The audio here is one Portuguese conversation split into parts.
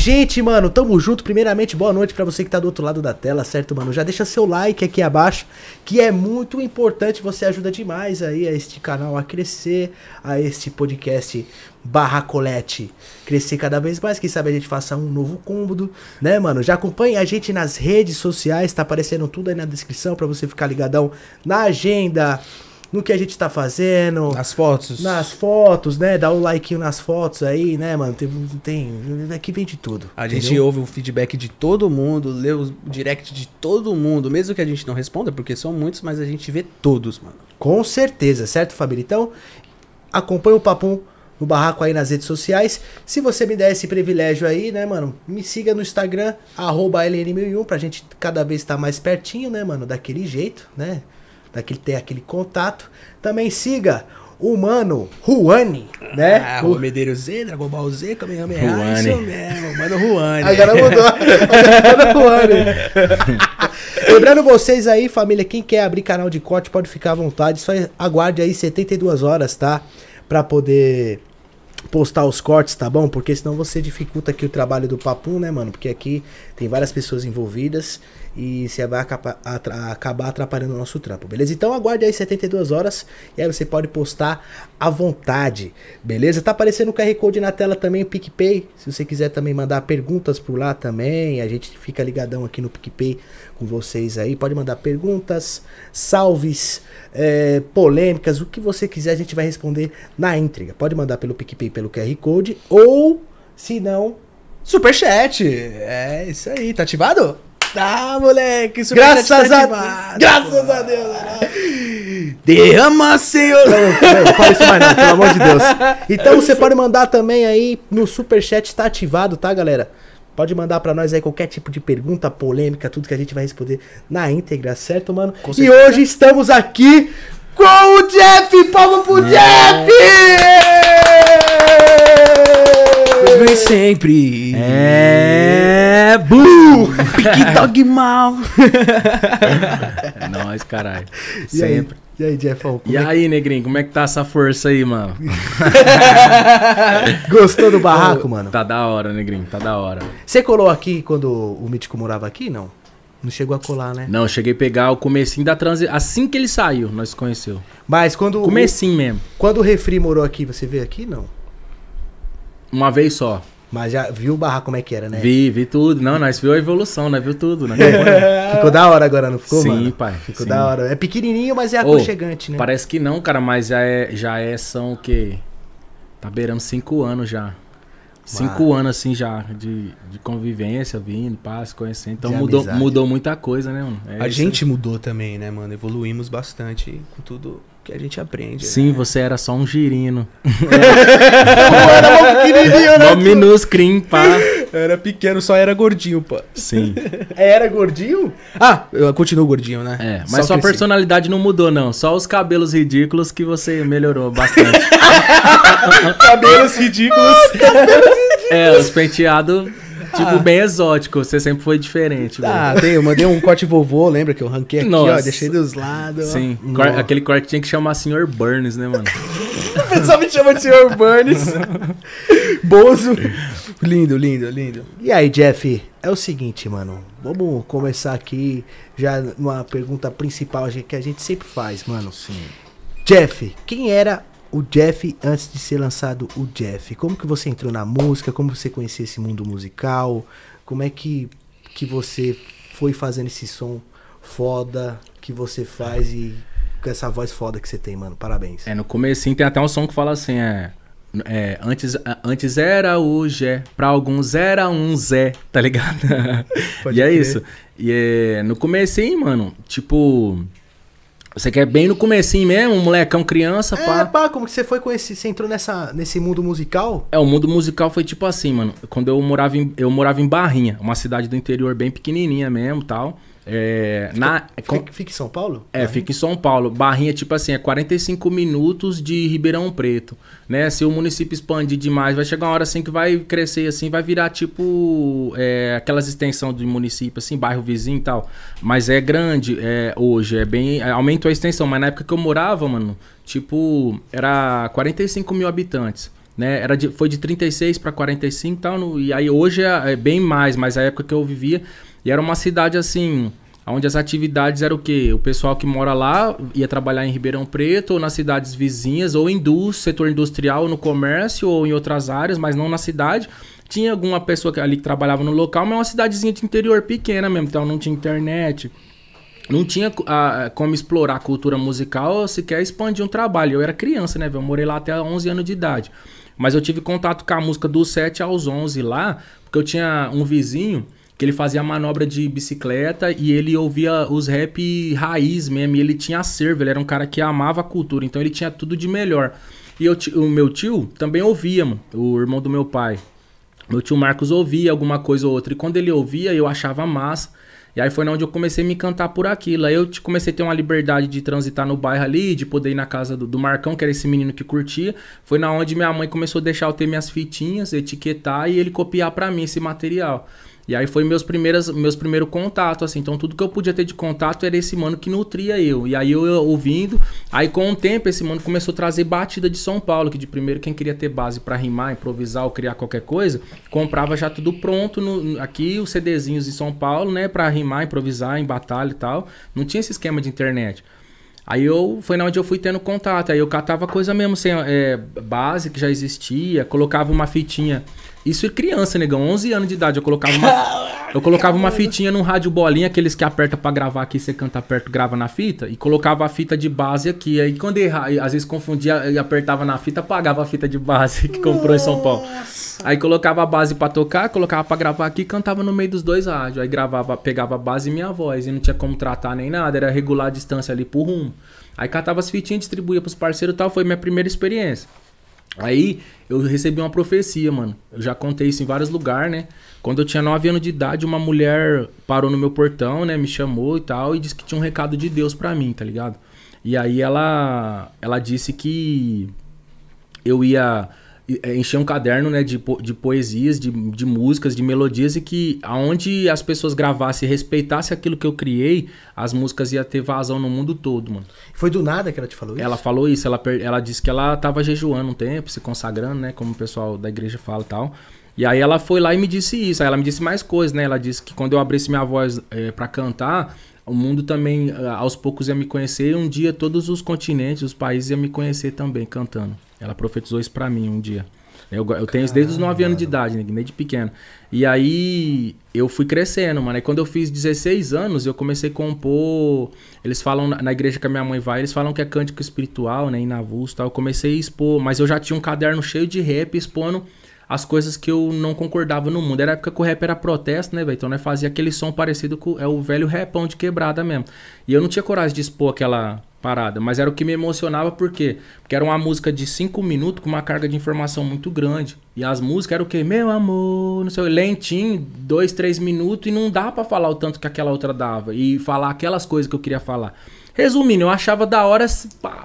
Gente, mano, tamo junto. Primeiramente, boa noite pra você que tá do outro lado da tela, certo, mano? Já deixa seu like aqui abaixo, que é muito importante. Você ajuda demais aí a este canal a crescer, a este podcast Barracolete crescer cada vez mais. Quem sabe a gente faça um novo cômodo, né, mano? Já acompanhe a gente nas redes sociais, tá aparecendo tudo aí na descrição pra você ficar ligadão na agenda no que a gente tá fazendo. As fotos. Nas fotos, né? Dá o like nas fotos aí, né, mano? Tem, tem. Aqui vem de tudo. A gente entendeu? ouve o feedback de todo mundo, lê o direct de todo mundo, mesmo que a gente não responda, porque são muitos, mas a gente vê todos, mano. Com certeza, certo, Fabrício? Então, acompanha o Papum no barraco aí nas redes sociais. Se você me der esse privilégio aí, né, mano? Me siga no Instagram, arroba LN1001, pra gente cada vez estar mais pertinho, né, mano? Daquele jeito, né? Daquele ter aquele contato. Também siga o mano Juani, né? Ah, O- Medeiros Z, Dragon Ball Z, Kamehameha, Juani. isso mesmo, mano Juani. Agora mudou. Agora mudou, Juani. Lembrando vocês aí, família, quem quer abrir canal de corte pode ficar à vontade. Só aguarde aí 72 horas, tá? Pra poder postar os cortes, tá bom? Porque senão você dificulta aqui o trabalho do Papum, né, mano? Porque aqui tem várias pessoas envolvidas e você vai acabar atrapalhando o nosso trampo, beleza? Então aguarde aí 72 horas e aí você pode postar à vontade, beleza? Tá aparecendo o QR Code na tela também, o PicPay. Se você quiser também mandar perguntas por lá também, a gente fica ligadão aqui no PicPay com vocês aí. Pode mandar perguntas, salves, é, polêmicas, o que você quiser, a gente vai responder na íntegra. Pode mandar pelo PicPay, pelo QR Code, ou, se não, Superchat, é isso aí, tá ativado? Tá, moleque, graças tá a, graças a Deus, né? Derrama, senhor. Não, não, fala isso mais não, pelo amor de Deus. Então você pode mandar também aí no Superchat, tá ativado, tá, galera? Pode mandar pra nós aí qualquer tipo de pergunta, polêmica, tudo que a gente vai responder na íntegra, certo, mano? E hoje estamos aqui com o Jeff! Palma pro e Jeff! sempre. É. Bu! Que dog mal. É nóis, caralho. E aí, Sempre. e aí, Jeffão? E é aí, negrinho, como é que tá essa força aí, mano? Gostou do barraco, mano? Tá da hora, negrinho, tá da hora. Você colou aqui quando o Mítico morava aqui? Não. Não chegou a colar, né? Não, eu cheguei a pegar o comecinho da transição. Assim que ele saiu, nós se conheceu. Mas quando, o- Comecinho mesmo. quando o Refri morou aqui, você veio aqui? Não. Uma vez só. Mas já viu o barraco como é que era, né? Vi, vi tudo. Não, nós viu a evolução, nós viu tudo. Né? Ficou da hora agora, não ficou, Sim, mano? pai, Ficou sim. da hora. É pequenininho, mas é Ô, aconchegante, né? Parece que não, cara, mas já é, já é são o quê? Tá beirando cinco anos já. Cinco anos, assim, já, de, de convivência, vindo, se conhecendo. Então De mudou, amizade. mudou muita coisa, né, mano? É A isso gente mudou também, né, mano? Evoluímos bastante com tudo que a gente aprende. Sim, né? você era só um girino. era mó pequenininho, né? Minuscrim, pá. Era pequeno, só era gordinho, pô. Sim. Era gordinho? Ah, eu continuo gordinho, né? É, mas sua cresci. personalidade não mudou, não. Só os cabelos ridículos que você melhorou bastante. Cabelos ridículos. é, os penteados, tipo, bem exótico. Você sempre foi diferente, Ah, tem, eu mandei um corte vovô, lembra que eu ranquei aqui, ó, Nossa. deixei dos lados. ó. Sim, cor- aquele corte tinha que chamar Sr. Burns, né, mano? O pessoal me chama de Sr. Burns. Bozo. Lindo, lindo, lindo. E aí, Jeff? É o seguinte, mano. Vamos começar aqui já numa pergunta principal que a gente sempre faz, mano. Sim. Jeff, quem era o Jeff antes de ser lançado o Jeff? Como que você entrou na música? Como você conhecia esse mundo musical? Como é que, que você foi fazendo esse som foda que você faz e com essa voz foda que você tem, mano? Parabéns. É, no comecinho tem até um som que fala assim, é... é, antes, antes era o Gé, pra alguns era um Zé, tá ligado? Pode e é crer. isso. E é, no comecinho, mano, tipo... Você quer bem no comecinho mesmo, um molecão criança, É, pá. pá, como que você foi com esse. Você entrou nessa, nesse mundo musical? É, o mundo musical foi tipo assim, mano. Quando eu morava em, eu morava em Barrinha, uma cidade do interior bem pequenininha mesmo, tal. É, na, com- Fica, fica em São Paulo? é, fica em São Paulo. Barrinha, tipo assim, é 45 minutos de Ribeirão Preto, né? Se o município expandir demais, vai chegar uma hora assim que vai crescer assim, vai virar tipo é, aquelas extensões de município, assim, bairro vizinho e tal. Mas é grande é, hoje, é bem... é, aumentou a extensão, mas na época que eu morava, mano, tipo, era 45 mil habitantes. né? Era de, foi de 36 para 45 e tal, no, e aí hoje é, é bem mais, mas a época que eu vivia, e era uma cidade assim, onde as atividades eram o quê? O pessoal que mora lá ia trabalhar em Ribeirão Preto, ou nas cidades vizinhas, ou indústria, setor industrial, no comércio, ou em outras áreas, mas não na cidade. Tinha alguma pessoa ali que trabalhava no local, mas é uma cidadezinha de interior pequena mesmo, então não tinha internet. Não tinha ah, como explorar a cultura musical, sequer expandir um trabalho. Eu era criança, né? Eu morei lá até 11 anos de idade. Mas eu tive contato com a música dos 7 aos 11 lá, porque eu tinha um vizinho que ele fazia manobra de bicicleta e ele ouvia os rap raiz mesmo, e ele tinha acervo, ele era um cara que amava a cultura, então ele tinha tudo de melhor. E eu, o meu tio também ouvia, mano, o irmão do meu pai. Meu tio Marcos ouvia alguma coisa ou outra, e quando ele ouvia, eu achava massa. E aí foi onde eu comecei a me encantar por aquilo. Aí eu comecei a ter uma liberdade de transitar no bairro ali, de poder ir na casa do, do Marcão, que era esse menino que curtia. Foi na onde minha mãe começou a deixar eu ter minhas fitinhas, etiquetar e ele copiar para mim esse material. E aí foi meus primeiros, meus primeiros contatos, assim. Então tudo que eu podia ter de contato era esse mano que nutria eu. E aí eu, eu ouvindo, aí com o tempo esse mano começou a trazer batida de São Paulo, que de primeiro quem queria ter base para rimar, improvisar ou criar qualquer coisa, comprava já tudo pronto no, aqui os CDzinhos de São Paulo, né, para rimar, improvisar em batalha e tal. Não tinha esse esquema de internet. Aí eu foi na onde eu fui tendo contato. Aí eu catava coisa mesmo sem é, base que já existia, colocava uma fitinha isso é criança, negão, 11 anos de idade. Eu colocava uma, eu colocava uma fitinha no rádio bolinha, aqueles que aperta para gravar aqui, você canta perto, grava na fita, e colocava a fita de base aqui. Aí quando erra, às vezes confundia e apertava na fita, apagava a fita de base que comprou Nossa. em São Paulo. Aí colocava a base para tocar, colocava para gravar aqui, cantava no meio dos dois rádios. Aí gravava, pegava a base e minha voz, e não tinha como tratar nem nada, era regular a distância ali por rumo. Aí catava as fitinhas, distribuía pros parceiros e tal, foi minha primeira experiência. Aí eu recebi uma profecia, mano. Eu já contei isso em vários lugares, né? Quando eu tinha 9 anos de idade, uma mulher parou no meu portão, né? Me chamou e tal, e disse que tinha um recado de Deus para mim, tá ligado? E aí ela, ela disse que eu ia encher um caderno né, de, de poesias, de, de músicas, de melodias e que aonde as pessoas gravassem e respeitassem aquilo que eu criei, as músicas iam ter vazão no mundo todo, mano. Foi do nada que ela te falou isso? Ela falou isso, ela, ela disse que ela tava jejuando um tempo, se consagrando, né, como o pessoal da igreja fala e tal. E aí ela foi lá e me disse isso, aí ela me disse mais coisas, né, ela disse que quando eu abrisse minha voz é, para cantar, o mundo também aos poucos ia me conhecer e um dia todos os continentes, os países iam me conhecer também cantando. Ela profetizou isso para mim um dia. Eu, eu tenho isso desde os 9 anos de idade, né? desde pequeno. E aí eu fui crescendo, mano. E quando eu fiz 16 anos, eu comecei a compor. Eles falam, na igreja que a minha mãe vai, eles falam que é cântico espiritual, né? Inavus e tal. Eu comecei a expor, mas eu já tinha um caderno cheio de rap expondo as coisas que eu não concordava no mundo. Era a época que o rap era protesto, né, velho? Então, né, fazia aquele som parecido com é o velho rapão de quebrada mesmo. E eu não tinha coragem de expor aquela parada, mas era o que me emocionava por quê? Porque era uma música de 5 minutos com uma carga de informação muito grande. E as músicas eram o quê? Meu amor, não sei, lentinho, 2, 3 minutos e não dá para falar o tanto que aquela outra dava e falar aquelas coisas que eu queria falar. Resumindo, eu achava da hora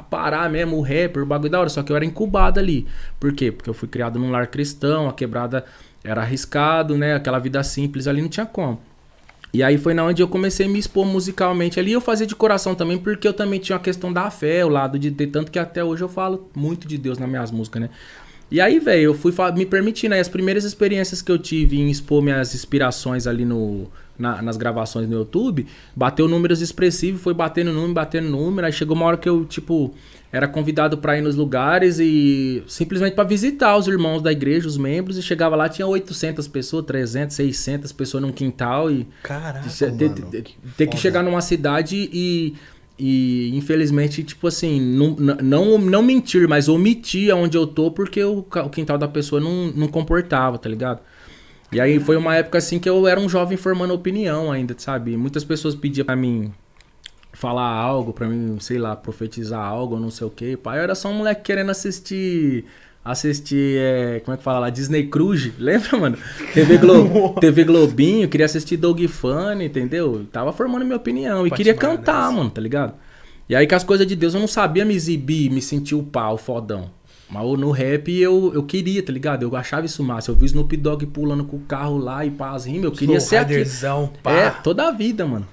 parar mesmo o rapper, o bagulho da hora, só que eu era incubado ali. Por quê? Porque eu fui criado num lar cristão, a quebrada era arriscado, né? Aquela vida simples ali não tinha como. E aí foi na onde eu comecei a me expor musicalmente ali. Eu fazia de coração também, porque eu também tinha a questão da fé, o lado de ter tanto que até hoje eu falo muito de Deus nas minhas músicas, né? E aí, velho, eu fui me permitindo. Aí, as primeiras experiências que eu tive em expor minhas inspirações ali no, na, nas gravações no YouTube, bateu números expressivos, foi batendo número, batendo número. Aí chegou uma hora que eu, tipo, era convidado para ir nos lugares e simplesmente para visitar os irmãos da igreja, os membros, e chegava lá, tinha 800 pessoas, 300, 600 pessoas num quintal e. Caraca! Ter, mano, ter, que, ter que chegar numa cidade e. E infelizmente, tipo assim, não, não, não mentir, mas omitir onde eu tô porque o, o quintal da pessoa não, não comportava, tá ligado? E aí foi uma época assim que eu era um jovem formando opinião ainda, sabe? Muitas pessoas pediam para mim falar algo, para mim, sei lá, profetizar algo, não sei o quê. Pai, eu era só um moleque querendo assistir assistir, é, como é que fala lá, Disney Cruise, lembra, mano? TV, Glo TV Globinho, queria assistir Dog Funny, entendeu? Tava formando minha opinião e queria cantar, mano, tá ligado? E aí com as coisas de Deus eu não sabia me exibir, me sentir o pau, fodão. Mas no rap eu, eu queria, tá ligado? Eu achava isso massa. Eu vi Snoop Dogg pulando com o carro lá e pá, as rimas. Eu queria ser aqui. Pá. É, toda a vida, mano.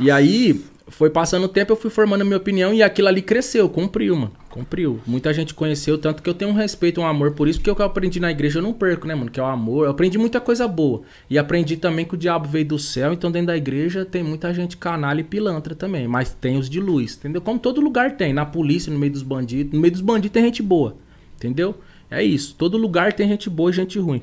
E aí, foi passando o tempo, eu fui formando a minha opinião e aquilo ali cresceu, cumpriu, mano. Cumpriu. Muita gente conheceu, tanto que eu tenho um respeito, um amor por isso, porque o que eu aprendi na igreja eu não perco, né, mano? Que é o amor. Eu aprendi muita coisa boa. E aprendi também que o diabo veio do céu, então dentro da igreja tem muita gente canalha e pilantra também. Mas tem os de luz, entendeu? Como todo lugar tem. Na polícia, no meio dos bandidos. No meio dos bandidos tem gente boa, entendeu? É isso. Todo lugar tem gente boa e gente ruim.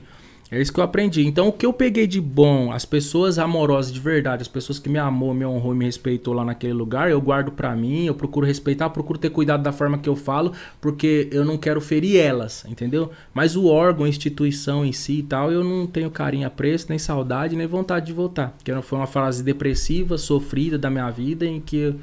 É isso que eu aprendi. Então, o que eu peguei de bom, as pessoas amorosas de verdade, as pessoas que me amou, me honrou e me respeitou lá naquele lugar, eu guardo para mim, eu procuro respeitar, procuro ter cuidado da forma que eu falo, porque eu não quero ferir elas, entendeu? Mas o órgão, a instituição em si e tal, eu não tenho carinho a preço, nem saudade, nem vontade de voltar. Que foi uma fase depressiva, sofrida da minha vida, em que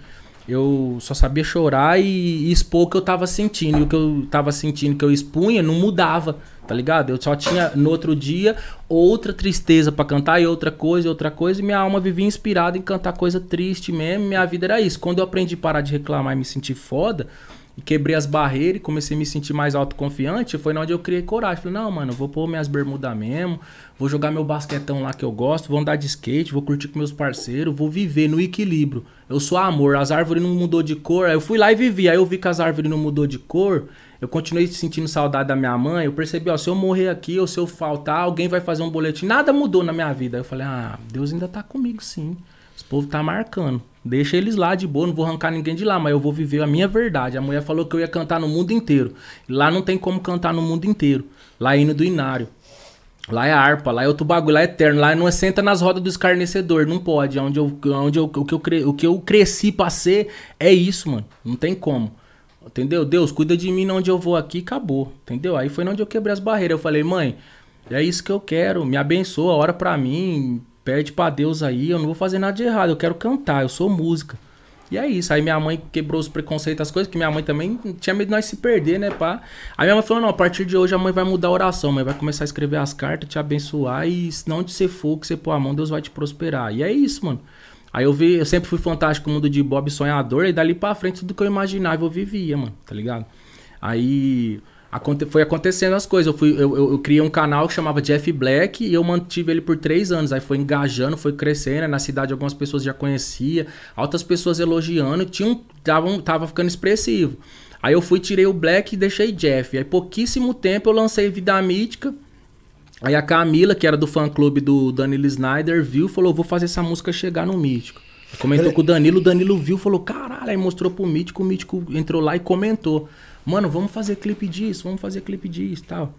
eu só sabia chorar e, expor o que eu tava sentindo. E o que eu tava sentindo que eu expunha não mudava tá ligado? Eu só tinha no outro dia outra tristeza para cantar e outra coisa, e outra coisa, e minha alma vivia inspirada em cantar coisa triste mesmo. Minha vida era isso. Quando eu aprendi a parar de reclamar e me sentir foda, e quebrei as barreiras e comecei a me sentir mais autoconfiante, foi onde eu criei coragem. Falei, não, mano, vou pôr minhas bermudas mesmo, vou jogar meu basquetão lá que eu gosto, vou andar de skate, vou curtir com meus parceiros, vou viver no equilíbrio. Eu sou amor, as árvores não mudou de cor, aí eu fui lá e vivi, aí eu vi que as árvores não mudou de cor, eu continuei sentindo saudade da minha mãe. Eu percebi, ó, se eu morrer aqui ou se eu faltar, alguém vai fazer um boletim. Nada mudou na minha vida. Eu falei, ah, Deus ainda tá comigo sim. Esse povo tá marcando. Deixa eles lá de boa, não vou arrancar ninguém de lá, mas eu vou viver a minha verdade. A mulher falou que eu ia cantar no mundo inteiro. Lá não tem como cantar no mundo inteiro. Lá é hino do Inário. Lá é harpa, lá é outro bagulho, lá é eterno. Lá não é senta nas rodas do escarnecedor, não pode. Onde eu, onde eu, o, que eu cre, o que eu cresci pra ser é isso, mano. Não tem como. Entendeu? Deus, cuida de mim onde eu vou aqui acabou. Entendeu? Aí foi onde eu quebrei as barreiras. Eu falei, mãe, é isso que eu quero. Me abençoa, ora pra mim. Pede pra Deus aí. Eu não vou fazer nada de errado. Eu quero cantar. Eu sou música. E é isso. Aí minha mãe quebrou os preconceitos, as coisas, que minha mãe também tinha medo de nós se perder, né, pá? Aí minha mãe falou: não, a partir de hoje a mãe vai mudar a oração, mãe vai começar a escrever as cartas, te abençoar, e se não de ser for, que você pôr a mão, Deus vai te prosperar. E é isso, mano. Aí eu vi, eu sempre fui fantástico mundo de Bob sonhador, e dali pra frente tudo que eu imaginava eu vivia, mano, tá ligado? Aí aconte, foi acontecendo as coisas. Eu, fui, eu, eu, eu, criei um canal que chamava Jeff Black e eu mantive ele por três anos. Aí foi engajando, foi crescendo. Na cidade algumas pessoas já conhecia, outras pessoas elogiando, tinha um, tava, tava ficando expressivo. Aí eu fui, tirei o Black e deixei Jeff. Aí pouquíssimo tempo eu lancei Vida Mítica. Aí a Camila, que era do fã clube do Danilo Snyder, viu e falou: vou fazer essa música chegar no Mítico. Comentou Ele... com o Danilo, o Danilo viu falou: caralho, aí mostrou pro Mítico, o Mítico entrou lá e comentou: mano, vamos fazer clipe disso, vamos fazer clipe disso tal.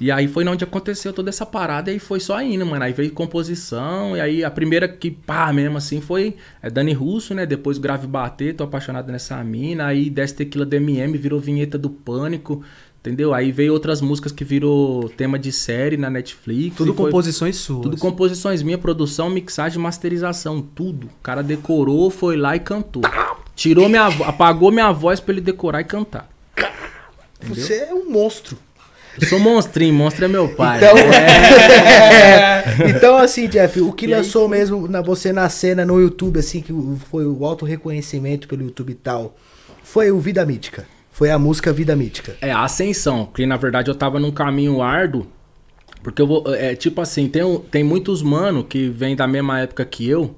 E aí foi onde aconteceu toda essa parada e foi só indo, mano. Aí veio composição, e aí a primeira que pá mesmo assim foi é Dani Russo, né? Depois Grave Bater, tô apaixonado nessa mina. Aí Desce Tequila DMM virou vinheta do Pânico. Entendeu? Aí veio outras músicas que virou tema de série na Netflix. Tudo composições foi... suas. Tudo composições minha, produção, mixagem, masterização, tudo. O cara decorou, foi lá e cantou. Tirou minha apagou minha voz para ele decorar e cantar. Entendeu? Você é um monstro. Eu sou monstrinho, monstro é meu pai. Então, é... então assim, Jeff, o que e lançou aí, mesmo na, você na cena no YouTube, assim, que foi o auto reconhecimento pelo YouTube e tal, foi o Vida Mítica. Foi a música Vida Mítica. É, a Ascensão, que na verdade eu tava num caminho árduo, porque eu vou. É tipo assim, tem, tem muitos mano que vêm da mesma época que eu,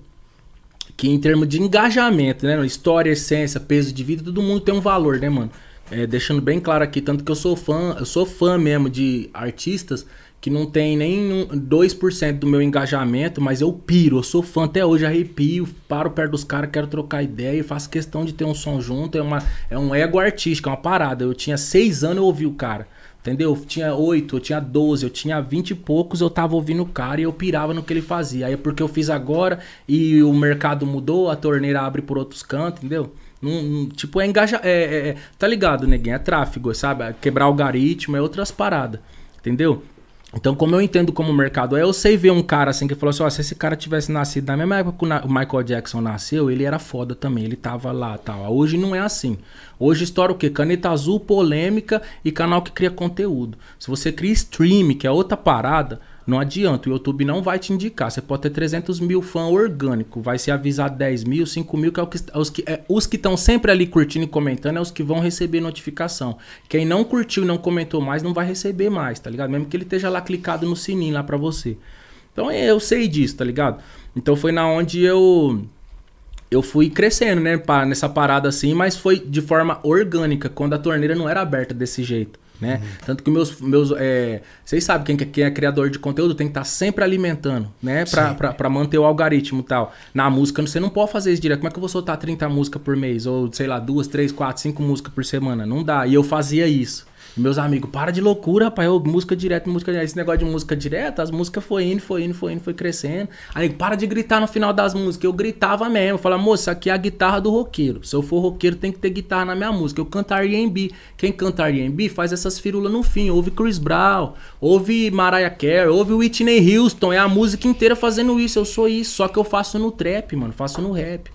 que em termos de engajamento, né? História, essência, peso de vida, todo mundo tem um valor, né, mano? É, deixando bem claro aqui, tanto que eu sou fã, eu sou fã mesmo de artistas que não tem nem 2% do meu engajamento, mas eu piro, eu sou fã até hoje, arrepio, paro perto dos caras, quero trocar ideia, faço questão de ter um som junto, é, uma, é um ego artístico, é uma parada. Eu tinha seis anos eu ouvi o cara. Entendeu? Eu tinha oito, eu tinha doze, eu tinha vinte e poucos, eu tava ouvindo o cara e eu pirava no que ele fazia. Aí é porque eu fiz agora e o mercado mudou, a torneira abre por outros cantos, entendeu? Num, tipo, é engaja. É, é, é, tá ligado, neguinho? É tráfego, sabe? Quebrar algoritmo, é outras paradas. Entendeu? Então, como eu entendo como mercado é, eu sei ver um cara assim que falou assim: ó, se esse cara tivesse nascido na mesma época que o Michael Jackson nasceu, ele era foda também, ele tava lá tal. Hoje não é assim. Hoje estoura o quê? Caneta azul, polêmica e canal que cria conteúdo. Se você cria stream, que é outra parada, não adianta, o YouTube não vai te indicar. Você pode ter 300 mil fãs orgânico, vai ser avisado 10 mil, 5 mil, que é, que, é os que é, os que estão sempre ali curtindo e comentando, é os que vão receber notificação. Quem não curtiu e não comentou mais, não vai receber mais, tá ligado? Mesmo que ele esteja lá clicado no sininho lá pra você. Então eu sei disso, tá ligado? Então foi na onde eu eu fui crescendo, né, nessa parada assim, mas foi de forma orgânica, quando a torneira não era aberta desse jeito. Né? Uhum. Tanto que meus. meus é, vocês sabem, quem, que- quem é criador de conteúdo tem que estar sempre alimentando, né? Pra manter o algoritmo e tal. Na música, você não pode fazer isso direto. Como é que eu vou soltar 30 músicas por mês? Ou, sei lá, duas, três, quatro, cinco músicas por semana? Não dá. E eu fazia isso. Meus amigos, para de loucura, rapaz. Eu, música direta, música direta. Esse negócio de música direta, as músicas foi indo, foi indo, foi indo, foi crescendo. Aí, para de gritar no final das músicas. Eu gritava mesmo. Eu falava, moça, aqui é a guitarra do roqueiro. Se eu for roqueiro, tem que ter guitarra na minha música. Eu canto R&B. Quem canta R&B faz essas firulas no fim. Ouve Chris Brown, ouve Mariah Carey, ouve Whitney Houston. É a música inteira fazendo isso. Eu sou isso. Só que eu faço no trap, mano. Faço no rap.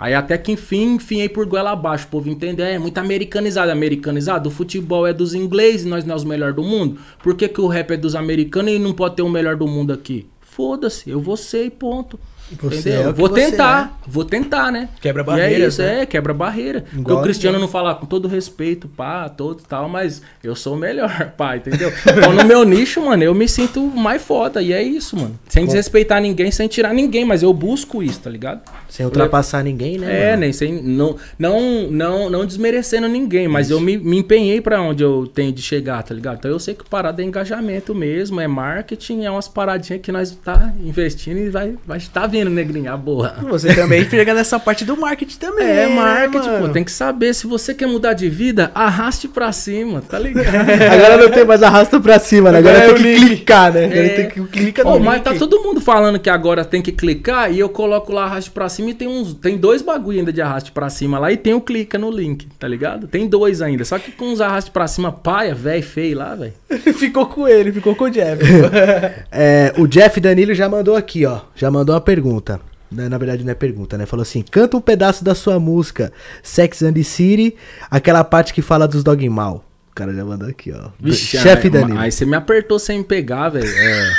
Aí até que enfim, enfiei por goela abaixo. O povo entendeu, é muito americanizado. Americanizado, o futebol é dos ingleses, nós não é os melhores do mundo. Por que, que o rap é dos americanos e não pode ter o melhor do mundo aqui? Foda-se, eu vou ser e ponto. Você é o que vou você tentar, vou tentar, né? Quebra barreiras, É isso, né? é, quebra barreira. Porque Igual o Cristiano ninguém. não fala com todo respeito, pá, todo tal, mas eu sou o melhor, pá, entendeu? Então no meu nicho, mano, eu me sinto mais foda. E é isso, mano. Sem desrespeitar ninguém, sem tirar ninguém, mas eu busco isso, tá ligado? Sem ultrapassar ninguém, né? É, mano? nem sem. Não, não, não, não desmerecendo ninguém, mas eu me, me empenhei pra onde eu tenho de chegar, tá ligado? Então eu sei que parada é engajamento mesmo, é marketing, é umas paradinhas que nós tá investindo e vai, vai tá vindo, negrinha, a boa. Você também pega nessa parte do marketing também. É, marketing, mano. pô, tem que saber. Se você quer mudar de vida, arraste pra cima, tá ligado? Agora não tem mais arrasta pra cima, né? Agora, Agora é tem que link. clicar, né? Agora É. tem que clicar no Ô, link. mas tá todo mundo falando que agora tem que clicar e eu coloco lá arraste pra cima e tem uns. Tem dois bagulho ainda de arraste pra cima lá e tem o clica no link, tá ligado? Tem dois ainda. Só que com uns arraste pra cima, paia, velho, feio lá, velho. ficou com ele, ficou com o Jeff. É, o Jeff Danilo já mandou aqui, ó. Já mandou uma pergunta. Na na verdade não é pergunta, né? Falou assim: canta um pedaço da sua música, Sex and the City, aquela parte que fala dos dog mal. O cara já mandou aqui, ó. Chefe Danilo. Aí você me apertou sem me pegar, velho. É.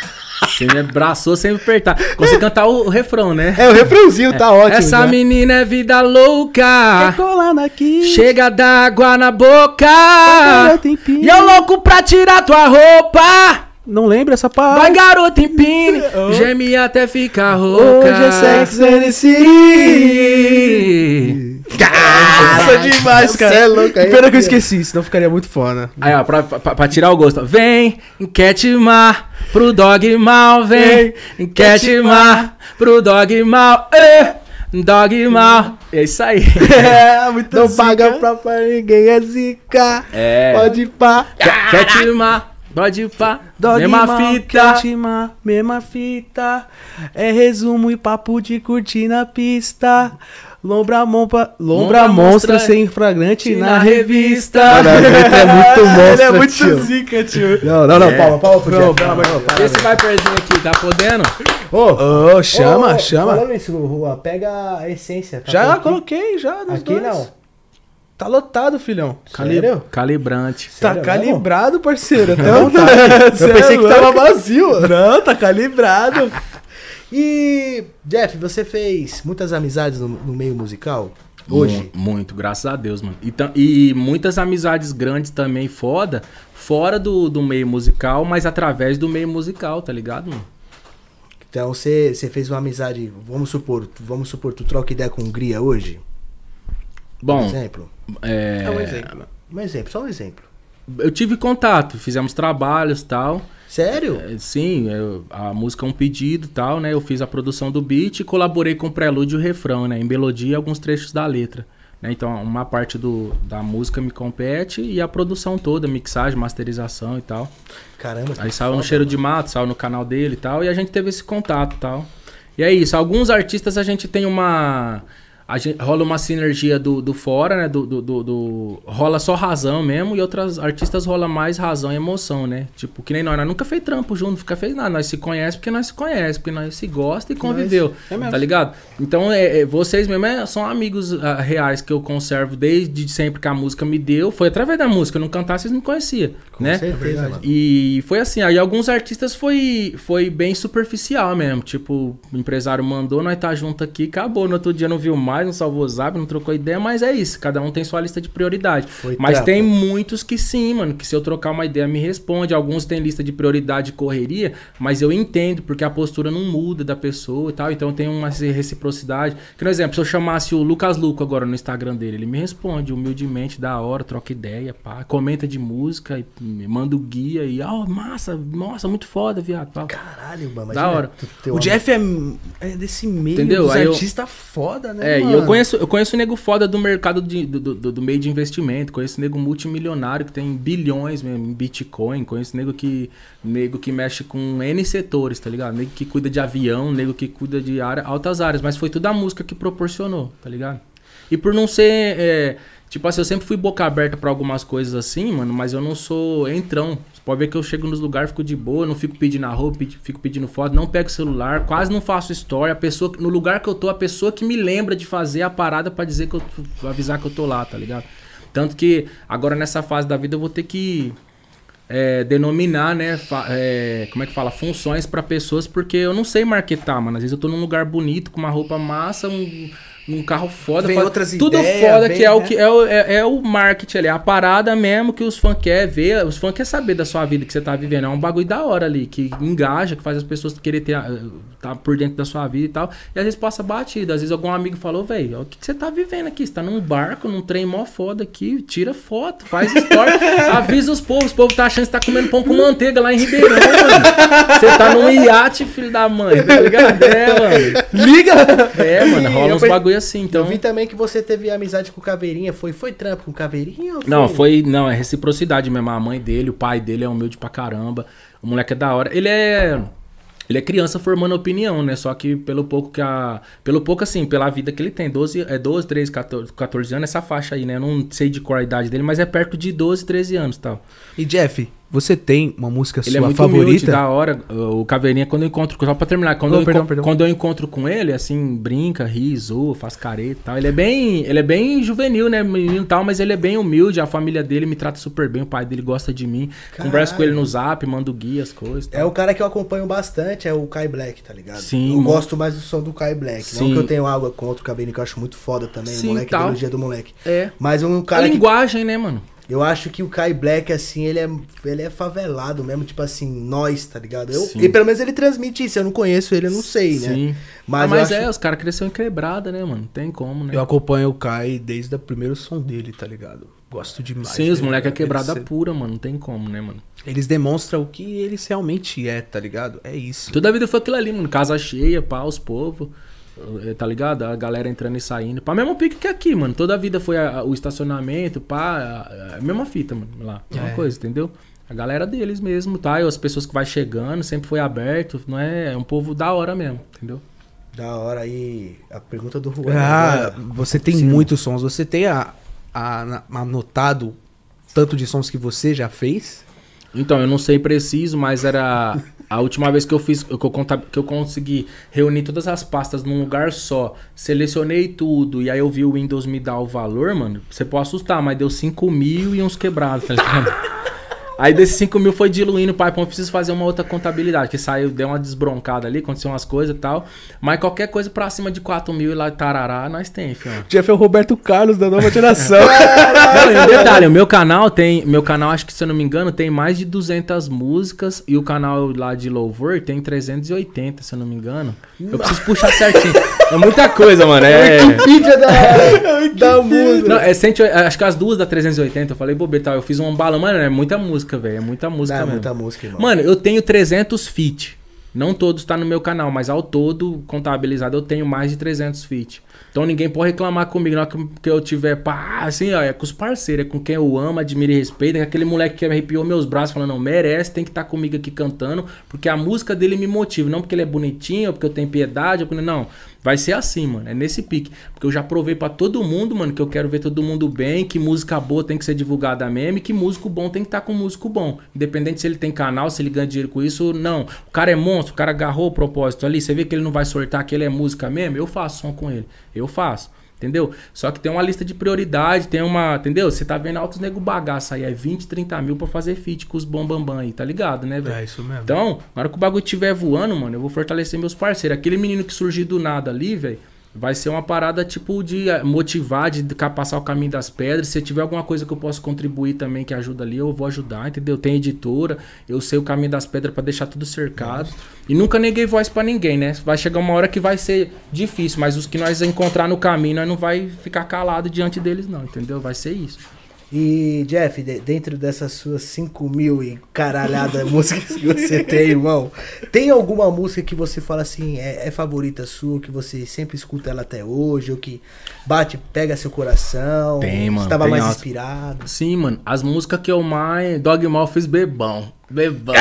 Você me abraçou sem me apertar. Consegui cantar o, o refrão, né? É, o refrãozinho tá ótimo. Essa já. menina é vida louca. colando aqui. Chega d'água na boca. empina. E eu louco pra tirar tua roupa. Não lembra essa parte? Vai, garota, empine. Geme até ficar rouca. Hoje é Sex City. Nossa, demais, cara. Você é louco aí. Pena que eu esqueci, senão ficaria muito foda. Aí, ó, pra, pra- pra tirar o gosto. Vem, enquetemar pro dog mal, vem, enquetemar pro dog mal, eh, dog mal. É isso aí. É, muito Não paga pra, pra ninguém, é zica. É. Pode pá. Pode ir pá, mesma fita. mesma fita. É resumo e papo de curtir na pista. Lombra, mompa, lombra Lombra monstra monstra sem flagrante na na revista. É muito monstro, Ele é muito tio. zica, tio. Não, não, não, É. palma, palma pro Jeff. Esse viperzinho aqui, tá podendo? Ô, Ô, chama, ô, chama. Falando isso, Rua, pega a essência. tá Já aqui? coloquei, já, nos Aqui dois. não. Tá lotado, filhão. Sério? Calibrante. Tá Sério calibrado, parceiro. Até Não, o tá. Eu pensei que tava vazio. Não, tá calibrado. E, Jeff, você fez muitas amizades no, no meio musical? Hoje? Mu- Muito, graças a Deus, mano. E, e muitas amizades grandes também, foda, fora do, do meio musical, mas através do meio musical, tá ligado, mano? Então você, você fez uma amizade, vamos supor, vamos supor, tu troca ideia com Hungria hoje? Bom, exemplo? é, É um exemplo. Um exemplo, só um exemplo. eu tive contato, fizemos trabalhos tal. Sério? É, Sim, eu- a música é um pedido e tal, né? Eu fiz a produção do beat e colaborei com o prelúdio e o refrão, né? Em melodia e alguns trechos da letra. Né? Então, uma parte do, da música me compete e a produção toda, mixagem, masterização e tal. Caramba. que Aí saiu no. Cheiro de Mato, saiu no canal dele e tal, e a gente teve esse contato e tal. E é isso, alguns artistas a gente tem uma. A gente, rola uma sinergia do, do fora, né? Do, do, do- do- rola só razão mesmo, e outras artistas rola mais razão e emoção, né? Tipo, que nem nós, nós nunca fez trampo junto, nunca fez nada. Nós se conhece porque nós se conhece, porque nós se gosta e conviveu. é mesmo. tá ligado? Então, é, é, vocês mesmo é- são amigos ah, reais que eu conservo desde sempre que a música me deu. Foi através da música, eu não cantasse, vocês não conheciam, Com né? certeza. E foi assim, aí alguns artistas foi, foi bem superficial mesmo. Tipo, o empresário mandou, nós tá junto aqui, acabou. No outro dia não viu mais, mais, não salvou o zap, não trocou ideia, mas é isso. Cada um tem sua lista de prioridade. Foi mas tem muitos que sim, mano, que se eu trocar uma ideia me responde. Alguns têm lista de prioridade e correria, mas eu entendo, porque a postura não muda da pessoa e tal. Então tem uma reciprocidade. Que, por exemplo, se eu chamasse o Lucas Luco agora no Instagram dele, ele me responde humildemente, da hora, troca ideia, pá, comenta de música, e manda o guia e, ó, massa, nossa, muito foda, viado. pá. Caralho, mano. Da hora. O Jeff é, é desse meio Entendeu? dos eu- foda, né, É, mano? E eu conheço, eu conheço nego foda do mercado de- do, do, do meio de investimento, conheço nego multimilionário que tem bilhões mesmo em Bitcoin, conheço nego que, nego que mexe com N setores, tá ligado? Nego que cuida de avião, nego que cuida de área, altas áreas, mas foi tudo a música que proporcionou, tá ligado? E por não ser, é, tipo assim, eu sempre fui boca aberta pra algumas coisas assim, mano, mas eu não sou entrão. Você pode ver que eu chego nos lugares, fico de boa, não fico pedindo roupa, fico pedindo foto, não pego celular, quase não faço story. A pessoa, no lugar que eu tô, a pessoa que me lembra de fazer a parada pra dizer que eu avisar que eu tô lá, tá ligado? Tanto que agora nessa fase da vida eu vou ter que é, denominar, né? é, como é que fala? Funções pra pessoas, porque eu não sei marketar, mano. Às vezes eu tô num lugar bonito, com uma roupa massa, um, um carro foda. Vem foda. outras Tudo ideias, foda vem, que é o né? que é o, é, é o marketing ali, é a parada mesmo que os fãs querem ver. Os fãs querem saber da sua vida que você tá vivendo. É um bagulho da hora ali, que engaja, que faz as pessoas querer ter, a- tá por dentro da sua vida e tal. E às vezes passa batido. Às vezes algum amigo falou, velho, o que, que você tá vivendo aqui? Você tá num barco, num trem mó foda aqui, tira foto, faz história, avisa os povos. Os povos tá achando que você tá comendo pão com manteiga lá em Ribeirão, mano. Você tá num iate, filho da mãe, tá ligado? É, mano. Liga! É, mano, rola uns pe- bagulho assim, então. Eu vi também que você teve amizade com o Caveirinha. Foi, foi trampo com o Caveirinha? ou Não, foi. Não, é reciprocidade mesmo. A mãe dele, o pai dele é humilde pra caramba. O moleque é da hora. Ele é. Ele é criança formando opinião, né? Só que pelo pouco que a. Pelo pouco, assim, pela vida que ele tem. 12, é 12, 13, 14, 14 anos, essa faixa aí, né? Eu não sei de qual a idade dele, mas é perto de 12, 13 anos e tal. E Jeff, você tem uma música Ele é sua muito humilde, favorita? da hora. O Caveirinha, quando eu encontro. Só pra terminar, quando, Oh, eu, perdão, enco- perdão. quando eu encontro com ele, assim, brinca, ri, zoa, faz careta e tal. Ele é bem. Ele é bem juvenil, né? Menino e tal, mas ele é bem humilde. A família dele me trata super bem. O pai dele gosta de mim. Converso com ele no zap, mando guia, as coisas. É o cara que eu acompanho bastante, é o Kai Black, tá ligado? Sim, Eu mano. gosto mais do som do Kai Black. Não Sim. que eu tenho algo contra o Caveirinha, que eu acho muito foda também. Sim, o moleque, tal. a melodia do moleque. É. Mas um A cara que linguagem, né, mano? Eu acho que o Kai Black, assim, ele é, ele é favelado mesmo, tipo assim, nós, tá ligado? Eu, e pelo menos ele transmite isso, eu não conheço ele, eu não sei, né? Sim. Mas, Ah, mas acho- é, os caras cresceram em quebrada, né, mano? Não tem como, né? Eu acompanho o Kai desde o primeiro som dele, tá ligado? Gosto demais. Sim, os dele, moleques é quebrada Eles, pura, mano. Não tem como, né, mano? eles demonstram o que eles realmente é, tá ligado? É isso. Toda a vida foi aquilo ali, mano. Casa cheia, pá, os povos. Eh, Tá ligado? A galera entrando e saindo. Pá, mesmo pique que aqui, mano. Toda a vida foi a- a- o estacionamento, pá. A, a mesma fita, mano. Lá. Mesma É. coisa, entendeu? A galera deles mesmo, tá? E as pessoas que vai chegando, sempre foi aberto. Não é, é um povo da hora mesmo, entendeu? Da hora aí, a pergunta do Juan. Ah, né? você tem Sim. muitos sons. Você tem a, a- anotado tanto de sons que você já fez? Então, eu não sei preciso, mas era a última vez que eu fiz, que eu, conta- que eu consegui reunir todas as pastas num lugar só, selecionei tudo, e aí eu vi o Windows me dar o valor, mano. Você pode assustar, mas deu 5 mil e uns quebrados, tá ligado? Aí desses 5 mil foi diluindo, pai, pô, eu preciso fazer uma outra contabilidade, que saiu, deu uma desbroncada ali, aconteceu umas coisas e tal. Mas qualquer coisa pra cima de 4 mil e lá tarará, nós tem, filho. Jeff é o Roberto Carlos da nova geração. Não, e um detalhe, o meu canal tem. Meu canal, acho que se eu não me engano, tem mais de 200 músicas. E o canal lá de Louvor tem 380, se eu não me engano. Eu preciso puxar certinho. É muita coisa, mano. É. Wikipedia da, da música. Não, é 180, acho que as duas da 380, eu falei, bobeira, tal, eu fiz um balão, mano, é muita música, velho, é muita música Não, é mesmo. muita música, irmão. Mano, eu tenho 300 feat. Não todos tá no meu canal, mas ao todo, contabilizado, eu tenho mais de 300 feat. Então ninguém pode reclamar comigo, na hora que, eu tiver, pá, assim, ó, é com os parceiros, é com quem eu amo, admiro e respeito, é aquele moleque que arrepiou meus braços falando, não, merece, tem que estar comigo aqui cantando, porque a música dele me motiva, não porque ele é bonitinho, ou porque eu tenho piedade, ou porque, não, vai ser assim, mano, é nesse pique, porque eu já provei pra todo mundo, mano, que eu quero ver todo mundo bem, que música boa tem que ser divulgada mesmo, e que músico bom tem que estar com músico bom, independente se ele tem canal, se ele ganha dinheiro com isso, não, o cara é monstro, o cara agarrou o propósito ali, você vê que ele não vai sortar, que ele é música mesmo, eu faço som com ele, eu faço. Entendeu? Só que tem uma lista de prioridade, tem uma. Entendeu? Você tá vendo altos nego bagaço aí, é 20, 30 mil pra fazer feat com os bombambam aí, tá ligado, né, velho? É isso mesmo. Então, na hora que o bagulho estiver voando, mano, eu vou fortalecer meus parceiros. Aquele menino que surgiu do nada ali, velho, Vai ser uma parada tipo de eh, motivar, de passar o caminho das pedras. Se tiver alguma coisa que eu posso contribuir também que ajuda ali, eu vou ajudar, entendeu? Tem editora, eu sei o caminho das pedras pra deixar tudo cercado. E nunca neguei voz pra ninguém, né? Vai chegar uma hora que vai ser difícil, mas os que nós encontrar no caminho, nós não vai ficar calado diante deles não, entendeu? Vai ser isso. E, Jeff, de- dentro dessas suas 5 mil e caralhada músicas que você tem, irmão, tem alguma música que você fala assim, é, é favorita sua, que você sempre escuta ela até hoje, ou que bate, pega seu coração? Tem, mano, Estava mais umas- inspirado. Sim, mano. As músicas que eu mais. Dogmal fiz bebão. Bebão.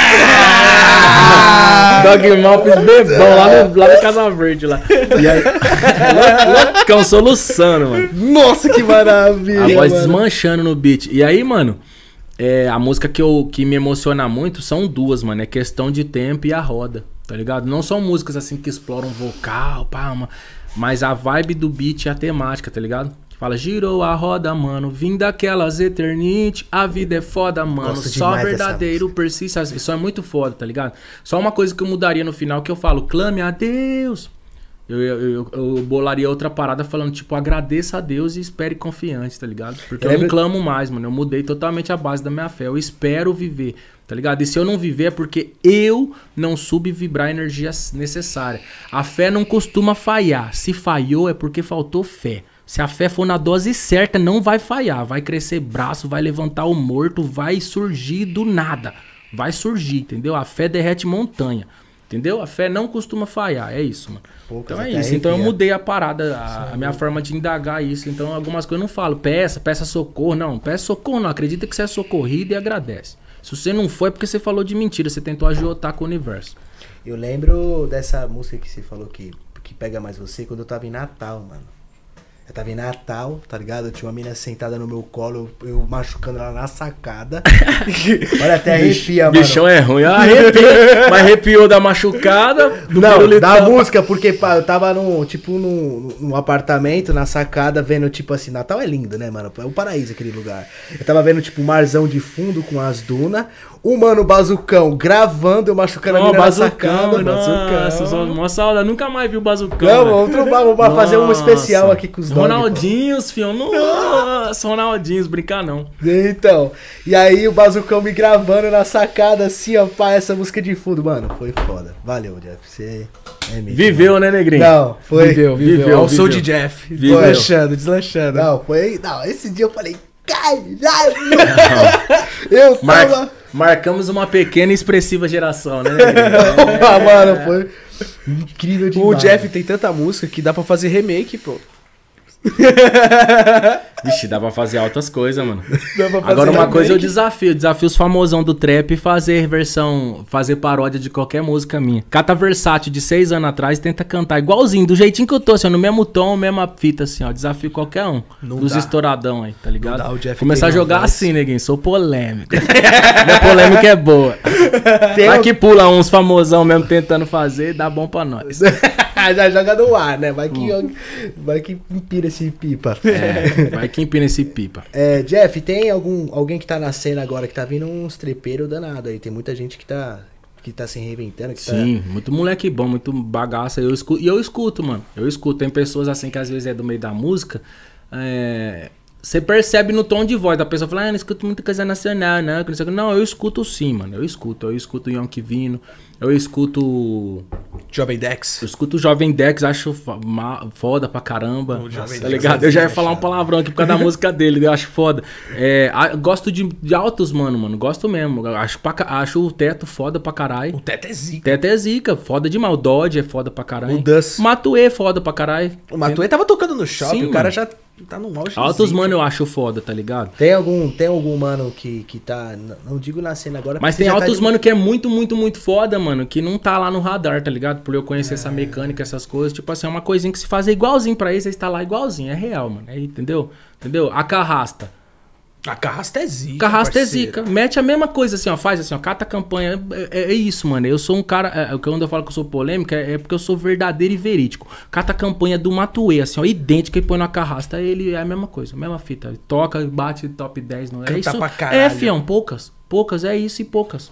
Dogmal fiz bebão lá no, lá no Casa Verde lá. E aí. Loucão soluçando, mano. Nossa, que maravilha! A voz mano. desmanchando no beat. E aí, mano. É, a música que, eu, que me emociona muito são duas, mano. É questão de tempo e a roda, tá ligado? Não são músicas assim que exploram vocal, palma. Mas a vibe do beat e a temática, tá ligado? Fala, girou a roda, mano. Vim daquelas eternite. A vida é foda, mano. Gosto Só verdadeiro persiste. Isso é muito foda, tá ligado? Só uma coisa que eu mudaria no final que eu falo, clame a Deus. Eu, eu, eu, eu bolaria outra parada falando, tipo, agradeça a Deus e espere confiante, tá ligado? Porque eu Lembra- não clamo mais, mano. Eu mudei totalmente a base da minha fé. Eu espero viver, tá ligado? E se eu não viver é porque eu não soube vibrar a energia necessária. A fé não costuma falhar. Se falhou é porque faltou fé. Se a fé for na dose certa, não vai falhar. Vai crescer braço, vai levantar o morto, vai surgir do nada. Vai surgir, entendeu? A fé derrete montanha. Entendeu? A fé não costuma falhar. É isso, mano. Poucas então é isso. Então eu mudei a parada, a, a minha forma de indagar isso. Então algumas coisas eu não falo, peça, peça socorro. Não, peça socorro não. Acredita que você é socorrido e agradece. Se você não foi, é porque você falou de mentira. Você tentou agiotar com o universo. Eu lembro dessa música que você falou que, que pega mais você quando eu tava em Natal, mano. Eu tava em Natal, tá ligado? Eu tinha uma menina sentada no meu colo, eu, eu machucando ela na sacada. Olha, até arrepia, mano. Bichão é ruim. Ah, arrepia, mas arrepiou da machucada. Não, da música, porque pá, eu tava num, tipo, num, num apartamento, na sacada, vendo, tipo assim, Natal é lindo, né, mano? É o paraíso aquele lugar. Eu tava vendo, tipo, um marzão de fundo com as dunas, o mano bazucão gravando, eu machucando a Ó, menina na bazucão, sacada. nossa, uma saudade. Nunca mais vi o bazucão. Não, velho. vamos trombar, vamos fazer um especial aqui com os dogs. Ronaldinhos, filho. Nossa, Ronaldinhos, brincar não. Então, e aí o bazucão me gravando na sacada, assim, ó, pá, essa música de fundo, mano, foi foda. Valeu, Jeff, você é mítico, Viveu, mano. né, Negrinho? Não, foi. Viveu, viveu. Viveu, Ao som de Jeff. Viveu. Deslanchando, deslanchando. Não, foi. Não, esse dia eu falei, caralho! eu tava. Marcamos uma pequena e expressiva geração, né? Ah, mano, foi incrível O demais. Jeff tem tanta música que dá pra fazer remake, pô. Vixe, dá pra fazer altas coisas, mano. Agora uma coisa eu desafio, desafio os famosão do trap fazer versão, fazer paródia de qualquer música minha. Cata versátil de seis anos atrás tenta cantar igualzinho, do jeitinho que eu tô, assim, no mesmo tom, mesma fita, assim, ó. Desafio qualquer um. Não dos dá. estouradão aí, tá ligado? Não dá, o Começar a jogar assim, neguinho, sou polêmico. Minha polêmica é boa. Tem Vai um- que pula uns famosão mesmo tentando fazer, dá bom pra nós. Já joga no ar, né? Vai que, vai que pira esse pipa. É, vai que empina esse pipa. É, Jeff, tem algum alguém que tá na cena agora que tá vindo uns trepeiros danado aí? Tem muita gente que tá que tá se reinventando, que Sim, muito moleque bom, muito bagaça. Eu escuto, e eu escuto, mano. Eu escuto. Tem pessoas assim que às vezes é do meio da música. é, Você percebe no tom de voz da pessoa fala, ah, não escuto muita coisa nacional, não. não sei o quê." Não, eu escuto sim, mano. Eu escuto. Eu escuto o Yonk Vino. Eu escuto. Jovem Dex. Eu escuto o Jovem Dex, acho foda pra caramba. O Jovem tá Dex ligado? é Eu já ia falar um chato. palavrão aqui por causa da música dele, eu acho foda. É, a- gosto de, de altos, mano, mano. Gosto mesmo. Acho, pra acho o teto foda pra caralho. O Teto é zica. Teto é zica, foda demais. O Dodge é foda pra caralho. O Dus. Matuê é foda pra caralho. O Matuê tava tocando no shopping, Sim, o cara mano. já tá no auge. Altos, mano, eu acho foda, tá ligado? Tem algum, tem algum mano que, que tá. Não digo na cena agora. Mas tem tá altos, de- mano, que é muito, muito, muito foda, mano, que não tá lá no radar, tá ligado? Por eu conhecer essa mecânica, essas coisas. Tipo assim, é uma coisinha que se faz igualzinho pra eles, você está lá igualzinho. É real, mano. É, entendeu? Entendeu? A carrasta. A carrasta é zica. Carrasta é parceiro. zica. Mete a mesma coisa assim, ó. Faz assim, ó. Cata a campanha. É, é- é isso, mano. Eu sou um cara. É, quando eu falo que eu sou polêmico, é, é porque eu sou verdadeiro e verídico. Cata a campanha do Matuê, assim, ó. Idêntica e põe na carrasta. Ele é a mesma coisa, a mesma fita. Ele Toca, bate top 10. Não é Canta isso. pra caralho. É, fião. Poucas. Poucas, é isso e poucas.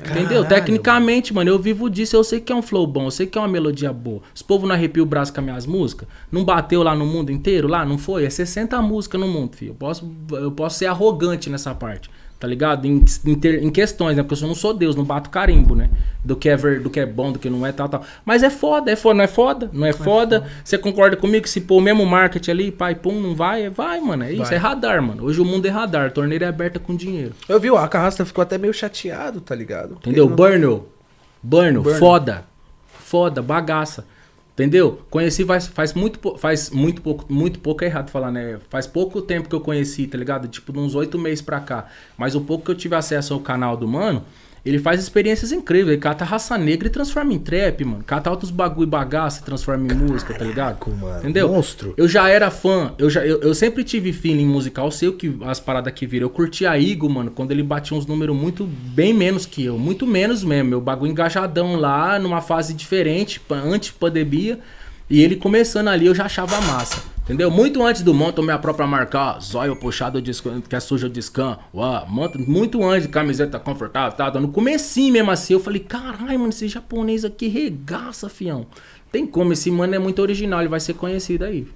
Entendeu? Caralho, Tecnicamente, mano, eu vivo disso, eu sei que é um flow bom, eu sei que é uma melodia boa. Os povos não arrepiam o braço com as minhas músicas? Não bateu lá no mundo inteiro? Lá, não foi? É 60 músicas no mundo, filho. Eu posso, eu posso ser arrogante nessa parte, tá ligado? Em, em, questões, né? Porque eu não sou Deus, não bato carimbo, né? Do que é, ver, do que é bom, do que não é, tal, tal. Mas é foda, é foda, não é foda? Não é foda? Você concorda comigo que se pôr o mesmo marketing ali, pai, pum, não vai? Vai, mano, é isso, Vai. é radar, mano. Hoje o mundo é radar, torneira é aberta com dinheiro. Eu vi, o Acarrasta ficou até meio chateado, tá ligado? Entendeu? Não-. Burno, Burno. foda. Foda, bagaça. Entendeu? Conheci faz, faz muito faz muito pouco, muito pouco é errado falar, né? Faz pouco tempo que eu conheci, tá ligado? Tipo, uns oito meses pra cá. Mas o pouco que eu tive acesso ao canal do mano, ele faz experiências incríveis. Ele cata raça negra e transforma em trap, mano. Cata outros bagulho e bagaça e transforma em música, tá ligado? mano. Entendeu? Monstro. Eu já era fã, eu, já, eu, eu sempre tive feeling musical, sei o que as paradas que viram. Eu curti a Igor, mano, quando ele batia uns números muito, bem menos que eu. Muito menos mesmo. Meu bagulho engajadão lá, numa fase diferente, pa- antes-pandemia. E ele começando ali, eu já achava massa. Entendeu? Muito antes do monto, minha própria marca, zóio puxado, de que é sujo de scan. Uau, monto- muito antes camiseta confortável, tá? No comecinho mesmo assim, eu falei, caralho, mano, esse japonês aqui regaça, fião. Tem como, esse mano é muito original, ele vai ser conhecido aí.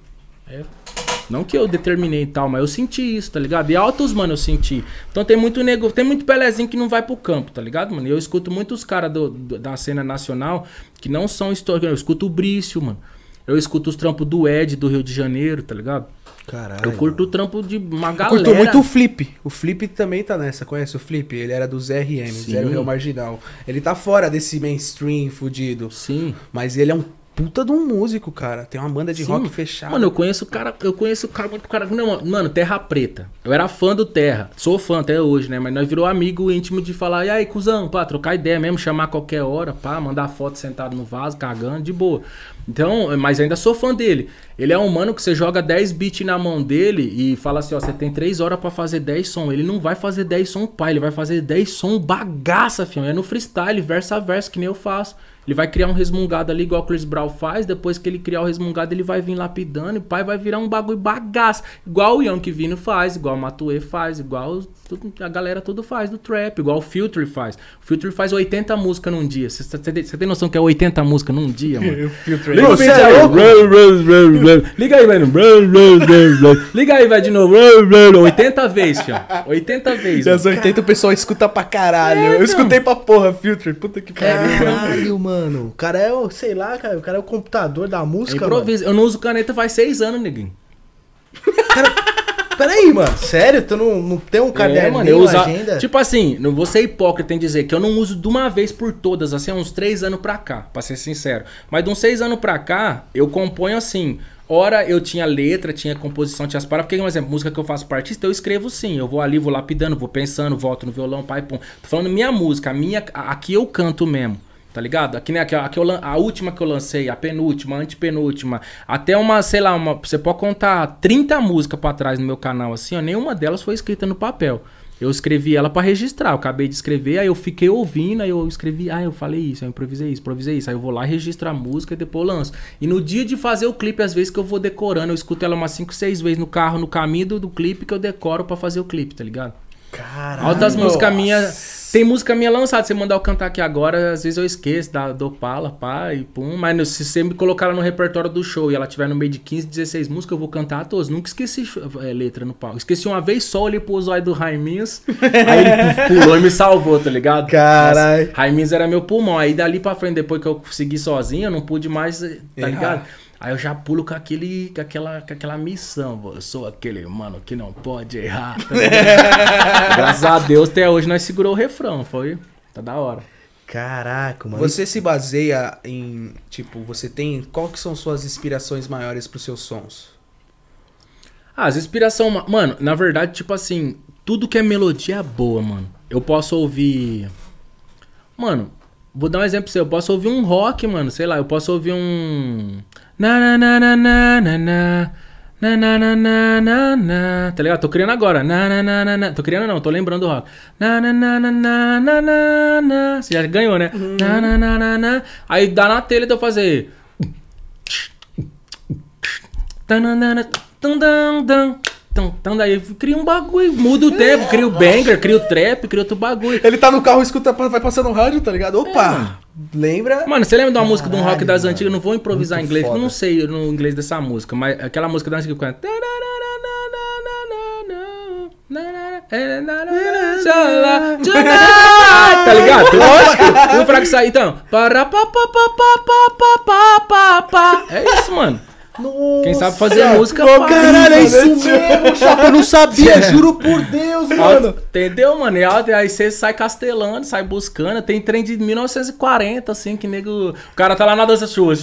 É. Não que eu determinei e tal, mas eu senti isso, tá ligado? E altos, mano, eu senti. Então tem muito nego, tem muito pelezinho que não vai pro campo, tá ligado, mano? E eu escuto muitos caras da cena nacional que não são históricos. Eu escuto o Brício, mano. Eu escuto os trampos do Ed do Rio de Janeiro, tá ligado? Caralho. Eu curto o trampo de uma Eu galera. curto muito o Flip. O Flip também tá nessa. Conhece o Flip? Ele era do ZRM. Zero Real Marginal. Ele tá fora desse mainstream fudido. Sim. Mas ele é um puta de um músico, cara. Tem uma banda de Sim. rock fechada. Mano, eu conheço o cara, eu conheço o cara muito cara. Não, mano, Terra Preta. Eu era fã do Terra. Sou fã até hoje, né? Mas nós virou amigo íntimo de falar, e aí, cuzão, pá, trocar ideia mesmo, chamar a qualquer hora, pá, mandar foto sentado no vaso, cagando, de boa. Então, mas ainda sou fã dele. Ele é um mano que você joga 10 beats na mão dele e fala assim, ó, você tem 3 horas pra fazer 10 som. Ele não vai fazer 10 som pai, ele vai fazer 10 som bagaça, filho. É no freestyle, verso a verso, que nem eu faço. Ele vai criar um resmungado ali, igual o Chris Brown faz. Depois que ele criar o resmungado, ele vai vir lapidando. E o pai vai virar um bagulho bagaço. Igual o Yankee Vino faz, igual o Matue faz, igual a galera tudo faz do trap. Igual o Filter faz. O Filter faz 80 músicas num dia. Você tem, noção que é 80 músicas num dia, mano? Filtro Liga o Você vídeo é louco? Liga aí, velho. Liga aí, velho, de novo. 80 vezes, fião. 80 vezes. Das 80 o pessoal escuta pra caralho. É, eu escutei pra porra, Filter. Puta que pariu. Caralho, mano. O cara é o, sei lá, cara. O cara é o computador da música. Eu não uso caneta faz 6 anos, neguinho. Peraí, mano. Sério? Tu não, não tem um caderno, É, mano, eu usa... agenda? Tipo assim, não vou ser hipócrita em dizer que eu não uso de uma vez por todas, assim, há uns três anos pra cá, pra ser sincero. Mas de uns seis anos pra cá, eu componho assim. Ora eu tinha letra, tinha composição, tinha as palavras. Porque, por exemplo, música que eu faço pra artista, eu escrevo sim. Eu vou ali, vou lapidando, vou pensando, volto no violão, pai, pum. Tô falando minha música, a minha. a- Aqui eu canto mesmo. Tá ligado? Aqui, né, aqui, lan- a última que eu lancei, a penúltima, a antepenúltima, até uma, sei lá, uma, você pode contar 30 músicas pra trás no meu canal, assim, ó, nenhuma delas foi escrita no papel. Eu escrevi ela pra registrar, eu acabei de escrever, aí eu fiquei ouvindo, aí eu escrevi, ah, eu falei isso, eu improvisei isso, improvisei isso, aí eu vou lá registro a música e depois lanço. E no dia de fazer o clipe, às vezes que eu vou decorando, eu escuto ela umas 5, 6 vezes no carro, no caminho do, do clipe que eu decoro pra fazer o clipe, tá ligado? Caralho. Altas músicas minhas. Tem música minha lançada. Se você mandar eu cantar aqui agora, às vezes eu esqueço, da, do pala, pá, e pum. Mas se você me colocar ela no repertório do show e ela tiver no meio de 15, 16 músicas, eu vou cantar todas. Nunca esqueci é, letra no palco. Esqueci uma vez só, olhei pro zóio do Raiminhos. aí ele pulou e me salvou, tá ligado? Caralho. Raiminhos era meu pulmão. Aí dali pra frente, depois que eu segui sozinho, eu não pude mais, tá Errar. ligado? Aí eu já pulo com, aquele, com, aquela, com aquela missão. pô. Eu sou aquele mano que não pode errar. Graças a Deus, até hoje nós segurou o refrão. Foi. Tá da hora. Caraca, mano. Você se baseia em, tipo, você tem, qual que são suas inspirações maiores pros seus sons? Ah, as inspiração. ma- Mano, na verdade, tipo assim, tudo que é melodia é boa, mano. Eu posso ouvir. Mano, vou dar um exemplo pra você. Eu posso ouvir um rock, mano. Sei lá, eu posso ouvir um. Na na na na na na na. Na, na, na, na, na. Tá ligado? Tô criando agora. Na, na, na, na, na. Tô criando não, tô lembrando do rock. Na, na, na, na, na, na, na, na. Você já ganhou, né? Na, na, na, na, na. Aí dá na telha de eu fazer. Tananana, tum, dam, dam, então, então daí cria um bagulho, muda o tempo, cria o é. banger, cria o trap, cria outro bagulho. Ele tá no carro, escuta, vai passando no rádio, tá ligado? Opa! É. Lembra? Mano, você lembra de uma música de um rock das antigas? Não vou improvisar em inglês, não sei no inglês dessa música, mas aquela música da antiga que. Tá ligado? Lógico! E o fraco sai, então. É isso, mano. Quem sabe fazer música Ô, faz, caralho, é mano. isso mesmo, chapa. Eu não sabia, juro por Deus, mano. Entendeu, mano? E aí você sai castelando, sai buscando. Tem trem de 1940, assim, que nego. O cara tá lá na dança sua.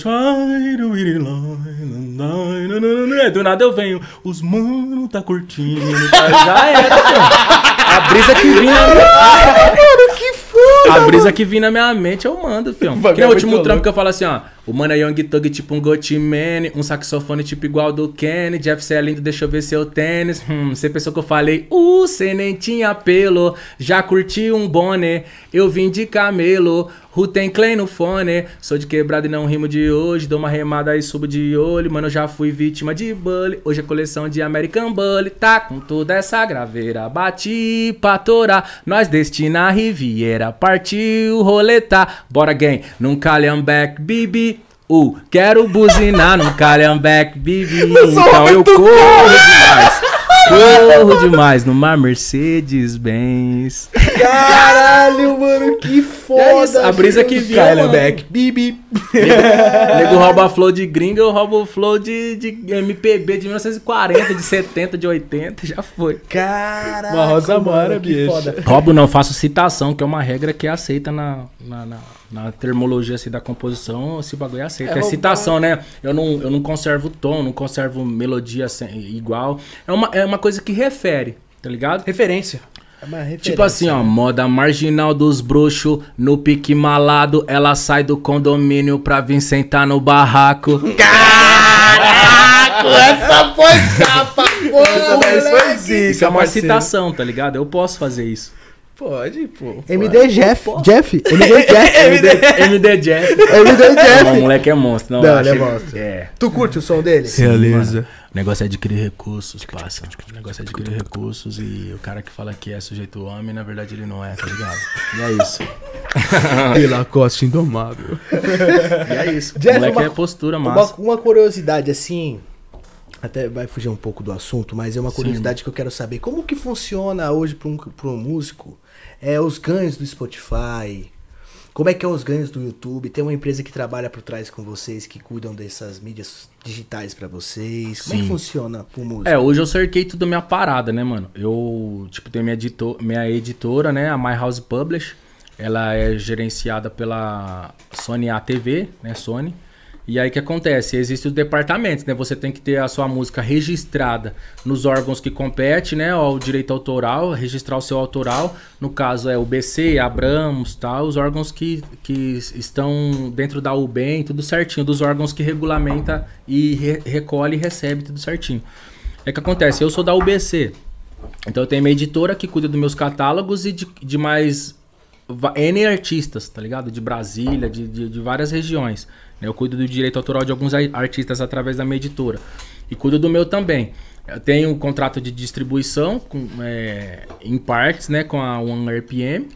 Do nada eu venho. Os mano tá curtindo. Já era, filho. A brisa que vinha. Mano, que foda! A brisa que vinha na minha mente eu mando, filho. Que nem o é último trampo que eu falo assim, ó. O mano é Young Thug, tipo um Gottman, um saxofone tipo igual do Kenny, Jeff cê é lindo, deixa eu ver seu tênis. Hum, você pensou que eu falei, uh, cê nem tinha pelo, já curti um boné, eu vim de camelo, Ruten Clay no fone, sou de quebrado e não rimo de hoje, dou uma remada e subo de olho, mano, já fui vítima de bully, hoje é coleção de American Bully, tá com toda essa graveira, bati pra torar, nós destina a Riviera, partiu roletar, bora gang, num calhambeck, bibi, Uh, quero buzinar num calhambeck, bibi. Então eu corro demais. Corro demais numa Mercedes Benz. Caralho, mano, que foda. É a brisa que Jesus. vinha, Kyla mano. Beck, Bibi. Nego rouba a flow de gringa, eu roubo o flow de, de MPB de 1940, de 70, de 80, já foi. Caralho. Uma rosa que bicho. foda. Roubo não, faço citação, que é uma regra que é aceita na, na, na, na termologia assim, da composição, esse bagulho é aceito. É É, citação, né? Eu não, eu não conservo tom, não conservo melodia sem- igual. É uma, é uma coisa que refere, tá ligado? Referência. É uma referência. Tipo assim, ó, moda marginal dos bruxos, no pique malado, ela sai do condomínio pra vir sentar no barraco. Caraca, essa foi chapa, zica, Isso é uma parceiro. citação, tá ligado? Eu posso fazer isso. Pode, pô. MD Jeff, Jeff, MD Jeff, MD, MD Jeff. MD Não, o Jeff. moleque é monstro. Não, Não, ele é acho- monstro. É. Tu curte o som dele? Beleza. O negócio é adquirir recursos, passa. O negócio é adquirir recursos e o cara que fala que é sujeito homem, na verdade ele não é, tá ligado? E é isso. Pela costa indomável. E é isso. Jeff, o moleque uma- é postura Uma, massa. uma curiosidade assim, até vai fugir um pouco do assunto, mas é uma curiosidade que eu quero saber. Como que funciona hoje para um, pra um músico é, os ganhos do Spotify? Como é que é os ganhos do YouTube? Tem uma empresa que trabalha por trás com vocês, que cuidam dessas mídias digitais pra vocês. Como é que Sim. funciona pro músico? É, hoje eu cerquei tudo minha parada, né, mano? Eu, tipo, tenho minha, editor, minha editora, né, a My House Publish. Ela é gerenciada pela Sony ATV, né, Sony. E aí o que acontece? Existem os departamentos, né? Você tem que ter a sua música registrada nos órgãos que compete, né? Ao direito autoral, registrar o seu autoral. No caso é o BC, Abramos, tal, os órgãos que, que estão dentro da UBEM, tudo certinho, dos órgãos que regulamenta e re- recolhe e recebe tudo certinho. É que acontece, eu sou da UBC. Então eu tenho minha editora que cuida dos meus catálogos e de, de mais N artistas, tá ligado? De Brasília, de, de, de várias regiões. Eu cuido do direito autoral de alguns artistas através da minha editora. E cuido do meu também. Eu tenho um contrato de distribuição com, é, em partes, né? Com a One RPM,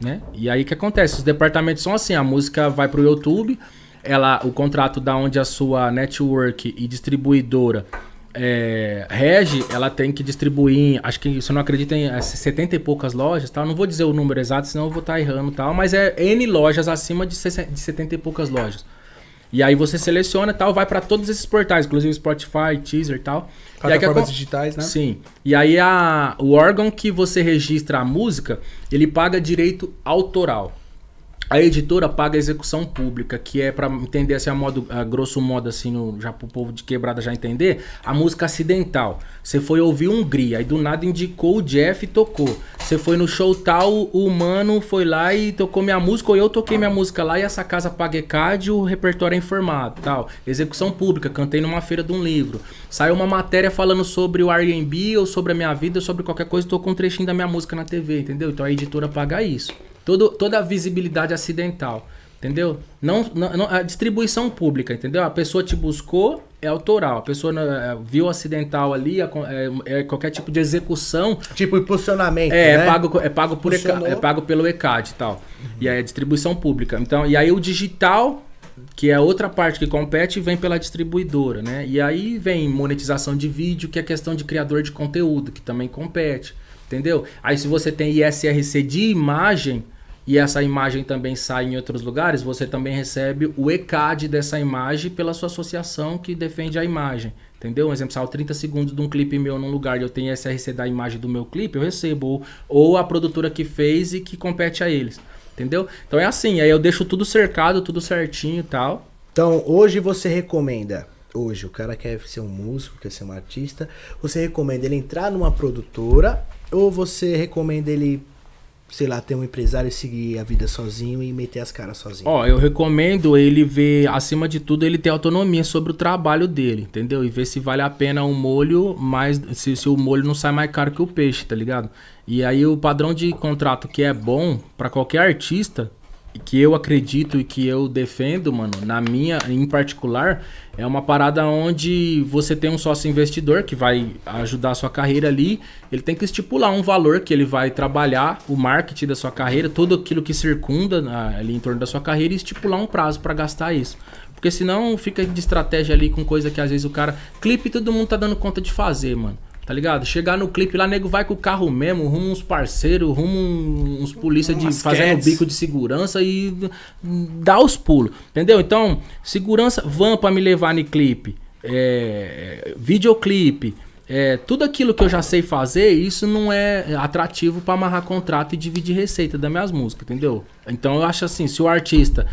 né? E aí o que acontece? Os departamentos são assim, a música vai pro YouTube, ela, o contrato da onde a sua network e distribuidora é, rege, ela tem que distribuir, acho que se eu não acredito em é, 70 e poucas lojas, tal. Não vou dizer o número exato, senão eu vou estar errando, tal. Mas é N lojas acima de 60 de 70 e poucas lojas. E aí você seleciona, tal, vai para todos esses portais, inclusive Spotify, Teaser, e tal. E Plataformas acon- digitais, né? Sim. E aí a, o órgão que você registra a música, ele paga direito autoral. A editora paga a execução pública, que é pra entender assim a modo, a grosso modo assim, no, já pro povo de quebrada já entender, a música acidental. Você foi ouvir Hungria, aí do nada indicou o Jeff e tocou. Você foi no show tal, o mano foi lá e tocou minha música, ou eu toquei minha música lá e essa casa paga ECAD, o repertório é informado, tal. Execução pública, cantei numa feira de um livro. Saiu uma matéria falando sobre o R&B ou sobre a minha vida, sobre qualquer coisa, tocou um trechinho da minha música na TV, entendeu? Então a editora paga isso. Todo, toda a visibilidade acidental, entendeu? Não, não, a distribuição pública, entendeu? A pessoa te buscou, é autoral. A pessoa né, viu acidental ali, é, é qualquer tipo de execução. Tipo impulsionamento. É, né? é pago, é pago por ECA, é pago pelo ECAD e tal. E aí é distribuição pública. Então, e aí o digital, que é outra parte que compete, vem pela distribuidora, né? E aí vem monetização de vídeo, que é questão de criador de conteúdo, que também compete. Entendeu? Aí se você tem ISRC de imagem e essa imagem também sai em outros lugares, você também recebe o ECAD dessa imagem pela sua associação que defende a imagem. Entendeu? Um exemplo, saiu 30 segundos de um clipe meu num lugar e eu tenho SRC da imagem do meu clipe, eu recebo. Ou, ou a produtora que fez e que compete a eles. Entendeu? Então é assim, aí eu deixo tudo cercado, tudo certinho e tal. Então, hoje você recomenda. Hoje, o cara quer ser um músico, quer ser um artista. Você recomenda ele entrar numa produtora ou você recomenda ele, sei lá, ter um empresário e seguir a vida sozinho e meter as caras sozinho? Ó, eu recomendo ele ver, acima de tudo, ele ter autonomia sobre o trabalho dele, entendeu? E ver se vale a pena um molho, mas se, se o molho não sai mais caro que o peixe, tá ligado? E aí o padrão de contrato que é bom pra qualquer artista, que eu acredito e que eu defendo, mano, na minha em particular, é uma parada onde você tem um sócio investidor que vai ajudar a sua carreira ali, ele tem que estipular um valor que ele vai trabalhar, o marketing da sua carreira, tudo aquilo que circunda na- ali em torno da sua carreira e estipular um prazo pra gastar isso. Porque senão fica de estratégia ali com coisa que às vezes o cara. Clipe todo mundo tá dando conta de fazer, mano. Tá ligado? Chegar no clipe lá, nego vai com o carro mesmo, rumo uns parceiros, rumo um- uns polícia de Umas fazendo cats. bico de segurança e dá os pulos. Entendeu? Então, segurança, van pra me levar no clipe, é, videoclipe, é, tudo aquilo que eu já sei fazer, isso não é atrativo pra amarrar contrato e dividir receita das minhas músicas, entendeu? Então eu acho assim, se o artista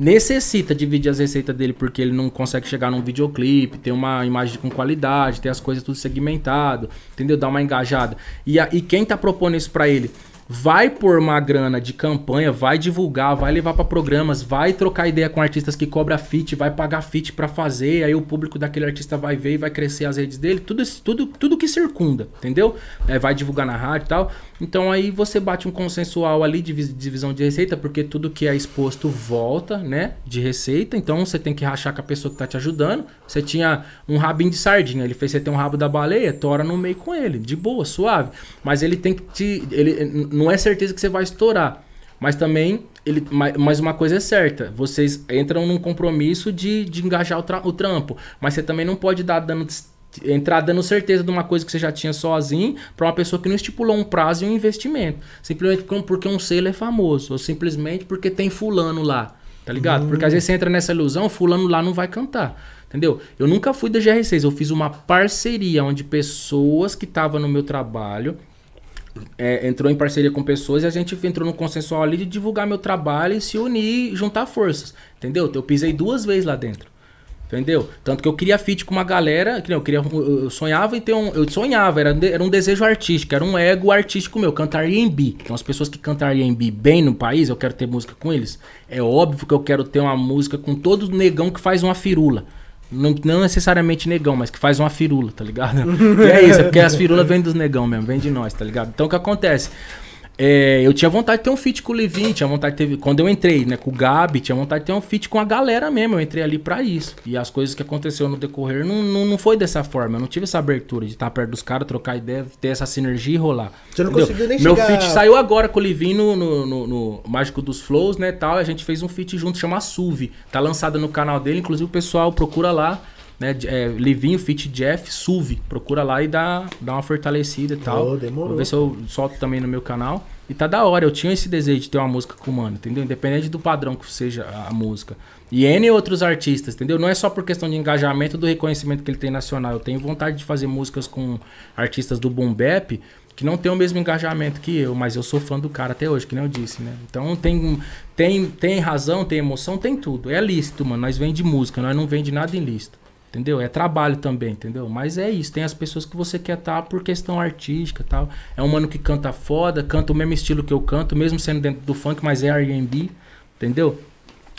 necessita dividir as receitas dele porque ele não consegue chegar num videoclipe, ter uma imagem com qualidade, ter as coisas tudo segmentado, entendeu? Dar uma engajada. E, a- e quem tá propondo isso pra ele vai pôr uma grana de campanha, vai divulgar, vai levar pra programas, vai trocar ideia com artistas que cobra fit, vai pagar fit pra fazer, aí o público daquele artista vai ver e vai crescer as redes dele, tudo tudo tudo que circunda, entendeu? É, vai divulgar na rádio e tal. Então aí você bate um consensual ali de vis- divisão de receita, porque tudo que é exposto volta, né, de receita. Então você tem que rachar com a pessoa que tá te ajudando. Você tinha um rabinho de sardinha, ele fez você ter um rabo da baleia, tora no meio com ele, de boa, suave. Mas ele tem que te ele não é certeza que você vai estourar. Mas também, ele, ma- mas uma coisa é certa, vocês entram num compromisso de, de engajar o, tra- o trampo. Mas você também não pode dar dando, entrar dando certeza de uma coisa que você já tinha sozinho pra uma pessoa que não estipulou um prazo e um investimento. Simplesmente porque um- selo é famoso, ou simplesmente porque tem fulano lá. Tá ligado? Porque às vezes você entra nessa ilusão, fulano lá não vai cantar. Entendeu? Eu nunca fui da GR6, eu fiz uma parceria onde pessoas que estavam no meu trabalho é, entrou em parceria com pessoas e a gente entrou no consensual ali de divulgar meu trabalho e se unir, juntar forças. Entendeu? Eu pisei duas vezes lá dentro. Entendeu? Tanto que eu queria feat com uma galera, que eu queria, eu sonhava em ter um, eu sonhava, era, era um desejo artístico, era um ego artístico meu, cantar R&B. Então as pessoas que cantam R&B bem no país, eu quero ter música com eles. É óbvio que eu quero ter uma música com todo negão que faz uma firula. Não, não necessariamente negão, mas que faz uma firula, tá ligado? e é isso, é porque as firulas vêm dos negão mesmo, vêm de nós, tá ligado? Então o que acontece? É, eu tinha vontade de ter um feat com o Levin, tinha vontade de ter. Quando eu entrei, né, com o Gabi, tinha vontade de ter um feat com a galera mesmo. Eu entrei ali pra isso. E as coisas que aconteceu no decorrer não, não, não foi dessa forma. Eu não tive essa abertura de estar perto dos caras, trocar ideia, ter essa sinergia e rolar. Você não Entendeu? conseguiu nem Meu chegar- feat saiu agora com o Levin no, no, no- no Mágico dos Flows, né, tal. E a gente fez um feat junto, chama Suvi. Tá lançado no canal dele, inclusive o pessoal procura lá. Né, é, Livinho, Fit Jeff, Suvi. Procura lá e dá, dá uma fortalecida e tal. Oh, demorou. Vou ver se eu solto também no meu canal. E tá da hora, eu tinha esse desejo de ter uma música com o mano, entendeu? Independente do padrão que seja a a música. E N outros artistas, entendeu? Não é só por questão de engajamento do reconhecimento que ele tem nacional. Eu tenho vontade de fazer músicas com artistas do Boom Bap que não tem o mesmo engajamento que eu, mas eu sou fã do cara até hoje, que nem eu disse, né? Então tem, tem, tem razão, tem emoção, tem tudo. É lícito, mano. Nós vende música, nós não vende nada ilícito. Entendeu? É trabalho também, entendeu? Mas é isso, tem as pessoas que você quer estar por questão artística tal. É um mano que canta foda, canta o mesmo estilo que eu canto, mesmo sendo dentro do funk, mas é R&B, entendeu?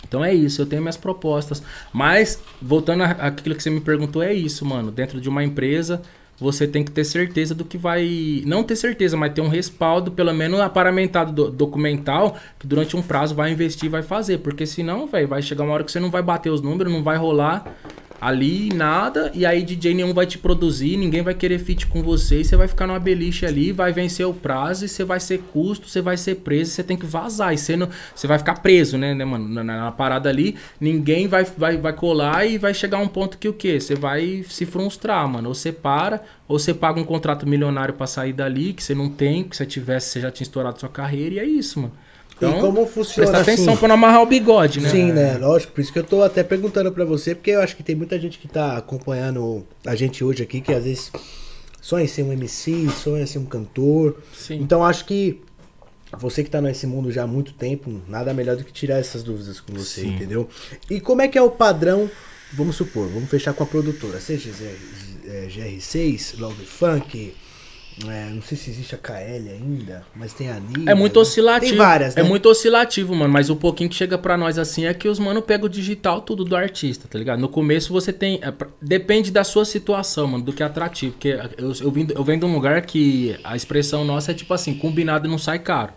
Então é isso, eu tenho minhas propostas. Mas, voltando àquilo que você me perguntou, é isso, mano. Dentro de uma empresa, você tem que ter certeza do que vai. Não ter certeza, mas ter um respaldo, pelo menos aparamentado do, documental, que durante um prazo vai investir e vai fazer. Porque senão, velho, vai chegar uma hora que você não vai bater os números, não vai rolar. Ali, nada, e aí DJ nenhum vai te produzir, ninguém vai querer fit com você, e você vai ficar numa beliche ali, vai vencer o prazo, e você vai ser custo, você vai ser preso, você tem que vazar, e você, não, você vai ficar preso, né, né mano, na, na parada ali, ninguém vai, vai, vai colar e vai chegar um ponto que o quê? Você vai se frustrar, mano, ou você para, ou você paga um contrato milionário para sair dali, que você não tem, que se você tivesse, você já tinha estourado sua carreira, e é isso, mano. Então, e como funciona presta atenção assim? pra não amarrar o bigode, né? Sim, né? Lógico, por isso que eu tô até perguntando para você, porque eu acho que tem muita gente que tá acompanhando a gente hoje aqui, que às vezes sonha em ser um MC, sonha em ser um cantor. Sim. Então acho que você que tá nesse mundo já há muito tempo, nada melhor do que tirar essas dúvidas com você, Sim. entendeu? E como é que é o padrão, vamos supor, vamos fechar com a produtora, seja GR6, Love Funk, é, não sei se existe a KL ainda, mas tem a Nina. É muito oscilativo. Tem várias, é né? É muito oscilativo, mano. Mas o pouquinho que chega pra nós assim é que os mano pegam o digital tudo do artista, tá ligado? No começo você tem. É, depende da sua situação, mano, do que é atrativo. Porque eu, eu, vim, eu venho de um lugar que a expressão nossa é tipo assim: combinado não sai caro.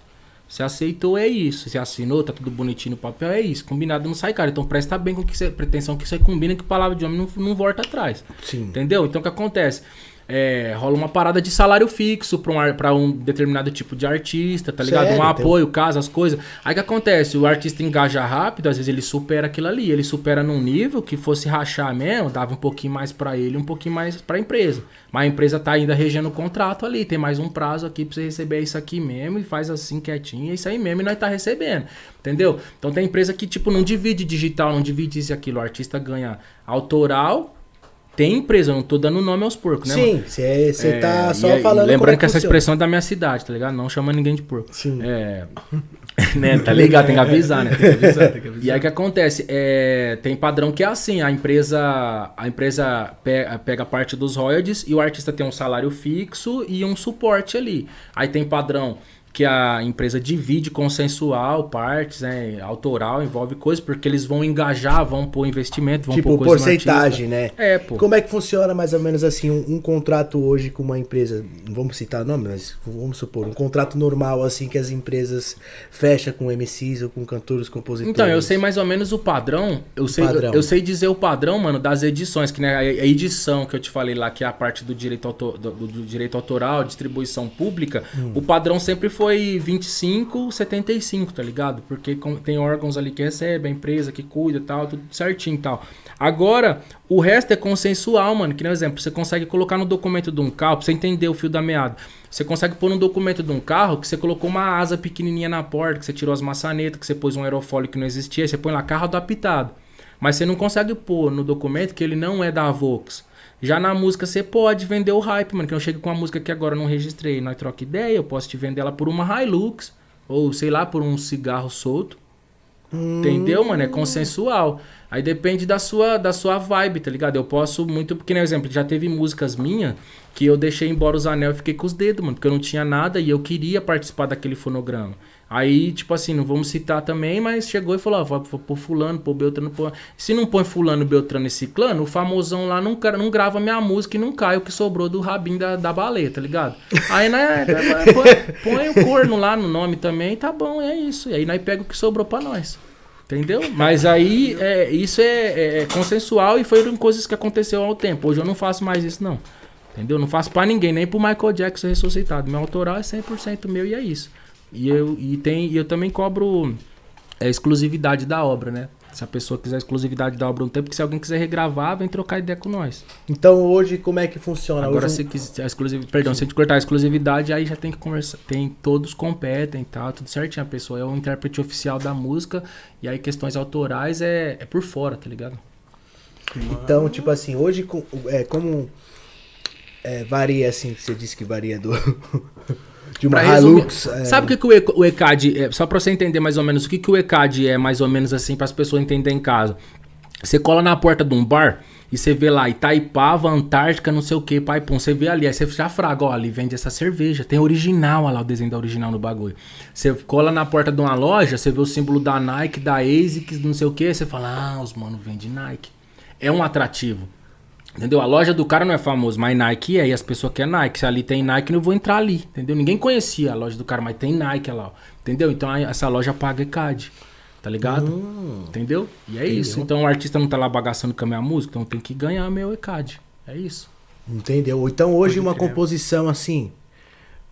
Se aceitou, é isso. Se assinou, tá tudo bonitinho no papel, é isso. Combinado não sai caro. Então presta bem com que você, pretensão que você combina que palavra de homem não, não volta atrás. Sim. Entendeu? Então o que acontece? É, rola uma parada de salário fixo pra um, um determinado tipo de artista, tá ligado? Sério? Um apoio, casa, as coisas. Aí que acontece? O artista engaja rápido, às vezes ele supera aquilo ali. Ele supera num nível que fosse rachar mesmo, dava um pouquinho mais para ele, um pouquinho mais pra empresa. Mas a empresa tá ainda regendo o contrato ali, tem mais um prazo aqui pra você receber isso aqui mesmo, e faz assim quietinho, é isso aí mesmo, e nós tá recebendo. Entendeu? Então tem empresa que, tipo, não divide digital, não divide isso e aquilo. O artista ganha autoral tem empresa, eu não tô dando nome aos porcos, né? Sim, você é, tá só e, falando. E lembrando é que, que essa expressão é da minha cidade, tá ligado? Não chama ninguém de porco. Sim. É. né, tá ligado? Tem que avisar, né? Tem que avisar, tem que avisar. E aí o que acontece? É, tem padrão que é assim: a empresa, a empresa pega, pega parte dos royalties e o artista tem um salário fixo e um suporte ali. Aí tem padrão que a empresa divide consensual, partes, né, autoral, envolve coisas, porque eles vão engajar, vão pôr investimento, vão tipo, pôr porcentagem, né? É, pô. Como é que funciona mais ou menos assim um, um, contrato hoje com uma empresa, não vamos citar nome, mas vamos supor, um contrato normal assim que as empresas fecham com MCs ou com cantores, compositores? Então, eu sei mais ou menos o padrão, eu o sei padrão. Eu, eu, sei dizer o padrão, mano, das edições, que né, a edição que eu te falei lá, que é a parte do direito, autor, do, do direito autoral, distribuição pública, hum. o padrão sempre foi foi 25, 75, tá ligado? Porque tem órgãos ali que recebem, a empresa que cuida tal, tudo certinho e tal. Agora, o resto é consensual, mano. Que nem exemplo, você consegue colocar no documento de um carro, pra você entender o fio da meada. Você consegue pôr no documento de um carro que você colocou uma asa pequenininha na porta, que você tirou as maçanetas, que você pôs um aerofólio que não existia, você põe lá carro adaptado. Mas você não consegue pôr no documento que ele não é da Vox. Já na música você pode vender o hype, mano. Que eu chego com uma música que agora eu não registrei, nós troca ideia, eu posso te vender ela por uma Hilux. Ou sei lá, por um cigarro solto. Hum. Entendeu, mano? É consensual. Aí depende da sua, da sua vibe, tá ligado? Eu posso muito. Porque, por exemplo, já teve músicas minhas que eu deixei embora os anel e fiquei com os dedos, mano. Porque eu não tinha nada e eu queria participar daquele fonograma. Aí, tipo assim, não vamos citar também, mas chegou e falou, ó, vou pôr fulano, pôr Beltrano, pôr... Se não põe fulano, Beltrano e Ciclano, o famosão lá não, não grava minha música e não cai o que sobrou do rabinho da, da baleia, tá ligado? Aí, né, põe, põe o corno lá no nome também, tá bom, é isso. E aí, nós pega o que sobrou pra nós. Entendeu? Mas aí, é, isso é, é, é consensual e foram coisas que aconteceu ao tempo. Hoje eu não faço mais isso, não. Entendeu? Não faço para ninguém, nem pro Michael Jackson ressuscitado. Meu autoral é 100% meu e é isso. E eu, e tem, e eu também cobro a é, exclusividade da obra, né? Se a pessoa quiser exclusividade da obra um tempo, que se alguém quiser regravar, vem trocar ideia com nós. Então hoje como é que funciona? Agora hoje... se quiser a exclusividade, perdão, Sim. se a gente cortar a exclusividade, aí já tem que conversar, tem todos competem, tá, tudo certinho, a pessoa é o intérprete oficial da música e aí questões autorais é, é por fora, tá ligado? Então, tipo assim, hoje é como é, varia assim, você disse que varia do de uma pra Hilux. É... Sabe o que, que o, ECAD é? Só pra você entender mais ou menos o que, que o ECAD é, mais ou menos assim, para as pessoas entenderem em casa. Você cola na porta de um bar e você vê lá Itaipava, Antártica, não sei o que, pai, pum. Você vê ali, aí você já fraga, ó, ali vende essa cerveja. Tem original, olha lá o desenho da original no bagulho. Você cola na porta de uma loja, você vê o símbolo da Nike, da ASICS, não sei o que, você fala, ah, os mano vende Nike. É um atrativo. Entendeu? A loja do cara não é famoso, mas Nike é, e as pessoas querem Nike. Se ali tem Nike, não vou entrar ali, entendeu? Ninguém conhecia a loja do cara, mas tem Nike lá, ó. entendeu? Então essa loja paga ECAD. tá ligado? Entendeu? E é isso. Então o artista não tá lá bagaçando com a minha música, então tem que ganhar meu ECAD. É isso. Entendeu? Então hoje Pode uma crer. composição assim,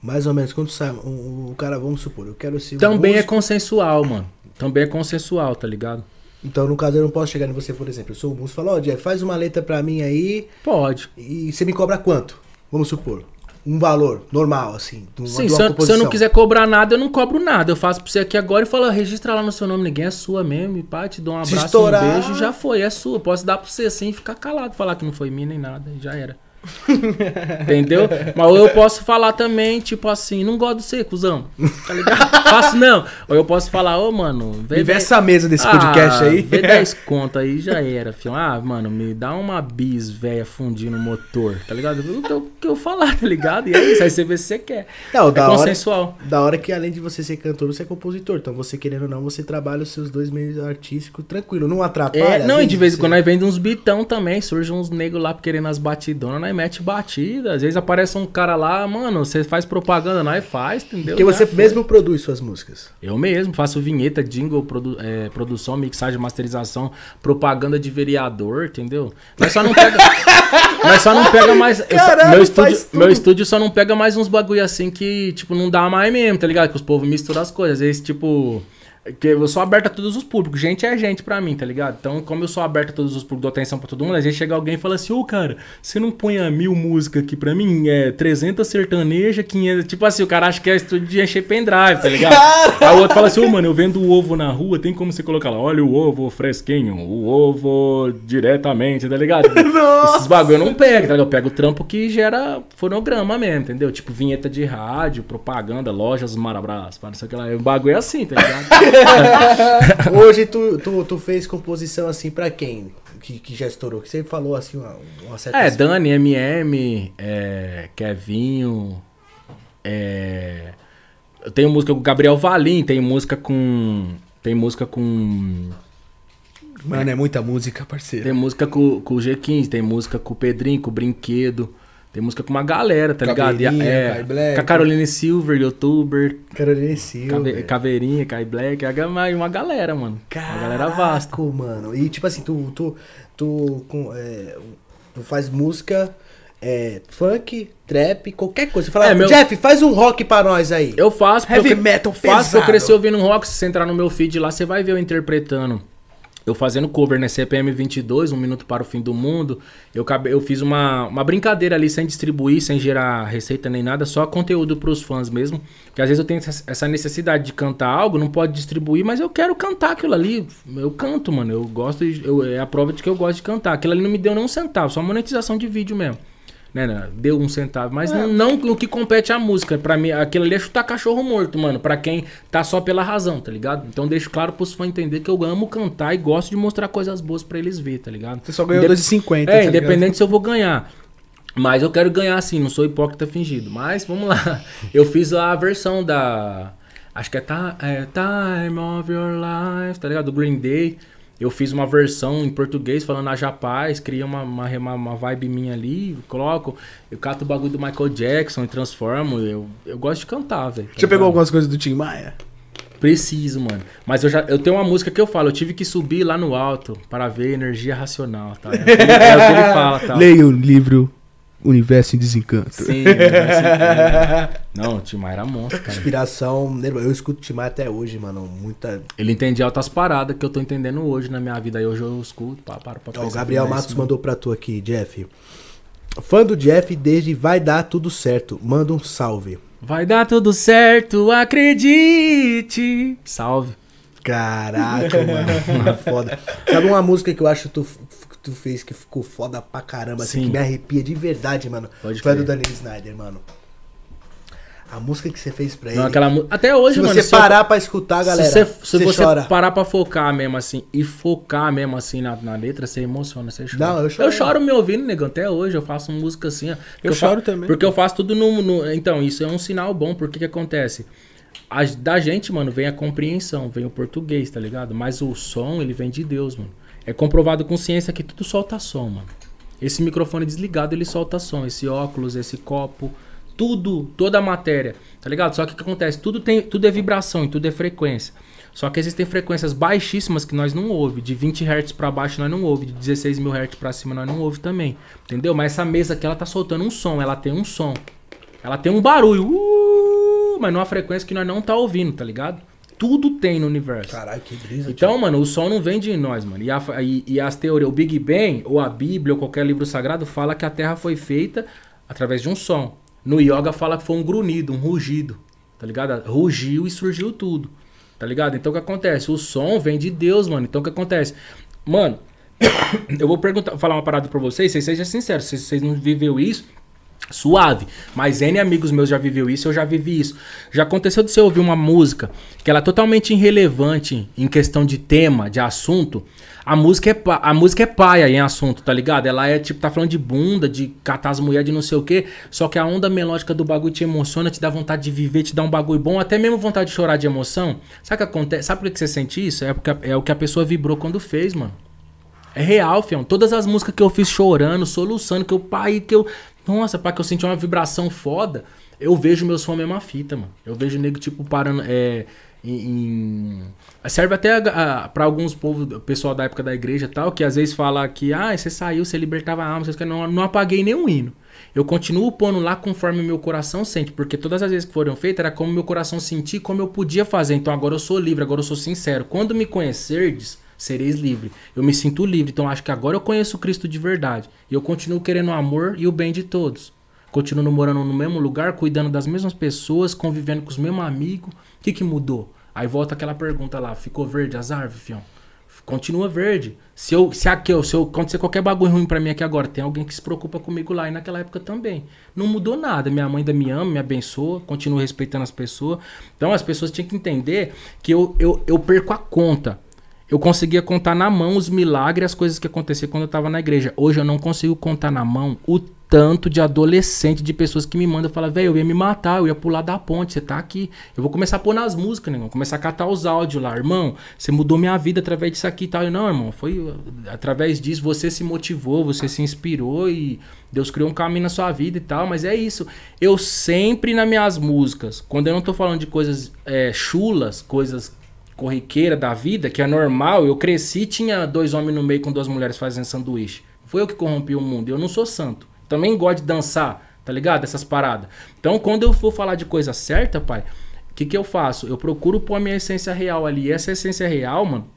mais ou menos, quando sai, um, o cara, vamos supor, eu quero ser um Também é consensual, mano. Também é consensual, tá ligado? Então no caso eu não posso chegar em você, por exemplo, eu sou um músico e falar, ó, Jeff, faz uma letra pra mim aí Pode. e você me cobra quanto? Vamos supor, um valor normal, assim, de uma, Sim, de uma se eu, se eu não quiser cobrar nada, eu não cobro nada. Eu faço pra você aqui agora e falo, registra lá no seu nome, ninguém é sua mesmo. E pá, te dou um abraço, estourar- um beijo, já foi, é sua. Posso dar pra você assim e ficar calado, falar que não foi minha nem nada, já era. Entendeu? Mas ou eu posso falar também, tipo assim, não gosto de você, cuzão. Tá ligado? Faço não. Ou eu posso falar, ô, mano, vê Me vê essa mesa desse podcast ah, aí. Vê 10 conto aí, já era, filho. Ah, mano, me dá uma bis velha fundindo o motor, tá ligado? O que eu, que eu falar, tá ligado? E é isso, aí você vê se você quer. Não, É da hora, consensual. da hora que além de você ser cantor, você é compositor. Então você querendo ou não, você trabalha os seus dois meios artísticos tranquilo, não atrapalha. É, não, e de vez em quando nós vende uns bitão também, surge uns negros lá querendo as batidonas, nós mete batida. Às vezes aparece um cara lá, mano, você faz propaganda, nós faz, entendeu? Porque você Já foi. mesmo produz suas músicas. Eu mesmo faço vinheta, jingle, produ- é, produção, mixagem, masterização, propaganda de vereador, entendeu? Nós só não pega. nós só não pega mais. só- meu, estúdio, meu estúdio só não pega mais uns bagulho assim que, tipo, não dá mais mesmo, tá ligado? Que os povos misturam as coisas. Às vezes, tipo. Que eu sou aberto a todos os públicos. Gente é gente pra mim, tá ligado? Então, como eu sou aberto a todos os públicos, dou atenção pra todo mundo, às vezes chega alguém e fala assim, ô cara, você não põe a mil músicas aqui pra mim? É 300 sertaneja, 500. Tipo assim, o cara acha que é estúdio de encher pendrive, tá ligado? Aí o outro fala assim, ô mano, eu vendo o ovo na rua, tem como você colocar lá, olha o ovo fresquinho, o ovo diretamente, tá ligado? Esses bagulho eu não pego, tá ligado? Eu pego o trampo que gera fonograma mesmo, entendeu? Tipo vinheta de rádio, propaganda, lojas Marabras, não sei o que lá. O bagulho é assim, tá ligado? Hoje tu, tu, tu fez composição assim pra quem? Que, que já estourou? Que você falou assim uma, uma certa. É, Dani, MM, é, Kevinho. É, eu tenho música com o Gabriel Valim, tem música com. Tem música com. Mano, é muita música, parceiro. Tem música com, com o G15, tem música com o Pedrinho, com o Brinquedo. Tem música com uma galera, tá ligado? E é, Black. com a Caroline Silver, youtuber. Carolina Silva. Cave- Caveirinha, Kai Black. uma, galera, mano. Uma galera vasta. Caraca, mano. E tipo assim, tu, tu, tu, com, é, tu faz música, é, funk, trap, qualquer coisa. Você fala, É, meu- Jeff, faz um rock pra nós aí. Eu faço Heavy eu, metal faço porque eu pesado. cresci ouvindo rock. Se você entrar no meu feed lá, você vai ver eu interpretando. Eu fazendo cover, né? CPM 22, Um Minuto para o Fim do Mundo. Eu, eu fiz uma, uma brincadeira ali, sem distribuir, sem gerar receita nem nada, só conteúdo pros fãs mesmo. Porque às vezes eu tenho essa essa necessidade de cantar algo, não pode distribuir, mas eu quero cantar aquilo ali. Eu canto, mano. Eu gosto, de- eu, é a prova de que eu gosto de cantar. Aquilo ali não me deu nem um centavo, só monetização de vídeo mesmo. Né, né, deu um centavo, mas não, não no que compete a música. Pra mim, aquilo ali é chutar cachorro morto, mano. Pra quem tá só pela razão, tá ligado? Então deixo claro pros fãs entender que eu amo cantar e gosto de mostrar coisas boas pra eles ver, tá ligado? Você só ganhou Indep- 2,50. É, tá ligado? independente se eu vou ganhar. Mas eu quero ganhar sim, não sou hipócrita fingido. Mas vamos lá. Eu fiz a versão da. Acho que é, Ta- é Time of Your Life, tá ligado? Do Green Day. Eu fiz uma versão em português falando a Japaz, cria uma, uma, uma- vibe minha ali, coloco, eu cato o bagulho do Michael Jackson e transformo. Eu, eu gosto de cantar, velho. tá Já pegou algumas coisas do Tim Maia? Preciso, mano. Mas eu já eu tenho uma música que eu falo, eu tive que subir lá no alto para ver energia racional, tá? É o que ele, é o que ele fala, tá? Leia o livro Universo em Desencanto. Sim, ser- não, o Timar era monstro, cara. Inspiração, eu escuto Timar até hoje, mano. Muita. Ele entendia altas paradas que eu tô entendendo hoje na minha vida. Aí hoje eu escuto, pá, para pra Ó, o Gabriel Matos isso, mandou pra tu aqui, Jeff. Fã do Jeff desde Vai Dar Tudo Certo. Manda um salve. Vai dar tudo certo, acredite. Salve. Caraca, mano. foda. Sabe uma música que eu acho que tu, tu fez que ficou foda pra caramba, assim, Sim. que me arrepia de verdade, mano? Pode Foi a do. Daniel Snyder, mano. A música que você fez pra ele. Não, aquela mu- Até hoje, se mano. você eu- parar pra escutar, galera, se você, se você, você chora. parar pra focar mesmo assim e focar mesmo assim na, na letra, você emociona, você chora. Não, eu choro. Eu choro me ouvindo, negão, até hoje. Eu faço música assim, ó. Eu fa- choro também. Porque eu faço tudo no, no- Então, isso é um sinal bom, porque que acontece? A- da gente, mano, vem a compreensão, vem o português, tá ligado? Mas o som, ele vem de Deus, mano. É comprovado com ciência que tudo solta som, mano. Esse microfone desligado, ele solta som. Esse óculos, esse copo, Tudo, toda a matéria, tá ligado? Só que o que acontece? Tudo, tem, tudo é vibração e tudo é frequência. Só que existem frequências baixíssimas que nós não ouve. De 20 Hz pra baixo nós não ouve. De 16 mil Hz pra cima nós não ouve também. Entendeu? Mas essa mesa aqui ela tá soltando um som. Ela tem um som. Ela tem um barulho. Uh, mas numa frequência que nós não tá ouvindo, tá ligado? Tudo tem no universo. Caralho, que brisa. Então, mano, o som não vem de nós, mano. E, a, e, e as teorias, o Big Bang, ou a Bíblia, ou qualquer livro sagrado, fala que a Terra foi feita através de um som. No yoga fala que foi um grunhido, um rugido. Tá ligado? Rugiu e surgiu tudo. Tá ligado? Então o que acontece? O som vem de Deus, mano. Então o que acontece? Mano, eu vou perguntar, falar uma parada pra vocês, vocês sejam sinceros, se vocês não viveu isso, suave. Mas N amigos meus já viveu isso, eu já vivi isso. Já aconteceu de você ouvir uma música que ela é totalmente irrelevante em questão de tema, de assunto. A música é, a música é paia em assunto, tá ligado? Ela é tipo, tá falando de bunda, de catar as mulheres, de não sei o quê. Só que a onda melódica do bagulho te emociona, te dá vontade de viver, te dá um bagulho bom, até mesmo vontade de chorar de emoção. Sabe o que acontece? Sabe por que você sente isso? É, porque é o que a pessoa vibrou quando fez, mano. É real, fião. Todas as músicas que eu fiz chorando, soluçando, que eu pai, que eu. Nossa, pá, que eu senti uma vibração foda. Eu vejo meus fãs mesma fita, mano. Eu vejo nego, tipo, parando. É, em, em- Serve até a, a, pra alguns povos, pessoal da época da igreja e tal, que às vezes fala que, ah, você saiu, você libertava a alma, vocês não, não apaguei nenhum hino. Eu continuo pondo lá conforme meu coração sente, porque todas as vezes que foram feitas era como meu coração sentia, como eu podia fazer. Então agora eu sou livre, agora eu sou sincero. Quando me conhecerdes, sereis livre. Eu me sinto livre, então acho que agora eu conheço Cristo de verdade. E eu continuo querendo o amor e o bem de todos. Continuo morando no mesmo lugar, cuidando das mesmas pessoas, convivendo com os mesmos amigos. O que, que mudou? Aí volta aquela pergunta lá, ficou verde as árvores, fião? Continua verde. Se eu, se aqui, se eu acontecer qualquer bagulho ruim pra mim aqui agora, tem alguém que se preocupa comigo lá e naquela época também. Não mudou nada. Minha mãe ainda me ama, me abençoa, continuo respeitando as pessoas. Então as pessoas tinham que entender que eu, eu, eu perco a conta. Eu conseguia contar na mão os milagres, as coisas que aconteciam quando eu tava na igreja. Hoje eu não consigo contar na mão o tanto de adolescente, de pessoas que me mandam falam, velho, eu ia me matar, eu ia pular da ponte, você tá aqui. Eu vou começar a pôr nas músicas, né? Vou começar a catar os áudios lá. Irmão, você mudou minha vida através disso aqui e tal. Eu, não, irmão, foi uh, através disso, você se motivou, você se inspirou e Deus criou um caminho na sua vida e tal. Mas é isso. Eu sempre nas minhas músicas, quando eu não tô falando de coisas é, chulas, coisas corriqueira da vida, que é normal. Eu cresci tinha dois homens no meio com duas mulheres fazendo sanduíche. Foi eu que corrompi o mundo. Eu não sou santo. Também gosto de dançar, tá ligado? Essas paradas. Então, quando eu for falar de coisa certa, pai, o que, que eu faço? Eu procuro pôr a minha essência real ali. E essa essência real, mano,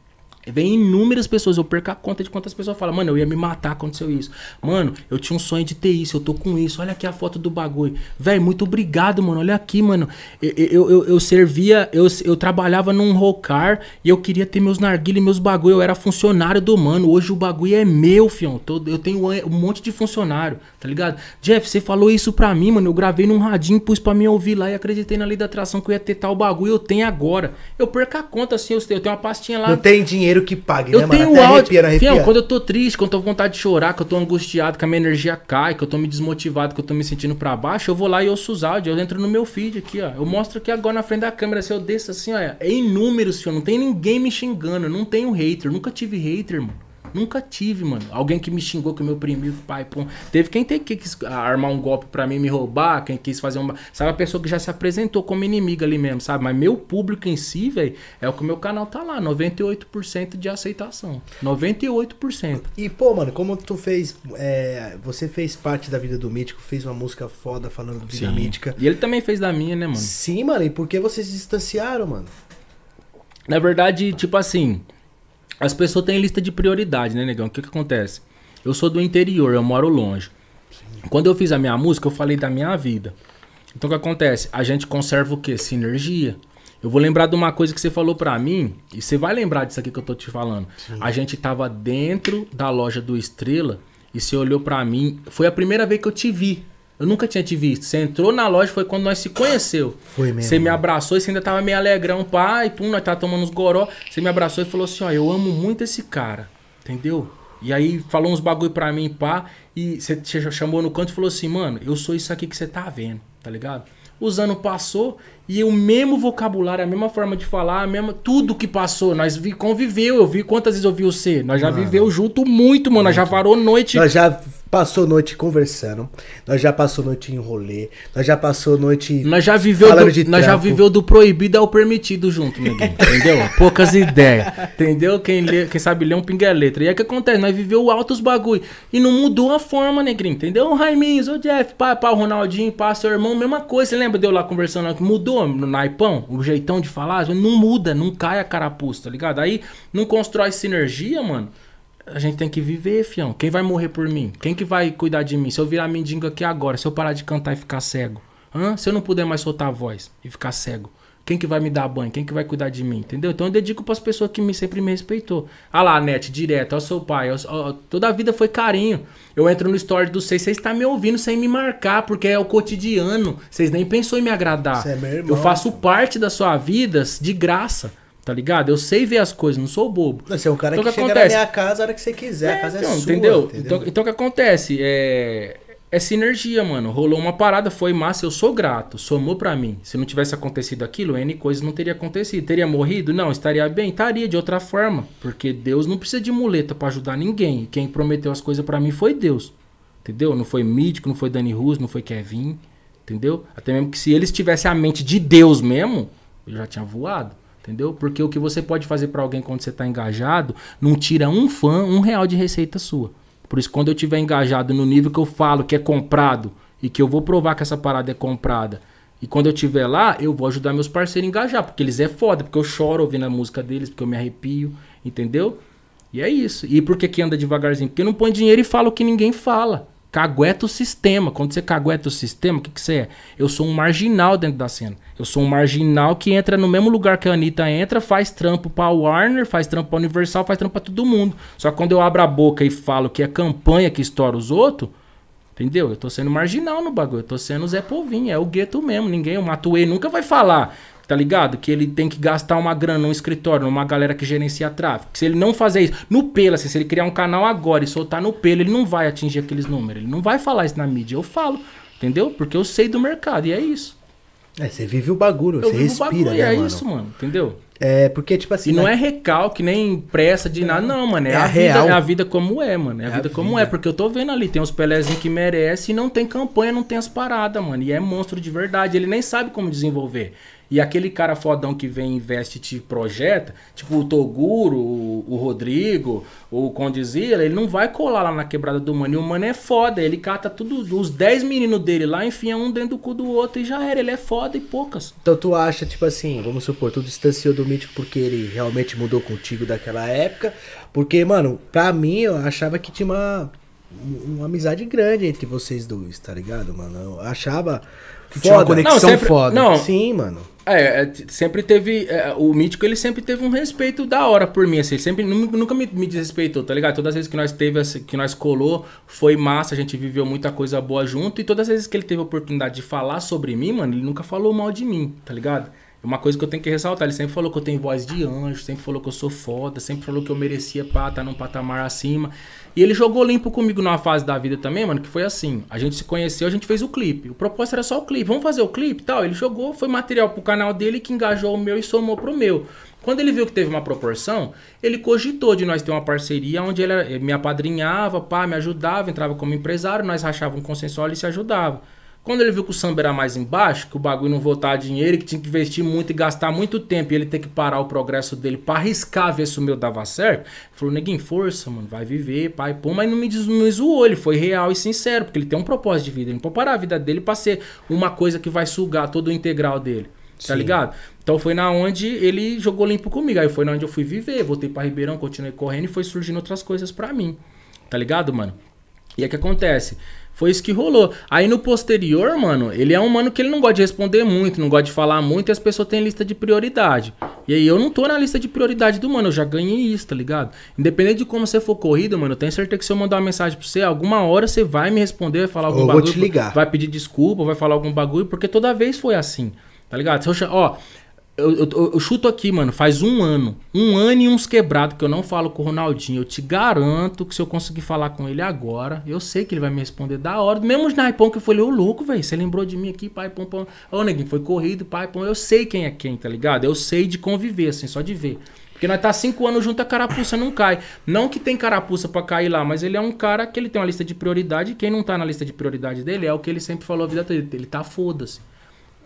Vem inúmeras pessoas, eu perco a conta de quantas pessoas falam, mano, eu ia me matar, aconteceu isso. Mano, eu tinha um sonho de ter isso, eu tô com isso, olha aqui a foto do bagulho. Véi, muito obrigado, mano, olha aqui, mano. Eu, eu, eu, servia, eu, eu trabalhava num rocar e eu queria ter meus narguilhos e meus bagulho, eu era funcionário do mano, hoje o bagulho é meu, fião. Eu tenho um monte de funcionário, tá ligado? Jeff, você falou isso pra mim, mano, eu gravei num radinho, pus pra mim ouvir lá e acreditei na lei da atração que eu ia ter tal bagulho, eu tenho agora. Eu perco a conta, assim, eu tenho uma pastinha lá. Não tem dinheiro que pague, Eu né, mano? tenho Até áudio. arrepia, não arrepia? Fião, quando eu tô triste, quando eu tô com vontade de chorar, que eu tô angustiado, que a minha energia cai, que eu tô me desmotivado, que eu tô me sentindo pra baixo, eu vou lá e ouço os áudios. Eu entro no meu feed aqui, ó. Eu mostro aqui agora na frente da câmera. Se eu desço assim, ó. É inúmeros, fião. Não tem ninguém me xingando. Não tenho hater. Nunca tive hater, mano. Nunca tive, mano. Alguém que me xingou, que me oprimiu, pai, pum. Teve quem tem que quis armar um golpe pra mim, me roubar, quem quis fazer uma. Sabe, a pessoa que já se apresentou como inimiga ali mesmo, sabe? Mas meu público em si, velho, é o que o meu canal tá lá. 98% de aceitação. 98%. E, pô, mano, como tu fez. é, você fez parte da vida do Mítico, fez uma música foda falando do Vida Mítica. E ele também fez da minha, né, mano? Sim, mano, e por que vocês se distanciaram, mano? Na verdade, tipo assim, as pessoas têm lista de prioridade, né, negão? O que que acontece? Eu sou do interior, eu moro longe. Quando eu fiz a minha música, eu falei da minha vida. Então o que acontece? A gente conserva o quê? Sinergia. Eu vou lembrar de uma coisa que você falou pra mim, e você vai lembrar disso aqui que eu tô te falando. A gente tava dentro da loja do Estrela e você olhou pra mim. Foi a primeira vez que eu te vi. Eu nunca tinha te visto. Você entrou na loja, foi quando nós se conheceu. Foi mesmo. Você me abraçou e você ainda tava meio alegrão, pai, pum, nós tava tomando uns goró. Você me abraçou e falou assim, ó, eu amo muito esse cara, entendeu? E aí falou uns bagulho pra mim, pá, e você chamou no canto e falou assim, mano, eu sou isso aqui que você tá vendo, tá ligado? Os anos passou E o mesmo vocabulário, a mesma forma de falar, a mesma, tudo que passou. Nós vi, conviveu, eu vi quantas vezes eu vi você. Nós já Mano. viveu junto muito, mano. Nós já varou noite. Nós já passou noite conversando, nós já passou noite em rolê, nós já passou noite. Nós já viveu do, nós já viveu do proibido ao permitido junto, neguinho. Entendeu? Poucas ideias. Entendeu? Quem, lê, quem sabe ler um pinga é letra. E aí o que acontece? Nós viveu altos bagulho. E não mudou a forma, negrinho. Entendeu? O Raiminhos, o Jeff, pá, pá, o Ronaldinho, pá, seu irmão, mesma coisa. Você lembra de eu lá conversando que no naipão? O jeitão de falar? Não muda, não cai a carapuça, tá ligado? Aí não constrói sinergia, mano. A gente tem que viver, fião. Quem vai morrer por mim? Quem que vai cuidar de mim? Se eu virar mendigo aqui agora, se eu parar de cantar e ficar cego? Hã? Se eu não puder mais soltar a voz e ficar cego? Quem que vai me dar banho? Quem que vai cuidar de mim? Entendeu? Então eu dedico pras pessoas que me, sempre me respeitou. Ah lá, Net, direto, ó seu pai. ó- ó, toda a vida foi carinho. Eu entro no story do vocês, vocês estão me ouvindo sem me marcar, porque é o cotidiano. Vocês nem pensou em me agradar. Você é meu irmão. eu faço parte da sua vida de graça. Tá ligado? Eu sei ver as coisas, não sou bobo. Você é um cara Então, que que chega acontece? na minha casa a hora que você quiser, a casa é então, sua. entendeu? Então, então o que acontece? É, é sinergia, mano. Rolou uma parada, foi massa, eu sou grato, somou pra mim. Se não tivesse acontecido aquilo, N coisas não teria acontecido. Teria morrido? Não, estaria bem? Estaria de outra forma. Porque Deus não precisa de muleta pra ajudar ninguém. Quem prometeu as coisas pra mim foi Deus. Entendeu? Não foi Mítico, não foi Dani Rus, não foi Kevin. Entendeu? Até mesmo que se eles tivessem a mente de Deus mesmo, eu já tinha voado. Entendeu? Porque o que você pode fazer pra alguém quando você tá engajado, não tira um fã, um real de receita sua. Por isso, quando eu tiver engajado no nível que eu falo que é comprado e que eu vou provar que essa parada é comprada, e quando eu tiver lá, eu vou ajudar meus parceiros a engajar, porque eles é foda, porque eu choro ouvindo a música deles, porque eu me arrepio, entendeu? E é isso. E por que, que anda devagarzinho? Porque não põe dinheiro e fala o que ninguém fala. Cagueta o sistema. Quando você cagueta o sistema, o que, que você é? Eu sou um marginal dentro da cena. Eu sou um marginal que entra no mesmo lugar que a Anitta entra, faz trampo pra Warner, faz trampo pra Universal, faz trampo pra todo mundo. Só que quando eu abro a boca e falo que é campanha que estoura os outros, entendeu? Eu tô sendo marginal no bagulho. Eu tô sendo Zé Povinho. É o gueto mesmo. Ninguém, o Matuê nunca vai falar tá ligado? Que ele tem que gastar uma grana num escritório, numa galera que gerencia tráfego. Se ele não fazer isso, no pelo, assim, se ele criar um canal agora e soltar no pelo, ele não vai atingir aqueles números. Ele não vai falar isso na mídia. Eu falo, entendeu? Porque eu sei do mercado e é isso. É, você vive o bagulho, Eu você vivo o respira, bagulho e né, é mano? isso, mano, entendeu? É, porque, tipo assim... E não né? é recalque, nem pressa de nada, não, mano. É, É a, a vida, real. é a vida como é, mano. É a É a vida como vida. é, porque eu tô vendo ali, tem uns Pelézinhos que merece e não tem campanha, não tem as paradas, mano. E é monstro de verdade, ele nem sabe como desenvolver. E aquele cara fodão que vem, investe e te projeta, tipo o Toguro, o, o Rodrigo, o Condizila, ele não vai colar lá na quebrada do mano. E o mano é foda, ele cata tudo, os 10 meninos dele lá, enfia um dentro do cu do outro e já era. Ele é foda e poucas. Então tu acha, tipo assim, vamos supor, tu distanciou do Mítico porque ele realmente mudou contigo daquela época. Porque, mano, pra mim, eu achava que tinha uma, uma amizade grande entre vocês dois, tá ligado, mano? Eu achava Que tinha uma foda. conexão Não, sempre- foda. não. Sim, mano. É, é, sempre teve. é, o Mítico, ele sempre teve um respeito da hora por mim, assim. Sempre nu- nunca me, me desrespeitou, tá ligado? Todas as vezes que nós teve, assim, que nós colou, foi massa, a gente viveu muita coisa boa junto. E todas as vezes que ele teve a oportunidade de falar sobre mim, mano, ele nunca falou mal de mim, tá ligado? É uma coisa que eu tenho que ressaltar. Ele sempre falou que eu tenho voz de anjo, sempre falou que eu sou foda, sempre falou que eu merecia estar num patamar acima. E ele jogou limpo comigo numa fase da vida também, mano, que foi assim. A gente se conheceu, a gente fez o clipe. O propósito era só o clipe. Vamos fazer o clipe tal. Ele jogou, foi material pro canal dele que engajou o meu e somou pro meu. Quando ele viu que teve uma proporção, ele cogitou de nós ter uma parceria onde ele ele me apadrinhava, pá, me ajudava, entrava como empresário, nós rachávamos um consensual e se ajudava. Quando ele viu que o samba era mais embaixo, que o bagulho não voltava dinheiro, que tinha que investir muito e gastar muito tempo e ele ter que parar o progresso dele pra arriscar ver se o meu dava certo, ele falou, neguinho, força, mano, vai viver, pai, pô, mas não me, não me zoou, ele foi real e sincero, porque ele tem um propósito de vida, ele não pode parar a vida dele pra ser uma coisa que vai sugar todo o integral dele, tá Sim. ligado? Então foi na onde ele jogou limpo comigo, aí foi na onde eu fui viver, voltei pra Ribeirão, continuei correndo e foi surgindo outras coisas pra mim, tá ligado, mano? E o que acontece? Foi isso que rolou. Aí no posterior, mano, ele é um mano que ele não gosta de responder muito, não gosta de falar muito e as pessoas têm lista de prioridade. E aí eu não tô na lista de prioridade do mano, eu já ganhei isso, tá ligado? Independente de como você for corrido, mano, eu tenho certeza que se eu mandar uma mensagem pra você, alguma hora você vai me responder, vai falar algum Eu vou bagulho. te ligar. Vai pedir desculpa, vai falar algum bagulho, porque toda vez foi assim, tá ligado? Se eu Ó, Eu, eu- eu- chuto aqui, mano, faz um ano. Um ano e uns quebrados que eu não falo com o Ronaldinho. Eu te garanto que se eu conseguir falar com ele agora, eu sei que ele vai me responder da hora. Mesmo o Naipão que eu falei, ô louco, velho, você lembrou de mim aqui, pai, pom, pom. Ô, neguinho, foi corrido, pai, pom. Eu sei quem é quem, tá ligado? Eu sei de conviver, assim, só de ver. Porque nós tá cinco anos junto, a carapuça não cai. Não que tem carapuça pra cair lá, mas ele é um cara que ele tem uma lista de prioridade. E quem não tá na lista de prioridade dele é o que ele sempre falou a vida dele. Ele tá foda-se.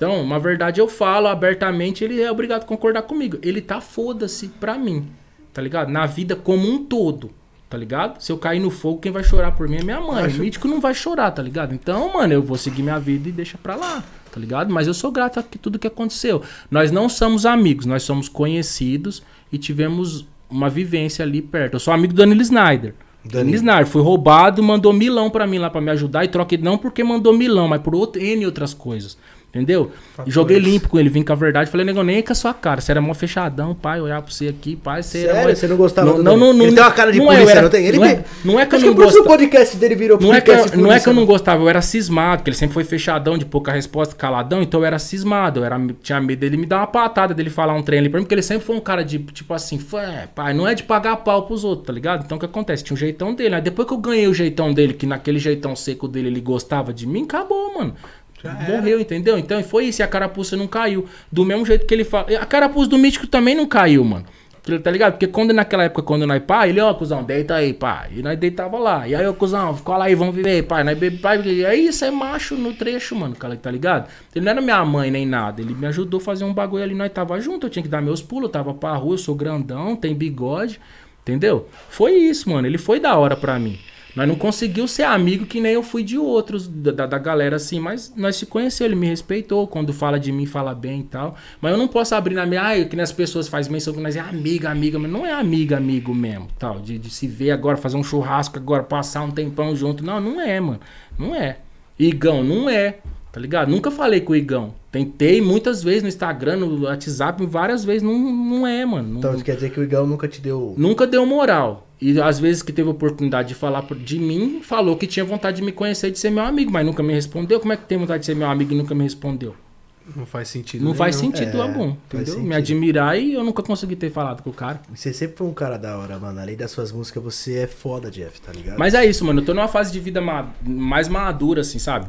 Então, uma verdade eu falo abertamente, ele é obrigado a concordar comigo. Ele tá foda-se pra mim, tá ligado? Na vida como um todo, tá ligado? Se eu cair no fogo, quem vai chorar por mim é minha mãe. O mítico não vai chorar, tá ligado? Então, mano, eu vou seguir minha vida e deixa pra lá, tá ligado? Mas eu sou grato a tudo que aconteceu. Nós não somos amigos, nós somos conhecidos e tivemos uma vivência ali perto. Eu sou amigo do Danilo Snyder. Danilo. Snyder foi roubado, mandou milão pra mim lá pra me ajudar e troquei não porque mandou milão, mas por outro, N outras coisas. Entendeu? Joguei limpo com ele, vim com a verdade. Falei, negão, nem com a sua cara. Você era mó fechadão, pai. Olhar pra você aqui, pai. Você era Sério? mó- Você não gostava não, do não, não, não, Ele tem uma cara de não polícia, era- não tem? Ele não, é, não é que eu não que o gostava. podcast dele virou Não é, que, eu- não é que eu não gostava, eu era cismado, porque ele sempre foi fechadão, de pouca resposta, caladão, então eu era cismado, eu era, tinha medo dele me dar uma patada, dele falar um trem ali pra mim, porque ele sempre foi um cara de, tipo assim, "Fé, pai, não é de pagar pau pros outros, tá ligado? Então o que acontece? Tinha um jeitão dele, aí depois que eu ganhei o jeitão dele, que naquele jeitão seco dele ele gostava de mim, acabou, mano. Morreu, entendeu? Então foi isso, e a carapuça não caiu. Do mesmo jeito que ele fala. A carapuça do mítico também não caiu, mano. Tá ligado? Porque quando naquela época, quando nós pá, ele, ó, cuzão, deita aí, pá. E nós deitava lá. E aí, ô, cuzão, cola aí, vamos viver, pai. Nós bebe, pai. E aí, isso é macho no trecho, mano, cara, tá ligado? Ele não era minha mãe nem nada. Ele me ajudou a fazer um bagulho ali, nós tava junto. Eu tinha que dar meus pulos, eu tava pra rua, eu sou grandão, tem bigode. Entendeu? Foi isso, mano. Ele foi da hora pra mim. Nós não conseguiu ser amigo que nem eu fui de outros, da, da, galera assim, mas nós se conheceu, ele me respeitou, quando fala de mim, fala bem e tal. Mas eu não posso abrir na minha, ai, que nem as pessoas fazem menção que nós é amiga, amiga, mas não é amiga, amigo mesmo, tal, de, de se ver agora, fazer um churrasco agora, passar um tempão junto. Não, não é, mano. Não é. Igão, não é. Tá ligado? Nunca falei com o Igão. Tentei muitas vezes no Instagram, no WhatsApp, várias vezes. Não, não é, mano. Não- Então, quer dizer que o Igão nunca te deu. Nunca deu moral. E às vezes que teve oportunidade de falar de mim, falou que tinha vontade de me conhecer e de ser meu amigo, mas nunca me respondeu. Como é que tem vontade de ser meu amigo e nunca me respondeu? Não faz sentido. Não faz nenhum. sentido É, algum, faz entendeu? sentido. Me admirar e eu nunca consegui ter falado com o cara. Você sempre foi um cara da hora, mano. Além das suas músicas, você é foda, Jeff, tá ligado? Mas é isso, mano. Eu tô numa fase de vida ma- mais madura, assim, sabe?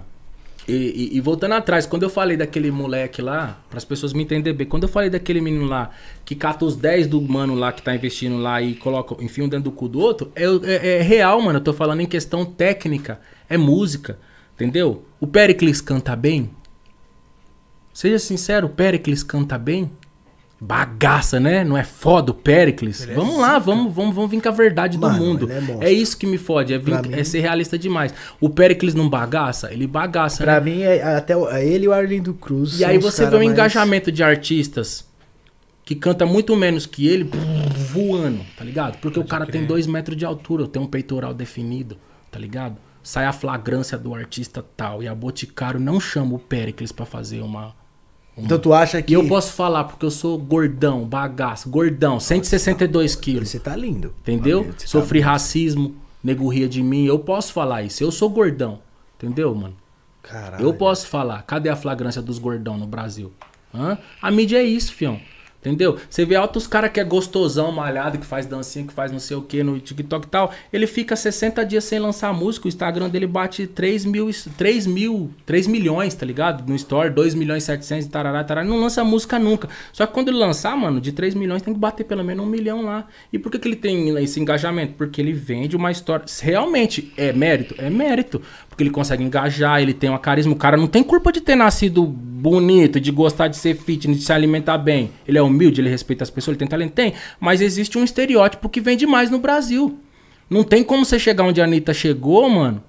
E, e- e voltando atrás, quando eu falei daquele moleque lá, para as pessoas me entenderem bem, quando eu falei daquele menino lá que cata os 10 do mano lá que tá investindo lá e coloca, enfim, um dentro do cu do outro, é, é- é real, mano. Eu tô falando em questão técnica, é música, entendeu? O Pericles canta bem? Seja sincero, o Pericles canta bem? Bagaça, né? Não é foda o Pericles? É vamos lá, vamos, vamos, vamos vir com a verdade Mano, do mundo. é. É isso que me fode, é, vir- é ser realista demais. O Pericles não bagaça? Ele bagaça, Pra né? mim, é, até o- é ele e o Arlindo Cruz. E aí você vê cara um mais- engajamento de artistas que canta muito menos que ele voando, tá ligado? Porque o cara tem dois metros de altura, tem um peitoral definido, tá ligado? Sai a flagrância do artista tal e a Boticário não chama o Pericles pra fazer uma... uma- Então tu acha que. E eu posso falar porque eu sou gordão, bagaço, gordão, 162 quilos. Você tá lindo. Entendeu? Tá Sofri racismo, nego ria de mim. Eu posso falar isso. Eu sou gordão. Entendeu, mano? Caralho. Eu posso falar. Cadê a flagrância dos gordão no Brasil? Hã? A mídia é isso, fião. Entendeu? Você vê altos caras que é gostosão, malhado, que faz dancinha, que faz não sei o que no TikTok e tal. Ele fica 60 dias sem lançar música. O Instagram dele bate 3 mil, 3 mil, 3 milhões, tá ligado? No Store, 2 milhões e 700, tarará, tarará. Não lança música nunca. Só que quando ele lançar, mano, de 3 milhões tem que bater pelo menos um milhão lá. E por que, que ele tem esse engajamento? Porque ele vende uma história. Realmente é mérito? É mérito. Porque ele consegue engajar, ele tem uma carisma. O cara não tem culpa de ter nascido bonito, de gostar de ser fitness, de se alimentar bem. Ele é humilde, ele respeita as pessoas, ele tem talento? Tem. Mas existe um estereótipo que vende mais no Brasil. Não tem como você chegar onde a Anitta chegou, mano,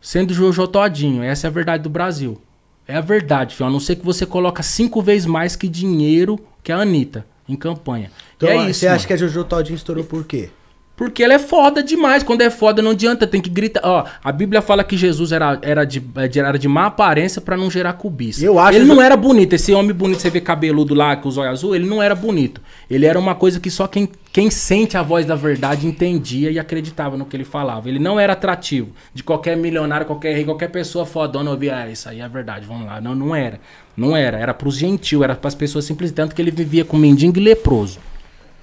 sendo Jojo Todinho. Essa é a verdade do Brasil. É a verdade, filho. A não ser que você coloca cinco vezes mais que dinheiro que a Anitta em campanha. Então, e é isso, você acha mano. que a Jojo Todinho estourou por quê? Porque ela é foda demais. Quando é foda, não adianta, tem que gritar. Ó, a Bíblia fala que Jesus era, era, de, era de má aparência pra não gerar cobiça. Eu acho ele que- não era bonito. Esse homem bonito, você vê cabeludo lá com os olhos azul, ele não era bonito. Ele era uma coisa que só quem, quem sente a voz da verdade entendia e acreditava no que ele falava. Ele não era atrativo. De qualquer milionário, qualquer rei, qualquer pessoa fodona ouvia, ah, isso aí é verdade, vamos lá. Não, não era. Não era. Era pros gentil, era pras pessoas simples, tanto que ele vivia com mendigo e leproso.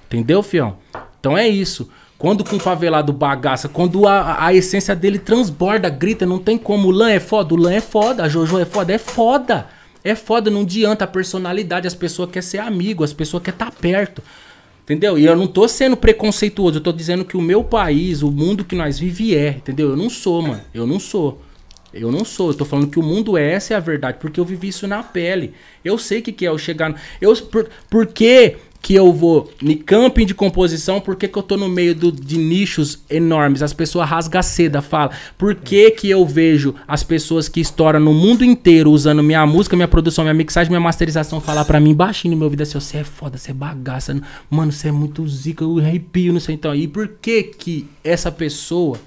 Entendeu, fião? Então é isso. Quando com o favelado bagaça, quando a, a essência dele transborda, grita, não tem como. O Lan é foda, o Lan é foda, a Jojo é foda, é foda. É foda, não adianta a personalidade, as pessoas querem ser amigo, as pessoas querem estar perto. Entendeu? E eu não tô sendo preconceituoso, eu tô dizendo que o meu país, o mundo que nós vive é, entendeu? Eu não sou, mano. Eu não sou. Eu não sou, eu tô falando que o mundo é, essa é a verdade, porque eu vivi isso na pele. Eu sei o que, que é eu chegar. no- Eu, por, por que, eu vou em camping de composição? Por que, que eu tô no meio do- de nichos enormes? As pessoas rasgam a seda, fala. Por que, que eu vejo as pessoas que estouram no mundo inteiro usando minha música, minha produção, minha mixagem, minha masterização, falar pra mim baixinho no meu ouvido assim: você é foda, você é bagaça, mano, você é muito zica, eu arrepio, não sei então. E por que que essa pessoa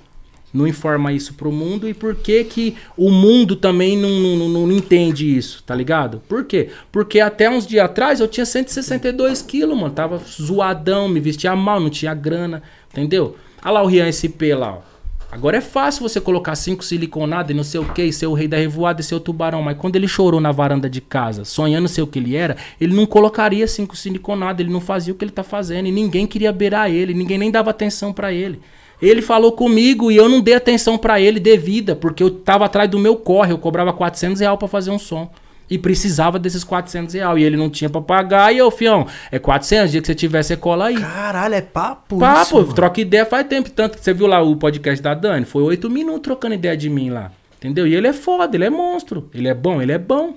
não informa isso pro mundo e por que que o mundo também não, não, não- entende isso, tá ligado? Por quê? Porque até uns dias atrás eu tinha 162 quilos, mano, tava zoadão, me vestia mal, não tinha grana, entendeu? Olha lá o Rian SP lá, ó. Agora é fácil você colocar cinco siliconadas e não sei o que, ser o rei da revoada e ser o tubarão, mas quando ele chorou na varanda de casa, sonhando ser o que ele era, ele não colocaria cinco siliconadas, ele não fazia o que ele tá fazendo e ninguém queria beirar ele, ninguém nem dava atenção pra ele. Ele falou comigo e eu não dei atenção pra ele devida, porque eu tava atrás do meu corre, eu cobrava 400 reais pra fazer um som. E precisava desses 400 reais. E ele não tinha pra pagar. E eu, fião, é 400, dia que você tiver, você cola aí. Caralho, é papo Papo, isso, troca ideia faz tempo. Tanto que você viu lá o podcast da Dani, foi oito minutos trocando ideia de mim lá. Entendeu? E ele é foda, ele é monstro. Ele é bom, ele é bom.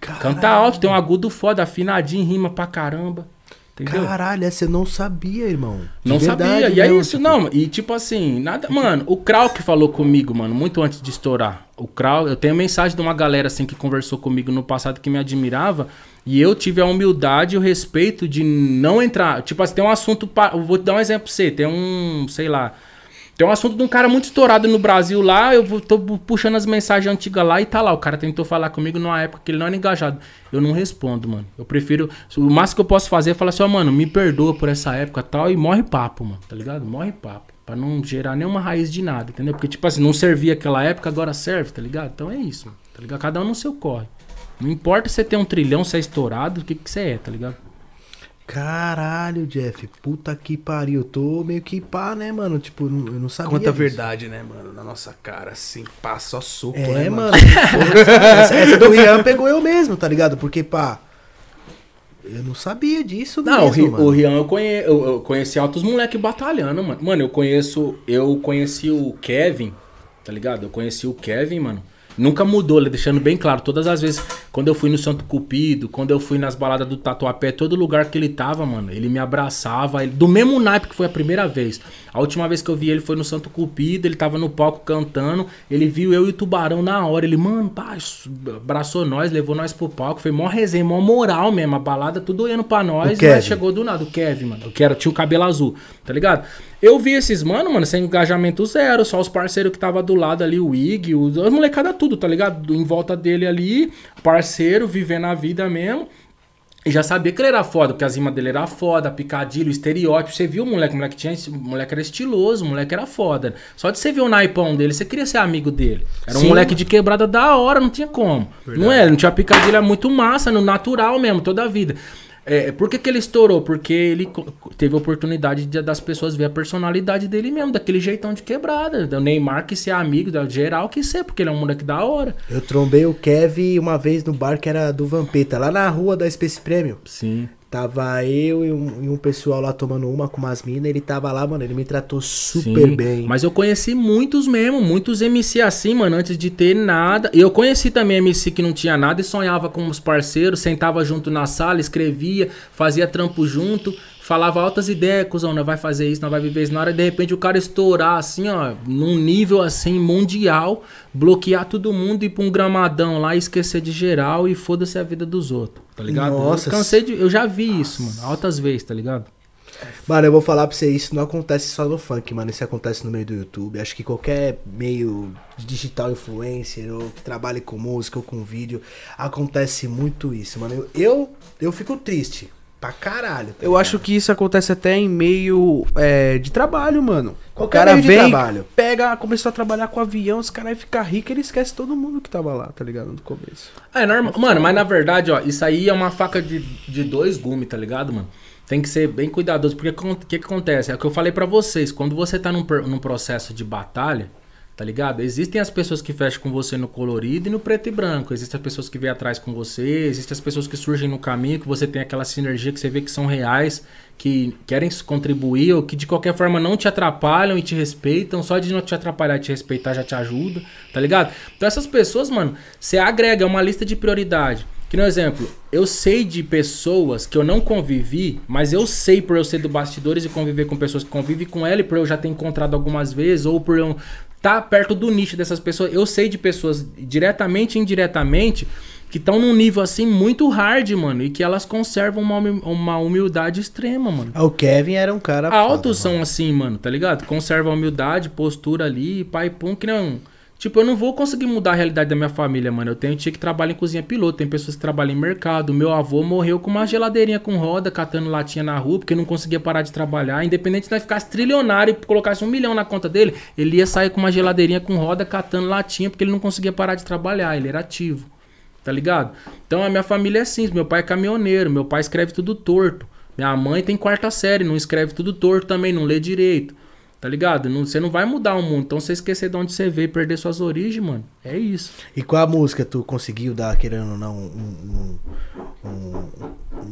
Canta alto, tem um agudo foda, afinadinho, rima pra caramba. Entendeu? Caralho, essa eu não sabia, irmão. De Não verdade sabia. E é mesmo, isso, tipo, não. E tipo assim, nada. Mano, o Krauk falou comigo, mano, muito antes de estourar. O Krauk, eu tenho mensagem de uma galera assim que conversou comigo no passado que me admirava. E eu tive a humildade e o respeito de não entrar. Tipo assim, tem um assunto. eu Vou te dar um exemplo pra você. Tem um, sei lá. Tem um assunto de um cara muito estourado no Brasil lá, eu tô puxando as mensagens antigas lá e tá lá. O cara tentou falar comigo numa época que ele não era engajado. Eu não respondo, mano. Eu prefiro. O máximo que eu posso fazer é falar assim, ó, mano, me perdoa por essa época tal, e morre papo, mano, tá ligado? Morre papo. Pra não gerar nenhuma raiz de nada, entendeu? Porque, tipo assim, não servia aquela época, agora serve, tá ligado? Então é isso, mano, tá ligado? Cada um no seu corre. Não importa se você tem um trilhão, se é estourado, o que que você é, tá ligado? Caralho, Jeff. Puta que pariu. Eu tô meio que pá, né, mano? Tipo, eu não sabia. Quanta disso. verdade, né, mano? Na nossa cara, assim, pá, só soco, É, né, mano. essa, essa do Rian pegou eu mesmo, tá ligado? Porque, pá. Eu não sabia disso Não, o, mesmo, mano. o Rian eu, conhe, eu, eu conheci altos moleque batalhando, mano. Mano, eu conheço. Eu conheci o Kevin, tá ligado? Eu conheci o Kevin, mano. Nunca mudou, deixando bem claro. Todas as vezes, quando eu fui no Santo Cupido, quando eu fui nas baladas do Tatuapé, todo lugar que ele tava, mano, ele me abraçava. Ele, do mesmo naipe que foi a primeira vez. A última vez que eu vi ele foi no Santo Cupido, ele tava no palco cantando. Ele viu eu e o Tubarão na hora. Ele, mano, pá, abraçou nós, levou nós pro palco. Foi mó resenha, mó moral mesmo. A balada tudo olhando pra nós. Mas chegou do nada, o Kevin, mano. Que era, tinha o cabelo azul, tá ligado? Eu vi esses mano, mano, sem engajamento zero. Só os parceiros que tava do lado ali, o Ig, os, as molecada tudo, tá ligado? Em volta dele ali, parceiro, vivendo a vida mesmo. E já sabia que ele era foda, porque as rimas dele era foda, picadilho, estereótipo. Você viu o moleque, o moleque tinha, esse- o moleque era estiloso, o moleque era foda. Só de você ver o naipão dele, você queria ser amigo dele. Era um Sim. moleque de quebrada da hora, não tinha como. Não é? Não tinha picadilha muito massa, no natural mesmo, toda a vida. É, por que, que ele estourou? Porque ele teve a oportunidade de, das pessoas ver a personalidade dele mesmo, daquele jeitão de quebrada. Do Neymar que ser amigo, da geral que ser, porque ele é um moleque da hora. Eu trombei o Kevin uma vez no bar que era do Vampeta, lá na rua da Space Premium. Sim. Tava eu e um, e um pessoal lá tomando uma com umas minas. Ele tava lá, mano. Ele me tratou super Sim, bem. Mas eu conheci muitos mesmo, muitos MC assim, mano, antes de ter nada. E eu conheci também MC que não tinha nada e sonhava com os parceiros, sentava junto na sala, escrevia, fazia trampo junto, falava altas ideias, cuzão, não vai fazer isso, não vai viver isso. Na hora de repente o cara estourar assim, ó, num nível assim mundial, bloquear todo mundo, ir pra um gramadão lá, esquecer de geral e foda-se a vida dos outros, tá ligado? Nossa, eu cansei de. Eu já vi isso, mano, altas vezes, tá ligado? Mano, eu vou falar pra você, isso não acontece só no funk, mano. Isso acontece no meio do YouTube. Acho que qualquer meio digital influencer, ou que trabalhe com música ou com vídeo, acontece muito isso, mano. Eu, eu, eu fico triste. Pra caralho. tá Eu acho que isso acontece até em meio é, de trabalho, mano. Qualquer o cara meio de vem, trabalho. pega, começou a trabalhar com avião, os caras ficam ricos, ele esquece todo mundo que tava lá, tá ligado? No começo. É normal. Mano, mas na verdade, ó, isso aí é uma faca de, de dois gumes, tá ligado, mano? Tem que ser bem cuidadoso, porque o que, que acontece? É o que eu falei pra vocês, quando você tá num, num processo de batalha, tá ligado? Existem as pessoas que fecham com você no colorido e no preto e branco, existem as pessoas que vêm atrás com você, existem as pessoas que surgem no caminho, que você tem aquela sinergia que você vê que são reais, que querem contribuir ou que de qualquer forma não te atrapalham e te respeitam, só de não te atrapalhar e te respeitar já te ajuda, tá ligado? Então essas pessoas, mano, você agrega é uma lista de prioridade. Que no exemplo, eu sei de pessoas que eu não convivi, mas eu sei por eu ser do bastidores e conviver com pessoas que convivem com ela e por eu já ter encontrado algumas vezes, ou por eu estar perto do nicho dessas pessoas. Eu sei de pessoas diretamente e indiretamente que estão num nível assim muito hard, mano, e que elas conservam uma, uma humildade extrema, mano. Ah, O Kevin era um cara. Altos foda, são assim, mano, tá ligado? Conserva a humildade, postura ali, pai pum, que não. Tipo, eu não vou conseguir mudar a realidade da minha família, mano. Eu tenho tia que trabalha em cozinha piloto, tem pessoas que trabalham em mercado. Meu avô morreu com uma geladeirinha com roda, catando latinha na rua, porque não conseguia parar de trabalhar. Independente de nós ficasse trilionário e colocasse um milhão na conta dele, ele ia sair com uma geladeirinha com roda, catando latinha, porque ele não conseguia parar de trabalhar, ele era ativo. Tá ligado? Então a minha família é assim. Meu pai é caminhoneiro, meu pai escreve tudo torto. Minha mãe tem quarta série, não escreve tudo torto também, não lê direito. Tá ligado? Não- você não vai mudar o mundo. Então você esquecer de onde você veio e perder suas origens, mano. É isso. E com a música, tu conseguiu dar, querendo ou não, um, um- um-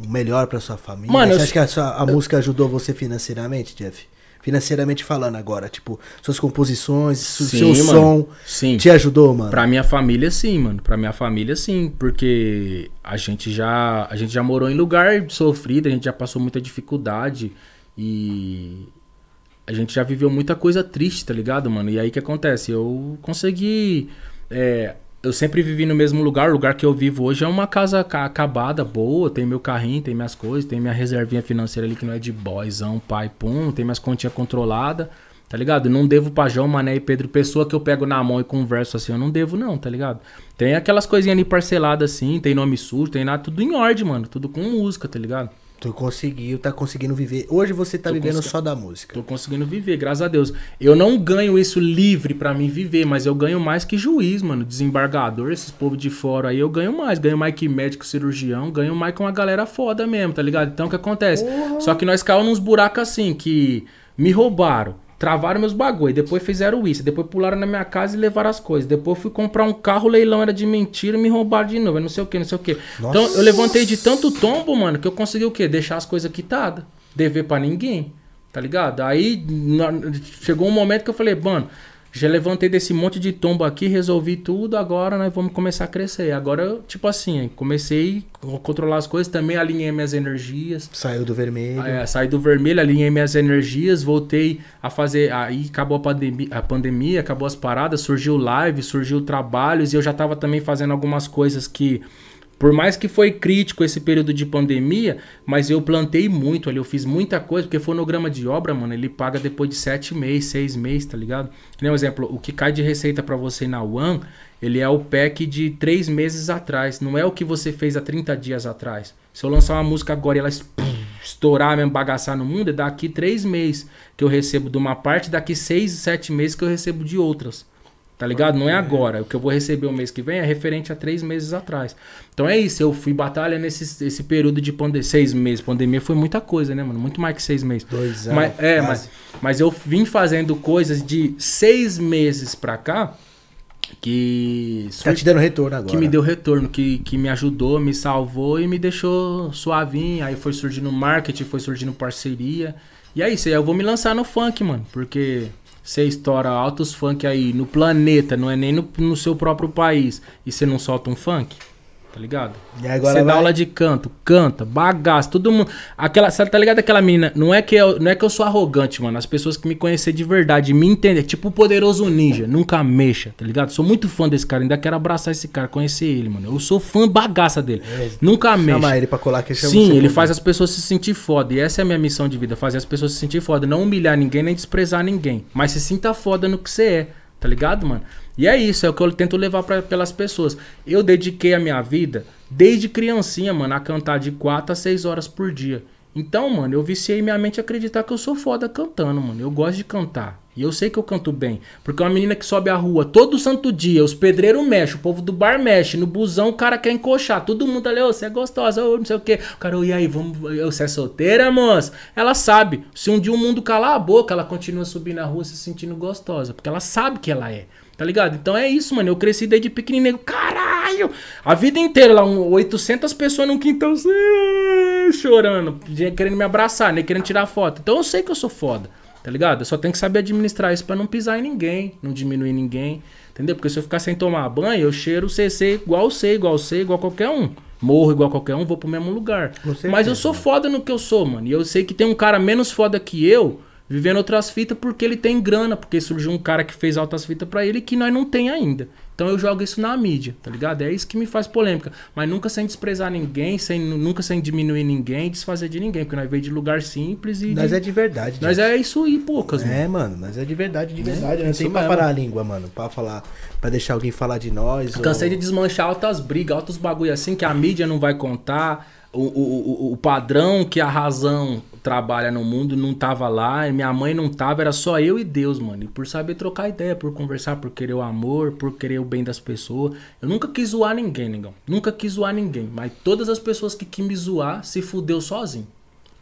um melhor pra sua família? Mano, Você eu- acha que a, sua- a música ajudou você financeiramente, Jeff? Financeiramente falando agora, tipo, suas composições, Sim, seu mano. som, Sim. te ajudou, mano? Pra minha família, sim, mano. Pra minha família, sim. Porque a gente já, a gente já morou em lugar sofrido, a gente já passou muita dificuldade. E a gente já viveu muita coisa triste, tá ligado, mano? E aí que acontece? Eu consegui. é, eu sempre vivi no mesmo lugar. O lugar que eu vivo hoje é uma casa ca- acabada, boa. Tem meu carrinho, tem minhas coisas, tem minha reservinha financeira ali que não é de boyzão, pai, pum. Tem minhas continhas controladas. Tá ligado? Não devo pra João, Mané e Pedro Pessoa que eu pego na mão e converso assim. Eu não devo, não, tá ligado? Tem aquelas coisinhas ali parceladas assim, tem nome sujo, tem nada, tudo em ordem, mano. Tudo com música, tá ligado? Tu conseguiu, tá conseguindo viver. Hoje você tá Tô vivendo consegui- só da música. Tô conseguindo viver, graças a Deus. Eu não ganho isso livre pra mim viver, mas eu ganho mais que juiz, mano. Desembargador, esses povos de fora aí, eu ganho mais. Ganho mais que médico, cirurgião, ganho mais com uma galera foda mesmo, tá ligado? Então o que acontece? Só que nós caímos nos buracos assim, que me roubaram. Travaram meus bagulho, depois fizeram isso, depois pularam na minha casa e levaram as coisas. Depois fui comprar um carro, o leilão era de mentira, me roubaram de novo, não sei o que, não sei o que. Então eu levantei de tanto tombo, mano, que eu consegui o quê? Deixar as coisas quitadas. Dever pra ninguém. Tá ligado? Aí na- chegou um momento que eu falei, mano, já levantei desse monte de tombo aqui, resolvi tudo, agora nós vamos começar a crescer. Agora, eu, tipo assim, comecei a controlar as coisas, também alinhei minhas energias. Saiu do vermelho. É, saí do vermelho, alinhei minhas energias, voltei a fazer. Aí acabou a pandemia, a pandemia, acabou as paradas, surgiu live, surgiu trabalhos, e eu já tava também fazendo algumas coisas que. Por mais que foi crítico esse período de pandemia, mas eu plantei muito ali, eu fiz muita coisa, porque fonograma de obra, mano, ele paga depois de sete meses, seis meses, tá ligado? Que um exemplo, o que cai de receita pra você na One, ele é o pack de três meses atrás, não é o que você fez há 30 dias atrás. Se eu lançar uma música agora e ela es- estourar mesmo, bagaçar no mundo, é daqui três meses que eu recebo de uma parte, daqui seis, sete meses que eu recebo de outras. Tá ligado? Não é agora. O que eu vou receber o mês que vem é referente a três meses atrás. Então é isso. Eu fui batalha nesse esse período de pandemia. Seis meses. Pandemia foi muita coisa, né, mano? Muito mais que seis meses. Dois anos. Mas, é, quase. mas, mas eu vim fazendo coisas de seis meses pra cá que. Tá te dando retorno agora. Que me deu retorno, que, que me ajudou, me salvou e me deixou suavinho. Aí foi surgindo marketing, foi surgindo parceria. E é isso, aí eu vou me lançar no funk, mano. Porque você estoura altos funk aí no planeta, não é nem no, no seu próprio país, e você não solta um funk? Tá ligado? E agora Você dá vai- aula de canto, canta, bagaça, todo mundo. Aquela, sabe, tá ligado aquela menina? Não é, que eu, não é que eu sou arrogante, mano. As pessoas que me conhecer de verdade, me entender, tipo o poderoso ninja, nunca mexa, tá ligado? Sou muito fã desse cara, ainda quero abraçar esse cara, conhecer ele, mano. Eu sou fã bagaça dele. nunca mexa. Chama ele pra colar que chama Sim, ele faz as pessoas se sentir foda. E essa é a minha missão de vida, fazer as pessoas se sentir foda. Não humilhar ninguém, nem desprezar ninguém. Mas se sinta foda no que você é, tá ligado, mano? E é isso, é o que eu tento levar pra, pelas pessoas. Eu dediquei a minha vida, desde criancinha, mano, a cantar de 4 a 6 horas por dia. Então, mano, eu viciei minha mente a acreditar que eu sou foda cantando, mano. Eu gosto de cantar. E eu sei que eu canto bem. Porque uma menina que sobe a rua todo santo dia, os pedreiros mexem, o povo do bar mexe, no busão o cara quer encoxar. Todo mundo ali, ô, você é gostosa, ô, não sei o quê. O cara, e aí, vamos, você é solteira, moça? Ela sabe. Se um dia o mundo calar a boca, ela continua subindo a rua se sentindo gostosa. Porque ela sabe que ela é. Tá ligado? Então é isso, mano. Eu cresci desde pequenininho. Caralho! A vida inteira lá, um, 800 pessoas num quintal assim, chorando, querendo me abraçar, né? Querendo tirar foto. Então eu sei que eu sou foda. Tá ligado? Eu só tenho que saber administrar isso pra não pisar em ninguém, não diminuir ninguém. Entendeu? Porque se eu ficar sem tomar banho, eu cheiro CC igual C, igual C, igual qualquer um. Morro igual qualquer um, vou pro mesmo lugar. Mas eu sou foda no que eu sou, mano. E eu sei que tem um cara menos foda que eu vivendo outras fitas porque ele tem grana, porque surgiu um cara que fez altas fitas pra ele que nós não tem ainda. Então eu jogo isso na mídia, tá ligado? É isso que me faz polêmica. Mas nunca sem desprezar ninguém, sem, nunca sem diminuir ninguém, desfazer de ninguém. Porque nós veio de lugar simples e. Nós de- é de verdade. nós gente. é isso e poucas, mano. É, mano, nós é de verdade, de verdade. Não isso tem pra parar a língua, mano. Pra falar, pra deixar alguém falar de nós. Cansei de ou... desmanchar altas brigas, altos bagulho assim que a mídia não vai contar. O, o, o, o padrão que a razão trabalha no mundo não tava lá, minha mãe não tava, era só eu e Deus, mano. E por saber trocar ideia, por conversar, por querer o amor, por querer o bem das pessoas. Eu nunca quis zoar ninguém, negão. Nunca quis zoar ninguém. Mas todas as pessoas que quis me zoar se fudeu sozinho.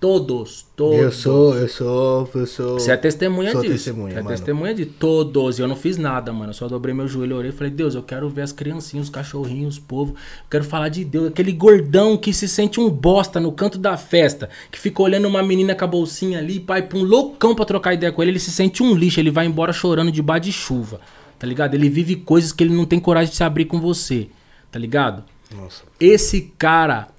Todos, todos. Eu sou, eu sou, eu sou. Você é testemunha Sou disso. testemunha, Você é mano. testemunha de todos. E eu não fiz nada, mano. Eu só dobrei meu joelho, orei e falei, Deus, eu quero ver as criancinhas, os cachorrinhos, os povos. Eu quero falar de Deus. Aquele gordão que se sente um bosta no canto da festa, que fica olhando uma menina com a bolsinha ali, pai, pra um loucão pra trocar ideia com ele, ele se sente um lixo, ele vai embora chorando debaixo de chuva. Tá ligado? Ele vive coisas que ele não tem coragem de se abrir com você. Tá ligado? Nossa. Esse cara,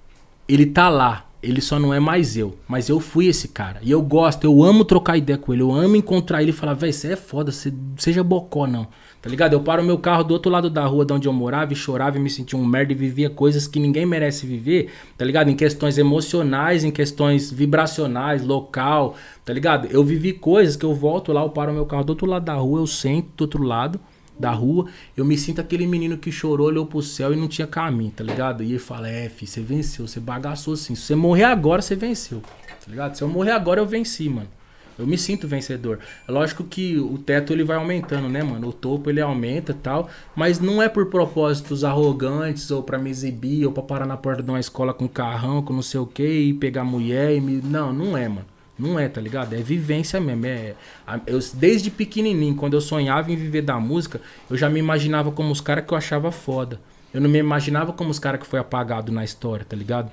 ele tá lá. Ele só não é mais eu. Mas eu fui esse cara. E eu gosto, eu amo trocar ideia com ele. Eu amo encontrar ele e falar, véi, você é foda, você seja bocó, não. Tá ligado? Eu paro meu carro do outro lado da rua de onde eu morava e chorava e me sentia um merda e vivia coisas que ninguém merece viver, tá ligado? Em questões emocionais, em questões vibracionais, local, tá ligado? Eu vivi coisas que eu volto lá, eu paro meu carro do outro lado da rua, eu sento do outro lado da rua, eu me sinto aquele menino que chorou, olhou pro céu e não tinha caminho, tá ligado? E ele fala, é, fi, você venceu, você bagaçou assim. Se você morrer agora, você venceu, tá ligado? Se eu morrer agora, eu venci, mano. Eu me sinto vencedor. É lógico que o teto ele vai aumentando, né, mano? O topo ele aumenta tal, mas não é por propósitos arrogantes ou pra me exibir ou pra parar na porta de uma escola com carrão, com não sei o que e pegar mulher e me... Não, não é, mano. Não é, tá ligado? É vivência mesmo. É, eu, desde pequenininho, quando eu sonhava em viver da música, eu já me imaginava como os caras que eu achava foda. Eu não me imaginava como os caras que foi apagado na história, tá ligado?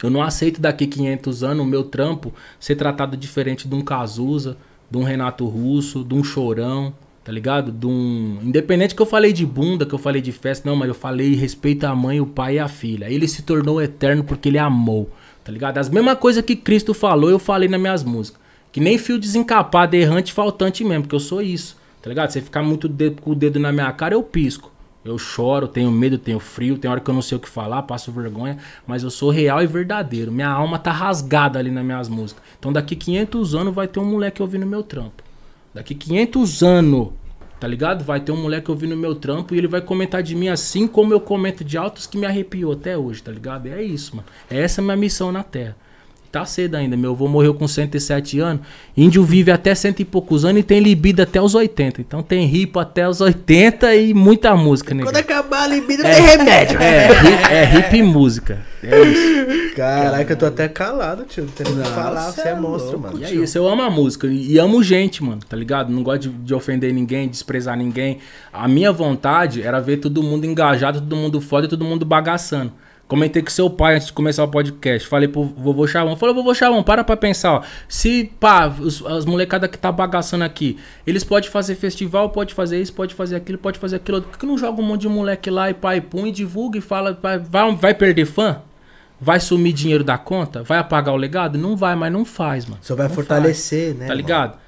Eu não aceito daqui 500 anos o meu trampo ser tratado diferente de um Cazuza, de um Renato Russo, de um Chorão, tá ligado? De um... Independente que eu falei de bunda, que eu falei de festa, não, mas eu falei respeito à mãe, o pai e a filha. Ele se tornou eterno porque ele amou, tá ligado? As mesmas coisas que Cristo falou, eu falei nas minhas músicas. Que nem fio desencapado, errante, faltante mesmo, porque eu sou isso, tá ligado? Você ficar muito dedo- com o dedo na minha cara, eu pisco. Eu choro, tenho medo, tenho frio, tem hora que eu não sei o que falar, passo vergonha, mas eu sou real e verdadeiro. Minha alma tá rasgada ali nas minhas músicas. Então daqui 500 anos vai ter um moleque ouvindo meu trampo. Daqui 500 anos, tá ligado? Vai ter um moleque ouvindo meu trampo e ele vai comentar de mim assim como eu comento de altos que me arrepiou até hoje, tá ligado? É isso, mano. É essa a minha missão na Terra. Tá cedo ainda, meu avô morreu com 107 anos. Índio vive até cento e poucos anos e tem libido até os 80. Então tem ripo até os 80 e muita música, né? Quando acabar a libido, tem remédio. É, ri- é hip e música. É isso. Caraca, eu tô até calado, tio. Não tem o que falar, você é monstro, louco. mano. E é isso, eu amo a música e e amo gente, mano, tá ligado? Não gosto de, de ofender ninguém, desprezar ninguém. A minha vontade era ver todo mundo engajado, todo mundo foda e todo mundo bagaçando. Comentei com seu pai antes de começar o podcast. Falei pro vovô Chavão. Falei, vovô Chavão, para pra pensar, ó. Se, pá, os, as molecadas que tá bagaçando aqui, eles podem fazer festival, pode fazer isso, pode fazer aquilo, pode fazer aquilo. Por que não joga um monte de moleque lá e pai pum e divulga e fala, vai, vai, vai perder fã? Vai sumir dinheiro da conta? Vai apagar o legado? Não vai, mas não faz, mano. Só vai Não fortalecer, né? Tá mano?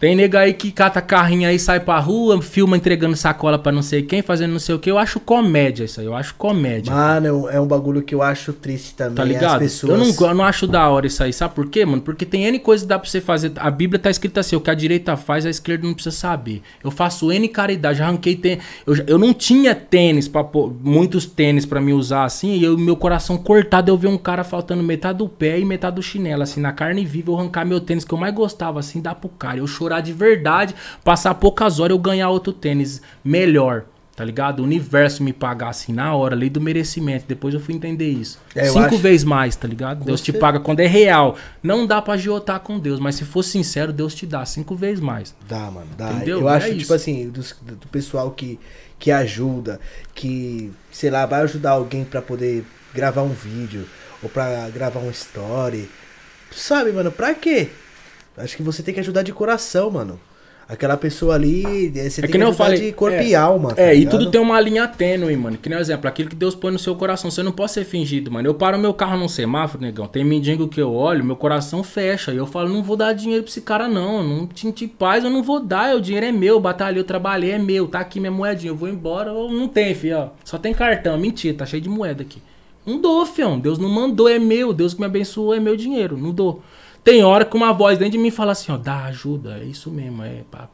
Tem nega aí que cata carrinho aí, sai pra rua, filma entregando sacola pra não sei quem, fazendo não sei o que. Eu acho comédia isso aí, eu acho comédia. Mano, um- é um bagulho que eu acho triste também. Tá ligado? pessoas... Eu, não, eu não acho da hora isso aí. Sabe por quê, mano? Porque tem N coisa que dá pra você fazer. A Bíblia tá escrita assim: o que a direita faz, a esquerda não precisa saber. Eu faço N caridade. Já arranquei tênis. Eu, eu não tinha tênis, pra pôr- muitos tênis pra me usar assim. E eu, meu coração cortado, eu vi um cara faltando metade do pé e metade do chinelo. Assim, na carne viva, eu arrancar meu tênis que eu mais gostava, assim, dar pro cara. Eu chorar de verdade, passar poucas horas eu ganhar outro tênis melhor. Tá ligado? O universo me pagar assim na hora, lei do merecimento. Depois eu fui entender isso. É, Cinco acho- vezes mais, tá ligado? Deus te certeza. paga quando é real. Não dá pra agiotar com Deus, mas se for sincero, Deus te dá cinco vezes mais. Dá, mano, dá. Entendeu? Eu É acho, isso. tipo assim, do, do pessoal que, que ajuda, que, sei lá, vai ajudar alguém pra poder gravar um vídeo, ou pra gravar um story. Sabe, mano, pra quê? Acho que você tem que ajudar de coração, mano. Aquela pessoa ali, eh, você É tem que que ajudar falei, de corpo é, e alma. tá É, e ligado? tudo tem uma linha tênue, mano. Que nem exemplo, aquilo que Deus põe no seu coração. Você não pode ser fingido, mano. Eu paro meu carro num semáforo, negão. Tem mendigo que eu olho, meu coração fecha. E eu falo, não vou dar dinheiro pra esse cara, não. Não tinha paz, eu não vou dar. O dinheiro é meu, eu batalhei, eu trabalhei, é meu. Tá aqui minha moedinha, eu vou embora. Eu não tem, filho, ó. Só tem cartão. Mentira, tá cheio de moeda aqui. Não dou, fião. Deus não mandou, é meu. Deus que me abençoou, é meu dinheiro. Não dou. Tem hora que uma voz dentro de mim fala assim, ó, dá ajuda, é isso mesmo, é pá,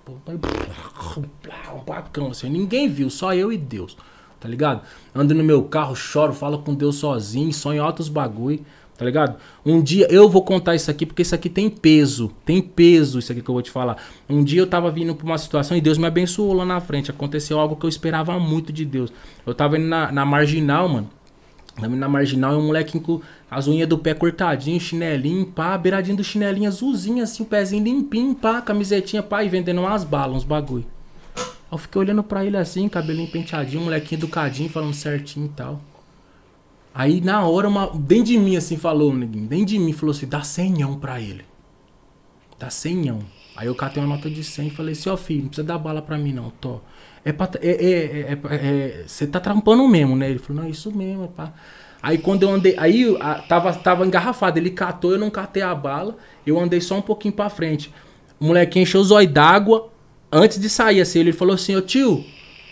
um pacão, assim, ninguém viu, só eu e Deus, tá ligado? Ando no meu carro, choro, falo com Deus sozinho, sonho altos bagulho, tá ligado? Um dia, eu vou contar isso aqui porque isso aqui tem peso, tem peso isso aqui que eu vou te falar. Um dia eu tava vindo pra uma situação e Deus me abençoou lá na frente, aconteceu algo que eu esperava muito de Deus. Eu tava indo na, na marginal, mano, na marginal e um molequinho com as unhas do pé cortadinho, chinelinho, pá, beiradinho do chinelinho azulzinho, assim, o pezinho limpinho, pá, camisetinha, pá, e vendendo umas balas, uns bagulho. Eu fiquei olhando pra ele assim, cabelinho penteadinho, molequinho educadinho, falando certinho e tal. Aí na hora, uma, dentro de mim, assim, falou, neguinho, dentro de mim, falou assim: dá senhão pra ele. Dá senhão. Aí eu catei uma nota de 100 e falei assim: ó, filho, não precisa dar bala pra mim, não, tô. É pra. Você é, é, é, é, você tá trampando mesmo, né? Ele falou: não, isso mesmo, é pá. Aí quando eu andei. Aí a, tava, tava engarrafado, ele catou, eu não catei a bala, eu andei só um pouquinho pra frente. O molequinho encheu o zóio d'água. Antes de sair, assim, ele falou assim: ô tio,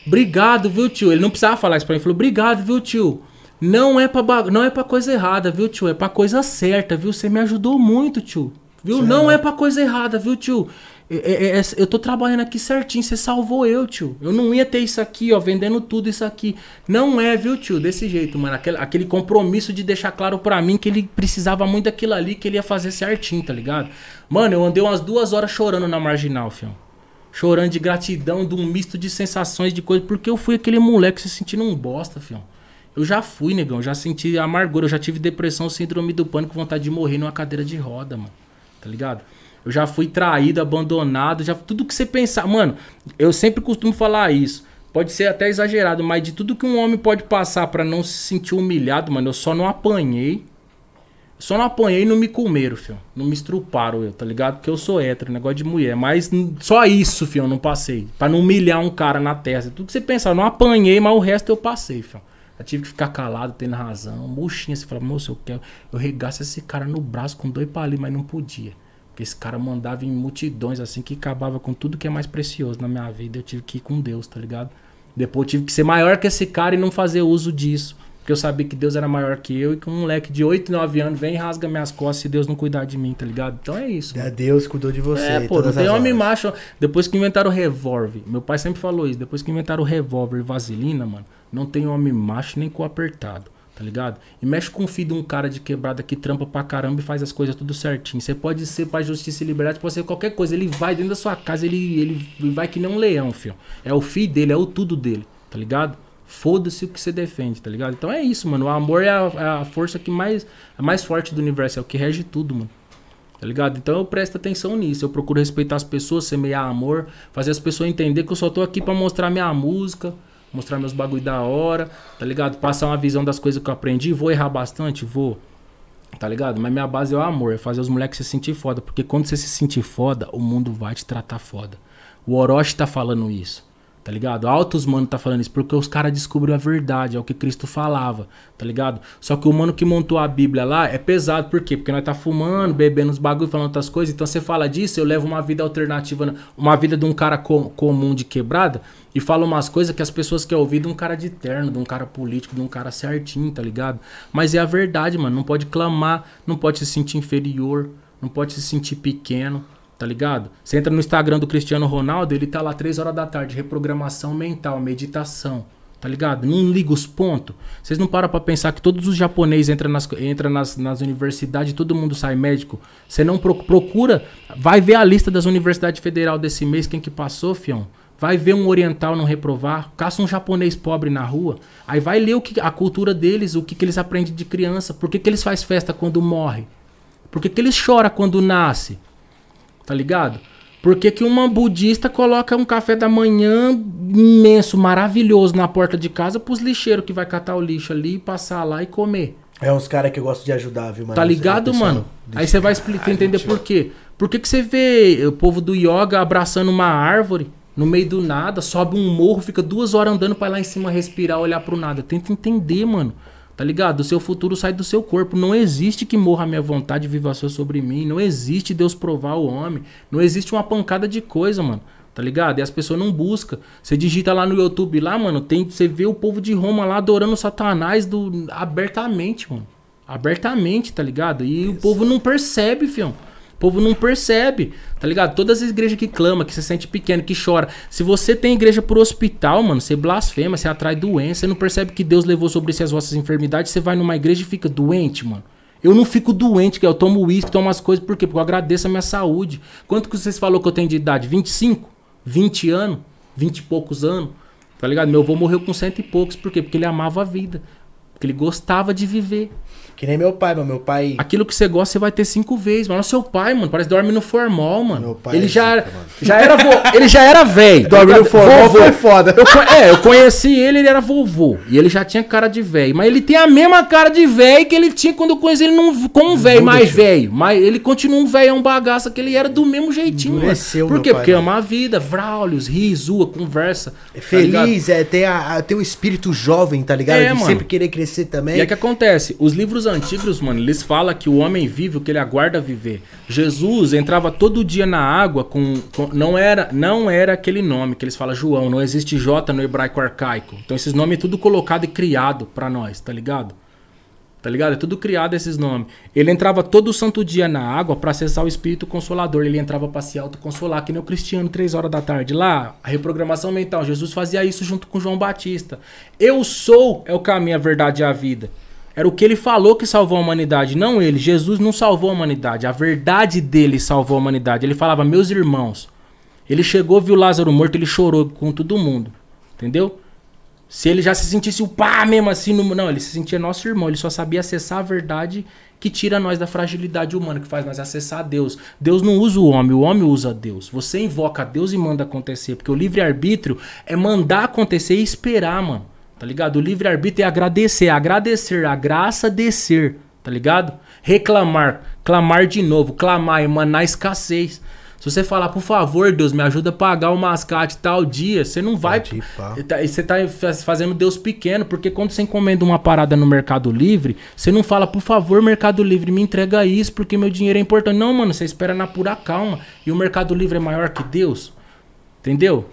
obrigado, viu, tio? Ele não precisava falar isso pra mim, ele falou: obrigado, viu, tio? Não é, pra não é pra coisa errada, viu, tio? É pra coisa certa, viu? Você me ajudou muito, tio. Viu? Não é pra coisa errada, viu, tio? É- é- é- eu tô trabalhando aqui certinho, você salvou eu, tio. Eu não ia ter isso aqui, ó, vendendo tudo isso aqui. Não é, viu, tio? Desse jeito, mano. Aquele, aquele compromisso de deixar claro pra mim que ele precisava muito daquilo ali, que ele ia fazer certinho, tá ligado? Mano, eu andei umas duas horas chorando na marginal, fião. Chorando de gratidão, de um misto de sensações, de coisa, porque eu fui aquele moleque se sentindo um bosta, fião. Eu já fui, negão, já senti amargura, eu já tive depressão, síndrome do pânico, vontade de morrer numa cadeira de roda, mano. Tá ligado? Eu já fui traído, abandonado, já tudo que você pensar, mano, eu sempre costumo falar isso. Pode ser até exagerado, mas de tudo que um homem pode passar pra não se sentir humilhado, mano, eu só não apanhei. Só não apanhei e não me comeram, filho. Não me estruparam eu, tá ligado? Porque eu sou hétero, negócio de mulher. Mas só isso, filho, eu não passei. Pra não humilhar um cara na testa. Tudo que você pensar, eu não apanhei, mas o resto eu passei, filho. Eu tive que ficar calado, tendo razão. Murchinha, você fala, moço, eu quero. Eu regaço esse cara no braço com dois palitos, mas não podia. Porque esse cara mandava em multidões, assim, que acabava com tudo que é mais precioso na minha vida. Eu tive que ir com Deus, tá ligado? Depois eu tive que ser maior que esse cara e não fazer uso disso. Porque eu sabia que Deus era maior que eu e que um moleque de 8, 9 anos vem e rasga minhas costas se Deus não cuidar de mim, tá ligado? Então é isso. É, Deus cuidou de você. É, pô, não tem homem macho. Depois que inventaram o revólver, meu pai sempre falou isso. Depois que inventaram o revólver e vaselina, mano, não tem homem macho nem com apertado, tá ligado? E mexe com o filho de um cara de quebrada que trampa pra caramba e faz as coisas tudo certinho. Você pode ser pra justiça e liberdade, pode ser qualquer coisa. Ele vai dentro da sua casa, ele, ele, vai que nem um leão, filho. É o filho dele, é o tudo dele, tá ligado? Foda-se o que você defende, tá ligado? Então é isso, mano. O amor é a, é a força que mais, a mais forte do universo, é o que rege tudo, mano. Tá ligado? Então eu presto atenção nisso. Eu procuro respeitar as pessoas, semear amor, fazer as pessoas entender que eu só tô aqui pra mostrar minha música, mostrar meus bagulho da hora, tá ligado? Passar uma visão das coisas que eu aprendi. Vou errar bastante? Vou. Tá ligado? Mas minha base é o amor, é fazer os moleques se sentir foda. Porque quando você se sentir foda, o mundo vai te tratar foda. O Orochi tá falando isso. Tá ligado? Altos mano tá falando isso porque os caras descobriram a verdade, é o que Cristo falava, tá ligado? Só que o mano que montou a Bíblia lá é pesado, por quê? Porque nós tá fumando, bebendo os bagulho, falando outras coisas. Então você fala disso, eu levo uma vida alternativa, uma vida de um cara co comum de quebrada e falo umas coisas que as pessoas querem ouvir de um cara de terno, de um cara político, de um cara certinho, tá ligado? Mas é a verdade, mano. Não pode clamar, não pode se sentir inferior, não pode se sentir pequeno, tá ligado? Você entra no Instagram do Cristiano Ronaldo, ele tá lá 3 horas da tarde, reprogramação mental, meditação, tá ligado? Não liga os pontos. Vocês não param pra pensar que todos os japoneses entram nas, entra nas, nas universidades, todo mundo sai médico. Você não pro- procura, vai ver a lista das universidades federal desse mês, quem que passou, fião. Vai ver um oriental não reprovar, caça um japonês pobre na rua, aí vai ler o que, a cultura deles, o que, que eles aprendem de criança, por que, que eles fazem festa quando morre, por que, que eles choram quando nasce, tá ligado? Por que, que uma budista coloca um café da manhã imenso, maravilhoso na porta de casa pros lixeiros que vai catar o lixo ali, passar lá e comer? É uns caras que eu gosto de ajudar, viu, mano? Tá ligado, É, mano? de- Aí você vai explicar, entender por quê. Por que, que você vê o povo do yoga abraçando uma árvore no meio do nada, sobe um morro, fica duas horas andando pra ir lá em cima respirar, olhar pro nada? Tenta entender, mano. Tá ligado? O seu futuro sai do seu corpo. Não existe que morra a minha vontade e viva a sua sobre mim. Não existe Deus provar o homem. Não existe uma pancada de coisa, mano. Tá ligado? E as pessoas não buscam. Você digita lá no YouTube, lá, mano, tem, você vê o povo de Roma lá adorando Satanás do, abertamente, mano. Abertamente, tá ligado? E o povo não percebe, fião. Povo não percebe, tá ligado? Todas as igrejas que clamam, que se sente pequeno, que chora. Se você tem igreja pro hospital, mano, você blasfema, você atrai doença, você não percebe que Deus levou sobre si as vossas enfermidades, você vai numa igreja e fica doente, mano. Eu não fico doente, que eu tomo uísque, tomo as coisas, por quê? Porque eu agradeço a minha saúde. Quanto que vocês falou que eu tenho de idade? 25? 20 anos? 20 e poucos anos? Tá ligado? Meu avô morreu com cento e poucos, por quê? Porque ele amava a vida. Porque ele gostava de viver. Que nem meu pai, mano. Meu pai. Aquilo que você gosta, você vai ter cinco vezes. Mas seu pai, mano, parece que dorme no formal, mano. Meu pai ele é já, já era vo- ele já era velho. Dorme no formal Vovô. foi foda. Eu, é, eu conheci ele, ele era vovô. E ele já tinha cara de velho. Mas ele tem a mesma cara de velho que ele tinha quando eu conheci ele num, com um velho mais velho. Mas ele continua um velho, um bagaça que ele era do mesmo jeitinho, Endureceu, mano. Por quê? pai, Porque mano. ama a vida, vraulios, ri, zoa, conversa. É tá feliz, é, tem, a- tem um espírito jovem, tá ligado? É, de mano. sempre querer crescer também. E é que acontece, os livros antigos, mano, eles falam que o homem vive o que ele aguarda viver. Jesus entrava todo dia na água com, com- não era não era aquele nome que eles falam João, não existe J no hebraico arcaico. Então esses nomes é tudo colocado e criado pra nós, tá ligado? Tá ligado? É tudo criado esses nomes. Ele entrava todo santo dia na água pra acessar o Espírito Consolador. Ele entrava pra se autoconsolar, que nem o Cristiano, três horas da tarde. Lá, a reprogramação mental. Jesus fazia isso junto com João Batista. Eu sou é o caminho, a verdade e a vida. Era o que ele falou que salvou a humanidade, não ele. Jesus não salvou a humanidade. A verdade dele salvou a humanidade. Ele falava, meus irmãos. Ele chegou, viu Lázaro morto, ele chorou com todo mundo. Entendeu? Se ele já se sentisse o pá mesmo assim, no... não, ele se sentia nosso irmão, ele só sabia acessar a verdade que tira nós da fragilidade humana, que faz nós acessar a Deus. Deus não usa o homem, o homem usa Deus. Você invoca a Deus e manda acontecer, porque o livre-arbítrio é mandar acontecer e esperar, mano. Tá ligado? O livre-arbítrio é agradecer, agradecer, a graça descer, tá ligado? Reclamar, clamar de novo, clamar, emanar escassez. Se você falar, por favor, Deus, me ajuda a pagar o mascate tal dia, você não vai. Pá. Tá- Você tá faz- fazendo Deus pequeno, porque quando você encomenda uma parada no Mercado Livre, você não fala, por favor, Mercado Livre, me entrega isso, porque meu dinheiro é importante. Não, mano, você espera na pura calma. E o Mercado Livre é maior que Deus. Entendeu?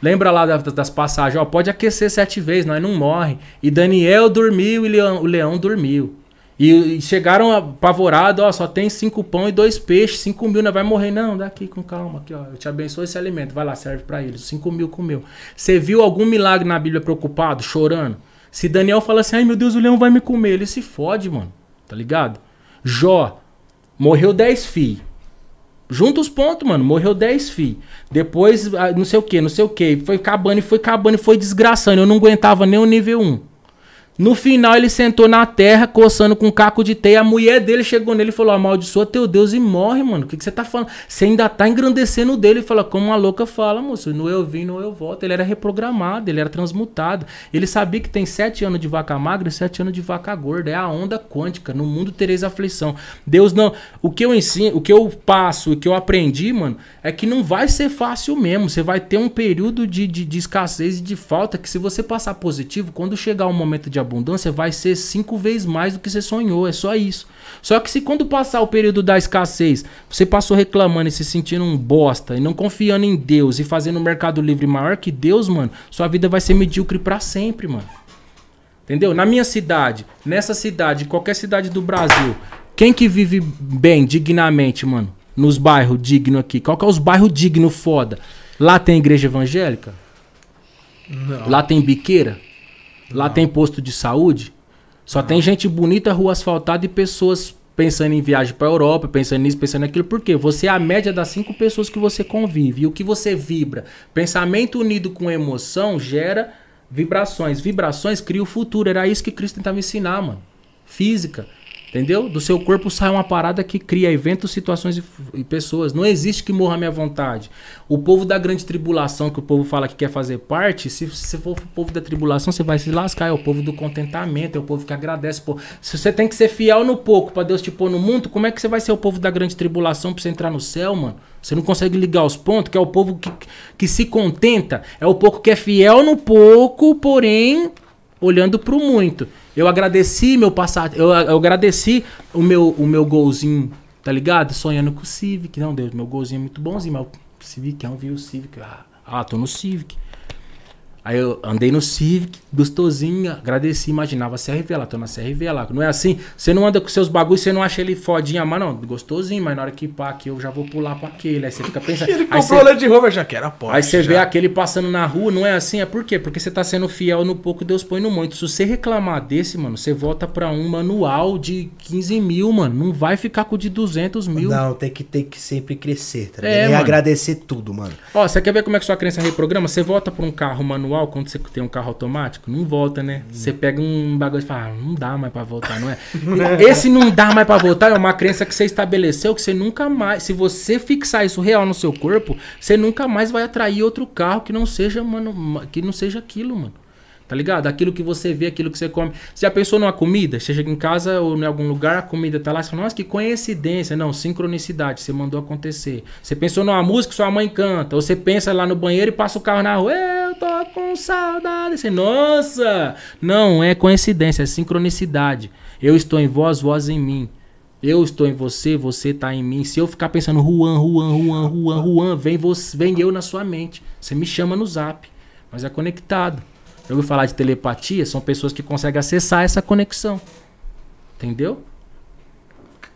Lembra lá da- das passagens, ó, pode aquecer sete vezes, nós não morre. E Daniel dormiu e leão- o leão dormiu. E, e chegaram apavorados, ó, só tem cinco pão e dois peixes, cinco mil, não vai morrer. Não, dá aqui com calma, aqui, ó, eu te abençoo esse alimento, vai lá, serve pra eles. Cinco mil comeu. Você viu algum milagre na Bíblia preocupado, chorando? Se Daniel fala assim, ai meu Deus, o leão vai me comer, ele se fode, mano, tá ligado? Jó, morreu dez filhos. Junta os pontos, mano. Morreu 10 fi. Depois, ah, não sei o que, não sei o que. Foi acabando e foi acabando e foi desgraçando. Eu não aguentava nem o nível 1. No final ele sentou na terra, coçando com um caco de teia. A mulher dele chegou nele e falou: Amaldiçoa teu Deus e morre, mano. O que, que você tá falando? Você ainda tá engrandecendo dele. Ele fala, como uma louca fala, moço. No eu vim, no eu volto. Ele era reprogramado, ele era transmutado. Ele sabia que tem sete anos de vaca magra e sete anos de vaca gorda. É a onda quântica. No mundo tereis aflição. Deus não. O que eu ensino, o que eu passo, o que eu aprendi, mano, é que não vai ser fácil mesmo. Você vai ter um período de, de, de escassez e de falta que se você passar positivo, quando chegar o momento de abundância vai ser cinco vezes mais do que você sonhou. É só isso. Só que se quando passar o período da escassez, você passou reclamando e se sentindo um bosta e não confiando em Deus e fazendo um mercado livre maior que Deus, mano, sua vida vai ser medíocre para sempre, mano. Entendeu? Na minha cidade, nessa cidade, qualquer cidade do Brasil, quem que vive bem, dignamente, mano? Nos bairros dignos aqui. Qual que é os bairros dignos foda? Lá tem igreja evangélica? Não. Lá tem biqueira? Lá tem posto de saúde? Só tem gente bonita, rua asfaltada e pessoas pensando em viagem pra Europa, pensando nisso, pensando naquilo. Por quê? Você é a média das cinco pessoas que você convive. E o que você vibra? Pensamento unido com emoção gera vibrações. Vibrações cria o futuro. Era isso que Cristo tentava ensinar, mano. Física. Entendeu? Do seu corpo sai uma parada que cria eventos, situações e, e pessoas. Não existe que morra a minha vontade. O povo da grande tribulação, que o povo fala que quer fazer parte, se você for o povo da tribulação, você vai se lascar. É o povo do contentamento, é o povo que agradece. Pô. Se você tem que ser fiel no pouco para Deus te pôr no mundo, como é que você vai ser o povo da grande tribulação pra você entrar no céu, mano? Você não consegue ligar os pontos, que é o povo que, que se contenta. É o povo que é fiel no pouco, porém olhando pro muito. Eu agradeci meu passado, eu, eu agradeci o meu, o meu golzinho, tá ligado? Sonhando com o Civic. Não, Deus, meu golzinho é muito bonzinho, mas o Civic, eu vi o Civic. Ah, ah, tô no Civic. Aí eu andei no Civic, gostosinho, agradeci, imaginava CRV lá, tô na CRV lá. Não é assim? Você não anda com seus bagulhos, você não acha ele fodinha, mas não, gostosinho, mas na hora que pá aqui eu já vou pular pra aquele. Aí você fica pensando. Ele comprou você- Land Rover, já que era Porsche. Aí você vê aquele passando na rua, não é assim? É por quê? Porque você tá sendo fiel no pouco, Deus põe no muito. Se você reclamar desse, mano, você volta pra um manual de 15 mil, mano. Não vai ficar com o de 200 mil. Não, tem que, tem que sempre crescer, tá É? E mano. agradecer tudo, mano. Ó, você quer ver como é que sua crença reprograma? Você volta pra um carro manual quando você tem um carro automático? Não volta, né? Você pega um bagulho e fala, ah, não dá mais pra voltar, não é? Esse não dá mais pra voltar é uma crença que você estabeleceu que você nunca mais. Se você fixar isso real no seu corpo, você nunca mais vai atrair outro carro que não seja, mano, ma- que não seja aquilo, mano. Tá ligado? Aquilo que você vê, aquilo que você come. Você já pensou numa comida? Você chega em casa ou em algum lugar, a comida tá lá, você fala, nossa, que coincidência. Não, sincronicidade, você mandou acontecer. Você pensou numa música, sua mãe canta. Ou você pensa lá no banheiro e passa o carro na rua, eu tô com saudade. Você, nossa! Não, é coincidência, é sincronicidade. Eu estou em vós, vós em mim. Eu estou em você, você tá em mim. Se eu ficar pensando Juan, Juan, Juan, Juan, Juan, vem, você, vem eu na sua mente. Você me chama no zap. Mas é conectado. Eu ouvi falar de telepatia, são pessoas que conseguem acessar essa conexão. Entendeu?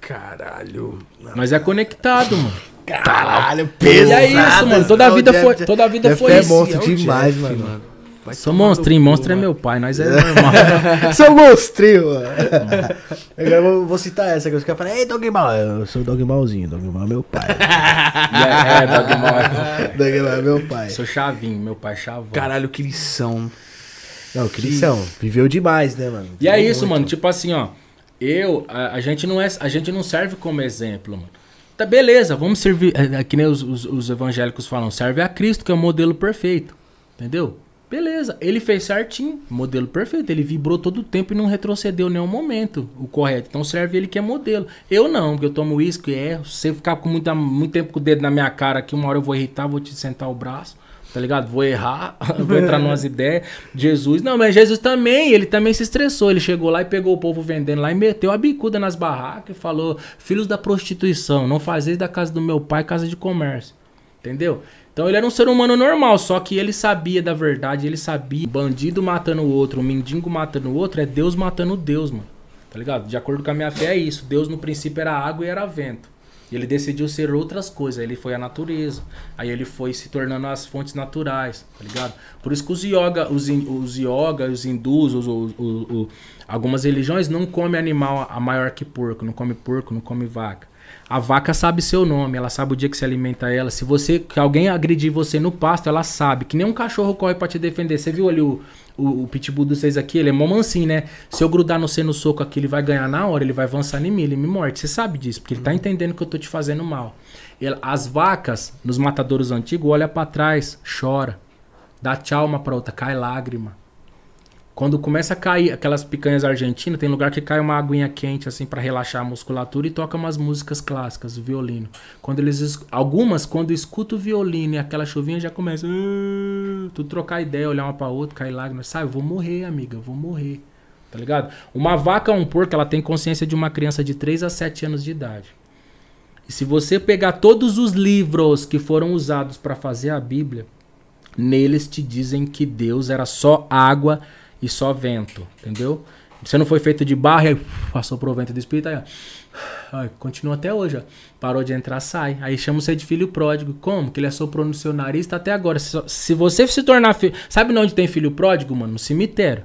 Caralho. Mas é conectado, mano. Caralho, E é isso, mano. Toda a vida foi, toda a vida foi é isso. monstro É demais, Jeff, mano. Vai Sou monstrinho, monstro é mano. meu pai, nós é normal. Sou monstrinho, mano. Agora eu vou, vou citar essa, que os caras falam, ei, Dogmal. Eu sou o Dogmalzinho, Dogmal é meu pai. é, é, Dogmal é meu pai. Dogmal é meu pai. Sou chavinho, meu pai é chavão. Caralho, que lição. Não, que lição. Viveu demais, né, mano? E é isso, muito. mano. Tipo assim, ó. Eu, a, a gente não é, a gente não serve como exemplo, mano. Tá beleza, vamos servir, é, é, que nem os, os, os evangélicos falam, serve a Cristo, que é o modelo perfeito. Entendeu? Beleza, ele fez certinho, modelo perfeito. Ele vibrou todo o tempo e não retrocedeu em nenhum momento o correto. Então serve ele que é modelo. Eu não, porque eu tomo uísque, é. Se você ficar com muita, muito tempo com o dedo na minha cara aqui, uma hora eu vou irritar, vou te sentar o braço. Tá ligado? Vou errar, vou entrar numas ideias. Jesus, não, mas Jesus também, ele também se estressou. Ele chegou lá e pegou o povo vendendo lá e meteu a bicuda nas barracas e falou: Filhos da prostituição, não fazeis da casa do meu pai casa de comércio. Entendeu? Então ele era um ser humano normal, só que ele sabia da verdade, ele sabia. Bandido matando o outro, mendigo matando o outro, é Deus matando Deus, mano. Tá ligado? De acordo com a minha fé é isso. Deus no princípio era água e era vento. E ele decidiu ser outras coisas. Ele foi a natureza. Aí ele foi se tornando as fontes naturais, tá ligado? Por isso que os yoga, os, in- os yoga, os hindus, os, os- os- algumas religiões não comem animal a maior que porco, não come porco, não come vaca. A vaca sabe seu nome, ela sabe o dia que se alimenta ela. Se você, que alguém agredir você no pasto, ela sabe. Que nem um cachorro corre pra te defender. Você viu ali o, o, o pitbull dos seis aqui, ele é mó mansinho, né? Se eu grudar no C no soco aqui, ele vai ganhar na hora, ele vai avançar em mim, ele me morde. Você sabe disso, porque ele tá entendendo que eu tô te fazendo mal. Ele- as vacas, nos matadouros antigos, olha pra trás, chora. Dá tchau uma pra outra, cai lágrima. Quando começa a cair aquelas picanhas argentinas, tem lugar que cai uma aguinha quente assim pra relaxar a musculatura e toca umas músicas clássicas, o violino. Quando eles es- algumas quando escuta o violino e aquela chuvinha já começa, "Ah", tu trocar ideia, olhar uma pra outra, cair lágrimas, sabe, vou morrer, amiga, vou morrer. Tá ligado? Uma vaca ou um porco, ela tem consciência de uma criança de 3 a 7 anos de idade. E se você pegar todos os livros que foram usados para fazer a Bíblia, neles te dizem que Deus era só água e só vento, entendeu? Você não foi feito de barro e aí passou pro vento do Espírito, aí ó. Ai, continua até hoje, ó. Parou de entrar, sai. Aí chama você de filho pródigo. Como? Que ele assoprou no seu nariz, tá até agora. Se, se você se tornar filho... Sabe onde tem filho pródigo, mano? No cemitério.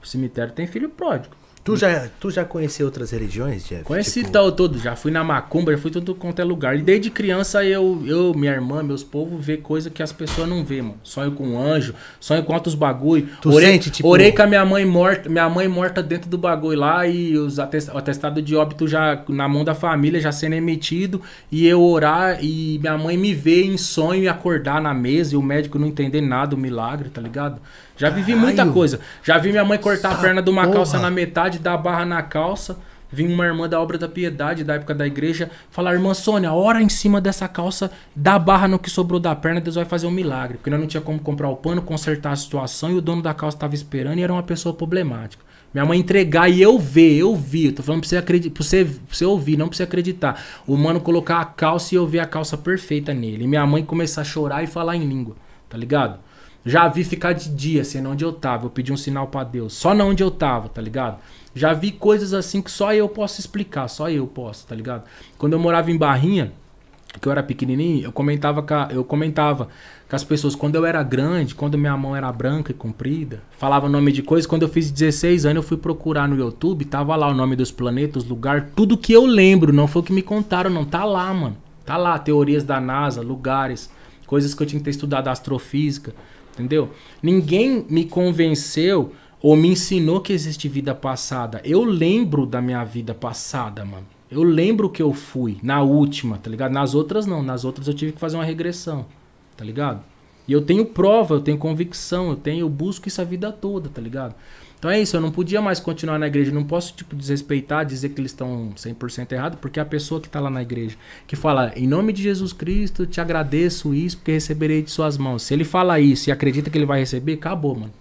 No cemitério tem filho pródigo. Tu já, tu já conheceu outras religiões, Jeff? Conheci Tipo, tal todo, já fui na macumba, já fui tudo quanto é lugar. E desde criança eu, eu minha irmã, meus povos, vê coisa que as pessoas não vê, mano. Sonho com anjo, sonho com outros bagulho. Tu orei, sente, tipo- orei com a minha mãe morta, minha mãe morta dentro do bagulho lá e os atest, o atestado de óbito já na mão da família, já sendo emitido. E eu orar e minha mãe me ver em sonho e acordar na mesa e o médico não entender nada, o milagre, tá ligado? Já vivi muita Caralho. coisa. Já vi minha mãe cortar a Essa perna de uma calça porra. na metade, dar a barra na calça. Vim uma irmã da obra da piedade, da época da igreja, falar: Irmã Sônia, ora em cima dessa calça, dá a barra no que sobrou da perna, Deus vai fazer um milagre. Porque nós não tinha como comprar o pano, consertar a situação e o dono da calça estava esperando e era uma pessoa problemática. Minha mãe entregar e eu ver, eu vi. Eu tô falando pra você, acreditar, pra, você, pra você ouvir, não pra você acreditar. O mano colocar a calça e eu ver a calça perfeita nele. E minha mãe começar a chorar e falar em língua, tá ligado? Já vi ficar de dia, assim, onde eu tava. Eu pedi um sinal pra Deus. Só na onde eu tava, tá ligado? Já vi coisas assim que só eu posso explicar. Só eu posso, tá ligado? Quando eu morava em Barrinha, que eu era pequenininho, eu comentava com, a- eu comentava com as pessoas. Quando eu era grande, quando minha mão era branca e comprida, falava nome de coisas. Quando eu fiz 16 anos, eu fui procurar no YouTube. Tava lá o nome dos planetas, lugar, tudo que eu lembro. Não foi o que me contaram, não. Tá lá, mano. Tá lá, teorias da NASA, lugares, coisas que eu tinha que ter estudado astrofísica. Entendeu? Ninguém me convenceu ou me ensinou que existe vida passada. Eu lembro da minha vida passada, mano. Eu lembro que eu fui na última, tá ligado? Nas outras não, nas outras eu tive que fazer uma regressão, tá ligado? E eu tenho prova, eu tenho convicção, eu tenho, eu busco isso a vida toda, tá ligado? Então é isso, eu não podia mais continuar na igreja, eu não posso tipo desrespeitar, dizer que eles estão 100% errado, porque a pessoa que tá lá na igreja, que fala, em nome de Jesus Cristo, te agradeço isso, porque receberei de suas mãos. Se ele fala isso e acredita que ele vai receber, acabou, mano.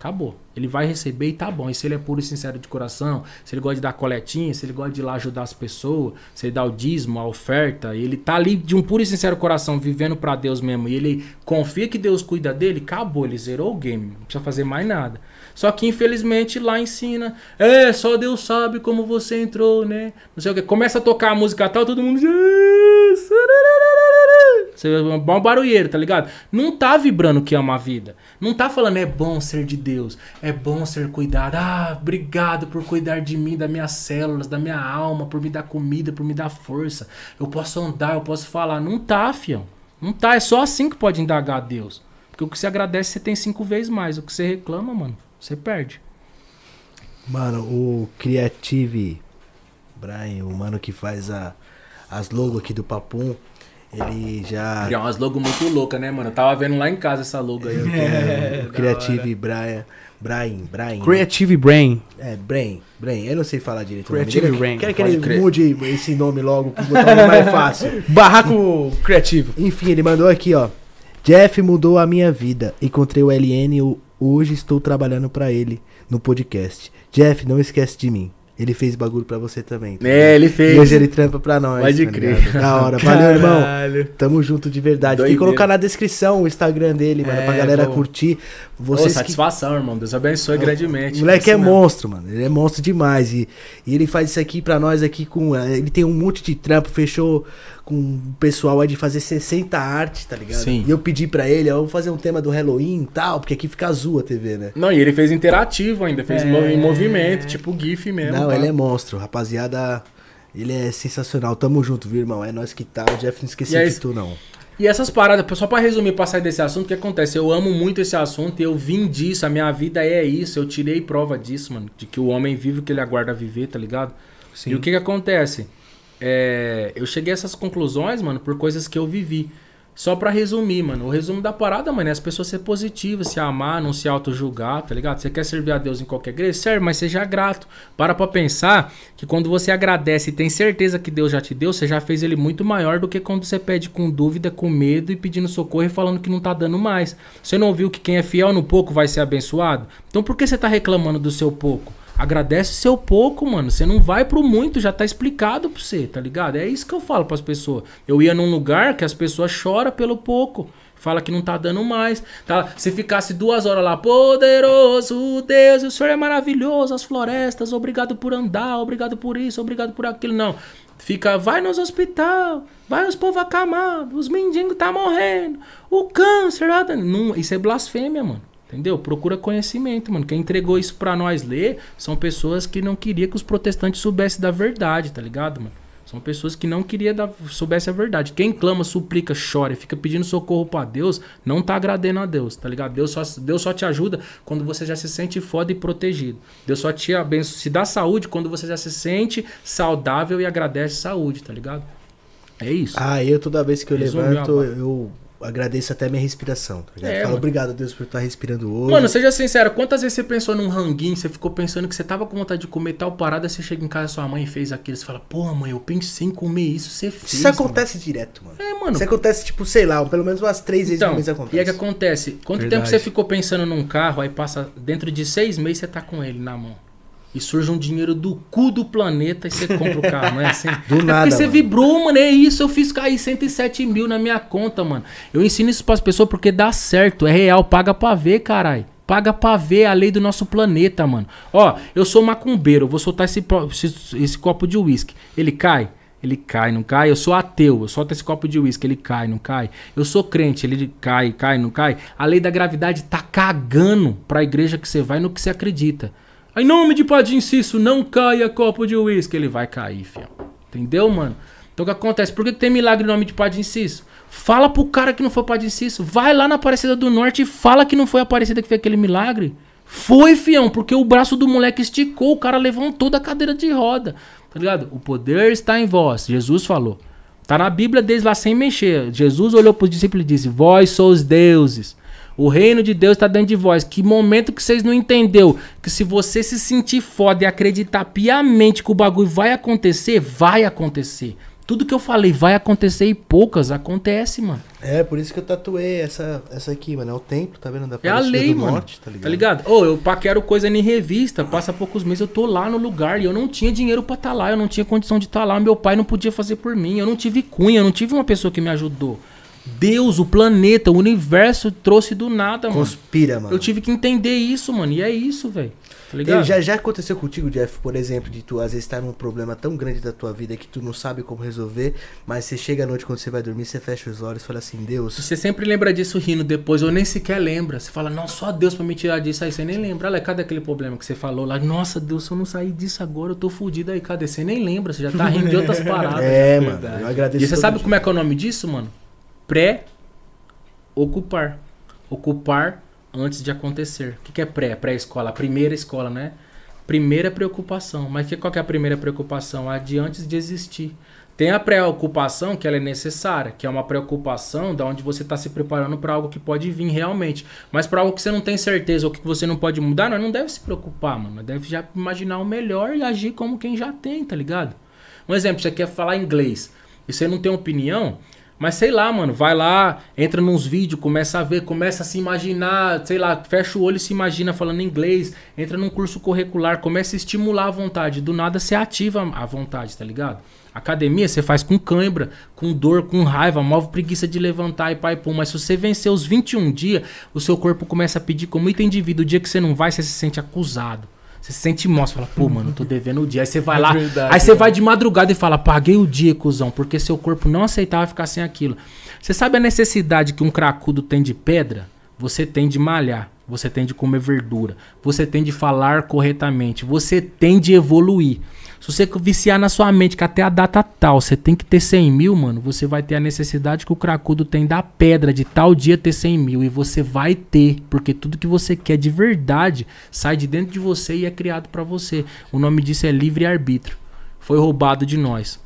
Acabou. Ele vai receber e tá bom. E se ele é puro e sincero de coração, se ele gosta de dar coletinha, se ele gosta de ir lá ajudar as pessoas, se ele dá o dízimo, a oferta, e ele tá ali de um puro e sincero coração, vivendo pra Deus mesmo, e ele confia que Deus cuida dele, acabou, ele zerou o game, não precisa fazer mais nada. Só que infelizmente lá ensina, é, só Deus sabe como você entrou, né? Não sei o que. Começa a tocar a música tal, todo mundo. Você é um bom barulheiro, tá ligado? Não tá vibrando que ama a vida. Não tá falando é bom ser de Deus, é bom ser cuidado. Ah, obrigado por cuidar de mim, das minhas células, da minha alma, por me dar comida, por me dar força. Eu posso andar, eu posso falar. Não tá, fião. Não tá. É só assim que pode indagar a Deus. Porque o que você agradece, você tem cinco vezes mais. O que você reclama, mano, você perde. Mano, o Creative Brian, o mano que faz a, as logos aqui do Papum, ele já. É umas logo muito loucas, né, mano? Eu tava vendo lá em casa essa logo aí. É, o Creative Brian. Brian, Brian. né? Creative Brain. É, Brain, Brain. Eu não sei falar direito nome Creative. Brain, Quero que ele crer. mude esse nome logo, pra botar um nome mais fácil. Barraco Criativo. Enfim, ele mandou aqui, ó. Jeff mudou a minha vida. Encontrei o LN e o- hoje estou trabalhando pra ele no podcast. Jeff, não esquece de mim. Ele fez bagulho pra você também. tá É, ele fez. E hoje ele trampa pra nós. Pode tá crer. ligado? Da hora. Valeu, irmão. Tamo junto de verdade. Tem que Doideira. colocar na descrição o Instagram dele, mano, É, pra galera curtir. Ô, Vocês que satisfação, irmão. Deus abençoe grandemente. o moleque é mesmo. monstro, mano. Ele é monstro demais. E, e ele faz isso aqui pra nós aqui com. Ele tem um monte de trampo, fechou com o pessoal aí de fazer 60 artes, tá ligado? Sim. E eu pedi pra ele, ó, vamos fazer um tema do Halloween e tal, porque aqui fica azul a TV, né? Não, e ele fez interativo ainda, fez É. em movimento, tipo GIF mesmo. Não, pá. ele é monstro, rapaziada. Ele é sensacional. Tamo junto, viu, irmão? É nós que tá. O Jeff não esqueceu é de tu, não. E essas paradas, só pra resumir, pra sair desse assunto, o que acontece? Eu amo muito esse assunto e eu vim disso, a minha vida é isso, eu tirei prova disso, mano. De que o homem vive o que ele aguarda viver, tá ligado? Sim. E o que que acontece? É, eu cheguei a essas conclusões, mano, por coisas que eu vivi. Só pra resumir, mano. O resumo da parada, mano, é as pessoas ser positivas, se amar, não se auto-julgar, tá ligado? Você quer servir a Deus em qualquer igreja? Serve, mas seja grato. Para pra pensar que quando você agradece e tem certeza que Deus já te deu, você já fez ele muito maior do que quando você pede com dúvida, com medo e pedindo socorro e falando que não tá dando mais. Você não ouviu que quem é fiel no pouco vai ser abençoado? Então por que você tá reclamando do seu pouco? Agradece seu pouco, mano. Você não vai pro muito, já tá explicado pra você, tá ligado? É isso que eu falo pras pessoas. Eu ia num lugar que as pessoas choram pelo pouco. Fala que não tá dando mais. Tá? Se ficasse duas horas lá, poderoso Deus, o Senhor é maravilhoso, as florestas, obrigado por andar, obrigado por isso, obrigado por aquilo. Não. Fica, vai nos hospital, vai os povos acamados, os mendigos tá morrendo, o câncer. nada. Não, isso é blasfêmia, mano. Entendeu? Procura conhecimento, mano. Quem entregou isso pra nós ler são pessoas que não queriam que os protestantes soubessem da verdade, tá ligado, mano? São pessoas que não queriam dar, soubesse a verdade. Quem clama, suplica, chora e fica pedindo socorro pra Deus, não tá agradando a Deus, tá ligado? Deus só, Deus só te ajuda quando você já se sente foda e protegido. Deus só te abençoa, se dá saúde quando você já se sente saudável e agradece saúde, tá ligado? É isso. Ah, eu toda vez que eu Resumiu levanto, eu agradeço até minha respiração. Tá ligado? É, Falo, mano. obrigado, Deus, por estar respirando hoje. Mano, seja sincero, quantas vezes você pensou num ranguinho, você ficou pensando que você tava com vontade de comer tal parada, você chega em casa, sua mãe fez aquilo, você fala, porra, mãe, eu pensei em comer isso, você fez. isso acontece direto, mano. Mano. É, mano. Isso acontece, tipo, sei lá, pelo menos umas três vezes Então, por mês e acontece. é que acontece? Quanto Verdade. tempo você ficou pensando num carro, aí passa dentro de seis meses você tá com ele na mão. E surge um dinheiro do cu do planeta e você compra o carro, não é assim? Do é nada, Porque você mano. vibrou, mano, é isso. Eu fiz cair 107 mil na minha conta, mano. Eu ensino isso pras pessoas porque dá certo, é real, paga pra ver, caralho. Paga pra ver a lei do nosso planeta, mano. Ó, eu sou macumbeiro, eu vou soltar esse, esse copo de uísque. Ele cai? Ele cai, não cai? Eu sou ateu, eu solto esse copo de uísque, ele cai, não cai? Eu sou crente, ele cai, cai, não cai? A lei da gravidade tá cagando pra igreja que você vai no que você acredita. Em nome de Padre Inciso, não caia copo de uísque. Ele vai cair, fião. Entendeu, mano? Então o que acontece? Por que tem milagre em nome de Padre Inciso? Fala pro cara que não foi Padre Inciso. Vai lá na Aparecida do Norte e fala que não foi a Aparecida que fez aquele milagre. Foi, fião, porque o braço do moleque esticou, o cara levantou da cadeira de roda. Tá ligado? O poder está em vós. Jesus falou. Tá na Bíblia desde lá sem mexer. Jesus olhou pros discípulos e disse: Vós sois deuses. O reino de Deus está dentro de vós. Que momento que vocês não entendeu que se você se sentir foda e acreditar piamente que o bagulho vai acontecer, vai acontecer. Tudo que eu falei vai acontecer e poucas acontece, mano. É, por isso que eu tatuei essa, essa aqui, mano. É o templo, tá vendo? Da É a lei, mano. Norte, tá ligado? Tá ligado? Ô, eu paquero coisa em revista, passa poucos meses, eu tô lá no lugar e eu não tinha dinheiro pra estar lá, eu não tinha condição de estar lá, meu pai não podia fazer por mim, eu não tive cunha, eu não tive uma pessoa que me ajudou. Deus, o planeta, o universo trouxe do nada, mano. Conspira, mano. Eu tive que entender isso, mano, e é isso, velho. Tá ligado? Já, já aconteceu contigo, Jeff, por exemplo, de tu às vezes estar num problema tão grande da tua vida que tu não sabe como resolver, mas você chega à noite quando você vai dormir, você fecha os olhos e fala assim, Deus, Você sempre lembra disso rindo depois, ou nem sequer lembra. Você fala, não, só Deus pra me tirar disso aí. Você nem lembra. Olha, cadê aquele problema que você falou lá? Nossa, Deus, se eu não sair disso agora, eu tô fudido aí. Cadê? Você nem lembra, você já tá rindo de outras paradas. é, mano, eu agradeço E você sabe dia. como é que é o nome disso, mano? Pré-ocupar. Ocupar antes de acontecer. O que, é pré? Pré-escola. A primeira escola, né? Primeira preocupação. Mas que, qual que é a primeira preocupação? A de antes de existir. Tem a preocupação que ela é necessária, que é uma preocupação da onde você está se preparando para algo que pode vir realmente. Mas para algo que você não tem certeza ou que você não pode mudar, nós não deve se preocupar, mano. Deve já imaginar o melhor e agir como quem já tem, tá ligado? Um exemplo, você quer falar inglês e você não tem opinião, mas sei lá, mano, vai lá, entra nos vídeos, começa a ver, começa a se imaginar, sei lá, fecha o olho e se imagina falando inglês, entra num curso curricular, começa a estimular a vontade, do nada você ativa a vontade, tá ligado? Academia você faz com cãibra, com dor, com raiva, move preguiça de levantar e pai pum, mas se você vencer os 21 dias, o seu corpo começa a pedir como muito indivíduo, o dia que você não vai, você se sente acusado. Você se sente mal, você fala, pô, mano, eu tô devendo o dia. Aí você vai É lá, verdade, aí você vai de madrugada e fala, paguei o dia, cuzão, porque seu corpo não aceitava ficar sem aquilo. Você sabe a necessidade que um cracudo tem de pedra? Você tem de malhar, você tem de comer verdura, você tem de falar corretamente, você tem de evoluir. Se você viciar na sua mente que até a data tal você tem que ter 100 mil, mano, você vai ter a necessidade que o cracudo tem da pedra de tal dia ter 100 mil. E você vai ter, porque tudo que você quer de verdade sai de dentro de você e é criado pra você. O nome disso é livre-arbítrio. Foi roubado de nós.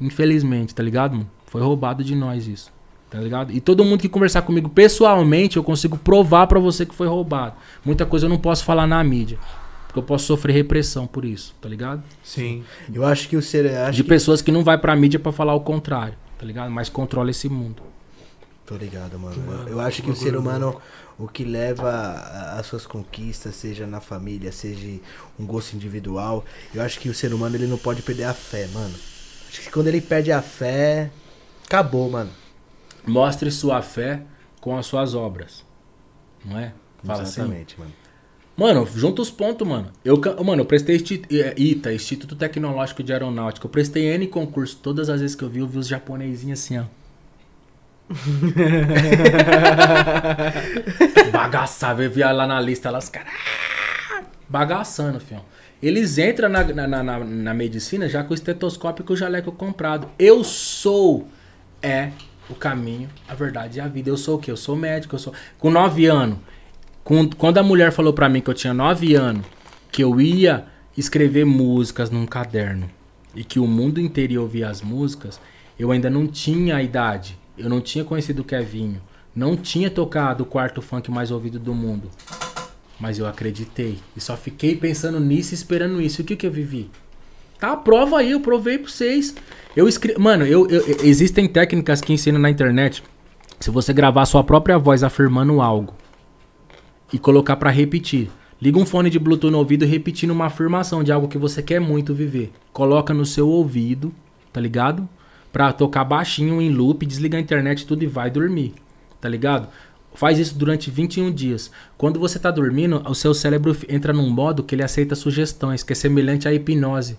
Infelizmente, tá ligado, mano? Foi roubado de nós isso. Tá ligado? E todo mundo que conversar comigo pessoalmente, eu consigo provar pra você que foi roubado. Muita coisa eu não posso falar na mídia. Porque eu posso sofrer repressão por isso, tá ligado? Sim. Eu acho que o ser. De que... pessoas que não vai pra mídia pra falar o contrário, tá ligado? Mas controla esse mundo. Tô ligado, mano. Eu acho que o ser humano, o que leva as suas conquistas, seja na família, seja um gosto individual, eu acho que o ser humano ele não pode perder a fé, mano. Acho que quando ele perde a fé, acabou, mano. Mostre sua fé com as suas obras. Não é? Fala assim. Exatamente, mano. Mano, junta os pontos, mano. Eu, mano, eu prestei ITA, Instituto Tecnológico de Aeronáutica. Eu prestei N concurso. Todas as vezes que eu vi, eu vi os japonesinhos assim, ó. Bagaçava, eu via lá na lista, lá os caras. Bagaçando, fião. Eles entram na, na, na- na- na medicina já com o estetoscópio e com o jaleco comprado. Eu sou é o caminho, a verdade e a vida. Eu sou o quê? Eu sou médico, eu sou. Com nove anos. Quando a mulher falou pra mim que eu tinha nove anos, que eu ia escrever músicas num caderno e que o mundo inteiro ia ouvir as músicas, eu ainda não tinha a idade. Eu não tinha conhecido o Kevinho. Não tinha tocado o quarto funk mais ouvido do mundo. Mas eu acreditei. E só fiquei pensando nisso esperando isso. O que, que eu vivi? Tá a prova aí, eu provei pra vocês. Eu escrevi. Mano, eu, eu- existem técnicas que ensinam na internet. Se você gravar sua própria voz afirmando algo e colocar pra repetir. Liga um fone de Bluetooth no ouvido repetindo uma afirmação de algo que você quer muito viver. Coloca no seu ouvido, tá ligado? Pra tocar baixinho em loop, desliga a internet tudo e vai dormir, tá ligado? Faz isso durante 21 dias. Quando você tá dormindo, o seu cérebro entra num modo que ele aceita sugestões, que é semelhante à hipnose.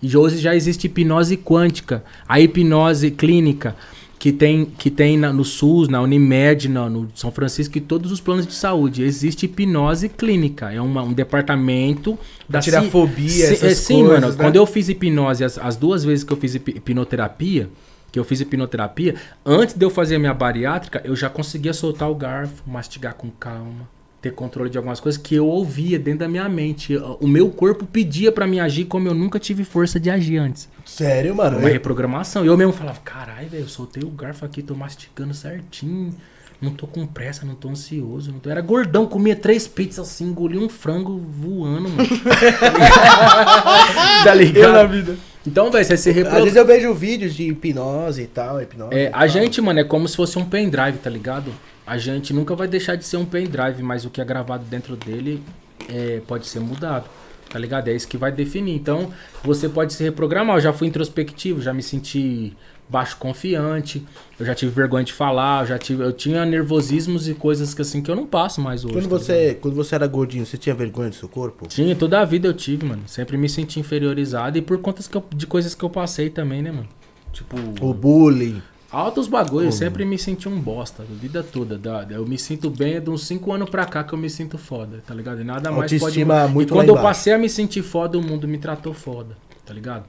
E hoje já existe hipnose quântica, a hipnose clínica, que tem, que tem na- no SUS, na Unimed, na- no São Francisco e todos os planos de saúde. Existe hipnose clínica, é uma- um departamento da tirar ci- fobia, Sim, essas é, sim, coisas, mano. né? Quando eu fiz hipnose, as, as duas vezes que eu fiz hip- hipnoterapia, que eu fiz hipnoterapia, antes de eu fazer a minha bariátrica, eu já conseguia soltar o garfo, mastigar com calma, ter controle de algumas coisas que eu ouvia dentro da minha mente. O meu corpo pedia pra me agir como eu nunca tive força de agir antes. Sério, mano. Uma reprogramação. Eu mesmo falava, caralho, velho, eu soltei o garfo aqui, tô mastigando certinho. Não tô com pressa, não tô ansioso. Não tô... Era gordão, comia três pizzas assim, engolia um frango voando, mano. tá ligado? Eu na vida. Então, velho, você se Às reprograma. vezes eu vejo vídeos de hipnose e tal, hipnose. É, e a tal. gente, mano, é como se fosse um pendrive, tá ligado? A gente nunca vai deixar de ser um pendrive, mas o que é gravado dentro dele é, pode ser mudado, tá ligado? É isso que vai definir. Então, você pode se reprogramar. Eu já fui introspectivo, já me senti baixo confiante, eu já tive vergonha de falar, eu já tive, eu tinha nervosismos e coisas que assim que eu não passo mais hoje. Quando tá você, quando você era gordinho, você tinha vergonha do seu corpo? Tinha, toda a vida eu tive, mano. Sempre me senti inferiorizado e por conta que eu- de coisas que eu passei também, né, mano? Tipo, O bullying. Altos bagulho, eu sempre me senti um bosta, a vida toda. da- Eu me sinto bem, de uns 5 anos pra cá que eu me sinto foda, tá ligado? E nada mais pode. Autoestima muito e quando eu embaixo. passei a me sentir foda, o mundo me tratou foda, tá ligado?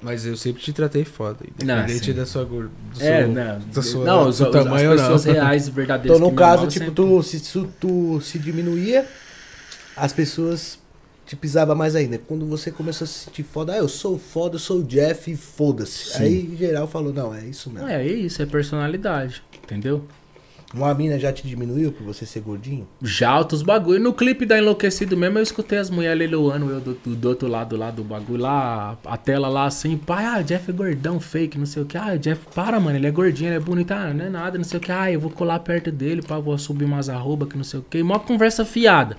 Mas eu sempre te tratei foda, Não, independente sim. da sua gorda. Do É, né? da sua, não, do os- tamanho as pessoas não. reais, verdadeiras. Então, no caso, tipo, sempre- tu se, se tu se diminuía, as pessoas te pisavam mais ainda. Quando você começou a se sentir foda, ah, eu sou foda, eu sou o Jeff, foda-se. Aí, geral, falou, não, é isso mesmo. É, é isso, é personalidade, entendeu? Uma mina já te diminuiu por você ser gordinho? Já altos bagulho. No clipe da Enlouquecido mesmo, eu escutei as mulheres leiloando eu do, do, do outro lado lá do bagulho. Lá, a tela lá assim, pai, ah, Jeff é gordão, fake, não sei o que. Ah, Jeff, para, mano, ele é gordinho, ele é bonito. Ah, não é nada, não sei o que. Ah, eu vou colar perto dele, pá, vou subir umas arroba que não sei o que. Mó conversa fiada.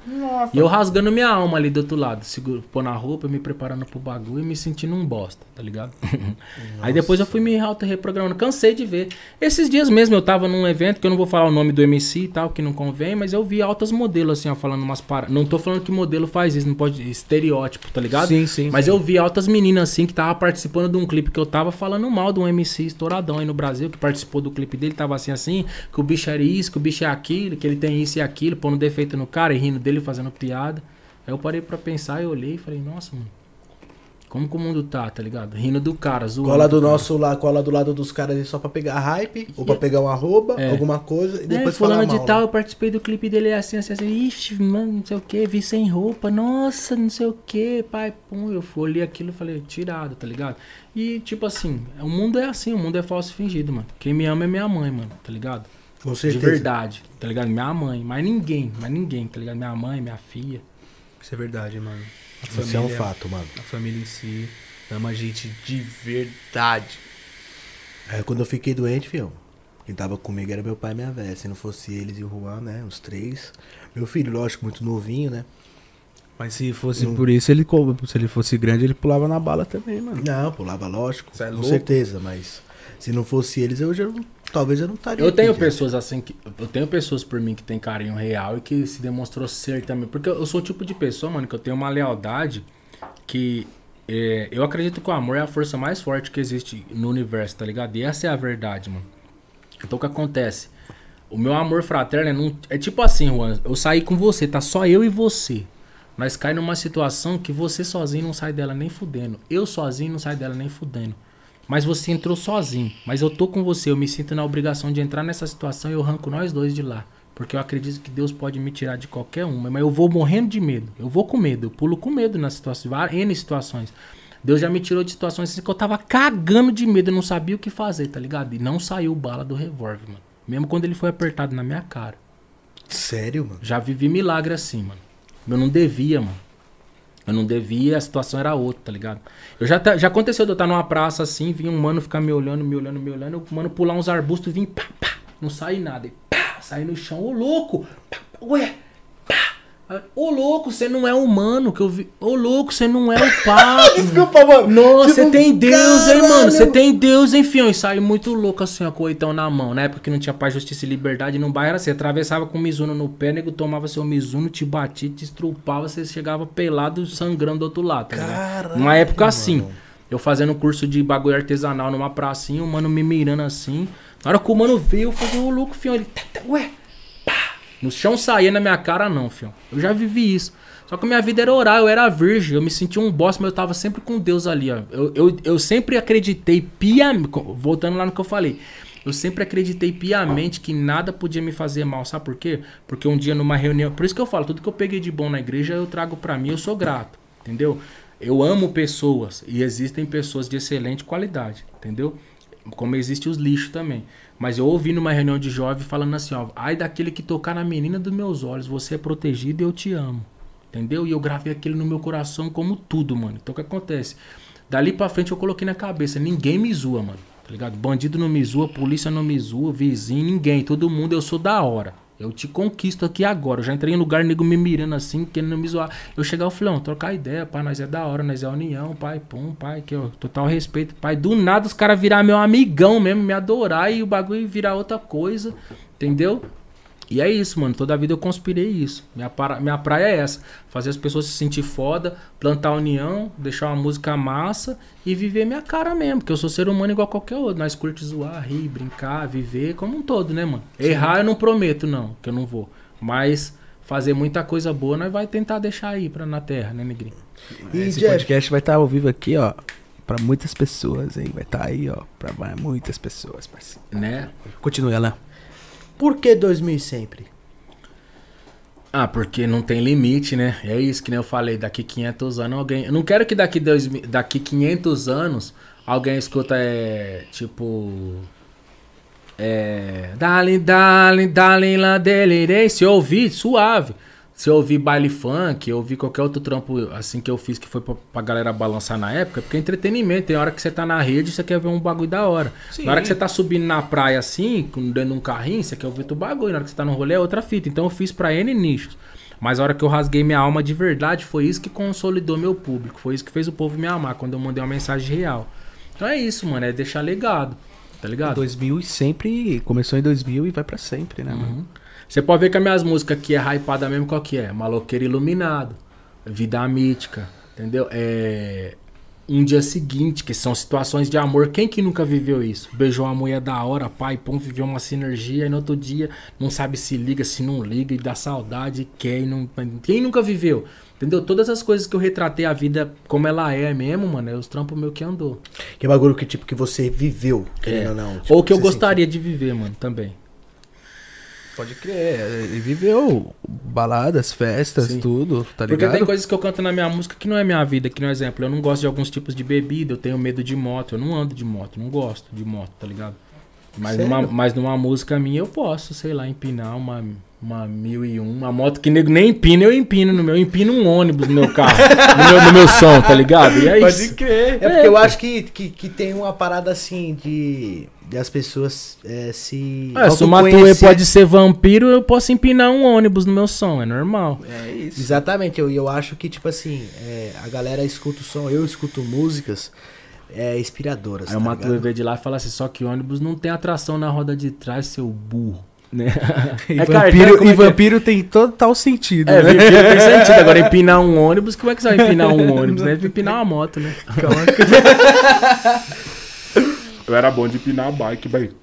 E eu rasgando minha alma ali do outro lado, seguro, pôr na roupa, me preparando pro bagulho e me sentindo um bosta, tá ligado? Aí depois eu fui me auto-reprogramando, cansei de ver. Esses dias mesmo eu tava num evento, que eu não vou falar o nome do MC e tal, que não convém, mas eu vi altas modelos assim, ó, falando umas paradas. Não tô falando que modelo faz isso, não pode. Estereótipo, tá ligado? Sim, sim. Mas sim. eu vi altas meninas assim que tava participando de um clipe que eu tava falando mal de um MC estouradão aí no Brasil, que participou do clipe dele, tava assim assim, que o bicho era isso, que o bicho é aquilo, que ele tem isso e aquilo, pondo defeito no cara e rindo dele, fazendo piada. Aí eu parei pra pensar e olhei e falei, nossa, mano. Como que o mundo tá, tá ligado? Rindo do cara, zoando. Cola do cara. nosso lá, cola do lado dos caras ali só pra pegar hype, ou pra pegar um arroba, É. alguma coisa, e É, depois falar fulano mal. de tal, eu participei do clipe dele é assim, assim, assim. Ixi, mano, não sei o que, vi sem roupa, nossa, não sei o que, pai, pum. Eu fui, olhei aquilo e falei, tirado, tá ligado? E, tipo assim, o mundo é assim, o mundo é falso e fingido, mano. Quem me ama é minha mãe, mano, tá ligado? Com De certeza. verdade, tá ligado? Minha mãe, mas ninguém, mas ninguém, tá ligado? Minha mãe, minha filha. Isso é verdade, mano. A Isso é um fato, mano. A família em si ama a gente de verdade. É, quando eu fiquei doente, fião, quem tava comigo era meu pai e minha velha. Se não fosse eles e o Juan, né, os três. Meu filho, lógico, muito novinho, né. Mas se fosse Não. por isso, ele se ele fosse grande, ele pulava na bala também, mano. Não, pulava, lógico, é com certeza, mas se não fosse eles, eu já não, talvez eu não estaria Eu tenho pessoas assim que. Eu tenho pessoas por mim que tem carinho real e que se demonstrou ser também. Porque eu sou o tipo de pessoa, mano, que eu tenho uma lealdade que. é, eu acredito que o amor é a força mais forte que existe no universo, tá ligado? E essa é a verdade, mano. Então o que acontece? O meu amor fraterno é, num- é tipo assim, Juan. Eu saí com você, tá só eu e você. Nós cai numa situação que você sozinho não sai dela nem fudendo. Eu sozinho não saio dela nem fudendo. Mas você entrou sozinho. Mas eu tô com você, eu me sinto na obrigação de entrar nessa situação e eu arranco nós dois de lá. Porque eu acredito que Deus pode me tirar de qualquer uma. Mas eu vou morrendo de medo. Eu vou com medo. Eu pulo com medo nas situações. várias- N situações. Deus já me tirou de situações assim que eu tava cagando de medo. Eu não sabia o que fazer, tá ligado? E não saiu bala do revólver, mano. Mesmo quando ele foi apertado na minha cara. Sério, mano? Já vivi milagre assim, mano. Eu não devia, mano. Eu não devia, a situação era outra, tá ligado? Eu já, já aconteceu de eu estar numa praça assim, vir um mano ficar me olhando, me olhando, me olhando, o mano pular uns arbustos, vir pá, pá, não sai nada. E pá, sair no chão, ô louco! Pá, ué! Pá! Ô louco, você não é humano que eu vi. Ô louco, você não é o papo. Desculpa, mano. Nossa, Tipo, você tem Deus, hein, mano? Você caralho. tem Deus, enfim. E saiu muito louco assim, ó, com o oitão na mão. Na época que não tinha paz, justiça e liberdade no bairro, era assim, atravessava com o Mizuno no pé, nego tomava seu Mizuno, te batia, te estrupava, você chegava pelado, sangrando do outro lado, tá? Caralho, Numa época assim, mano. eu fazendo curso de bagulho artesanal numa pracinha, o mano me mirando assim. Na hora que o mano veio, eu falei, ô louco, fião, ele, tá, tá, ué. No chão saía na minha cara, não, fião. Eu já vivi isso. Só que a minha vida era orar, eu era virgem, eu me sentia um boss, mas eu tava sempre com Deus ali, ó. Eu, eu, eu sempre acreditei piamente, voltando lá no que eu falei, eu sempre acreditei piamente que nada podia me fazer mal, sabe por quê? Porque um dia numa reunião, por isso que eu falo, tudo que eu peguei de bom na igreja eu trago pra mim, eu sou grato, entendeu? Eu amo pessoas e existem pessoas de excelente qualidade, entendeu? Como existe os lixos também. Mas eu ouvi numa reunião de jovem falando assim, ó, ai daquele que tocar na menina dos meus olhos, você é protegido e eu te amo. Entendeu? E eu gravei aquilo no meu coração como tudo, mano. Então o que acontece? Dali pra frente eu coloquei na cabeça, ninguém me zoa, mano. Tá ligado? Bandido não me zoa, polícia não me zoa, vizinho, ninguém. Todo mundo, eu sou da hora. Eu te conquisto aqui agora. Eu já entrei em lugar, nego me mirando assim, querendo me zoar. Eu chegava e falei, trocar ideia, pai, nós é da hora, nós é união, pai, pum, pai, que ó, total respeito, pai. Do nada os caras virar meu amigão mesmo, me adorar e o bagulho virar outra coisa, entendeu? E é isso, mano. Toda a vida eu conspirei isso. Minha, para... Minha praia é essa. Fazer as pessoas se sentir foda, plantar união, deixar uma música massa e viver minha cara mesmo. Porque eu sou ser humano igual qualquer outro. Nós curte zoar, rir, brincar, viver como um todo, né, mano? Errar eu não prometo, não, que eu não vou. Mas fazer muita coisa boa, nós vai tentar deixar aí pra, na terra, né, negrinho? E, Esse Jeff, podcast vai estar ao vivo aqui, ó. Pra muitas pessoas, hein? Vai estar aí, ó. Pra muitas pessoas, parceiro. Né? Continue, Alan. Por que 2000 sempre? Ah, porque não tem limite, né? É isso que nem eu falei, daqui 500 anos alguém... Eu não quero que daqui, dois, daqui 500 anos alguém escuta, é, tipo... É... Dali, dali, dali, lá delirei. Se ouvir, suave. Se eu ouvir baile funk, eu ouvir qualquer outro trampo assim que eu fiz que foi pra, pra galera balançar na época, porque é entretenimento. Tem hora que você tá na rede você quer ver um bagulho da hora. Sim. Na hora que você tá subindo na praia assim, dentro de um carrinho, você quer ouvir outro bagulho. Na hora que você tá no rolê é outra fita. Então eu fiz pra N nichos. Mas a hora que eu rasguei minha alma de verdade, foi isso que consolidou meu público. Foi isso que fez o povo me amar, quando eu mandei uma mensagem real. Então é isso, mano. É deixar legado. Tá ligado? 2000 e sempre. Começou em 2000 e vai pra sempre, né, mano? Você pode ver que as minhas músicas aqui é hypada mesmo, qual que é? Maloqueiro Iluminado, Vida Mítica, entendeu? É... Um dia seguinte, que são situações de amor. Quem que nunca viveu isso? Beijou uma mulher da hora, pai, pum, viveu uma sinergia, e no outro dia não sabe se liga, se não liga, e dá saudade, quer e não... Quem nunca viveu? Entendeu? Todas as coisas que eu retratei a vida como ela é mesmo, mano, é os trampos meu que andou. Que bagulho que, tipo, que você viveu, querendo É. ou não. tipo, Ou que eu gostaria de viver, mano, também. Pode crer. Ele viveu baladas, festas, Sim. tudo, tá Porque ligado? tem coisas que eu canto na minha música que não é minha vida, que no exemplo, eu não gosto de alguns tipos de bebida, eu tenho medo de moto, eu não ando de moto, não gosto de moto, tá ligado? Mas Sério? numa, mas numa música minha eu posso, sei lá, empinar uma, uma 1001, uma moto que nego nem empina, eu empino no meu, eu empino um ônibus no meu carro, no, meu, no meu som, tá ligado? E é isso. crer. É porque eu acho que, que, que tem uma parada assim de as pessoas é, se. É, se o Matuê autoconhecer. pode ser vampiro, eu posso empinar um ônibus no meu som, é normal. É isso. Exatamente, eu, eu acho que, tipo assim, é, a galera escuta o som, eu escuto músicas é, inspiradoras. Aí o tá Matuê ligado? veio de lá e fala assim, só que ônibus não tem atração na roda de trás, seu burro. Né? E, É vampiro, cartão, e é que é? vampiro tem total sentido, É, né? vampiro tem sentido. Agora, empinar um ônibus, como é que você vai empinar um ônibus? Deve empinar uma moto, né? Eu era bom de empinar a bike, velho.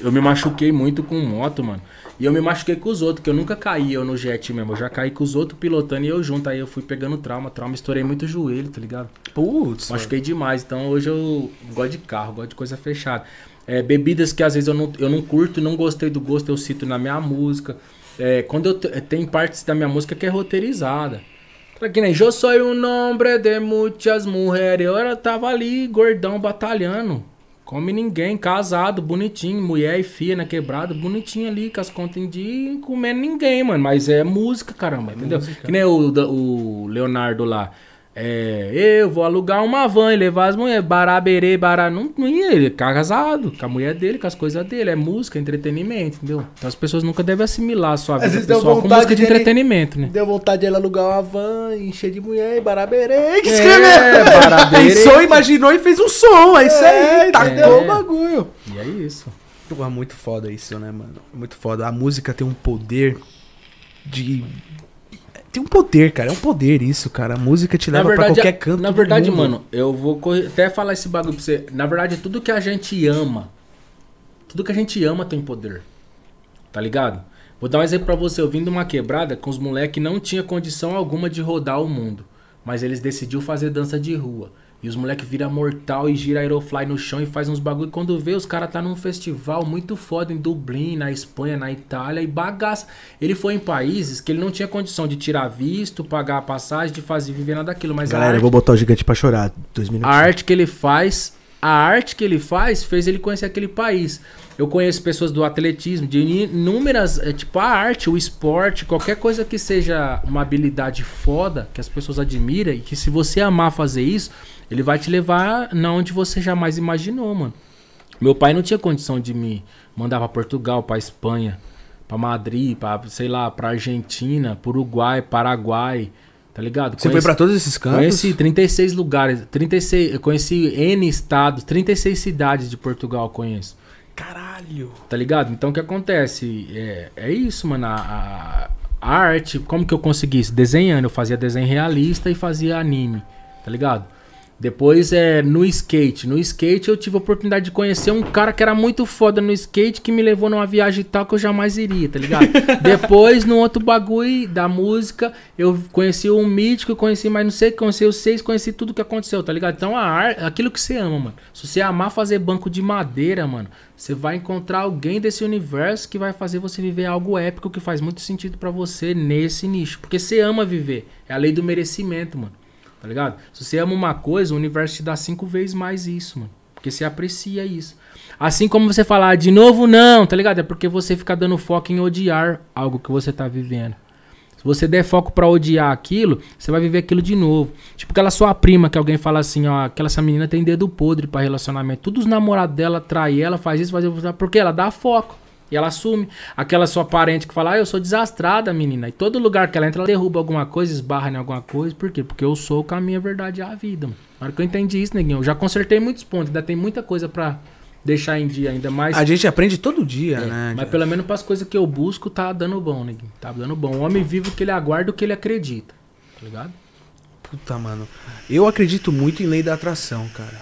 Eu me machuquei muito com moto, mano. E eu me machuquei com os outros, que eu nunca caí eu no jet mesmo. Eu já caí com os outros pilotando e eu junto. Aí eu fui pegando trauma, trauma, estourei muito o joelho, tá ligado? Putz, Machuquei demais. Então hoje eu gosto de carro, gosto de coisa fechada. É, bebidas que às vezes eu não, eu não curto, não gostei do gosto, eu cito na minha música. É, quando eu te- tem partes da minha música que é roteirizada. Que nem eu sou um nombre de muitas mulheres. Eu tava ali, gordão, batalhando. Come ninguém, casado, bonitinho, mulher e filha na quebrada, bonitinho ali, com as contas em dia, comendo ninguém, mano. Mas é música, caramba, entendeu? Que nem o, o Leonardo lá. É, eu vou alugar uma van e levar as mulheres, baraberê, bará. Não, não ia, ele é casado com a mulher dele, com as coisas dele. É música, entretenimento, entendeu? Então as pessoas nunca devem assimilar a sua vida pessoal com música de dele- entretenimento, né? Deu vontade de ele alugar uma van, encher de mulher, baraberê, que É, escreveu. baraberê. Pensou, imaginou e fez um som, é isso aí, É, tacou o bagulho. E é isso. Porra, muito foda isso, né, mano? Muito foda. A música tem um poder de. Tem um poder, cara. É um poder isso, cara. A música te leva pra qualquer canto. Na verdade, mano, eu vou até falar esse bagulho pra você. Na verdade, tudo que a gente ama, tudo que a gente ama tem poder. Tá ligado? Vou dar um exemplo pra você. Eu vim de uma quebrada com os moleques que não tinha condição alguma de rodar o mundo. Mas eles decidiu fazer dança de rua. E os moleques viram mortal e gira aerofly no chão e faz uns bagulho. Quando vê, os caras tá num festival muito foda em Dublin, na Espanha, na Itália e bagaça. Ele foi em países que ele não tinha condição de tirar visto, pagar a passagem, de fazer viver nada daquilo. Mas a Galera, eu arte vou botar o gigante pra chorar. Dois a minutos. arte que ele faz, a arte que ele faz fez ele conhecer aquele país. Eu conheço pessoas do atletismo, de inúmeras, é, tipo a arte, o esporte, qualquer coisa que seja uma habilidade foda, que as pessoas admiram e que se você amar fazer isso, ele vai te levar na onde você jamais imaginou, mano. Meu pai não tinha condição de me mandar pra Portugal, pra Espanha, pra Madrid, pra, sei lá, pra Argentina, pro Uruguai, Paraguai, tá ligado? Você foi Conheci- pra todos esses cantos? Conheci 36 lugares, 36, eu conheci N estados, 36 cidades de Portugal eu conheço. Caralho. Tá ligado? Então o que acontece? É, é isso, mano. A, a- a arte, como que eu consegui isso? Desenhando. Eu fazia desenho realista e fazia anime. Tá ligado? Depois é no skate. No skate eu tive a oportunidade de conhecer um cara que era muito foda no skate que me levou numa viagem tal que eu jamais iria, tá ligado? Depois, no outro bagulho da música, eu conheci um mítico, eu conheci mais não sei, conheci os seis, conheci tudo que aconteceu, tá ligado? Então a arte, aquilo que você ama, mano. Se você amar fazer banco de madeira, mano, você vai encontrar alguém desse universo que vai fazer você viver algo épico que faz muito sentido pra você nesse nicho. Porque você ama viver. É a lei do merecimento, mano. Tá ligado? Se você ama uma coisa, o universo te dá cinco vezes mais isso, mano. Porque você aprecia isso. Assim como você falar "Ah, de novo não, tá ligado? É porque você fica dando foco em odiar algo que você tá vivendo. Se você der foco pra odiar aquilo, você vai viver aquilo de novo. Tipo aquela sua prima que alguém fala assim, ó, aquela essa menina tem dedo podre pra relacionamento. Todos os namorados dela traem ela, faz isso, faz isso, porque ela dá foco. E ela assume. Aquela sua parente que fala, ah, eu sou desastrada, menina. E todo lugar que ela entra, ela derruba alguma coisa, esbarra em alguma coisa. Por quê? Porque eu sou com a minha verdade e a vida, mano. Na hora que eu entendi isso, neguinho, eu já consertei muitos pontos. Ainda tem muita coisa pra deixar em dia ainda mais. A gente aprende todo dia, É, né? mas pelo menos para as coisas que eu busco, tá dando bom, neguinho. Tá dando bom. O homem vive o que ele aguarda o que ele acredita. Tá ligado? Puta, mano. Eu acredito muito em lei da atração, cara.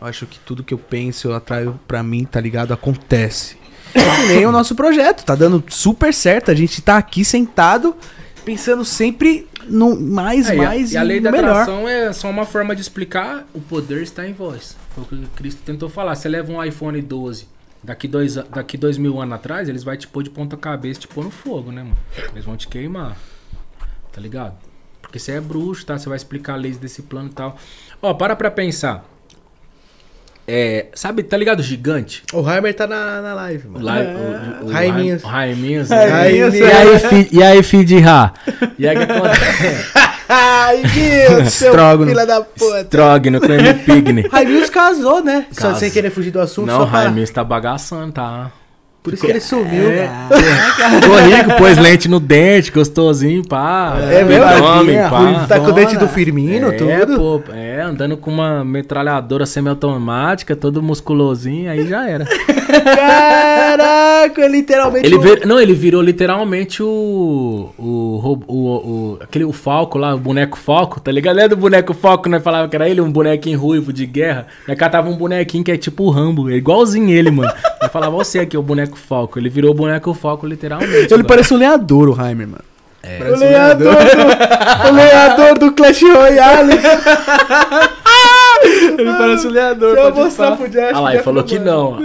Eu acho que tudo que eu penso, eu atraio pra mim, tá ligado? Acontece. Nem o nosso projeto, tá dando super certo. A gente tá aqui sentado, pensando sempre no, mais, É, e a- mais e a lei da melhor. atração é só uma forma de explicar o poder está em vós. Foi o que Cristo tentou falar. Você leva um iPhone 12, daqui dois, daqui dois mil anos atrás, eles vão te pôr de ponta cabeça te pôr no fogo, né, mano? Eles vão te queimar. Tá ligado? Porque você é bruxo, tá? Você vai explicar leis desse plano e tal. Ó, para pra pensar. É, sabe, tá ligado gigante? O Heimer tá na, na live, mano. Lá, o, o, o, Raiminhos. o Raiminhos. Raiminhos. E aí, fi, e aí, filho de Rá? E aí, que acontece? Ai, Deus, seu Estrógono. filho da puta. Strogno, creme pigne. Raiminhos casou, né? Só Casa. sem querer fugir do assunto. Não, só pra- Raiminhos tá bagaçando, tá? Por isso que ele sumiu. É. Ficou rico, pôs lente no dente, gostosinho, pá. É mesmo? Homem, Tadinha, pá. Tá com o dente do. Firmino, é, tudo. pô, é, andando com uma metralhadora semiautomática, todo musculosinho, aí já era. Caraca, literalmente. Ele o- vir- não, ele virou literalmente o. O, o, o, aquele, o Falco lá, o boneco Falco, tá ligado? Lembra do boneco Falco, nós falava que era ele, um bonequinho ruivo de guerra. Nós catava um bonequinho que é tipo o Rambo, é igualzinho ele, mano. Nós falava você aqui, o boneco Falco. Ele virou o boneco Falco, literalmente. Ele agora. parece um lenhador, o Heimer, mano. O lenhador, do, o lenhador do Clash Royale. Ele parece um lenhador. Deixa eu mostrar pro Josh. Ah lá, ele falou que não.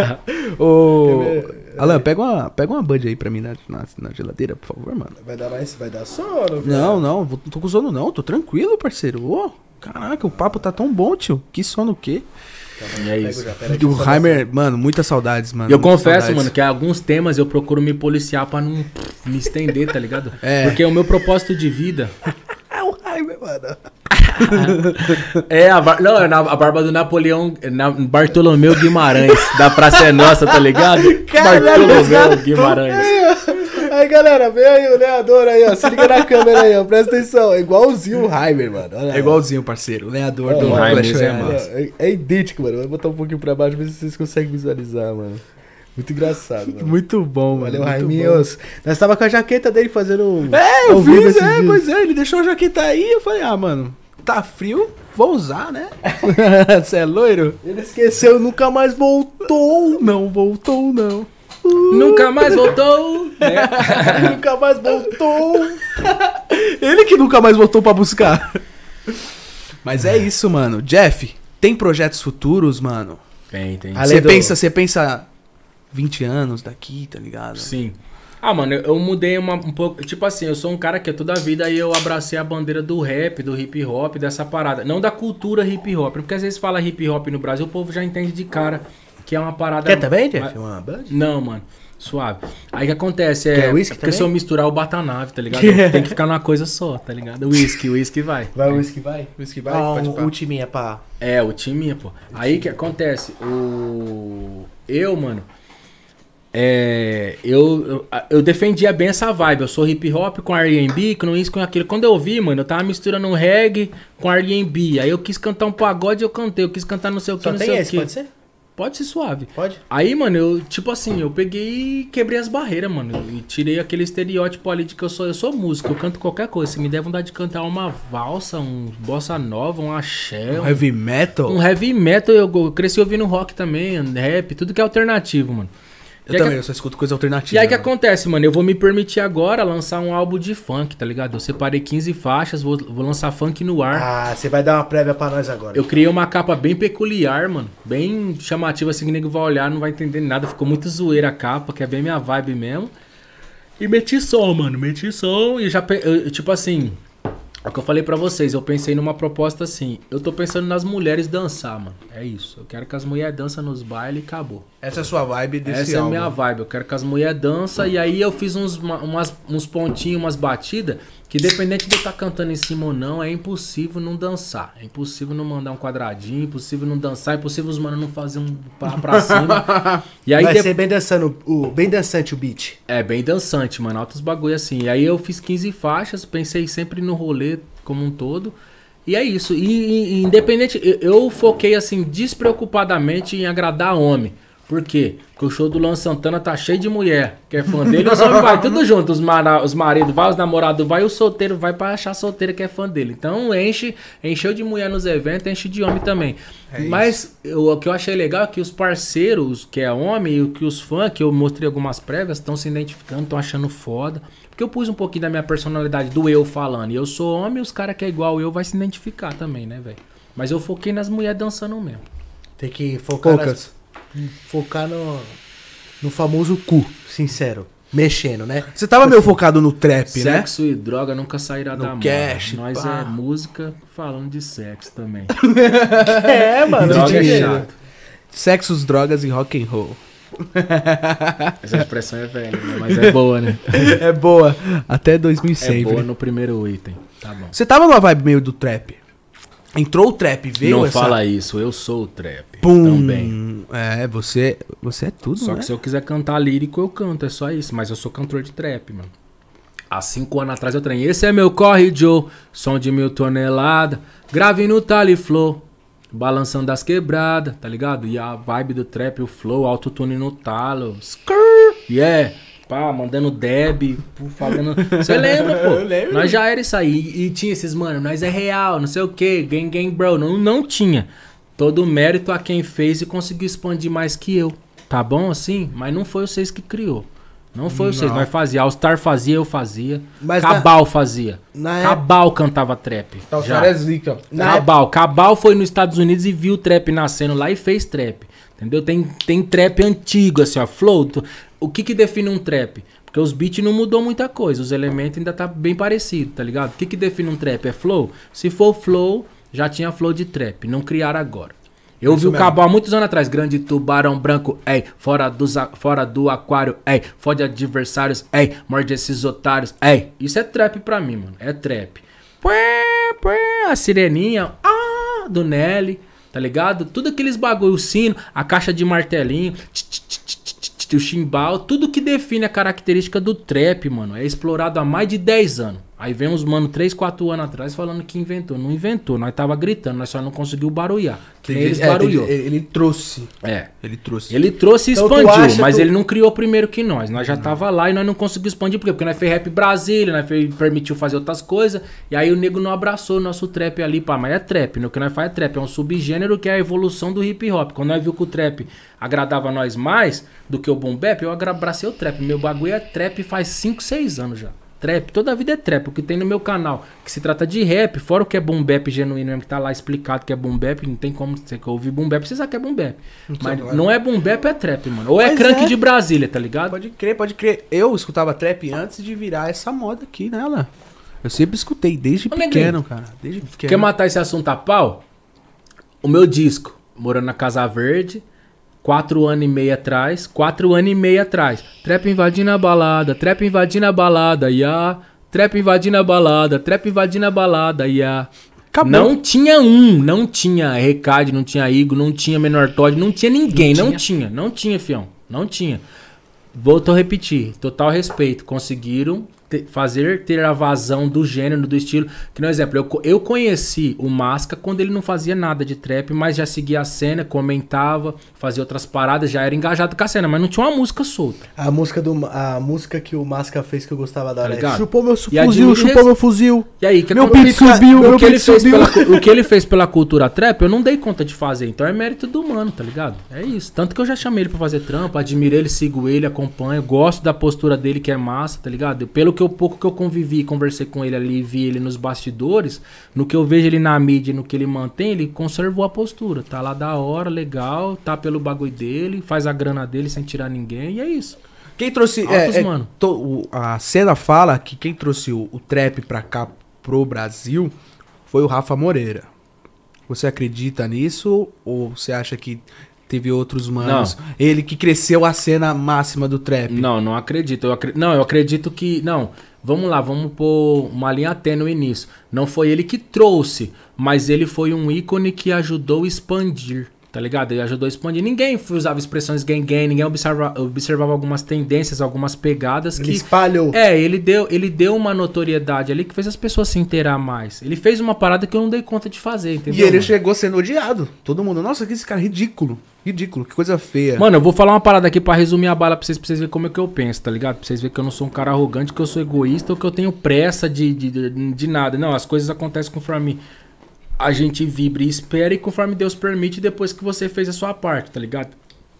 Ô, Alan, pega uma, pega uma Bud aí pra mim na, na, na geladeira, por favor, mano. Vai dar mais, vai dar sono, velho. Não, não, não tô com sono não, tô tranquilo, parceiro. Ô, caraca, o papo tá tão bom, tio. Que sono o quê? E é isso. Já, pera aqui, O só Heimer, mano, muitas saudades, mano. Eu confesso, saudades. mano, que alguns temas eu procuro me policiar pra não me estender, tá ligado? É. Porque o meu propósito de vida É o Heimer, mano. é a, bar... não, é a barba do Napoleão, é na Bartolomeu Guimarães, da Praça é Nossa, tá ligado? Caralho, Bartolomeu Guimarães. Aí, galera, vem aí o lenhador aí, ó. Se liga na câmera aí, ó. Presta atenção. É igualzinho o Heimer, mano. É igualzinho, parceiro. O lenhador Ó, do Clash Heimer é. É, é idêntico, mano. Vou botar um pouquinho pra baixo, ver se vocês conseguem visualizar, mano. Muito engraçado, mano. Muito bom, mano. Valeu, Raiminhos. Nós tava com a jaqueta dele fazendo. É, eu fiz, é, dias. pois é. Ele deixou a jaqueta aí, eu falei, ah, mano, tá frio, vou usar, né? Você é loiro? Ele esqueceu, nunca mais voltou. Não voltou, não. Nunca mais voltou. né? nunca mais voltou. Ele que nunca mais voltou pra buscar. Mas é isso, mano. Jeff, tem projetos futuros, mano? Tem, tem. Você do- pensa, você pensa 20 anos daqui, tá ligado? Sim. Ah, mano, eu, eu mudei uma, um pouco. Tipo assim, eu sou um cara que toda a vida aí eu abracei a bandeira do rap, do hip hop, dessa parada. Não da cultura hip hop. Porque às vezes fala hip hop no Brasil, o povo já entende de cara que é uma parada. Quer também, Jeff? Uma? Não, mano. Suave. Aí o que acontece é. Quer whisky porque também? se eu misturar o batanave, tá ligado? Tem que ficar numa coisa só, tá ligado? Whisky, whisky vai. Vai o uísque, vai? Whisky vai, Ah, pode um pá. ultiminha pra. É, o time, pô. Aí que acontece? O. Eu, mano. É. Eu, eu, eu defendia bem essa vibe. Eu sou hip hop com RB, com isso, com aquilo. Quando eu vi, mano, eu tava misturando um reggae com RB. Aí eu quis cantar um pagode eu cantei. Eu quis cantar não sei o que, Só não tem sei esse, o que. pode ser? Pode ser suave. Pode? Aí, mano, eu, tipo assim, eu peguei e quebrei as barreiras, mano. E tirei aquele estereótipo ali de que eu sou, eu sou músico, eu canto qualquer coisa. Se me der vontade de cantar uma valsa, um bossa nova, um axé, um, Heavy metal? um heavy metal, eu, eu cresci ouvindo rock também, rap, tudo que é alternativo, mano. Eu E também, que- eu só escuto coisa alternativa. E aí que mano. acontece, mano? Eu vou me permitir agora lançar um álbum de funk, tá ligado? Eu separei 15 faixas, vou, vou lançar funk no ar. Ah, você vai dar uma prévia pra nós agora. Eu criei uma capa bem peculiar, mano. Bem chamativa, assim, que nego vai olhar, não vai entender nada. Ficou muito zoeira a capa, que é bem minha vibe mesmo. E meti som, mano. Meti som e já... pe- eu- tipo assim... É o que eu falei pra vocês. Eu pensei numa proposta assim. Eu tô pensando nas mulheres dançar, mano. É isso. Eu quero que as mulheres dançam nos bailes e acabou. Essa é a sua vibe desse Essa é a álbum. minha vibe. Eu quero que as mulheres dançam. E aí eu fiz uns, uma- umas, uns pontinhos, umas batidas. Que dependente de eu estar cantando em cima ou não, é impossível não dançar. É impossível não mandar um quadradinho, impossível não dançar, é impossível os manos não fazer um pá pra cima. E aí vai de- ser bem dançando, o, bem dançante o beat. é bem dançante, mano. Altos bagulho assim. E aí eu fiz 15 faixas, pensei sempre no rolê como um todo. E é isso. E, e- e independente, eu, eu foquei assim, despreocupadamente em agradar homem. Por quê? Porque o show do Luan Santana tá cheio de mulher, que é fã dele, os homens vai tudo junto, os, mara, os maridos vai, os namorados vai, e o solteiro vai pra achar solteira que é fã dele. Então enche, encheu de mulher nos eventos, enche de homem também. É Mas eu- o que eu achei legal é que os parceiros, que é homem, e o que os fãs, que eu mostrei algumas prévias, estão se identificando, estão achando foda. Porque eu pus um pouquinho da minha personalidade, do eu falando. E eu sou homem, os caras que é igual eu vai se identificar também, né, velho? Mas eu foquei nas mulheres dançando mesmo. Tem que focar, nas-. Focar no, no famoso cu, sincero. Mexendo, né? Você tava meio focado no trap, né? Sexo e droga nunca sairá No da moda. cash, Nós pá. é música falando de sexo também. É, mano. droga é chato. Sexos, drogas e rock and roll. Essa expressão é velha, né? mas é boa, né? é boa. Até É 2006. boa no primeiro item. Tá bom. Você tava numa vibe meio do trap. Entrou o trap, veio Não essa... fala isso, eu sou o trap. Pum. Também. É, você, você é tudo, Só né? que se eu quiser cantar lírico, eu canto, é só isso. Mas eu sou cantor de trap, mano. Há cinco anos atrás eu treinei. Esse é meu corre, Joe. Som de mil toneladas. Grave no Taliflow. Balançando das quebradas, tá ligado? E a vibe do trap, o flow, autotune no talo. Skrrr. Yeah. Pá, mandando deb, fazendo. Você lembra, pô? Eu lembro. Nós já era isso aí. E, e tinha esses, mano, nós é real, não sei o que, gang, gang, bro. Não, não tinha. Todo o mérito a quem fez e conseguiu expandir mais que eu. Tá bom assim? Mas não foi vocês que criou. Não foi vocês. Nós fazia. All Star fazia, eu fazia. Mas Cabal fazia. na Cabal cantava trap. Tá, cara é zica. Na Cabal. Cabal foi nos Estados Unidos e viu o trap nascendo lá e fez trap. Entendeu? Tem, tem trap antigo, assim, ó. Flow. tu- O que que define um trap? Porque os beats não mudou muita coisa. Os elementos ainda tá bem parecido, tá ligado? O que que define um trap? É flow? Se for flow, já tinha flow de trap. Não criaram agora. Eu vi o mesmo. Cabal há muitos anos atrás. Grande tubarão branco, ei. Fora, dos, a- fora do aquário, ei. Fode adversários, ei. Morde esses otários, ei. Isso é trap pra mim, mano. É trap. Pué, pué, a sireninha, ah, do Nelly, tá ligado? Tudo aqueles bagulho, o sino, a caixa de martelinho, tch, tch, tch, o chimbal, tudo que define a característica do trap, mano, é explorado há mais de 10 anos. Aí vem uns mano 3, 4 anos atrás falando que inventou. Não inventou, nós tava gritando, nós só não conseguiu barulhar. Que nem eles É, barulhou. ele, ele trouxe. É. Ele trouxe. Ele trouxe e Então expandiu, acha, mas tu- ele não criou primeiro que nós. Nós já tava lá e nós não conseguimos expandir. Por quê? Porque nós fez rap Brasília, nós fez, permitiu fazer outras coisas. E aí o nego não abraçou o nosso trap ali, pá. Mas é trap, né? O que nós faz é trap. É um subgênero que é a evolução do hip hop. Quando nós viu que o trap agradava nós mais do que o boom bap, eu abracei o trap. Meu bagulho é trap faz 5, 6 anos já. Trap, toda a vida é trap. O que tem no meu canal, que se trata de rap, fora o que é boom bap genuíno mesmo, que tá lá explicado que é boom bap, não tem como você ouvir boom bap, você sabe que é boom bap. Mas não é boom bap, é trap, mano. Ou é Mas crank é. de Brasília, tá ligado? Pode crer, pode crer. Eu escutava trap antes de virar essa moda aqui, né, Alan? Eu sempre escutei, desde Ô, pequeno, cara. Desde pequeno. Quer matar esse assunto a pau? O meu disco, morando na Casa Verde, quatro anos e meio atrás, quatro anos e meio atrás. Trap invadindo a balada, trap invadindo a balada, ya. Trap invadindo a balada, trap invadindo a balada, ya. Acabou. Não tinha um, não tinha Recade, não tinha Igo, não tinha Menor Todd, não tinha ninguém, não, tinha. não tinha, fião, não tinha. Volto a repetir, total respeito. Conseguiram te- fazer ter a vazão do gênero, do estilo. Que no exemplo, eu, eu conheci o Masca quando ele não fazia nada de trap, mas já seguia a cena, comentava, fazia outras paradas, já era engajado com a cena, mas não tinha uma música solta. A música, do, a música que o Masca fez que eu gostava da hora é ligado? Chupou meu fuzil, chupou esse- meu fuzil. E aí, que Meu beat subiu, o meu que, ele beat fez subiu. pela, o que ele fez pela cultura trap, eu não dei conta de fazer. Então é mérito do mano, tá ligado? É isso. Tanto que eu já chamei ele pra fazer trampo, admiro ele, sigo ele, acompanho, gosto da postura dele que é massa, tá ligado? Pelo que eu pouco que eu convivi, conversei com ele ali, vi ele nos bastidores, no que eu vejo ele na mídia, no que ele mantém, ele conservou a postura. Tá lá da hora, legal, tá pelo bagulho dele, faz a grana dele sem tirar ninguém, e é isso. Quem trouxe. Altos, é, é, mano. to- o- a cena fala que quem trouxe o, o trap pra cá, pro Brasil, foi o Rafa Moreira. Você acredita nisso? Ou você acha que teve outros manos? Ele que cresceu a cena máxima do trap. Não, não acredito. Eu Não, eu acredito que. Não, vamos lá, vamos pôr uma linha tênue nisso. Não foi ele que trouxe, mas ele foi um ícone que ajudou a expandir. Tá ligado? Ele ajudou a expandir. Ninguém usava expressões gang-gang, ninguém observa, observava algumas tendências, algumas pegadas Ele que. espalhou. É, ele deu, ele deu uma notoriedade ali que fez as pessoas se inteirar mais. Ele fez uma parada que eu não dei conta de fazer, entendeu? E ele mano? chegou sendo odiado. Todo mundo, nossa, que esse cara é ridículo. Ridículo, que coisa feia. Mano, eu vou falar uma parada aqui pra resumir a bala pra vocês, pra vocês verem como é que eu penso, tá ligado? Pra vocês verem que eu não sou um cara arrogante, que eu sou egoísta ou que eu tenho pressa de, de, de, de nada. Não, as coisas acontecem conforme a gente vibra e espera e conforme Deus permite depois que você fez a sua parte, tá ligado?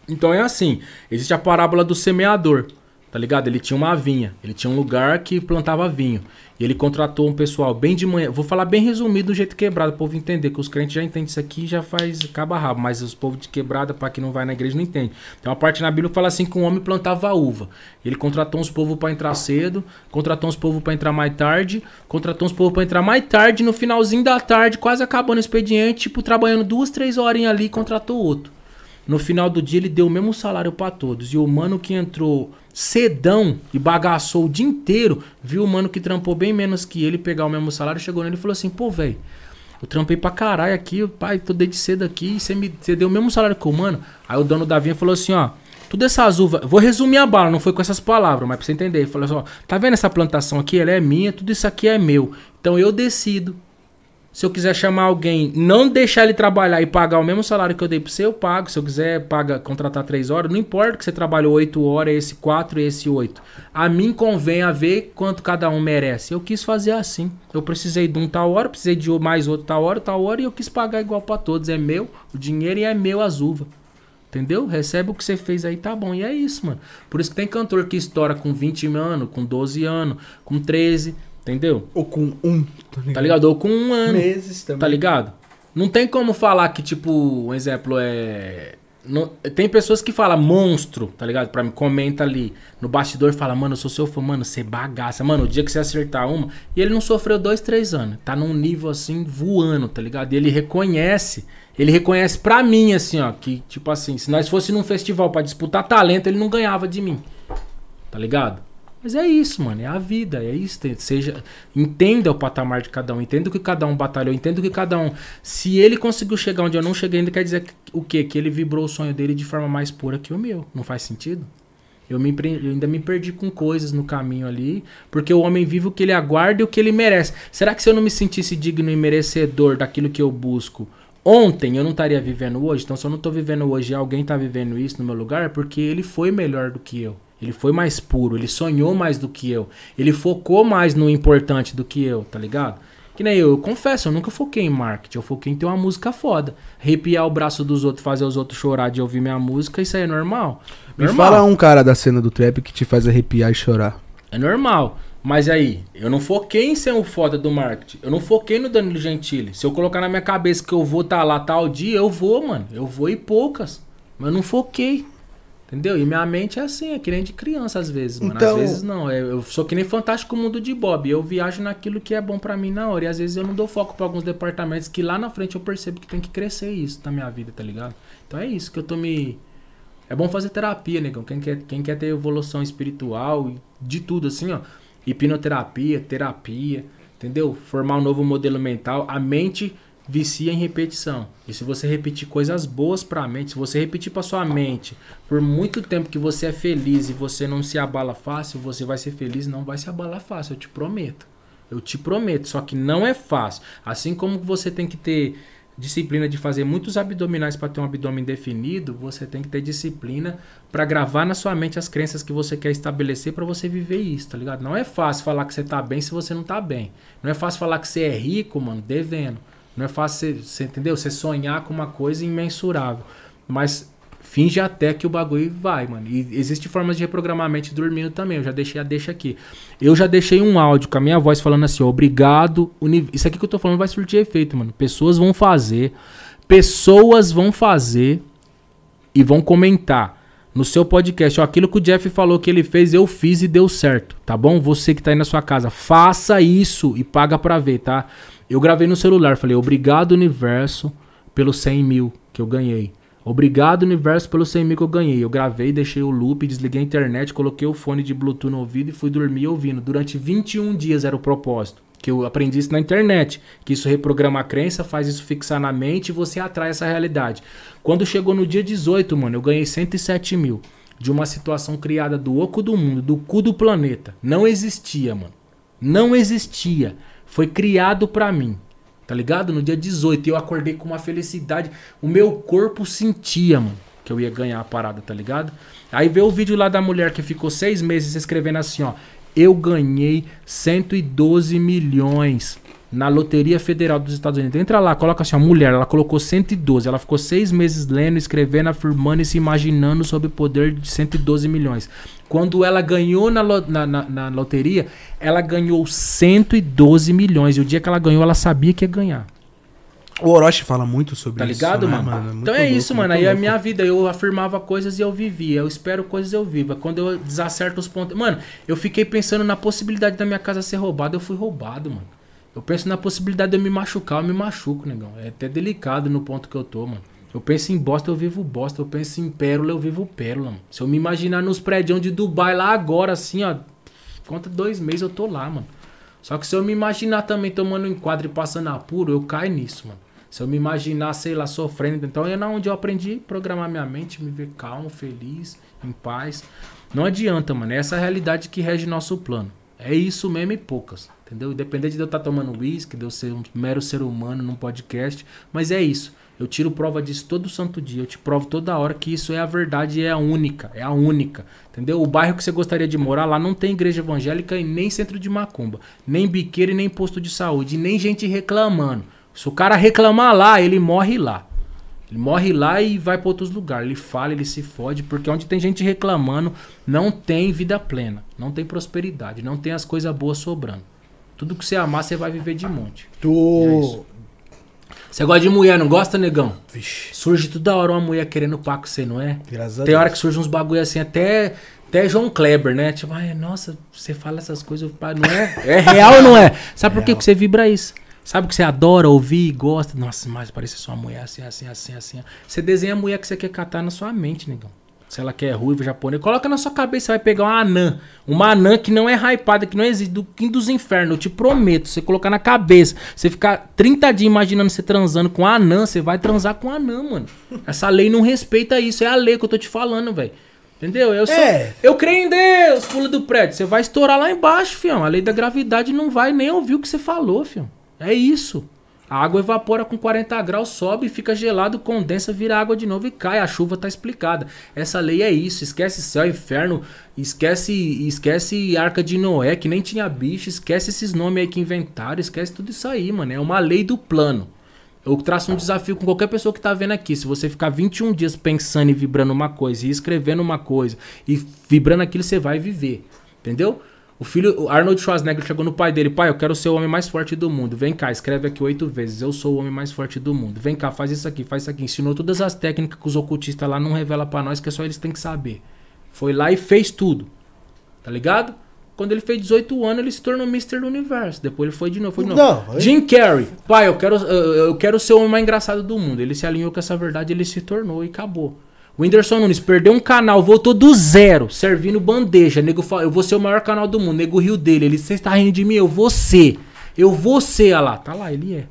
Então é assim, existe a parábola do semeador, tá ligado? Ele tinha uma vinha, ele tinha um lugar que plantava vinho. E ele contratou um pessoal bem de manhã. Vou falar bem resumido do jeito quebrado, o povo entender, que os crentes já entendem isso aqui já faz caba rabo, mas os povos de quebrada, para quem não vai na igreja, não entende. Tem uma parte na Bíblia que fala assim que um homem plantava uva. Ele contratou uns povos para entrar cedo, contratou uns povos para entrar mais tarde, contratou uns povos para entrar mais tarde, no finalzinho da tarde, quase acabando o expediente, tipo, trabalhando duas, três horas ali, contratou outro. No final do dia ele deu o mesmo salário para todos. E o mano que entrou cedão e bagaçou o dia inteiro, viu o mano que trampou bem menos que ele pegar o mesmo salário, chegou nele e falou assim: "Pô, velho, eu trampei pra caralho aqui, pai, tô desde cedo aqui, você me deu o mesmo salário que o mano". Aí o dono da vinha falou assim, ó: tudo essas uvas, vou resumir a bala, não foi com essas palavras, mas pra você entender. Ele falou assim: ó, tá vendo essa plantação aqui? Ela é minha, tudo isso aqui é meu. Então eu decido se eu quiser chamar alguém, não deixar ele trabalhar e pagar o mesmo salário que eu dei pra você, eu pago. Se eu quiser paga, contratar três horas, não importa que você trabalhou oito horas, esse quatro e esse oito. A mim convém a ver quanto cada um merece. Eu quis fazer assim. Eu precisei de um tal hora, precisei de mais outro tal hora, tal hora, e eu quis pagar igual para todos. É meu, o dinheiro e é meu as uvas. Entendeu? Recebe o que você fez aí, tá bom. E é isso, mano. Por isso que tem cantor que estoura com 20 anos, com 12 anos, com 13, Entendeu? Ou com um. Tá ligado? Tá ligado? Ou com um ano. Meses também. Tá ligado? Não tem como falar que, tipo, um exemplo é. Não, tem pessoas que falam monstro, tá ligado? Pra mim, comenta ali no bastidor fala, mano, eu sou seu fã, mano, você bagaça. Mano, o dia que você acertar uma. E ele não sofreu dois, três anos. Tá num nível assim, voando, tá ligado? E ele reconhece. Ele reconhece pra mim, assim, ó, que, tipo assim, se nós fosse num festival para disputar talento, ele não ganhava de mim. Tá ligado? Mas é isso, mano. É a vida. É isso. Seja, entenda o patamar de cada um. Entenda o que cada um batalhou. Entenda o que cada um. Se ele conseguiu chegar onde eu não cheguei, ainda quer dizer o quê? Que ele vibrou o sonho dele de forma mais pura que o meu. Não faz sentido? Eu, me, eu ainda me perdi com coisas no caminho ali. Porque o homem vive o que ele aguarda e o que ele merece. Será que se eu não me sentisse digno e merecedor daquilo que eu busco? Ontem eu não estaria vivendo hoje, então se eu não estou vivendo hoje e alguém está vivendo isso no meu lugar, é porque ele foi melhor do que eu. Ele foi mais puro, ele sonhou mais do que eu. Ele focou mais no importante do que eu, tá ligado? Que nem eu, eu confesso, eu nunca foquei em marketing, eu foquei em ter uma música foda. Arrepiar o braço dos outros, fazer os outros chorar de ouvir minha música, isso aí é normal. Me fala um cara da cena do trap que te faz arrepiar e chorar. É normal. Mas aí, eu não foquei em ser um foda do marketing. Eu não foquei no Danilo Gentili. Se eu colocar na minha cabeça que eu vou estar tá lá tal dia, eu vou, mano. Eu vou e poucas. Mas eu não foquei. Entendeu? E minha mente é assim, é que nem de criança às vezes, mano. Então... Às vezes não. É, eu sou que nem Fantástico Mundo de Bob. Eu viajo naquilo que é bom para mim na hora. E às vezes eu não dou foco para alguns departamentos que lá na frente eu percebo que tem que crescer isso na minha vida, tá ligado? Então é isso que eu tô me. É bom fazer terapia, negão. Quem quer, quem quer ter evolução espiritual, de tudo assim, ó. Hipnoterapia, terapia, entendeu? Formar um novo modelo mental. A mente vicia em repetição. E se você repetir coisas boas para a mente, se você repetir para sua mente por muito tempo que você é feliz e você não se abala fácil, você vai ser feliz, não vai se abalar fácil, eu te prometo. Eu te prometo, só que não é fácil. Assim como você tem que ter disciplina de fazer muitos abdominais para ter um abdômen definido, você tem que ter disciplina para gravar na sua mente as crenças que você quer estabelecer para você viver isso, tá ligado? Não é fácil falar que você tá bem se você não tá bem. Não é fácil falar que você é rico, mano, devendo. Não é fácil, você, entendeu? Você sonhar com uma coisa imensurável. Mas finge até que o bagulho vai, mano. E existe formas de reprogramar a mente dormindo também. Eu já deixei a deixa aqui. Eu já deixei um áudio com a minha voz falando assim, obrigado. Isso aqui que eu tô falando vai surtir efeito, mano. Pessoas vão fazer. Pessoas vão fazer e vão comentar no seu podcast, ó, aquilo que o Jeff falou que ele fez, eu fiz e deu certo, tá bom? Você que tá aí na sua casa, faça isso e paga pra ver, tá? Eu gravei no celular, falei, obrigado universo pelos 100 mil que eu ganhei. Obrigado universo pelos 100 mil que eu ganhei. Eu gravei, deixei o loop, desliguei a internet, coloquei o fone de Bluetooth no ouvido e fui dormir ouvindo. Durante 21 dias era o propósito. Que eu aprendi isso na internet. Que isso reprograma a crença, faz isso fixar na mente e você atrai essa realidade. Quando chegou no dia 18, mano, eu ganhei 107 mil. De uma situação criada do oco do mundo, do cu do planeta. Não existia, mano. Não existia. Foi criado para mim. Tá ligado? No dia 18 eu acordei com uma felicidade. O meu corpo sentia, mano. que eu ia ganhar a parada, tá ligado? Aí vê o vídeo lá da mulher que ficou seis meses escrevendo assim, ó. Eu ganhei 112 milhões na Loteria Federal dos Estados Unidos. Entra lá, coloca assim, a mulher, ela colocou 112. Ela ficou seis meses lendo, escrevendo, afirmando e se imaginando sobre o poder de 112 milhões. Quando ela ganhou na, na, na- na loteria, ela ganhou 112 milhões. E o dia que ela ganhou, ela sabia que ia ganhar. O Orochi fala muito sobre Tá isso. ligado, né, mano? Muito Então é louco, isso, mano. Aí a louco. minha vida, eu afirmava coisas e eu vivia. Eu espero coisas e eu viva. Quando eu desacerto os pontos. Mano, eu fiquei pensando na possibilidade da minha casa ser roubada, eu fui roubado, mano. Eu penso na possibilidade de eu me machucar, eu me machuco, negão. É até delicado no ponto que eu tô, mano. Eu penso em bosta, eu vivo bosta. Eu penso em pérola, eu vivo pérola, mano. Se eu me imaginar nos prédios de Dubai lá agora, assim, ó. Conta dois meses eu tô lá, mano. Só que se eu me imaginar também tomando um enquadro e passando apuro, eu caio nisso, mano. Se eu me imaginar, sei lá, sofrendo, então é na onde eu aprendi a programar minha mente, me ver calmo, feliz, em paz. Não adianta, mano. É essa a realidade que rege nosso plano. É isso mesmo e poucas. Entendeu? Independente de eu estar tomando uísque, de eu ser um mero ser humano num podcast. Mas é isso. Eu tiro prova disso todo santo dia. Eu te provo toda hora que isso é a verdade e é a única. É a única. Entendeu? O bairro que você gostaria de morar lá não tem igreja evangélica e nem centro de macumba. Nem biqueira e nem posto de saúde. E nem gente reclamando. Se o cara reclamar lá, ele morre lá. Ele morre lá e vai para outros lugares. Ele fala, ele se fode, porque onde tem gente reclamando, não tem vida plena, não tem prosperidade, não tem as coisas boas sobrando. Tudo que você amar, você vai viver de monte. É Tu. Você gosta de mulher, não gosta, negão? Vixe, Surge toda hora uma mulher querendo pá com você, não é? graças a Tem hora Deus. que surge uns bagulho assim, até, até João Kleber, né? Tipo, ai, nossa, você fala essas coisas, não é? É real ou não é? Sabe por quê? Real. Porque você vibra isso. Sabe que você adora ouvir, gosta. Nossa, mas parece sua mulher assim, assim, assim, assim. Você desenha a mulher que você quer catar na sua mente, negão. Se ela quer ruiva, japonês, coloca na sua cabeça, você vai pegar uma anã. Uma anã que não é hypada, que não existe, do Kim dos Infernos, eu te prometo. Você colocar na cabeça, você ficar 30 dias imaginando você transando com a anã, você vai transar com a anã, mano. Essa lei não respeita isso, é a lei que eu tô te falando, velho. Entendeu? Eu, sou, É. eu creio em Deus, pula do prédio. Você vai estourar lá embaixo, fião. A lei da gravidade não vai nem ouvir o que você falou, fião. É isso. A água evapora com 40 graus, sobe, fica gelado, condensa, vira água de novo e cai. A chuva tá explicada. Essa lei é isso. Esquece céu, inferno, esquece esquece arca de Noé, que nem tinha bicho, esquece esses nomes aí que inventaram, esquece tudo isso aí, mano. É uma lei do plano. Eu traço um desafio com qualquer pessoa que tá vendo aqui. Se você ficar 21 dias pensando e vibrando uma coisa, e escrevendo uma coisa, e vibrando aquilo, você vai viver. Entendeu? O filho, o Arnold Schwarzenegger chegou no pai dele, pai, eu quero ser o homem mais forte do mundo. Vem cá, escreve aqui oito vezes. Eu sou o homem mais forte do mundo. Vem cá, faz isso aqui, faz isso aqui. Ensinou todas as técnicas que os ocultistas lá não revelam pra nós, que é só eles têm que saber. Foi lá e fez tudo. Tá ligado? Quando ele fez 18 anos, ele se tornou Mr. Universo. Depois ele foi de novo. Foi de novo. Não, Jim Carrey. Pai, eu quero, eu quero ser o homem mais engraçado do mundo. Ele se alinhou com essa verdade, ele se tornou e acabou. O Whindersson Nunes perdeu um canal, voltou do zero, servindo bandeja. Nego eu vou ser o maior canal do mundo. Nego riu dele. Ele, você está rindo de mim? Eu vou ser. Eu vou ser, olha lá. Tá lá, ele é.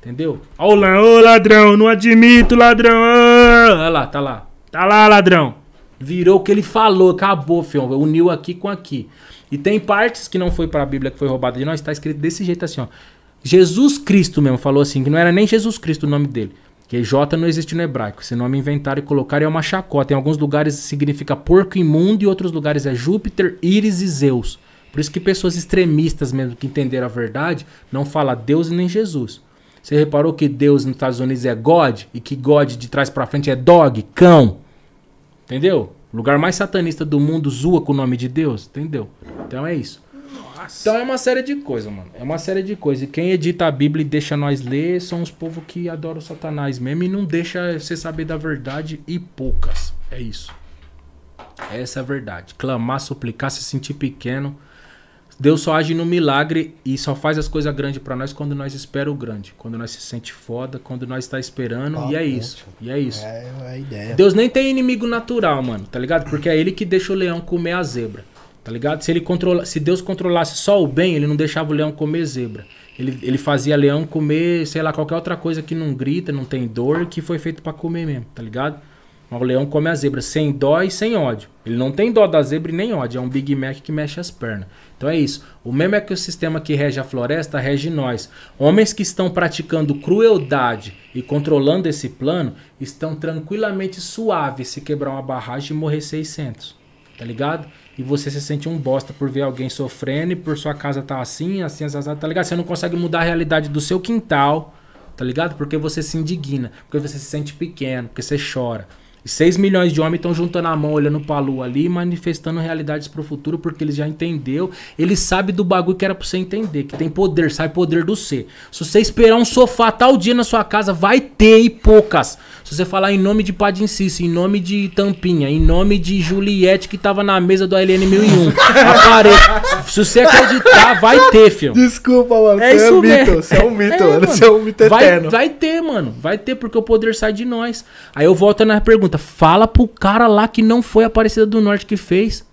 Entendeu? Olha lá, ô ladrão, não admito, ladrão. ah. Olha lá, tá lá. Tá lá, ladrão. Virou o que ele falou, acabou, fião. Uniu aqui com aqui. E tem partes que não foi pra Bíblia que foi roubada de nós, tá escrito desse jeito assim, ó. Jesus Cristo mesmo falou assim, que não era nem Jesus Cristo o nome dele. Que J não existe no hebraico. Esse nome inventaram e colocaram é uma chacota. Em alguns lugares significa porco imundo e outros lugares é Júpiter, Íris e Zeus. Por isso que pessoas extremistas mesmo que entenderam a verdade não fala Deus nem Jesus. Você reparou que Deus nos Estados Unidos é God e que God de trás pra frente é dog, cão. Entendeu? O lugar mais satanista do mundo zoa com o nome de Deus, entendeu? Então é isso. Então é uma série de coisas, mano. É uma série de coisas. E quem edita a Bíblia e deixa nós ler são os povos que adoram Satanás mesmo e não deixa você saber da verdade e poucas. É isso. Essa é a verdade. Clamar, suplicar, se sentir pequeno. Deus só age no milagre e só faz as coisas grandes pra nós quando nós espera o grande. Quando nós se sente foda, quando nós está esperando. E é isso. E é isso. É a ideia. Deus nem tem inimigo natural, mano, tá ligado? Porque é ele que deixa o leão comer a zebra, tá ligado? Se, ele controla, se Deus controlasse só o bem, ele não deixava o leão comer zebra. Ele, ele fazia leão comer, sei lá, qualquer outra coisa que não grita, não tem dor, que foi feito pra comer mesmo, tá ligado? Mas o leão come a zebra sem dó e sem ódio. Ele não tem dó da zebra e nem ódio. É um Big Mac que mexe as pernas. Então é isso. O mesmo ecossistema que rege a floresta rege nós. Homens que estão praticando crueldade e controlando esse plano estão tranquilamente suaves se quebrar uma barragem e morrer 600. Tá ligado? E você se sente um bosta por ver alguém sofrendo e por sua casa tá assim, assim, assim, assim, tá ligado? Você não consegue mudar a realidade do seu quintal, tá ligado? Porque você se indigna, porque você se sente pequeno, porque você chora. E 6 milhões de homens estão juntando a mão, olhando pra lua ali, manifestando realidades pro futuro, porque eles já entendeu. Eles sabem do bagulho que era pra você entender, que tem poder, sai poder do ser. Se você esperar um sofá tal dia na sua casa, vai ter e poucas. Se você falar em nome de Padre Inciso, em nome de Tampinha, em nome de Juliette que tava na mesa do ALN 1001, aparelho. Se você acreditar, vai ter, filho. Desculpa, mano. É você isso um mito. mesmo. Você é um mito, É, mano. Você é um mito Vai, eterno. vai ter, mano. Vai ter, porque o poder sai de nós. Aí eu volto na pergunta. Fala pro cara lá que não foi a Aparecida do Norte que fez.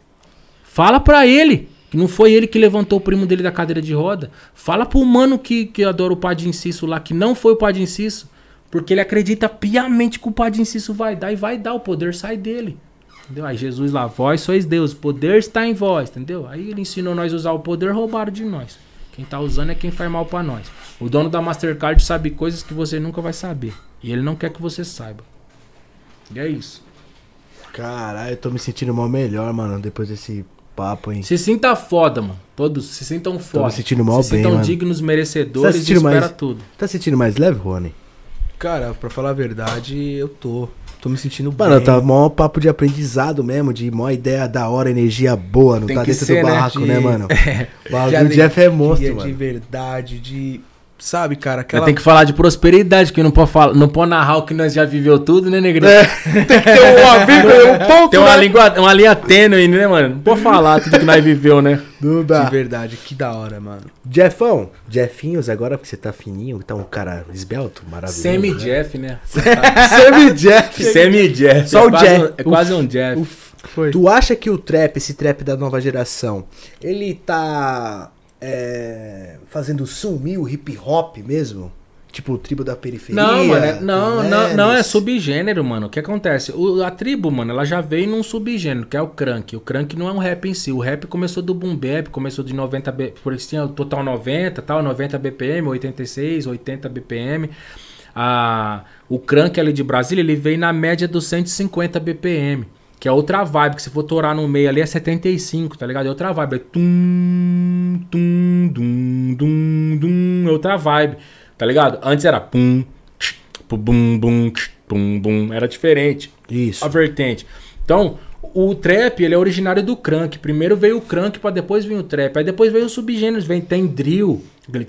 Fala pra ele. Que não foi ele que levantou o primo dele da cadeira de roda. Fala pro mano que, que adora o Padre Inciso lá, que não foi o Padre Inciso. Porque ele acredita piamente que o Padre Inciso vai dar e vai dar. O poder sai dele. Entendeu? Aí Jesus lá, vós sois Deus, o poder está em vós, entendeu? Aí ele ensinou nós a usar o poder, roubaram de nós. Quem tá usando é quem faz mal pra nós. O dono da Mastercard sabe coisas que você nunca vai saber. E ele não quer que você saiba. E é isso. Caralho, eu tô me sentindo mal melhor, mano, depois desse papo, hein? Se sinta foda, mano. Todos se sintam foda. me sentindo mal se bem, sintam mano. dignos, Tá merecedores e sentindo espera mais- tudo. Tá sentindo mais leve, Rony? Cara, pra falar a verdade, eu tô. Tô me sentindo Mano, bem. tá mó papo de aprendizado mesmo, de mó ideia da hora, energia boa, não Tem tá dentro ser, do né? barraco, De- né, mano? O De bagulho do Jeff é monstro, alegria, De mano. verdade, de... Sabe, cara, Mas aquela... Tem que falar de prosperidade, que não pode, falar, não pode narrar o que nós já viveu tudo, né, negrão? É, tem que ter um amigo, um ponto, Tem uma, né? língua, uma linha tênue, né, mano? Não pode falar tudo que nós viveu, né? Não De verdade, que da hora, mano. Jeffão, Jeffinhos, agora que você tá fininho, tá um cara esbelto, maravilhoso. né? Semi-Jeff, né? Semi-Jeff. Semi-Jeff. Só é o Jeff. um- É quase um Jeff. Foi. Tu acha que o trap, esse trap da nova geração, ele tá é, fazendo sumir o hip hop mesmo? Tipo o tribo da periferia? Não, mano, é- não, não, não, é subgênero, mano. O que acontece? O- a tribo, mano, ela já veio num subgênero, que é o crunk. O crunk não é um rap em si. O rap começou do boom bap, começou de 90, B- por isso tinha o total 90, tal, 90 BPM, 86, 80 BPM. Ah, o crunk ali de Brasília, ele veio na média dos 150 BPM. Que é outra vibe, que se for torar no meio ali é 75, tá ligado? É outra vibe. É tum, tum, dum, dum, dum. É outra vibe, tá ligado? Antes era pum, tch, bum, bum, tch, pum, bum. Era diferente Isso. a vertente. Então, o trap, ele é originário do crunk. Primeiro veio o crunk, pra depois vir o trap. Aí depois veio os subgêneros, vem tem drill, aquele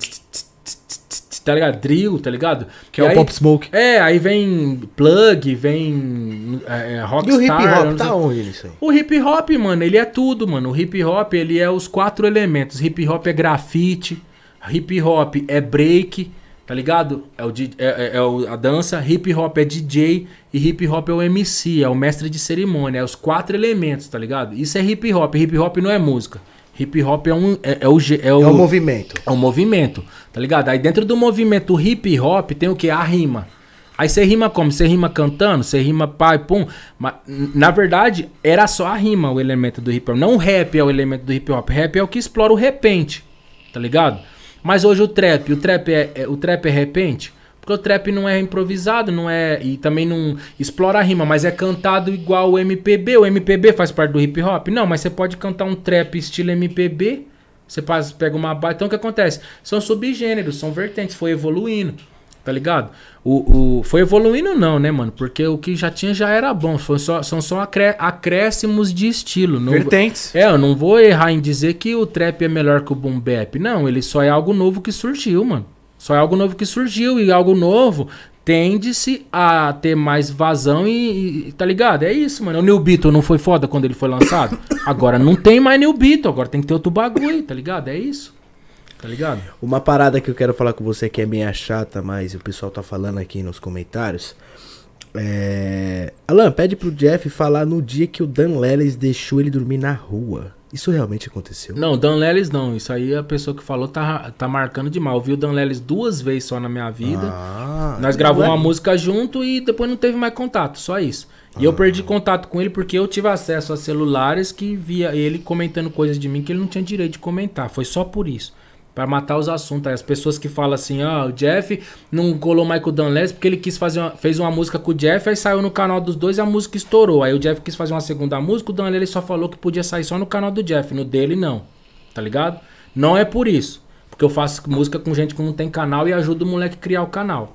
tá ligado? Drill, tá ligado? Que é o aí- Pop Smoke. É, aí vem plug, vem é, E rockstar. o hip hop tá onde nisso aí? o hip hop, mano, ele é tudo, mano. O hip hop, ele é os quatro elementos. Hip hop é grafite, hip hop é break, tá ligado? É, o, é, é- é o- a dança, hip hop é DJ e hip hop é o MC, é o mestre de cerimônia. É os quatro elementos, tá ligado? Isso é hip hop. Hip hop não é música. Hip hop é um. É, é o, é É o, o movimento. é um movimento, tá ligado? Aí dentro do movimento hip hop tem o que? A rima. Aí você rima como? Você rima cantando? Você rima pai, pum. Mas, na verdade, era só a rima o elemento do hip hop. Não o rap é o elemento do hip hop. Rap é o que explora o repente, tá ligado? Mas hoje o trap, o trap é, é- o trap é repente? Porque o trap não é improvisado, não é. E também não explora a rima, mas é cantado igual o MPB. O MPB faz parte do hip hop? Não, mas você pode cantar um trap estilo MPB. Você faz- pega uma base. Então o que acontece? São subgêneros, são vertentes, foi evoluindo. Tá ligado? O, o, foi evoluindo, não, né, mano? Porque o que já tinha já era bom. Foi só, são só acré- acréscimos de estilo. Não, Vertentes. é, eu não vou errar em dizer que o trap é melhor que o boom bap. Não, ele só é algo novo que surgiu, mano. Só é algo novo que surgiu e algo novo tende-se a ter mais vazão e, e- tá ligado? É isso, mano. O New Beetle não foi foda quando ele foi lançado? Agora não tem mais New Beetle, agora tem que ter outro bagulho, tá ligado? É isso. Tá ligado? Uma parada que eu quero falar com você que é meia chata, mas o pessoal tá falando aqui nos comentários. É... Alan, pede pro Jeff falar no dia que o Dan Lelis deixou ele dormir na rua. Isso realmente aconteceu? Não, Dan Lelis não. Isso aí a pessoa que falou tá, tá marcando demais. Eu vi o Dan Lelis duas vezes só na minha vida. Ah, Nós gravamos uma música junto e depois não teve mais contato, só isso. E eu perdi contato com ele porque eu tive acesso a celulares que via ele comentando coisas de mim que ele não tinha direito de comentar. Foi só por isso. Pra matar os assuntos. Aí as pessoas que falam assim, ó, o Jeff não colou Michael Dunless porque ele quis fazer uma, fez uma música com o Jeff, aí saiu no canal dos dois e a música estourou. Aí o Jeff quis fazer uma segunda música, o Dunless ele só falou que podia sair só no canal do Jeff, no dele não. Tá ligado? Não é por isso. Porque eu faço música com gente que não tem canal e ajudo o moleque a criar o canal.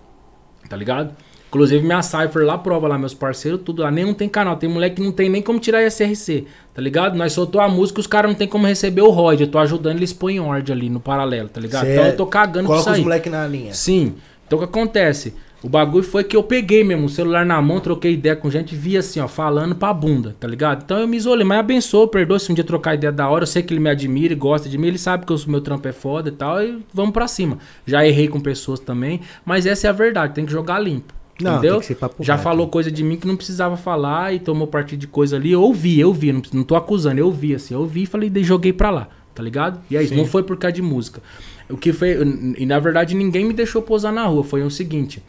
Tá ligado? Inclusive minha Cypher lá prova lá, meus parceiros, tudo lá. Nenhum tem canal. Tem moleque que não tem nem como tirar SRC, tá ligado? Nós soltou a música os caras não tem como receber o ROD. Eu tô ajudando eles põem ordem ali no paralelo, tá ligado? Cê então eu tô cagando Coloca isso os aí. moleque na linha. Sim. Então o que acontece? O bagulho foi que eu peguei mesmo o celular na mão, troquei ideia com gente, via assim, ó, falando pra bunda, tá ligado? Então eu me isolei, mas abençoa, perdoa se um dia trocar ideia da hora. Eu sei que ele me admira e gosta de mim, ele sabe que o meu trampo é foda e tal, e vamos pra cima. Já errei com pessoas também, mas essa é a verdade, tem que jogar limpo. Não, entendeu? tem que ser papo Já reto. falou coisa de mim que não precisava falar e tomou partido de coisa ali. Eu ouvi, eu vi, não, não tô acusando, eu vi assim, eu vi e falei, joguei pra lá, tá ligado? E é isso, não foi por causa de música. O que foi. E na verdade ninguém me deixou posar na rua. Foi o seguinte.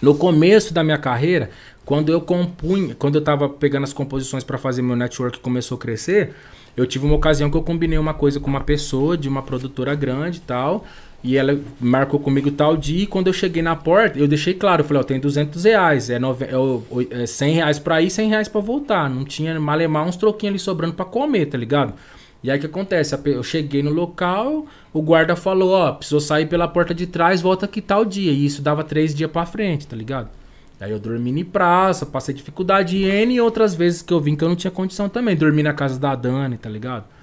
No começo da minha carreira, quando eu compunha, quando eu tava pegando as composições pra fazer meu network começou a crescer, eu tive uma ocasião que eu combinei uma coisa com uma pessoa de uma produtora grande e tal. E ela marcou comigo tal dia. E quando eu cheguei na porta, eu deixei claro: eu falei, ó, tem 200 reais. É, nove, é, é 100 reais pra ir, 100 reais pra voltar. Não tinha malemar uns troquinhos ali sobrando pra comer, tá ligado? E aí o que acontece? Eu cheguei no local, o guarda falou: ó, precisou sair pela porta de trás, volta aqui tal dia. E isso dava três dias pra frente, tá ligado? Aí eu dormi em praça, passei dificuldade N e outras vezes que eu vim que eu não tinha condição também. Dormi na casa da Dani, tá ligado?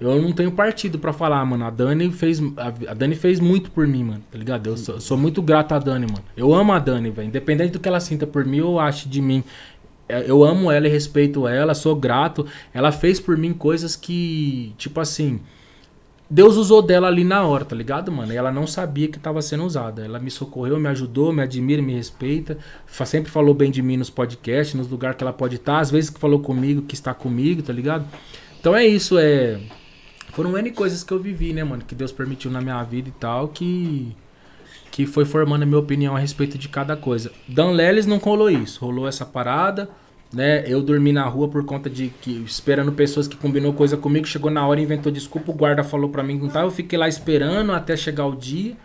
Eu não tenho partido pra falar, mano. A Dani fez. A Dani fez muito por mim, mano. Tá ligado? Eu sou, sou muito grato a Dani, mano. Eu amo a Dani, velho. Independente do que ela sinta por mim, eu acho de mim. É, Eu amo ela e respeito ela, sou grato. Ela fez por mim coisas que, tipo assim. Deus usou dela ali na hora, tá ligado, mano? E ela não sabia que tava sendo usada. Ela me socorreu, me ajudou, me admira, me respeita. Sempre falou bem de mim nos podcasts, nos lugares que ela pode estar. Às vezes que falou comigo, que está comigo, tá ligado? Então é isso, é. Foram N coisas que eu vivi, né, mano? Que Deus permitiu na minha vida e tal, que. Que foi formando a minha opinião a respeito de cada coisa. Dan Lelis não rolou isso. Rolou essa parada, né? Eu dormi na rua por conta de que. Esperando pessoas que combinou coisa comigo. Chegou na hora, inventou desculpa. O guarda falou pra mim que não tava. Eu fiquei lá esperando até chegar o dia.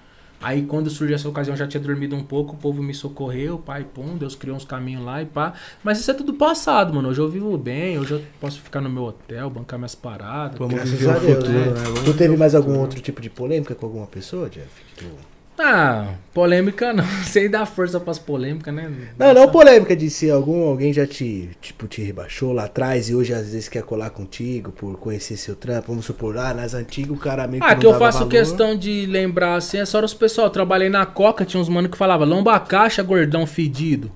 Aí quando surgiu essa ocasião, eu já tinha dormido um pouco, o povo me socorreu, pai, pum, Deus criou uns caminhos lá e pá. Mas isso é tudo passado, mano. Hoje eu vivo bem, hoje eu posso ficar no meu hotel, bancar minhas paradas. Vamos Graças viver a o futuro, né? né? Tu teve viver mais algum outro tipo de polêmica com alguma pessoa, Jeff? Que tu- Ah, polêmica não. Sem dar força pras polêmicas, né? Não, não polêmica de se algum alguém já te, tipo, te rebaixou lá atrás e hoje às vezes quer colar contigo por conhecer seu trampo. Vamos supor, ah, nas antigas o cara meio Ah, não que eu faço valor. questão de lembrar assim, é só os pessoal. Eu trabalhei na Coca, tinha uns mano que falava lomba caixa, gordão fedido.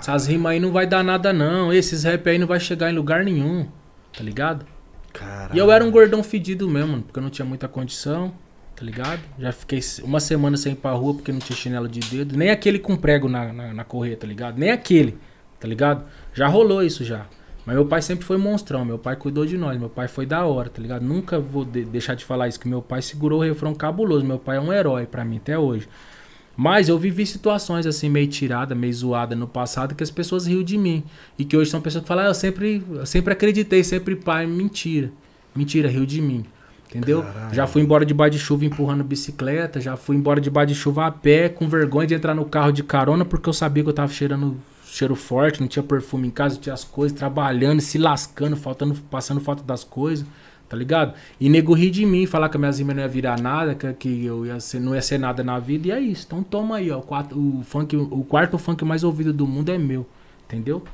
Essas rimas aí não vai dar nada, não. Esses rap aí não vai chegar em lugar nenhum. Tá ligado? Caralho. E eu era um gordão fedido mesmo, porque eu não tinha muita condição, tá ligado? Já fiquei uma semana sem ir pra rua porque não tinha chinelo de dedo. Nem aquele com prego na, na, na correia, tá ligado? Nem aquele, tá ligado? Já rolou isso já. Mas meu pai sempre foi monstrão, meu pai cuidou de nós, meu pai foi da hora, tá ligado? Nunca vou de- deixar de falar isso, que meu pai segurou o refrão cabuloso, meu pai é um herói pra mim até hoje. Mas eu vivi situações assim, meio tirada, meio zoada no passado, que as pessoas riam de mim. E que hoje são pessoas que falam, ah, eu sempre, eu sempre acreditei, sempre pai. Mentira. Mentira, riu de mim. Entendeu? Caralho. Já fui embora de bar de chuva empurrando bicicleta, já fui embora de bar de chuva a pé, com vergonha de entrar no carro de carona, porque eu sabia que eu tava cheirando cheiro forte, não tinha perfume em casa, tinha as coisas, trabalhando, se lascando, faltando, passando falta das coisas, tá ligado? E nego rir de mim, falar que a minha rima não ia virar nada, que, que eu ia ser, não ia ser nada na vida, e é isso. Então toma aí, ó. O, quatro, o, funk, o quarto funk mais ouvido do mundo é meu, entendeu?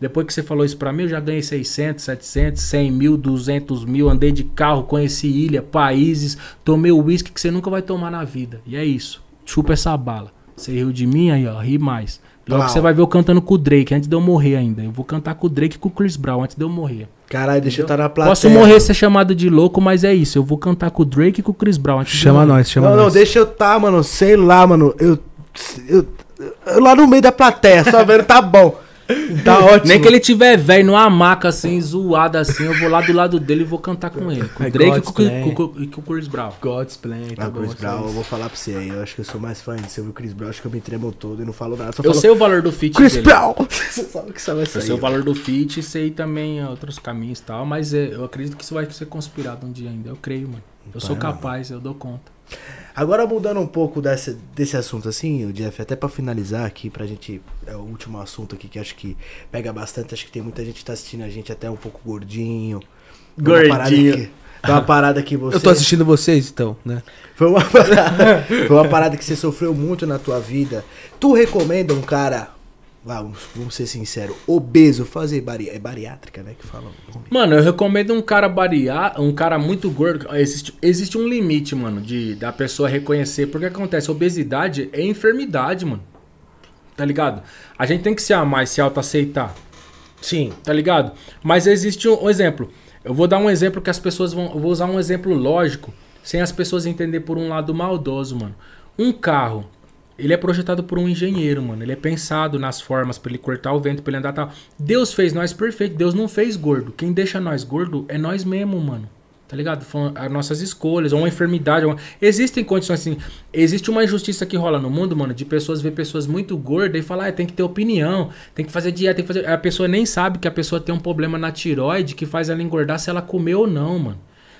Depois que você falou isso pra mim, eu já ganhei 600, 700, 100 mil, 200 mil, andei de carro, conheci ilha, países, tomei o uísque que você nunca vai tomar na vida. E é isso. Chupa essa bala. Você riu de mim aí, ó, ri mais. Logo Uau. você vai ver eu cantando com o Drake, antes de eu morrer ainda. Eu vou cantar com o Drake e com o Chris Brown, antes de eu morrer. Caralho, deixa eu estar na plateia. Posso morrer ser chamado de louco, mas é isso. Eu vou cantar com o Drake e com o Chris Brown. Antes de Chama eu morrer. nós, chama Não, nós. não, deixa eu tá, mano. Sei lá, mano. Eu, eu, eu lá no meio da plateia, só vendo, tá bom. Tá ótimo. Nem que ele tiver velho numa maca assim, zoado assim, eu vou lá do lado dele e vou cantar com ele. Com o É Drake e com, com- com- e o Chris Brown. God's plan. tá Ah, bom, Chris Brown, eu vou falar pra você aí. Eu acho que eu sou mais fã de você. O Chris Brown, acho que eu me tremo todo e não falo nada. Só Eu falo, sei o valor do feat Chris dele. Brown! Você sabe que isso vai Eu sei o valor do feat, sei também outros caminhos e tal, mas é, eu acredito que isso vai ser conspirado um dia ainda. Eu creio, mano. Eu sou Vai, capaz, eu dou conta. Agora mudando um pouco desse, desse assunto assim, o Jeff, até pra finalizar aqui, pra gente. É o último assunto aqui que acho que pega bastante. Acho que tem muita gente que tá assistindo a gente até um pouco gordinho. Gordinho. Foi uma parada que você. Eu tô assistindo vocês, então, né? Foi uma, parada, foi uma parada que você sofreu muito na tua vida. Tu recomenda um cara, vamos, vamos ser sinceros, obeso, fazer bari é bariátrica, né? Que fala. Mano, eu recomendo um cara bariar, um cara muito gordo. Existe, existe um limite, mano, de da pessoa reconhecer. Porque acontece, obesidade é enfermidade, mano. Tá ligado? A gente tem que se amar e se autoaceitar. Sim. Tá ligado? Mas existe um, um exemplo. Eu vou dar um exemplo que as pessoas vão. Eu vou usar um exemplo lógico, sem as pessoas entender por um lado maldoso, mano. Um carro, ele é projetado por um engenheiro, mano. Ele é pensado nas formas pra ele cortar o vento, pra ele andar tal. Deus fez nós perfeito, Deus não fez gordo. Quem deixa nós gordo é nós mesmo, mano. Tá ligado? As nossas escolhas, ou uma enfermidade. uma- Existem condições assim. Existe uma injustiça que rola no mundo, mano, de pessoas ver pessoas muito gordas e falar, ah, tem que ter opinião, tem que fazer dieta, tem que fazer. A pessoa nem sabe que a pessoa tem um problema na tiroide que faz ela engordar se ela comer ou não, mano.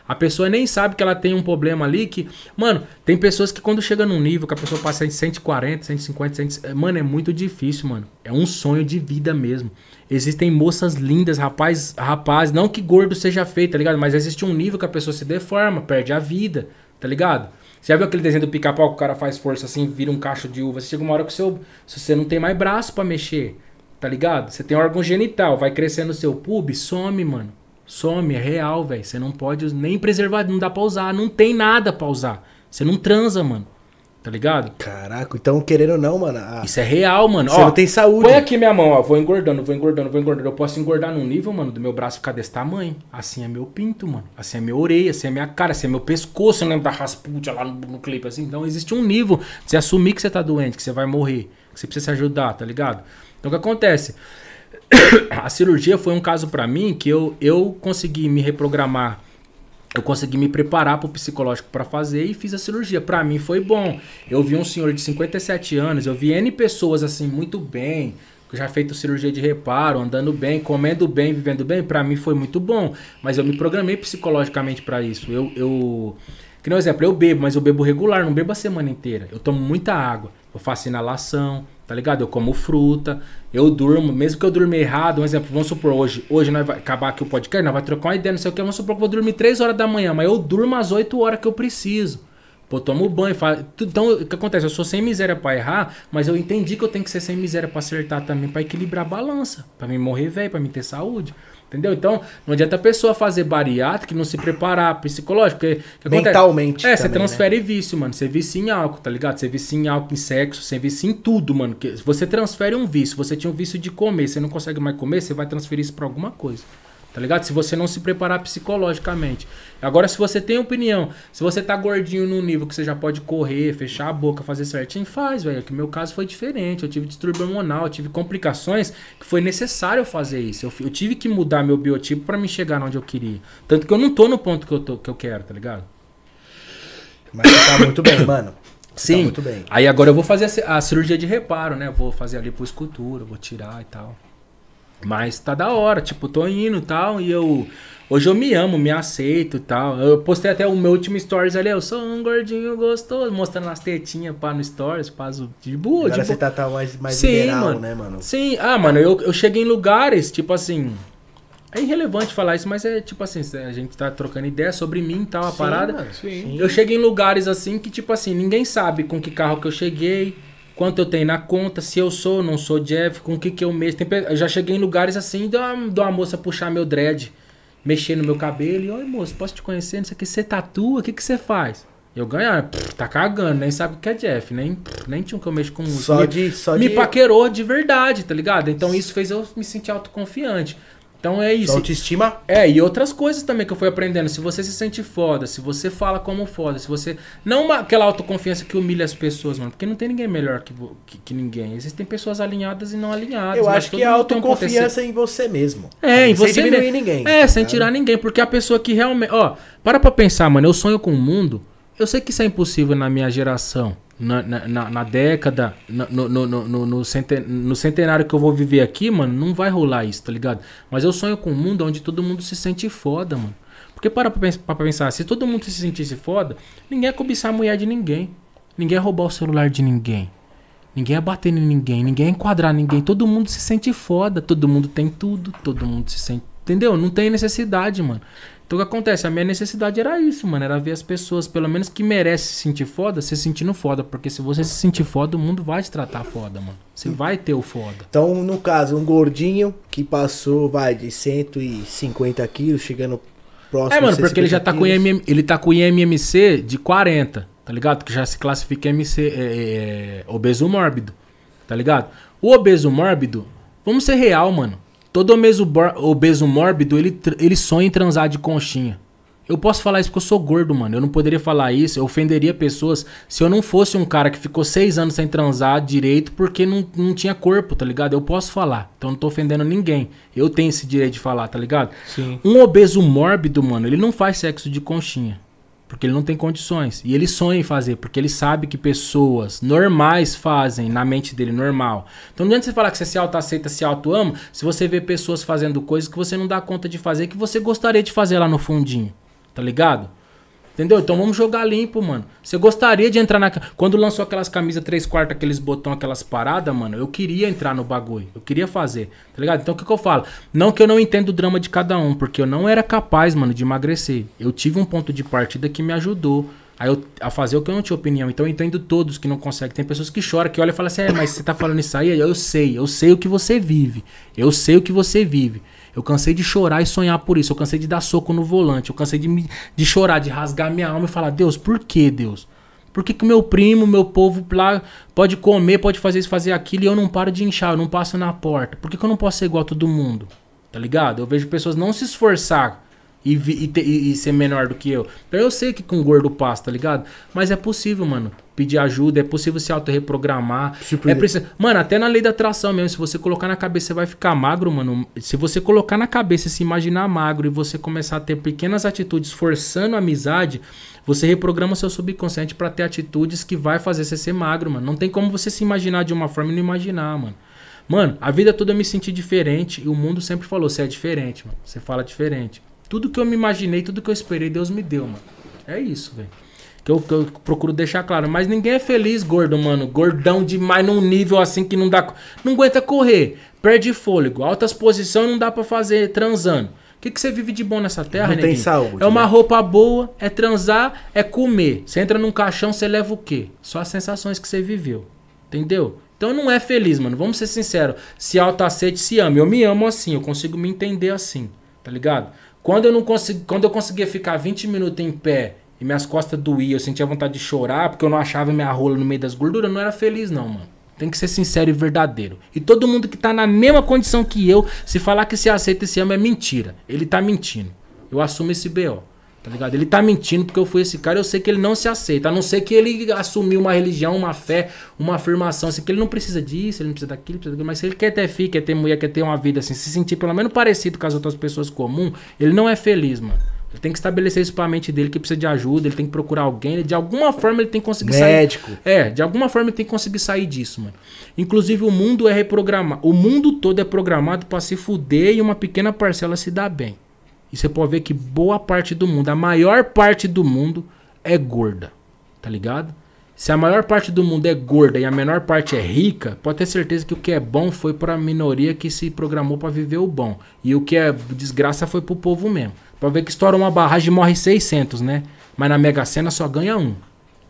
A pessoa nem sabe que ela tem um problema ali que. Mano, tem pessoas que quando chega num nível que a pessoa passa em 140, 150, 100, mano, é muito difícil, mano. É um sonho de vida mesmo. Existem moças lindas, rapaz, rapaz, não que gordo seja feio, tá ligado? Mas existe um nível que a pessoa se deforma, perde a vida, tá ligado? Você já viu aquele desenho do pica-pau que o cara faz força assim, vira um cacho de uva? Você chega uma hora que seu, se você não tem mais braço pra mexer, tá ligado? Você tem órgão genital, vai crescendo o seu pub, some, mano. Some, é real, velho. Você não pode nem preservar, não dá pra usar, não tem nada pra usar. Você não transa, mano. Tá ligado? Caraca, então querendo ou não, mano. a- Isso é real, mano. Você Ó, não tem saúde. Põe aqui minha mão, ó. Vou engordando, vou engordando, vou engordando. Eu posso engordar num nível, mano, do meu braço ficar desse tamanho. Assim é meu pinto, mano. Assim é minha orelha, assim é minha cara, assim é meu pescoço. Eu lembro da Rasputia lá no, no clipe, assim. Então existe um nível de você assumir que você tá doente, que você vai morrer, que você precisa se ajudar, tá ligado? Então o que acontece? A cirurgia foi um caso pra mim que eu, eu consegui me reprogramar. Eu consegui me preparar pro psicológico pra fazer e fiz a cirurgia. Pra mim foi bom. Eu vi um senhor de 57 anos, eu vi N pessoas assim muito bem, já feito cirurgia de reparo, andando bem, comendo bem, vivendo bem, Pra mim foi muito bom. Mas eu me programei psicologicamente pra isso. Eu, eu que um exemplo, eu bebo, mas eu bebo regular, não bebo a semana inteira. Eu tomo muita água. Eu faço inalação, tá ligado? Eu como fruta, eu durmo, mesmo que eu durma errado, um exemplo, vamos supor, hoje, hoje nós vai acabar aqui o podcast, nós vai trocar uma ideia, não sei o que, vamos supor que eu vou dormir 3 horas da manhã, mas eu durmo às 8 horas que eu preciso. Pô, tomo banho, faço... Então, o que acontece? Eu sou sem miséria pra errar, mas eu entendi que eu tenho que ser sem miséria pra acertar também, pra equilibrar a balança, pra mim morrer velho, pra mim ter saúde. Entendeu? Então, não adianta a pessoa fazer bariátrica e não se preparar psicológico, porque? Mentalmente É, você também, né? transfere vício, mano. Você vicia em álcool, tá ligado? Você vicia em álcool, em sexo, você vicia em tudo, mano. Que você transfere um vício. Você tinha um vício de comer, você não consegue mais comer, você vai transferir isso pra alguma coisa. Tá ligado? Se você não se preparar psicologicamente. Agora, se você tem opinião, se você tá gordinho num nível que você já pode correr, fechar a boca, fazer certinho, faz, velho. Que meu caso foi diferente. Eu tive distúrbio hormonal, eu tive complicações que foi necessário fazer isso. Eu, eu tive que mudar meu biotipo pra me chegar onde eu queria. Tanto que eu não tô no ponto que eu, tô, que eu quero, tá ligado? Mas você tá muito bem, mano. Você Sim. Tá muito bem. Aí agora eu vou fazer a ci- a cirurgia de reparo, né? Vou fazer ali por escultura, vou tirar e tal. Mas tá da hora, tipo, tô indo e tal, e eu. Hoje eu me amo, me aceito e tal. Eu postei até o meu último stories ali, eu sou um gordinho gostoso, mostrando as tetinhas pá no stories, pá, de boa, Agora de você tá, tá mais, mais Sim, liberal, mano. né, mano? Sim, ah, mano, eu, eu cheguei em lugares, tipo assim. É irrelevante falar isso, mas é tipo assim, a gente tá trocando ideia sobre mim e tal, a Sim, parada. mano, sim. Eu cheguei em lugares assim que, tipo assim, ninguém sabe com que carro que eu cheguei, quanto eu tenho na conta, se eu sou ou não sou Jeff, com o que que eu mexo. Tem Eu já cheguei em lugares assim, de uma, de uma moça puxar meu dread, mexer no meu cabelo e, oi moço, posso te conhecer? Não sei o que, você tatua, o que que você faz? Eu ganho, ah, pff, tá cagando, nem sabe o que é Jeff, nem, pff, nem tinha um que eu mexo com música. Só Me- de. Só me de paquerou de verdade, tá ligado? Então isso fez eu me sentir autoconfiante. Então é sua isso. autoestima. É, e outras coisas também que eu fui aprendendo. Se você se sente foda, se você fala como foda, se você. Não uma- aquela autoconfiança que humilha as pessoas, mano. Porque não tem ninguém melhor que, que, que ninguém. Existem pessoas alinhadas e não alinhadas. Eu acho que é a autoconfiança em você mesmo. É, em sem você diminuir mesmo. ninguém. É, sem tá tirar ninguém. Porque a pessoa que realmente. Ó, para pra pensar, mano. Eu sonho com um mundo. Eu sei que isso é impossível na minha geração. Na, na, na- década, no, no, no, no, centen- no centenário que eu vou viver aqui, mano, não vai rolar isso, tá ligado? Mas eu sonho com um mundo onde todo mundo se sente foda, mano. Porque para pra pens- pra pensar, se todo mundo se sentisse foda, ninguém ia cobiçar a mulher de ninguém. Ninguém ia roubar o celular de ninguém. Ninguém ia bater em ninguém, ninguém ia enquadrar ninguém. Todo mundo se sente foda, todo mundo tem tudo, todo mundo se sente. Entendeu? Não tem necessidade, mano. Então o que acontece? A minha necessidade era isso, mano. Era ver as pessoas, pelo menos que merecem se sentir foda, se sentindo foda. Porque se você se sentir foda, o mundo vai te tratar foda, mano. Você vai ter o foda. Então, no caso, um gordinho que passou, vai, de 150 quilos, chegando próximo É, mano, porque ele já tá com 150 IMM, ele tá com IMMC de 40, tá ligado? Que já se classifica MC é, é, obeso mórbido, tá ligado? O obeso mórbido, vamos ser real, mano. Todo obeso, obeso mórbido, ele, ele sonha em transar de conchinha. Eu posso falar isso porque eu sou gordo, mano. Eu não poderia falar isso. Eu ofenderia pessoas se eu não fosse um cara que ficou seis anos sem transar direito porque não, não tinha corpo, tá ligado? Eu posso falar. Então eu não tô ofendendo ninguém. Eu tenho esse direito de falar, tá ligado? Sim. Um obeso mórbido, mano, ele não faz sexo de conchinha. Porque ele não tem condições. E ele sonha em fazer, porque ele sabe que pessoas normais fazem na mente dele, normal. Então não adianta você falar que você se auto-aceita, se auto-ama, se você vê pessoas fazendo coisas que você não dá conta de fazer, que você gostaria de fazer lá no fundinho. Tá ligado? Entendeu? Então vamos jogar limpo, mano. Você gostaria de entrar na. Quando lançou aquelas camisas 3 quartos, aqueles botões, aquelas paradas, mano, eu queria entrar no bagulho. Eu queria fazer. Tá ligado? Então o que, que eu falo? Não que eu não entendo o drama de cada um, porque eu não era capaz, mano, de emagrecer. Eu tive um ponto de partida que me ajudou. Eu, a fazer o que eu não tinha opinião. Então eu entendo todos que não conseguem. Tem pessoas que choram, que olham e falam assim: é, mas você tá falando isso aí? Eu sei, eu sei o que você vive. Eu sei o que você vive. Eu cansei de chorar e sonhar por isso. Eu cansei de dar soco no volante. Eu cansei de, me- de chorar, de rasgar minha alma e falar: Deus, por que, Deus? Por que, que meu primo, meu povo lá pode comer, pode fazer isso, fazer aquilo e eu não paro de inchar, eu não passo na porta? Por que, que eu não posso ser igual a todo mundo? Tá ligado? Eu vejo pessoas não se esforçar e, vi- e, te- e- ser menor do que eu. Então eu sei que com gordo passa, tá ligado? Mas é possível, mano. Pedir ajuda, é possível se autorreprogramar. Tipo, É preciso... Mano, até na lei da atração mesmo, se você colocar na cabeça, você vai ficar magro, mano. Se você colocar na cabeça e se imaginar magro e você começar a ter pequenas atitudes forçando a amizade, você reprograma seu subconsciente pra ter atitudes que vai fazer você ser magro, mano. Não tem como você se imaginar de uma forma e não imaginar, mano. Mano, a vida toda eu me senti diferente e o mundo sempre falou: você é diferente, mano. Você fala diferente. Tudo que eu me imaginei, tudo que eu esperei, Deus me deu, mano. É isso, velho. Que eu, que eu procuro deixar claro. Mas ninguém é feliz, gordo, mano. Gordão demais num nível assim que não dá. Não aguenta correr. Perde fôlego. Altas posições não dá pra fazer transando. O que, que você vive de bom nessa terra, Não tem neguinho? saúde, É uma né? roupa boa, é transar, é comer. Você entra num caixão, você leva o quê? Só as sensações que você viveu. Entendeu? Então não é feliz, mano. Vamos ser sinceros. Se autoaceite, se ama. Eu me amo assim, eu consigo me entender assim. Tá ligado? Quando eu não consigo, quando eu conseguia ficar 20 minutos em pé e minhas costas doíam, eu sentia vontade de chorar porque eu não achava minha rola no meio das gorduras, eu não era feliz não, mano. Tem que ser sincero e verdadeiro. E todo mundo que tá na mesma condição que eu, se falar que se aceita e se ama é mentira. Ele tá mentindo. Eu assumo esse BO. Tá ligado? Ele tá mentindo porque eu fui esse cara, eu sei que ele não se aceita. A não ser que ele assumiu uma religião, uma fé, uma afirmação, assim, que ele não precisa disso, ele não precisa daquilo, precisa daquilo. Mas se ele quer ter filho, quer ter mulher, quer ter uma vida assim, se sentir pelo menos parecido com as outras pessoas comuns, ele não é feliz, mano. Ele tem que estabelecer isso pra mente dele, que precisa de ajuda, ele tem que procurar alguém, ele- de alguma forma ele tem que conseguir sair. Médico. É, de alguma forma ele tem que conseguir sair disso, mano. Inclusive o mundo é reprogramado. O mundo todo é programado pra se fuder e uma pequena parcela se dar bem. E você pode ver que boa parte do mundo, a maior parte do mundo é gorda. Tá ligado? Se a maior parte do mundo é gorda e a menor parte é rica, pode ter certeza que o que é bom foi pra minoria que se programou pra viver o bom. E o que é desgraça foi pro povo mesmo. Pra ver que estoura uma barragem e morre 600, né? Mas na Mega Sena só ganha um.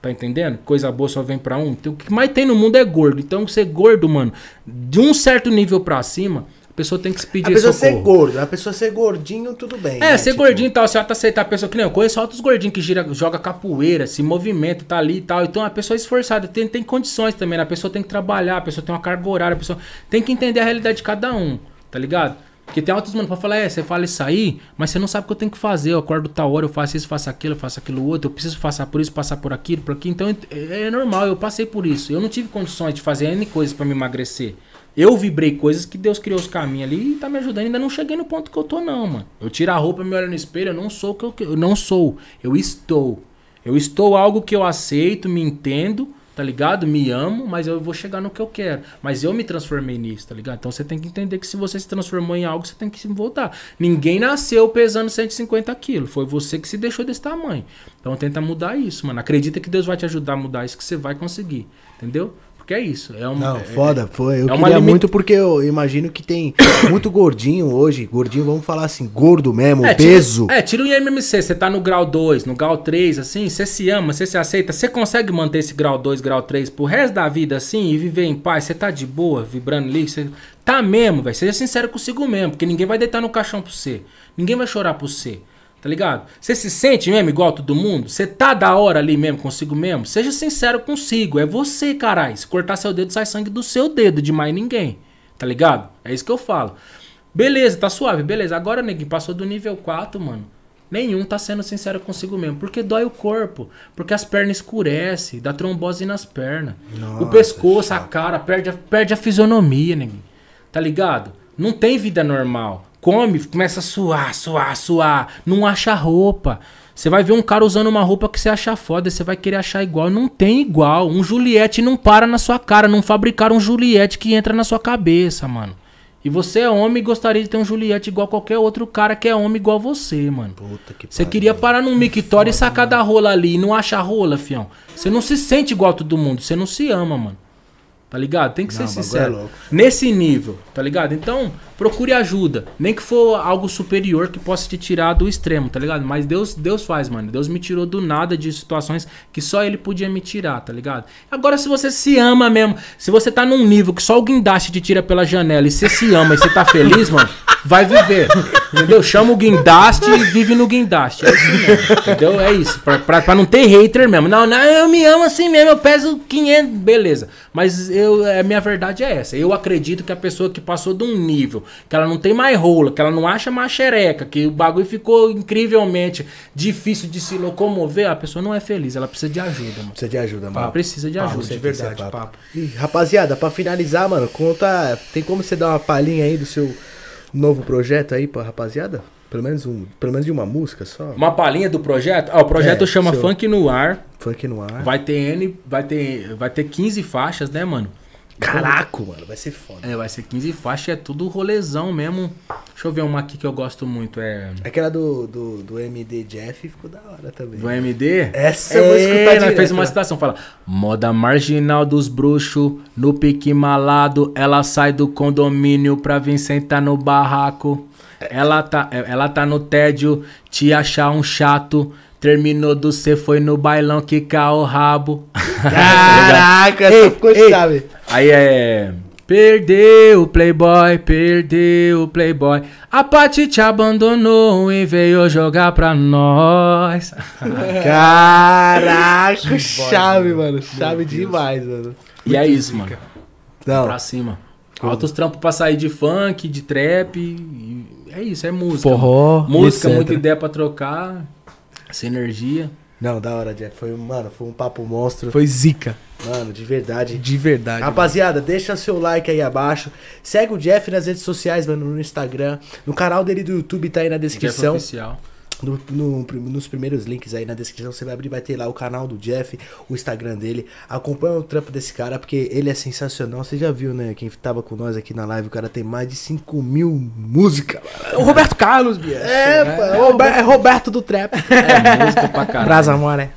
Tá entendendo? Coisa boa só vem pra um. Então, o que mais tem no mundo é gordo. Então, ser gordo, mano, de um certo nível pra cima, a pessoa tem que se A pedir pessoa ser socorro. gordo, a pessoa ser gordinho, tudo bem. É, né? ser Tipo, gordinho e tal, você aceitar a pessoa que nem eu conheço outros gordinhos que gira, joga capoeira, se movimenta, tá ali e tal. Então a pessoa é esforçada, tem, tem condições também, né? A pessoa tem que trabalhar, a pessoa tem uma carga horária, a pessoa tem que entender a realidade de cada um, tá ligado? Porque tem outros, mano, pra falar, é, você fala isso aí, mas você não sabe o que eu tenho que fazer. Eu acordo tal hora, eu faço isso, faço aquilo, eu faço aquilo outro, eu preciso passar por isso, passar por aquilo, por aqui. Então é, é normal, eu passei por isso. Eu não tive condições de fazer N coisas pra me emagrecer. Eu vibrei coisas que Deus criou os caminhos ali e tá me ajudando. Ainda não cheguei no ponto que eu tô, não, mano. Eu tiro a roupa, me olho no espelho, eu não sou o que eu, eu não sou. Eu estou. Eu estou algo que eu aceito, me entendo, tá ligado? Me amo, mas eu vou chegar no que eu quero. Mas eu me transformei nisso, tá ligado? Então você tem que entender que se você se transformou em algo, você tem que se voltar. Ninguém nasceu pesando 150 quilos. Foi você que se deixou desse tamanho. Então tenta mudar isso, mano. Acredita que Deus vai te ajudar a mudar isso, que você vai conseguir. Entendeu? Porque é isso. É um, Não, é- foda, foi. Eu é uma queria limita- muito porque eu imagino que tem muito gordinho hoje. Gordinho, vamos falar assim, gordo mesmo, É, peso. Tira, é, tira o IMMC, você tá no grau 2, no grau 3, assim, você se ama, você se aceita, você consegue manter esse grau 2, grau 3 pro resto da vida, assim, e viver em paz, você tá de boa, vibrando ali, você tá mesmo, velho, seja sincero consigo mesmo, porque ninguém vai deitar no caixão por você, ninguém vai chorar por você, tá ligado? Você se sente mesmo igual todo mundo? Você tá da hora ali mesmo consigo mesmo? Seja sincero consigo, é você, caralho, se cortar seu dedo, sai sangue do seu dedo, de mais ninguém, tá ligado? É isso que eu falo. Beleza, tá suave, beleza. Agora, neguinho, passou do nível 4, mano. Nenhum tá sendo sincero consigo mesmo. Porque dói o corpo. Porque as pernas escurecem. Dá trombose nas pernas. o Nossa, pescoço, a cara, perde a, perde a fisionomia, neguinho. Tá ligado? Não tem vida normal. Come, começa a suar, suar, suar. Não acha roupa. Você vai ver um cara usando uma roupa que você acha foda, você vai querer achar igual. Não tem igual. Um Juliette não para na sua cara. Não fabricaram um Juliette que entra na sua cabeça, mano. E você é homem e gostaria de ter um Juliette igual qualquer outro cara que é homem igual você, mano. Puta que Você queria parar num mictório e sacar da rola ali e não achar rola, fião. Você não se sente igual a todo mundo, você não se ama, mano. Tá ligado? Tem que Não, ser bagulho sincero. é. Nesse nível, tá ligado? Então, procure ajuda. Nem que for algo superior que possa te tirar do extremo, tá ligado? Mas Deus, Deus faz, mano. Deus me tirou do nada de situações que só Ele podia me tirar, tá ligado? Agora, se você se ama mesmo, se você tá num nível que só o guindaste te tira pela janela e você se ama e você tá feliz, mano, vai viver. Entendeu? Chama o guindaste e vive no guindaste. É isso mesmo, entendeu? É isso. Pra, pra, pra não ter hater mesmo. Não, não, eu me amo assim mesmo, eu peso 500, beleza. Mas eu, a minha verdade é essa. Eu acredito que a pessoa que passou de um nível, que ela não tem mais rola, que ela não acha mais xereca, que o bagulho ficou incrivelmente difícil de se locomover, a pessoa não é feliz, ela precisa de ajuda, mano. Precisa de ajuda, Ela mano. precisa de Papo, ajuda. de verdade, é papo. papo. E, rapaziada, pra finalizar, mano, conta. Tem como você dar uma palhinha aí do seu novo projeto aí pra rapaziada? Pelo menos, um, pelo menos de uma música só? Uma palhinha do projeto? Ah, o projeto É, chama seu- Funk no Ar. Funk no ar. Vai ter N, vai ter, vai ter 15 faixas, né, mano? Caraca, mano, vai ser foda. É, vai ser 15 faixas, é tudo rolezão mesmo. Deixa eu ver uma aqui que eu gosto muito, é Aquela do, do, do MD Jeff ficou da hora também. do MD. Essa eu vou escutar direto, fez uma citação, fala: Moda marginal dos bruxos, no pique malado, ela sai do condomínio pra vir sentar no barraco. Ela tá, ela tá no tédio, te achar um chato. Terminou do C, foi no bailão quicar o rabo. Caraca, essa ficou chave. Aí é. Perdeu o Playboy, perdeu o Playboy. A Paty te abandonou e veio jogar pra nós. Caraca, chave, mano. Chave demais, mano. e é isso, mano. Não, Pra cima. Altos trampos pra sair de funk, de trap. e é isso, é música. Forró, mano. Música, etc. muita ideia pra trocar. Essa energia. não, da hora, Jeff. Foi, mano, foi um papo monstro. Foi zica. Mano, de verdade. De verdade. Rapaziada, deixa seu like aí abaixo. Segue o Jeff nas redes sociais, mano, no Instagram. No canal dele do YouTube tá aí na Jeff descrição. oficial. No- no- nos primeiros links aí na descrição, você vai abrir, vai ter lá o canal do Jeff, o Instagram dele. Acompanha o trampo desse cara, porque ele é sensacional. Você já viu, né? Quem tava com nós aqui na live, o cara tem mais de 5 mil músicas. O Roberto Carlos, bicho. É, pô, é, Rober- é Roberto do Trap. É música pra caralho. Brasa Amore.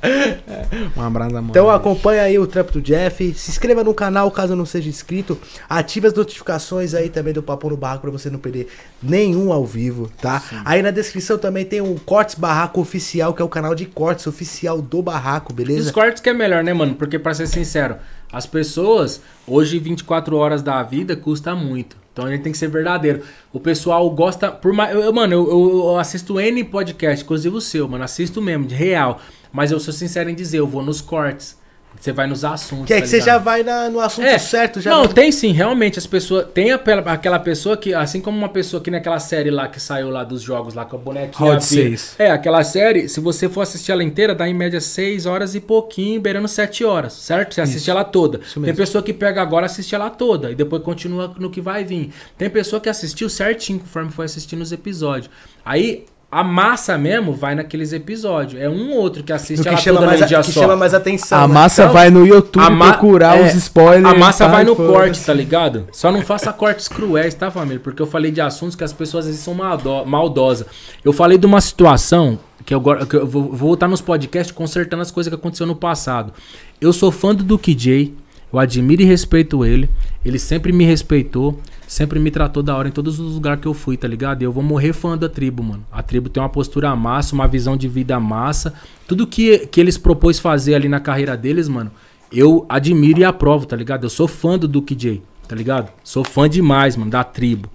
Um abraço, amor. Então acompanha aí o trampo do Jeff. Se inscreva no canal caso não seja inscrito. Ative as notificações aí também do Papo no Barraco pra você não perder nenhum ao vivo, tá? Aí na descrição também tem o Cortes Barraco Oficial, que é o canal de cortes oficial do Barraco, Os beleza? cortes que é melhor, né, mano? Porque, pra ser sincero, as pessoas, hoje, 24 horas da vida custa muito. Então gente tem que ser verdadeiro. O pessoal gosta. Por mais, eu, mano, eu- eu assisto N podcast, inclusive o seu, mano. Assisto mesmo, de real. Mas eu sou sincero em dizer, eu vou nos cortes. Você vai nos assuntos. Que é tá que você já vai na- no assunto É, certo, já Não, tem sim, realmente. As pessoas. Tem aquela, aquela pessoa que, assim como uma pessoa que naquela série lá que saiu lá dos jogos lá com a bonequinha. Filha- seis. É, aquela série, se você for assistir ela inteira, dá em média 6 horas e pouquinho, beirando 7 horas, certo? Você assiste ela toda. Tem mesmo. pessoa que pega agora, assiste ela toda, e depois continua no que vai vir. Tem pessoa que assistiu certinho conforme foi assistindo os episódios. Aí. A massa mesmo vai naqueles episódios. É um outro que assiste ela chama, toda mais, num dia que só. chama mais atenção. A né? massa Então, vai no YouTube procurar é, os spoilers. A massa tá, vai no corte, tá ligado? Só não faça cortes cruéis, tá, família? Porque eu falei de assuntos que as pessoas às vezes são maldo- maldosas. Eu falei de uma situação que eu, agora- que eu vou, vou voltar nos podcasts consertando as coisas que aconteceram no passado. Eu sou fã do Duke J, eu admiro e respeito ele. Ele sempre me respeitou, sempre me tratou da hora em todos os lugares que eu fui, tá ligado? E eu vou morrer fã da tribo, mano. A tribo tem uma postura massa, uma visão de vida massa. Tudo que, que eles propôs fazer ali na carreira deles, mano, eu admiro e aprovo, tá ligado? Eu sou fã do Duke J, tá ligado? Sou fã demais, mano, da tribo,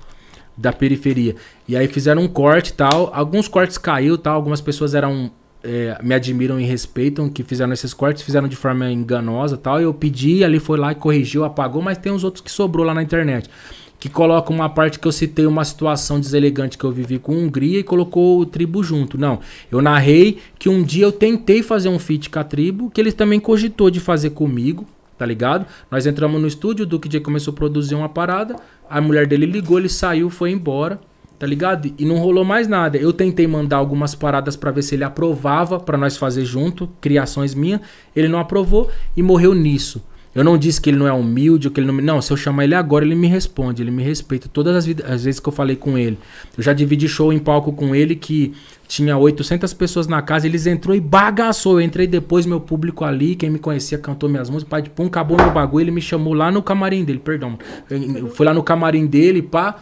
da periferia. E aí fizeram um corte e tal. Alguns cortes caiu tal. Algumas pessoas eram. é, me admiram e respeitam que fizeram esses cortes, fizeram de forma enganosa tal. Eu pedi, ali foi lá e corrigiu, apagou, mas tem uns outros que sobrou lá na internet. Que coloca uma parte que eu citei uma situação deselegante que eu vivi com a Hungria e colocou o tribo junto. Não, eu narrei que um dia eu tentei fazer um feat com a tribo, que ele também cogitou de fazer comigo, tá ligado? Nós entramos no estúdio, o Duke J começou a produzir uma parada, a mulher dele ligou, ele saiu, foi embora, tá ligado? E não rolou mais nada. Eu tentei mandar algumas paradas pra ver se ele aprovava pra nós fazer junto, criações minhas, ele não aprovou e morreu nisso. Eu não disse que ele não é humilde, que ele não me... Não, se eu chamar ele agora, ele me responde, ele me respeita. Todas as, vid- as vezes que eu falei com ele. Eu já dividi show em palco com ele que tinha 800 pessoas na casa, eles entrou e bagaçou. Eu entrei depois, meu público ali, quem me conhecia cantou minhas músicas, pai de pum, acabou meu bagulho, ele me chamou lá no camarim dele, perdão. Eu fui lá no camarim dele, pá,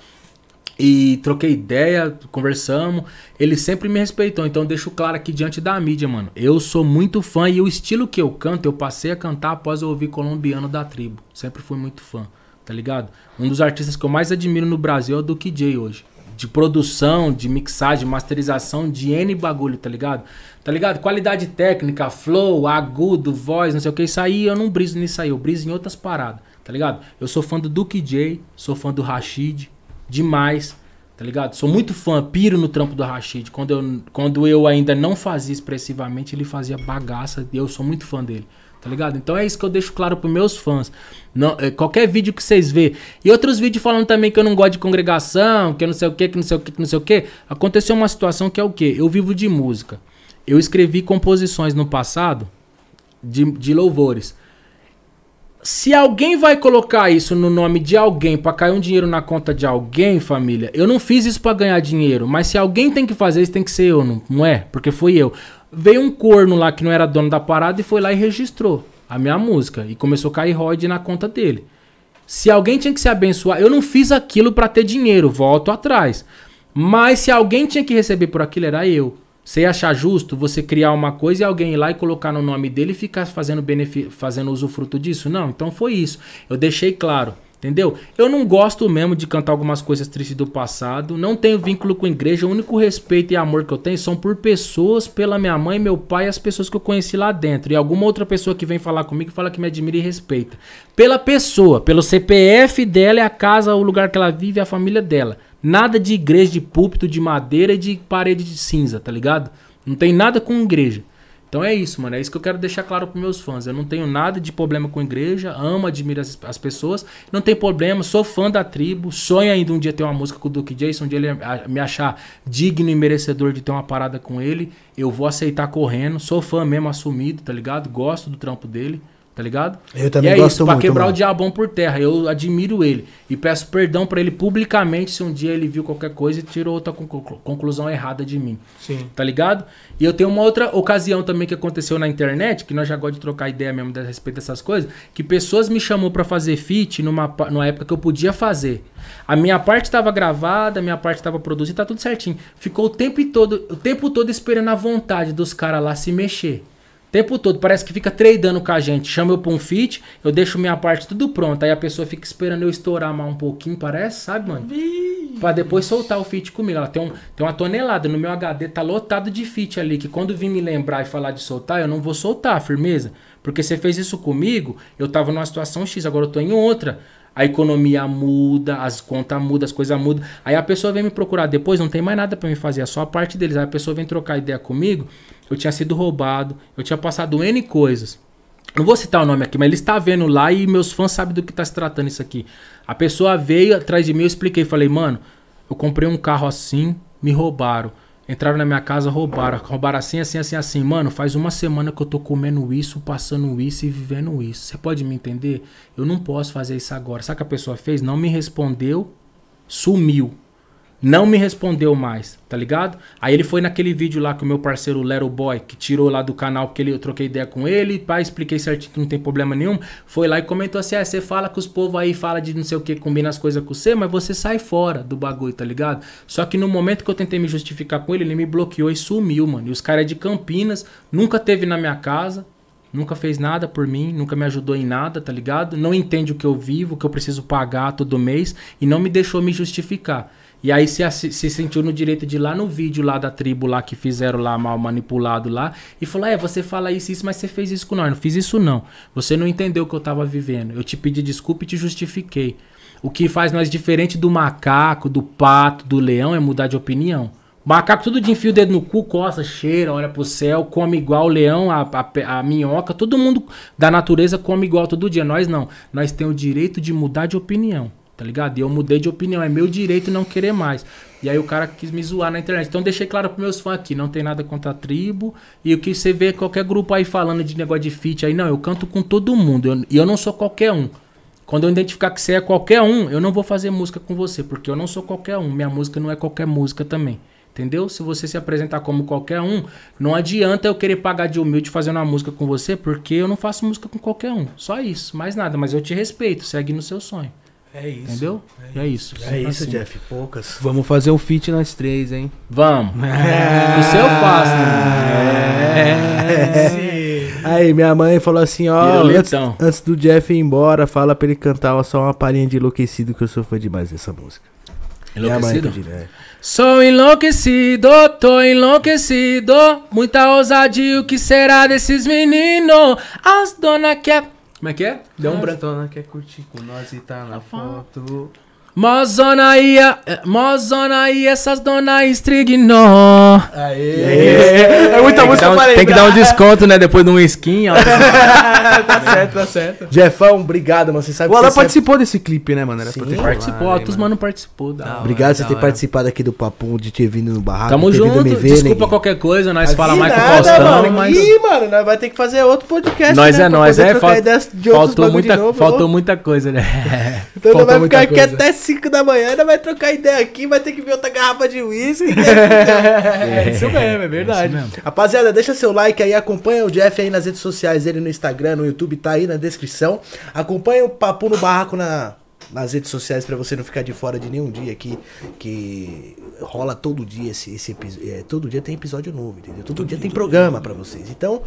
e troquei ideia, conversamos. Ele sempre me respeitou. Então deixo claro aqui diante da mídia, mano. Eu sou muito fã e o estilo que eu canto, eu passei a cantar após eu ouvir colombiano da tribo. Sempre fui muito fã, tá ligado? Um dos artistas que eu mais admiro no Brasil é o Duke J hoje. De produção, de mixagem, masterização, de N bagulho, tá ligado? Tá ligado? Qualidade técnica, flow, agudo, voz, não sei o que. Isso aí eu não briso nisso aí, eu briso em outras paradas, tá ligado? Eu sou fã do Duke J, sou fã do Rashid, demais, tá ligado? Sou muito fã, piro no trampo do Rashid. Quando eu, quando eu ainda não fazia expressivamente, ele fazia bagaça e eu sou muito fã dele. Tá ligado? Então é isso que eu deixo claro pros meus fãs. Não, é, qualquer vídeo que vocês vê. E outros vídeos falando também que eu não gosto de congregação, que eu não sei o que, que não sei o que, que não sei o que. Aconteceu uma situação que é o quê? Eu vivo de música. Eu escrevi composições no passado de, de louvores. Se alguém vai colocar isso no nome de alguém pra cair um dinheiro na conta de alguém, família, eu não fiz isso pra ganhar dinheiro. Mas se alguém tem que fazer isso, tem que ser eu, não, não é? Porque foi eu. Veio um corno lá que não era dono da parada e foi lá e registrou a minha música. E começou a cair ROD na conta dele. Se alguém tinha que se abençoar, eu não fiz aquilo pra ter dinheiro, volto atrás. Mas se alguém tinha que receber por aquilo, era eu. Você achar justo você criar uma coisa e alguém ir lá e colocar no nome dele e ficar fazendo, fazendo usufruto disso? Não, então foi isso. Eu deixei claro, entendeu? Eu não gosto mesmo de cantar algumas coisas tristes do passado. Não tenho vínculo com a igreja. O único respeito e amor que eu tenho são por pessoas, pela minha mãe, meu pai e as pessoas que eu conheci lá dentro. E alguma outra pessoa que vem falar comigo fala que me admira e respeita. Pela pessoa, pelo CPF dela, é a casa, o lugar que ela vive, a família dela. Nada de igreja, de púlpito, de madeira e de parede de cinza, tá ligado? Não tem nada com igreja. Então é isso, mano. É isso que eu quero deixar claro pros meus fãs. Eu não tenho nada de problema com igreja, amo, admiro as, as pessoas. Não tem problema, sou fã da tribo. Sonho ainda um dia ter uma música com o Duke Jason, um dia ele me achar digno e merecedor de ter uma parada com ele. Eu vou aceitar correndo. Sou fã mesmo, assumido, tá ligado? Gosto do trampo dele. Tá ligado? Eu também e é gosto isso, pra muito, quebrar mano. o diabão por terra. Eu admiro ele. E peço perdão pra ele publicamente se um dia ele viu qualquer coisa e tirou outra conclu- conclusão errada de mim. Sim. Tá ligado? E eu tenho uma outra ocasião também que aconteceu na internet, que nós já gostamos de trocar ideia mesmo a respeito dessas coisas, que pessoas me chamou pra fazer feat numa, numa época que eu podia fazer. A minha parte tava gravada, a minha parte tava produzida, tá tudo certinho. Ficou o tempo todo, o tempo todo esperando a vontade dos caras lá se mexer. Tempo todo, parece que fica tradando com a gente. Chama eu pra um feat, eu deixo minha parte tudo pronto. Aí a pessoa fica esperando eu estourar mais um pouquinho, parece, sabe, mano? Pra depois soltar o feat comigo. Ela tem, um, tem uma tonelada. No meu HD tá lotado de feat ali. Que quando vir me lembrar e falar de soltar, eu não vou soltar, firmeza. Porque você fez isso comigo, eu tava numa situação X, agora eu tô em outra. A economia muda, as contas mudam, as coisas mudam. Aí a pessoa vem me procurar depois, não tem mais nada pra me fazer, é só a parte deles. Aí a pessoa vem trocar ideia comigo, eu tinha sido roubado, eu tinha passado N coisas. Não vou citar o nome aqui, mas ele está vendo lá e meus fãs sabem do que está se tratando isso aqui. A pessoa veio atrás de mim, eu expliquei, falei, mano, eu comprei um carro assim, me roubaram. Entraram na minha casa, roubaram. Roubaram assim, assim, assim, assim. Mano, faz uma semana que eu tô comendo isso, passando isso e vivendo isso. Você pode me entender? Eu não posso fazer isso agora. Sabe o que a pessoa fez? Não me respondeu, sumiu. Não me respondeu mais, tá ligado? Aí ele foi naquele vídeo lá com o meu parceiro Lero Boy, que tirou lá do canal porque ele, eu troquei ideia com ele, pá, expliquei certinho que não tem problema nenhum. Foi lá e comentou assim: ah, você fala que os povos aí fala de não sei o que, combina as coisas com você, mas você sai fora do bagulho, tá ligado? Só que no momento que eu tentei me justificar com ele, ele me bloqueou e sumiu, mano. E os caras é de Campinas, nunca teve na minha casa, nunca fez nada por mim, nunca me ajudou em nada, tá ligado? Não entende o que eu vivo, o que eu preciso pagar todo mês e não me deixou me justificar. E aí se, se sentiu no direito de ir lá no vídeo lá da tribo lá que fizeram lá mal manipulado lá e falou: "É, você fala isso isso, mas você fez isso com nós". Não fiz isso não. Você não entendeu o que eu tava vivendo. Eu te pedi desculpa e te justifiquei. O que faz nós diferente do macaco, do pato, do leão é mudar de opinião. Macaco tudo de enfio o dedo no cu, coça, cheira, olha pro céu, come igual o leão, a, a, a, minhoca, todo mundo da natureza come igual todo dia. Nós não. Nós temos o direito de mudar de opinião tá ligado? E eu mudei de opinião, é meu direito não querer mais. E aí o cara quis me zoar na internet. Então deixei claro pros meus fãs aqui, não tem nada contra a tribo. E o que você vê qualquer grupo aí falando de negócio de feat aí, não, eu canto com todo mundo. Eu, e eu não sou qualquer um. Quando eu identificar que você é qualquer um, eu não vou fazer música com você, porque eu não sou qualquer um. Minha música não é qualquer música também. Entendeu? Se você se apresentar como qualquer um, não adianta eu querer pagar de humilde fazendo uma música com você, porque eu não faço música com qualquer um. Só isso, mais nada. Mas eu te respeito, segue no seu sonho. É isso. Entendeu? É, é isso. É isso, assim. Jeff. Poucas. Vamos fazer o feat nós três, hein? Vamos. É. O seu faço. É. é. Aí, minha mãe falou assim, ó, antes, antes, do Jeff ir embora, fala pra ele cantar só uma palhinha de enlouquecido, que eu sou fã demais dessa música. Enlouquecido? Mãe, é. Sou enlouquecido, tô enlouquecido. Muita ousadia, o que será desses meninos? As dona quer como é que é? Deu um branco. quer curtir com nós e tá na foto. Mozona aí, mozona aí, essas dona estrignou. Aê. Aê. É muita tem música um, Tem que dar um desconto, né? Depois de um skin. tá certo, tá certo. Jeffão, obrigado, mano. Você sabe o Alan participou desse clipe, né, mano? Era Sim, ter participou. Altos mano participou. Da obrigado por você ter participado aqui do Papo, de ter vindo no barraco. Tamo junto. Ver, Desculpa né, qualquer coisa, nós falamos mais nada, com o Faustão, mano. mas... Ih, mano, nós vai ter que fazer outro podcast, Nós né, é nós, é. Faltou muita, faltou muita coisa, né? Então vai ficar aqui até 5 da manhã, ainda vai trocar ideia aqui, vai ter que ver outra garrafa de uísque. é, isso mesmo, é verdade. É mesmo. Rapaziada, deixa seu like aí, acompanha o Jeff aí nas redes sociais, ele no Instagram, no YouTube, tá aí na descrição. Acompanha o Papo no Barraco na, nas redes sociais para você não ficar de fora de nenhum dia aqui que rola todo dia esse, esse episódio. É, todo dia tem episódio novo, entendeu? Todo, todo dia, dia tem programa para vocês. Então,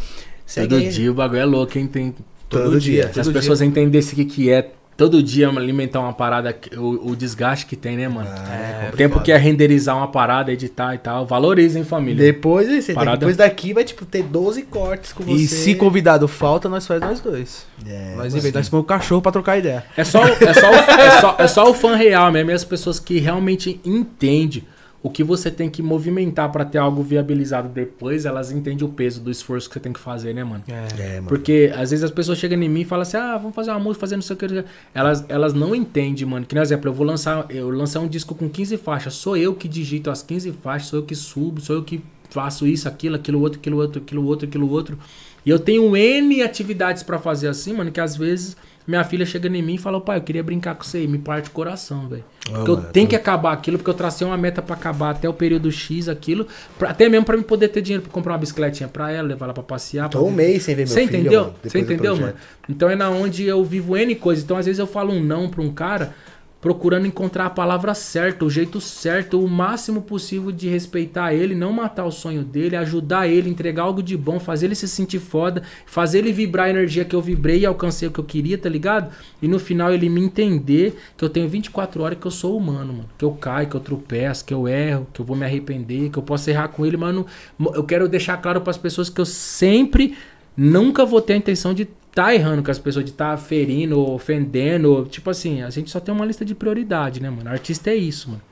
segue Todo aí. dia o bagulho é louco, quem tem todo, todo dia. dia. Se as pessoas entendessem o que, que é todo dia alimentar uma parada, o, o desgaste que tem, né, mano? Ah, é, o tempo que é renderizar uma parada, editar e tal. Valorizem, família. Depois, você parada... depois daqui vai, tipo, ter 12 cortes com você. E se convidado falta, nós faz nós dois. É, nós inventamos o cachorro pra trocar ideia. É só, é, só, é, só, é só o fã real mesmo, as pessoas que realmente entendem o que você tem que movimentar para ter algo viabilizado depois, elas entendem o peso do esforço que você tem que fazer, né, mano? É, é mano. Porque às vezes as pessoas chegam em mim e falam assim: "Ah, vamos fazer uma música, fazer não sei o que". Elas elas não entendem, mano. Que, por exemplo, eu vou lançar eu lançar um disco com 15 faixas, sou eu que digito as 15 faixas, sou eu que subo, sou eu que faço isso, aquilo, aquilo outro, aquilo outro, aquilo outro, aquilo outro. E eu tenho N atividades para fazer assim, mano, que às vezes minha filha chega em mim e fala, pai, eu queria brincar com você aí, me parte o coração, velho. Porque eu tenho que acabar aquilo, porque eu tracei uma meta para acabar até o período X, aquilo, pra, até mesmo para me poder ter dinheiro para comprar uma bicicletinha para ela, levar ela para passear. Tô um mês sem ver meu Você entendeu? Você entendeu, mano? Então é na onde eu vivo N coisas. Então às vezes eu falo um não para um cara, procurando encontrar a palavra certa, o jeito certo, o máximo possível de respeitar ele, não matar o sonho dele, ajudar ele, entregar algo de bom, fazer ele se sentir foda, fazer ele vibrar a energia que eu vibrei e alcancei o que eu queria, tá ligado? E no final ele me entender que eu tenho 24 horas que eu sou humano, mano. Que eu caio, que eu tropeço, que eu erro, que eu vou me arrepender, que eu posso errar com ele, mano. Eu quero deixar claro para as pessoas que eu sempre nunca vou ter a intenção de tá errando com as pessoas, de tá ferindo, ofendendo. Tipo assim, a gente só tem uma lista de prioridade, né, mano? Artista é isso, mano.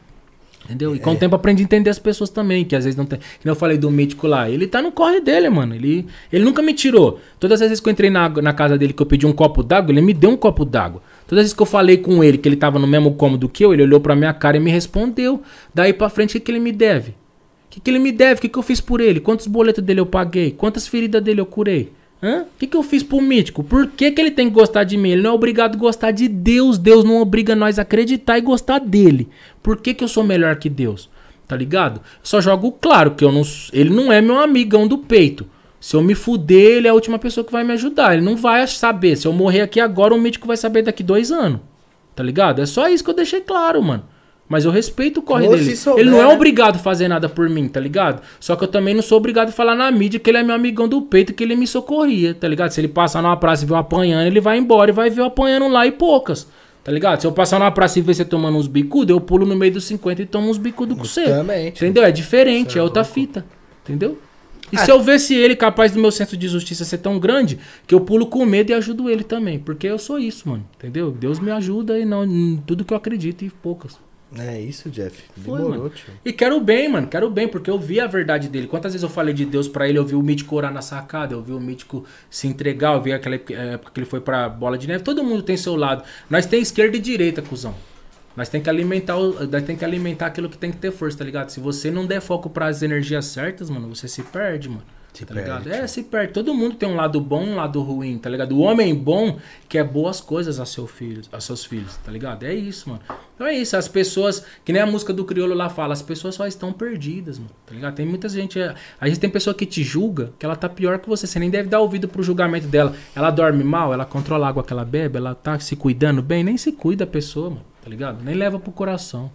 Entendeu? E com é. o tempo aprendi a entender as pessoas também, que às vezes não tem. Que eu falei do mítico lá, ele tá no corre dele, mano. Ele, ele nunca me tirou. Todas as vezes que eu entrei na, na casa dele que eu pedi um copo d'água, ele me deu um copo d'água. Todas as vezes que eu falei com ele que ele tava no mesmo cômodo que eu, ele olhou pra minha cara e me respondeu. Daí pra frente, o que, que ele me deve? O que, que ele me deve? O que, que eu fiz por ele? Quantos boletos dele eu paguei? Quantas feridas dele eu curei? O que, que eu fiz pro mítico? Por que, que ele tem que gostar de mim? Ele não é obrigado a gostar de Deus. Deus não obriga nós a acreditar e gostar dele. Por que, que eu sou melhor que Deus? Tá ligado? Só jogo claro que eu não, ele não é meu amigão do peito. Se eu me fuder, ele é a última pessoa que vai me ajudar. Ele não vai saber. Se eu morrer aqui agora, o mítico vai saber daqui dois anos. Tá ligado? É só isso que eu deixei claro, mano. Mas eu respeito o corre Ou dele. se ele não é né? obrigado a fazer nada por mim, tá ligado? Só que eu também não sou obrigado a falar na mídia que ele é meu amigão do peito, que ele me socorria, tá ligado? Se ele passar numa praça e ver eu apanhando, ele vai embora e vai ver eu apanhando lá e poucas. Tá ligado? Se eu passar numa praça e ver você tomando uns bicudos, eu pulo no meio dos 50 e tomo uns bicudos com você. Justamente. Entendeu? É diferente, é outra fita. Entendeu? E Ah. se eu vesse ele capaz do meu senso de justiça ser tão grande, que eu pulo com medo e ajudo ele também. Porque eu sou isso, mano. Entendeu? Deus me ajuda e não em tudo que eu acredito e poucas. É isso, Jeff. Foi, Demorou, mano. tio. E quero bem, mano. Quero bem, porque eu vi a verdade dele. Quantas vezes eu falei de Deus pra ele, eu vi o mítico orar na sacada, eu vi o mítico se entregar, eu vi aquela época época que ele foi pra bola de neve. Todo mundo tem seu lado. Nós tem esquerda e direita, cuzão. Nós tem que alimentar, nós tem que alimentar aquilo que tem que ter força, tá ligado? Se você não der foco pras energias certas, mano, você se perde, mano. Se tá perde. ligado? É, se perde. Todo mundo tem um lado bom e um lado ruim, tá ligado? O homem bom quer boas coisas a, seu filho, a seus filhos, tá ligado? É isso, mano. Então é isso, as pessoas, que nem a música do Criolo lá fala, as pessoas só estão perdidas, mano, tá ligado? Tem muita gente, a gente tem pessoa que te julga, que ela tá pior que você, você nem deve dar ouvido pro julgamento dela. Ela dorme mal, ela controla a água que ela bebe, ela tá se cuidando bem, nem se cuida a pessoa, mano, tá ligado? Nem leva pro coração.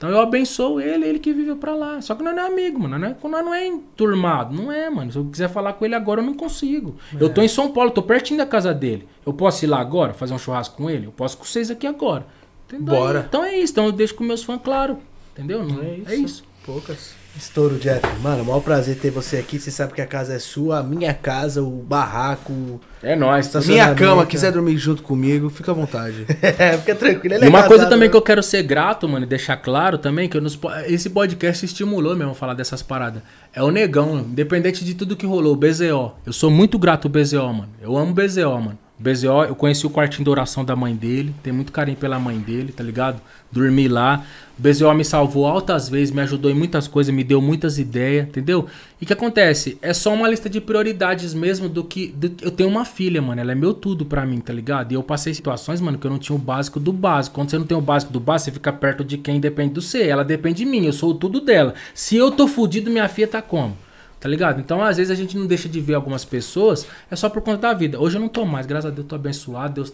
Então eu abençoo ele, ele que viveu pra lá. Só que nós não é amigo, mano. Nós não é, não é enturmado. Não é, mano. Se eu quiser falar com ele agora, eu não consigo. Eu tô em São Paulo, tô pertinho da casa dele. Eu posso ir lá agora, fazer um churrasco com ele? Eu posso com vocês aqui agora. Entendeu? Bora. Então é isso. Então eu deixo com meus fãs claro. Entendeu? Não, É é, isso. isso. Poucas. Estouro, Jeff. Mano, maior prazer ter você aqui. Você sabe que a casa é sua, a minha casa, o barraco. É nóis. Tá Minha cama, quiser dormir junto comigo, fica à vontade. É, fica tranquilo. Ele E é uma coisa casado, também né? que eu quero ser grato, mano, e deixar claro também, que eu nos esse podcast estimulou mesmo a falar dessas paradas. É o negão, independente de tudo que rolou, o BZO. Eu sou muito grato ao BZO, mano. Eu amo o BZO, mano. BZO, eu conheci o quartinho de oração da mãe dele, tenho muito carinho pela mãe dele, tá ligado? Dormi lá. O BZO me salvou altas vezes, me ajudou em muitas coisas, me deu muitas ideias, entendeu? E o que acontece? É só uma lista de prioridades mesmo do que. do- eu tenho uma filha, mano. Ela é meu tudo pra mim, tá ligado? E eu passei situações, mano, que eu não tinha o básico do básico. Quando você não tem o básico do básico, você fica perto de quem depende do você. Ela depende de mim, eu sou o tudo dela. Se eu tô fudido, minha filha tá como? Tá ligado? Então, às vezes, a gente não deixa de ver algumas pessoas, é só por conta da vida. Hoje eu não tô mais, graças a Deus, tô abençoado, Deus.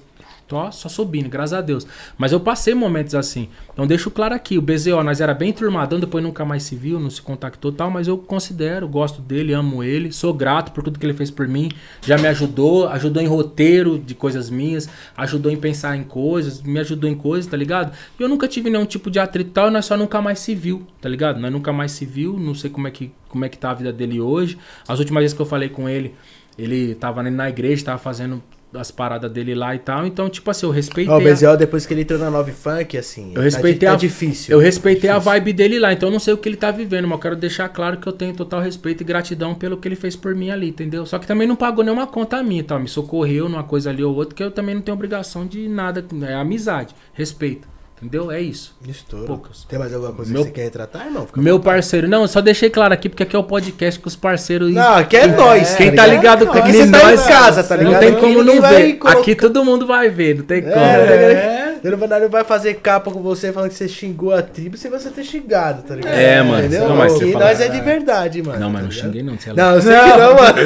Tô só subindo, graças a Deus. Mas eu passei momentos assim. Então deixo claro aqui, o BZO, nós era bem turmadão, depois nunca mais se viu, não se contactou e tal, mas eu considero, gosto dele, amo ele, sou grato por tudo que ele fez por mim. Já me ajudou, ajudou em roteiro de coisas minhas, ajudou em pensar em coisas, me ajudou em coisas, tá ligado? E eu nunca tive nenhum tipo de atrito e tal, nós só nunca mais se viu, tá ligado? Nós nunca mais se viu, não sei como é que, como é que tá a vida dele hoje. As últimas vezes que eu falei com ele, ele tava na igreja, tava fazendo as paradas dele lá e tal. Então, tipo assim, eu respeitei. Ó, o a- BZO, depois que ele entrou na Nove Funk, assim. eu respeitei tá, a tá difícil. Eu respeitei a Difícil. vibe dele lá, então eu não sei o que ele tá vivendo, mas eu quero deixar claro que eu tenho total respeito e gratidão pelo que ele fez por mim ali, entendeu? Só que também não pagou nenhuma conta minha, tá? Me socorreu numa coisa ali ou outra, que eu também não tenho obrigação de nada, é amizade, respeito, entendeu? É isso. Estouro. Poucas. Tem mais alguma coisa Meu- que você quer retratar, irmão? Fica Meu parceiro, não, só deixei claro aqui porque aqui é o podcast com os parceiros. Não, aqui é nós. Quem tá ligado com Aqui você tá em casa, tá ligado? Não tem como não ver. colocar- Aqui todo mundo vai ver, não tem como. É, Ele não vai- fazer capa com você falando que você xingou a tribo sem você ter xingado, tá ligado? É, mano. Entendeu? Não, mas você Aqui fala- nós é de verdade, mano. Não, mas tá não xinguei não, você é louco. Não, eu sei que não, mano.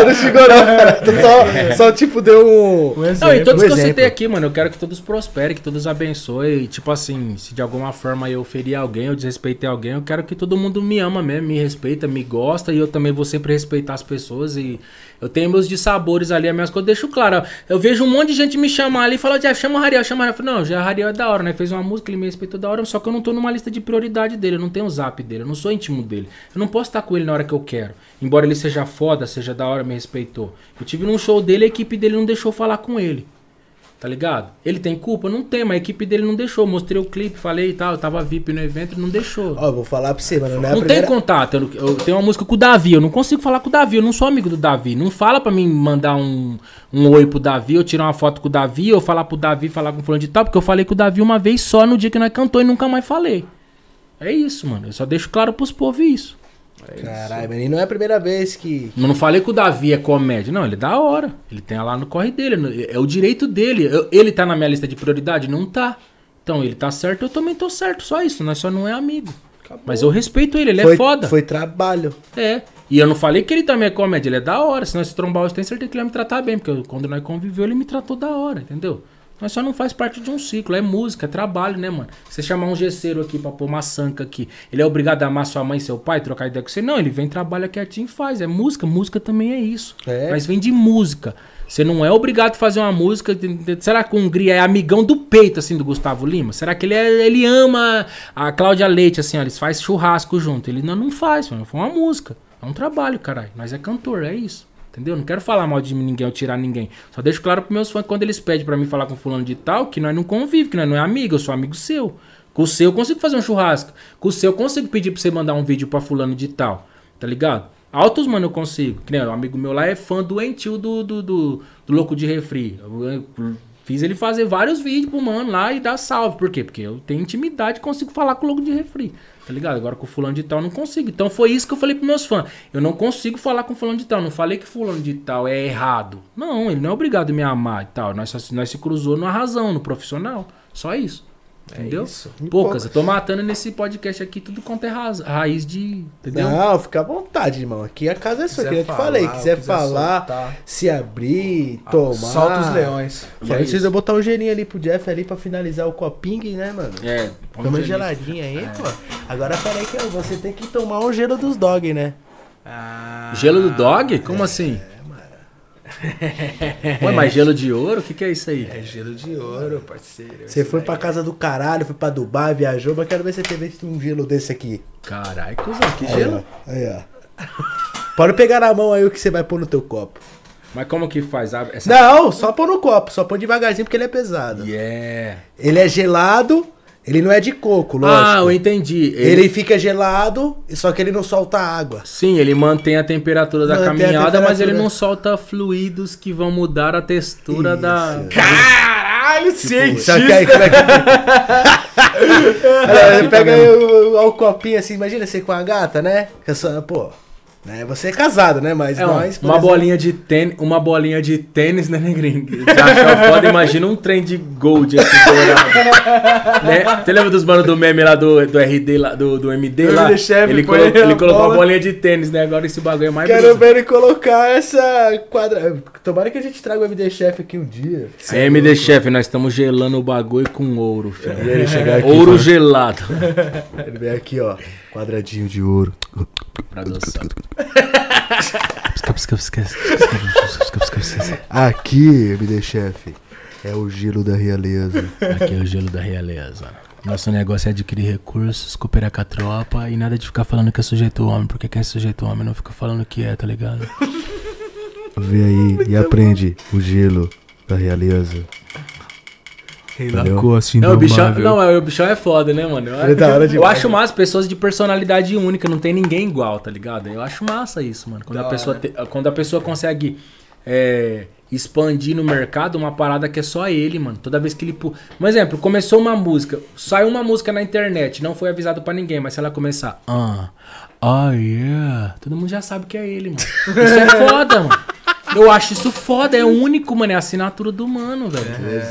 Eu não xingou não, cara. Tu só, só tipo deu um... Não, e todos um que eu exemplo. citei aqui, mano, eu quero que todos prosperem, que todos abençoem. E, tipo assim, se de alguma forma eu feri alguém, eu desrespeitei alguém, eu quero que todo mundo me ama mesmo, me respeita, me gosta. E eu também vou sempre respeitar as pessoas. E eu tenho meus dissabores ali, as minhas coisas, deixo claro. Eu vejo um monte de gente me chamar ali e falar, Jeff, chama o Rariel, chama o Rariel. Não, já Rariel é da hora, né? Fez uma música, ele me respeitou da hora, só que eu não tô numa lista de prioridade dele, eu não tenho o zap dele, eu não sou íntimo dele. Eu não posso estar com ele na hora que eu quero. Embora ele seja foda, seja da hora, me respeitou. Eu tive num show dele, a equipe dele não deixou falar com ele. Tá ligado? Ele tem culpa? Não tem, mas a equipe dele não deixou. Mostrei o clipe, falei e tal. Eu tava VIP no evento e não deixou. Ó, eu vou falar pra você, mano. Não é não primeira... tem contato. Eu, eu tenho uma música com o Davi. Eu não consigo falar com o Davi. Eu não sou amigo do Davi. Não fala pra mim mandar um, um oi pro Davi, ou tirar uma foto com o Davi, ou falar pro Davi falar com o fulano de tal, porque eu falei com o Davi uma vez só no dia que nós cantou e nunca mais falei. É isso, mano. Eu só deixo claro pros povos isso. Caralho, mas não é a primeira vez que. Eu não falei que o Davi é comédia. Não, ele é da hora. Ele tem lá no corre dele. É o direito dele. Eu- Ele tá na minha lista de prioridade? Não tá. Então, ele tá certo, eu também tô certo. Só isso. Nós só não é amigo. Mas eu respeito ele, ele foi, é foda. Foi trabalho. É. E eu não falei que ele também é comédia, ele é da hora. Se nós se trombar, eu tenho certeza que ele vai me tratar bem. Porque quando nós conviveu, ele me tratou da hora, entendeu? Nós só não faz parte de um ciclo. É música, é trabalho, né, mano? Você chamar um gesseiro aqui pra pôr uma sanca aqui, ele é obrigado a amar sua mãe e seu pai, trocar ideia com você? Não, ele vem, trabalha quietinho e faz. É música, música também é isso. É. Mas vem de música. Você não é obrigado a fazer uma música. Será que o Hungria é amigão do peito, assim, do Gustavo Lima? Será que ele, é- ele ama a Cláudia Leite, assim, ó, eles fazem churrasco junto? Ele não, não faz, mano. Foi uma música. É um trabalho, caralho. Nós é cantor, é isso. Entendeu? Não quero falar mal de ninguém ou tirar ninguém. Só deixo claro pros meus fãs quando eles pedem pra mim falar com fulano de tal, que nós não convive, que nós não é amigo, eu sou amigo seu. Com o seu eu consigo fazer um churrasco. Com o seu eu consigo pedir pra você mandar um vídeo pra fulano de tal. Tá ligado? Altos, mano, eu consigo. Que nem o amigo meu lá é fã doentio do, do, do, do Louco de Refri. Eu fiz ele fazer vários vídeos pro mano lá e dar salve. Por quê? Porque eu tenho intimidade e consigo falar com o Louco de Refri. Tá ligado? Agora com o fulano de tal eu não consigo. Então foi isso que eu falei pros meus fãs. Eu não consigo falar com fulano de tal. Não falei que fulano de tal é errado. Não, ele não é obrigado a me amar e tal. Nós, nós se cruzou na razão, no profissional. Só isso. Entendeu? isso. Poucas. Eu tô matando nesse podcast aqui tudo quanto é raiz de. Entendeu? Não, fica à vontade, irmão. Aqui a casa é sua, Quiser que eu te falar, falei. Quiser, quiser falar, soltar. se abrir, tomar. Solta os leões. E Só é precisa botar um gelinho ali pro Jeff ali pra finalizar o copinho, né, mano? É, Toma um gelinho. geladinha aí, pô. Agora peraí que você tem que tomar um gelo dos dog, né? Ah, Gelo do dog? Como assim? Ué, mas gelo de ouro? O que, que é isso aí? É gelo de ouro, parceiro. Você foi pra casa do caralho, foi pra Dubai, viajou, mas quero ver você ter visto um gelo desse aqui. Caralho, cuzão, que Aí, gelo? ó. Aí, ó. Pode pegar na mão aí o que você vai pôr no teu copo. Mas como que faz? Abre Essa... Não, só pôr no copo, só põe devagarzinho porque ele é pesado. Yeah. Ele é gelado, ele não é de coco, Ah, lógico. eu entendi. Ele fica gelado, só que ele não solta água. Sim, ele mantém a temperatura da Mantém caminhada, mas ele temperatura. não solta fluidos que vão mudar a textura da. Isso. Caralho, Só que aí, como é que Fica Pega aí mesmo. o, o copinho assim, imagina você com a gata, né? Que é só- Pô, né? Você é casado, né? Mas É, nós. uma exemplo- bolinha de tênis, uma bolinha de tênis, né, negrinho? Já foda? Imagina um trem de gold assim, dourado. né? Você lembra dos manos do meme lá do, do RD, lá, do, do MD lá? MD Chef, ele, põe colo- a ele colocou bola. a bolinha de tênis, né? Agora esse bagulho é mais Quero brisa. ver ele colocar essa quadra. Tomara que a gente traga o MD Chef aqui um dia. É, MD Chef, nós estamos gelando o bagulho com ouro, filho. E ele chegar aqui. Ouro fala- gelado. Ele vem aqui, ó. Quadradinho de ouro. Pra adoçar. Aqui, MD Chef. É o gelo da realeza. Aqui é o gelo da realeza. Nosso negócio é adquirir recursos, cooperar com a tropa e nada de ficar falando que é sujeito homem, porque quem é sujeito homem não fica falando que é, tá ligado? Vê aí e aprende o gelo da realeza. Rei Entendeu? Lacoste, Não, o bichão, não, é, o bichão é foda, né, mano? Eu, Ele é da hora eu acho massa pessoas de personalidade única, não tem ninguém igual, tá ligado? Eu acho massa isso, mano. Quando, Da a pessoa, hora. te- quando a pessoa consegue é, expandir no mercado uma parada que é só ele, mano. Toda vez que ele. pu- Um exemplo, começou uma música, saiu uma música na internet, não foi avisado pra ninguém, mas se ela começar. Ah, ah, yeah. Todo mundo já sabe que é ele, mano. Isso é foda, mano. Eu acho isso foda, é único, mano. É a assinatura do mano, velho.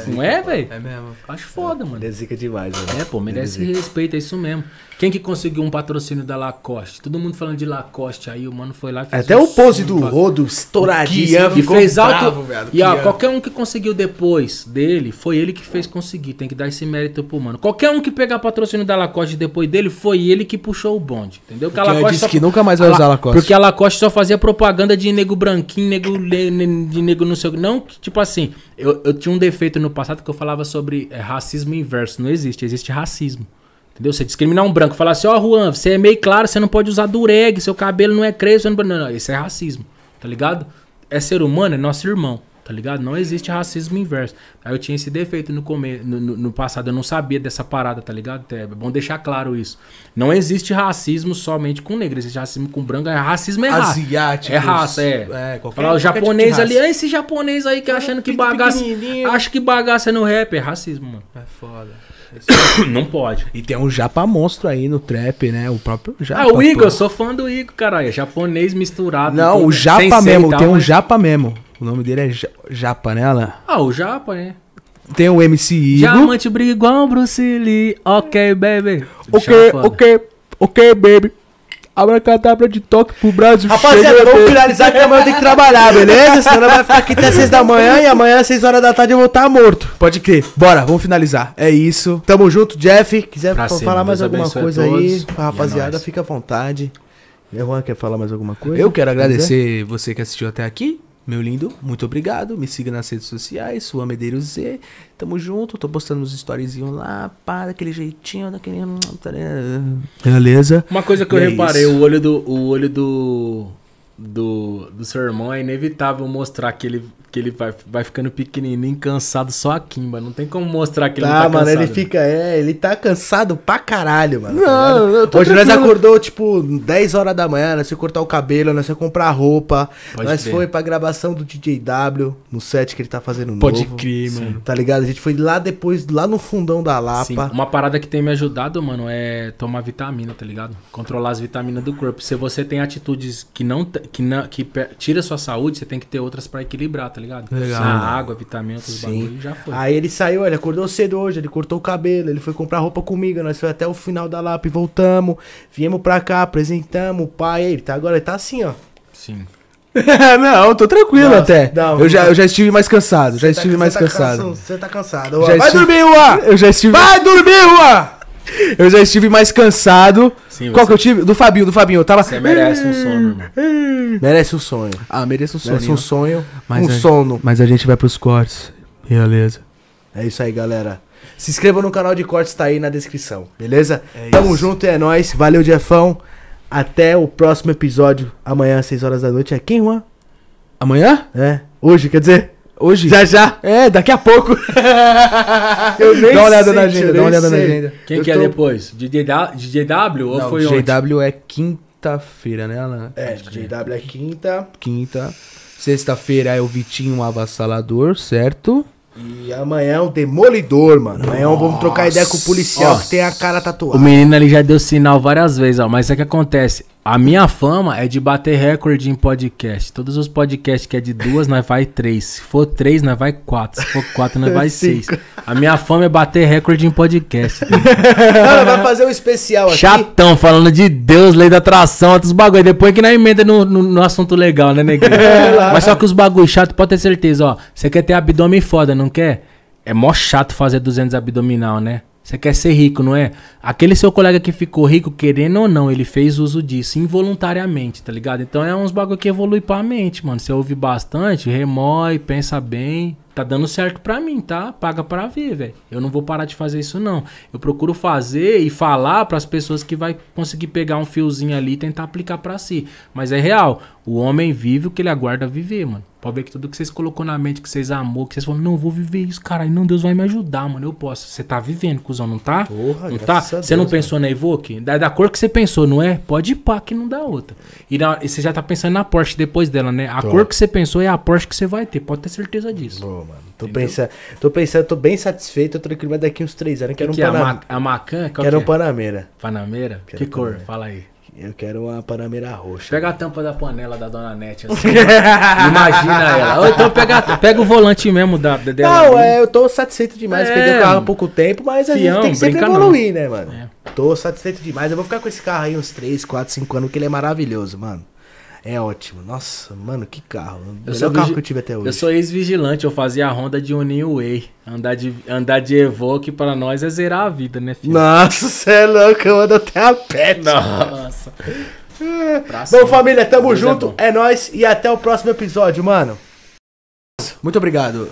Não é, velho? É mesmo. Acho foda, mano. Ele é zica demais, mano. É, pô, merece respeito, é isso mesmo. Quem que conseguiu um patrocínio da Lacoste? Todo mundo falando de Lacoste, aí o mano foi lá e fez Até um o pose do Rodo estouradíssimo. Kian e fez alto. bravo, velho, e ó, qualquer um que conseguiu depois dele, foi ele que fez conseguir. Tem que dar esse mérito pro mano. Qualquer um que pegar patrocínio da Lacoste depois dele, foi ele que puxou o bonde. Entendeu? Que a Kian Lacoste disse só- que nunca mais vai a usar Lacoste. Porque a Lacoste só fazia propaganda de nego branquinho, nego, de nego não sei o. Não, tipo assim, eu, eu tinha um defeito no passado que eu falava sobre é, racismo inverso. Não existe, existe racismo. Entendeu? Você discriminar um branco, falar assim, ó, Juan, você é meio claro, você não pode usar dureg, seu cabelo não é crespo, não. Não, não, isso é racismo, tá ligado? É ser humano, é nosso irmão, tá ligado? Não existe racismo inverso. Aí eu tinha esse defeito no, come... no, no- no passado, eu não sabia dessa parada, tá ligado? É bom deixar claro isso. Não existe racismo somente com negro, existe racismo com branco, é racismo é raça. Asiáticos. É raça, é. É, qualquer, Falar o japonês tipo ali, ah, esse japonês aí que achando que bagaça. Acho que bagaça é no rap, é racismo, mano. É foda. Não pode. E tem um japa monstro aí no trap, né? O próprio japa. Ah, o Igor, pô. eu sou fã do Igor, caralho. É japonês misturado. Não, tudo, o japa ser e mesmo. tal, tem um mas- japa mesmo. O nome dele é Ja- Japa, né, Alan? Ah, o japa, né? Tem o MC Igor. Diamante um Bruce Lee. Ok, baby. Ok, ok, ok, baby. Abracadabra de toque pro Brasil. Rapaziada, chega, vamos finalizar que amanhã tem que trabalhar, beleza? Senão vai ficar aqui até 6 da manhã e amanhã às 6 horas da tarde eu vou estar morto. Pode crer. Bora, vamos finalizar. É isso. Tamo junto, Jeff. Quiser Pra falar mais Deus alguma coisa aí, é rapaziada, nóis. fica à vontade. Juan quer falar mais alguma coisa? Eu quero Quiser? agradecer você que assistiu até aqui. Meu lindo, muito obrigado. Me siga nas redes sociais, sua Medeiros Z. Tamo junto, tô postando uns storyzinhos lá, pá, daquele jeitinho, daquele. Beleza? Uma coisa que eu E é reparei, isso. o olho do. O olho do. Do, do seu irmão é inevitável mostrar que ele, que ele vai, vai ficando pequenininho, cansado só a Kimba. Não tem como mostrar que ele Tá, não tá mano, cansado. ele fica, é, ele tá cansado pra caralho, mano. Não, tá eu tô Hoje nós tranquilo. acordou, tipo, 10 horas da manhã, nós foi cortar o cabelo, nós foi comprar roupa, Pode nós foi pra gravação do DJ W, no set que ele tá fazendo Pode novo. crer, mano. Tá ligado? A gente foi lá depois, lá no fundão da Sim, Lapa. uma parada que tem me ajudado, mano, é tomar vitamina, tá ligado? Controlar as vitaminas do corpo. Se você tem atitudes que não que não que tira a sua saúde, você tem que ter outras pra equilibrar, tá ligado? Legal. A água, vitamina, Sim. bagulho, já foi. Aí ele saiu, ele acordou cedo hoje, ele cortou o cabelo, ele foi comprar roupa comigo, nós foi até o final da Lapa e voltamos, viemos pra cá, apresentamos o pai, ele tá agora, ele tá assim, ó. Sim. não, eu tô tranquilo Não, até. não, eu, já, eu já estive mais cansado, já Você estive tá- mais tá cansado. cansa- Você tá cansado. Já Vai estive- dormir, Juan! Eu já estive. Vai dormir, Juan! Eu já estive mais cansado. Sim, Qual que eu tive? Do Fabinho, do Fabinho. Eu tava. Você merece um sono, irmão. Merece um sonho. Ah, mereço um sono. Merece um sonho, Mas um a- sono. Mas a gente vai pros cortes. Beleza. É isso aí, galera. Se inscreva no canal de cortes, tá aí na descrição, beleza? É Tamo isso. junto, é nóis. Valeu, Jeffão. Até o próximo episódio, amanhã às 6 horas da noite. É quem, Juan? Amanhã? É, hoje, quer dizer? Hoje? Já já. É, daqui a pouco. Eu nem dá uma olhada sei, na agenda, dá uma olhada na sei. agenda. Quem Eu que é tô- depois? DJ, da, DJ W ou Não, foi ontem? GW é quinta-feira, né, Alan? É, JW é quinta. Quinta. Sexta-feira é o Vitinho Avassalador, certo? E amanhã é o Demolidor, mano. Amanhã vamos trocar ideia com o policial Nossa. que tem a cara O tatuada. menino ali já deu sinal várias vezes, ó. Mas o que acontece? A minha fama é de bater recorde em podcast. Todos os podcasts que é de duas, nós vai três. Se for três, nós vai quatro. Se for quatro, nós vai seis. A minha fama é bater recorde em podcast. Mano, vai fazer um especial aqui. Chatão, falando de Deus, lei da atração, outros bagulho. Depois que na emenda no, no, no assunto legal, né, neguinho? Mas só que os bagulho chato, pode ter certeza, ó. Você quer ter abdômen foda, não quer? É mó chato fazer 200 abdominal, né? Você quer ser rico, não é? Aquele seu colega que ficou rico, querendo ou não, ele fez uso disso involuntariamente, tá ligado? Então é uns bagulho que evolui pra mente, mano. Você ouve bastante, remói, pensa bem. Tá dando certo pra mim, tá? Paga pra ver, velho. Eu não vou parar de fazer isso, não. Eu procuro fazer e falar pras pessoas que vai conseguir pegar um fiozinho ali e tentar aplicar pra si. Mas é real. O homem vive o que ele aguarda viver, mano. Pode ver que tudo que vocês colocou na mente, que vocês amou, que vocês falaram, não, eu vou viver isso, caralho. Não, Deus vai me ajudar, mano. Eu posso. Você tá vivendo, cuzão, não tá? Porra, não tá? a Você não Deus, pensou na Evoque? Da, da cor que você pensou, não é? Pode ir pá, que não dá outra. E, na- e você já tá pensando na Porsche depois dela, né? A cor que você pensou é a Porsche que você vai ter. Pode ter certeza disso. Pô, mano, tô pensando, tô pensando, tô bem satisfeito, tô tranquilo, mas daqui uns três anos eu quero um que é a, Panamera. Ma a Macan? Qual Quero um que é? Panamera. Panameira? Quero Que cor? Panamera. Fala aí. Eu quero uma Panamera roxa. Pega a tampa da panela da dona Nete. assim. Imagina ela. Ou então pega, pega o volante mesmo da, da- dela. Não, é, eu tô satisfeito demais. É, Peguei o carro há pouco tempo, mas a Fião, gente tem que sempre brinca não. evoluir, né, mano? É. Tô satisfeito demais. Eu vou ficar com esse carro aí uns 3, 4, 5 anos, porque ele é maravilhoso, mano. É ótimo. Nossa, mano, que carro. O Eu melhor sou carro vigi- que eu tive até hoje. Eu sou ex-vigilante, eu fazia a ronda de Uninho Way. Andar de, andar de Evoque pra nós é zerar a vida, né, filho? Nossa, você é louco, eu ando até a pé. Nossa. Pra Bom, família, tamo é junto. bom. É nóis e até o próximo episódio, mano. Muito obrigado.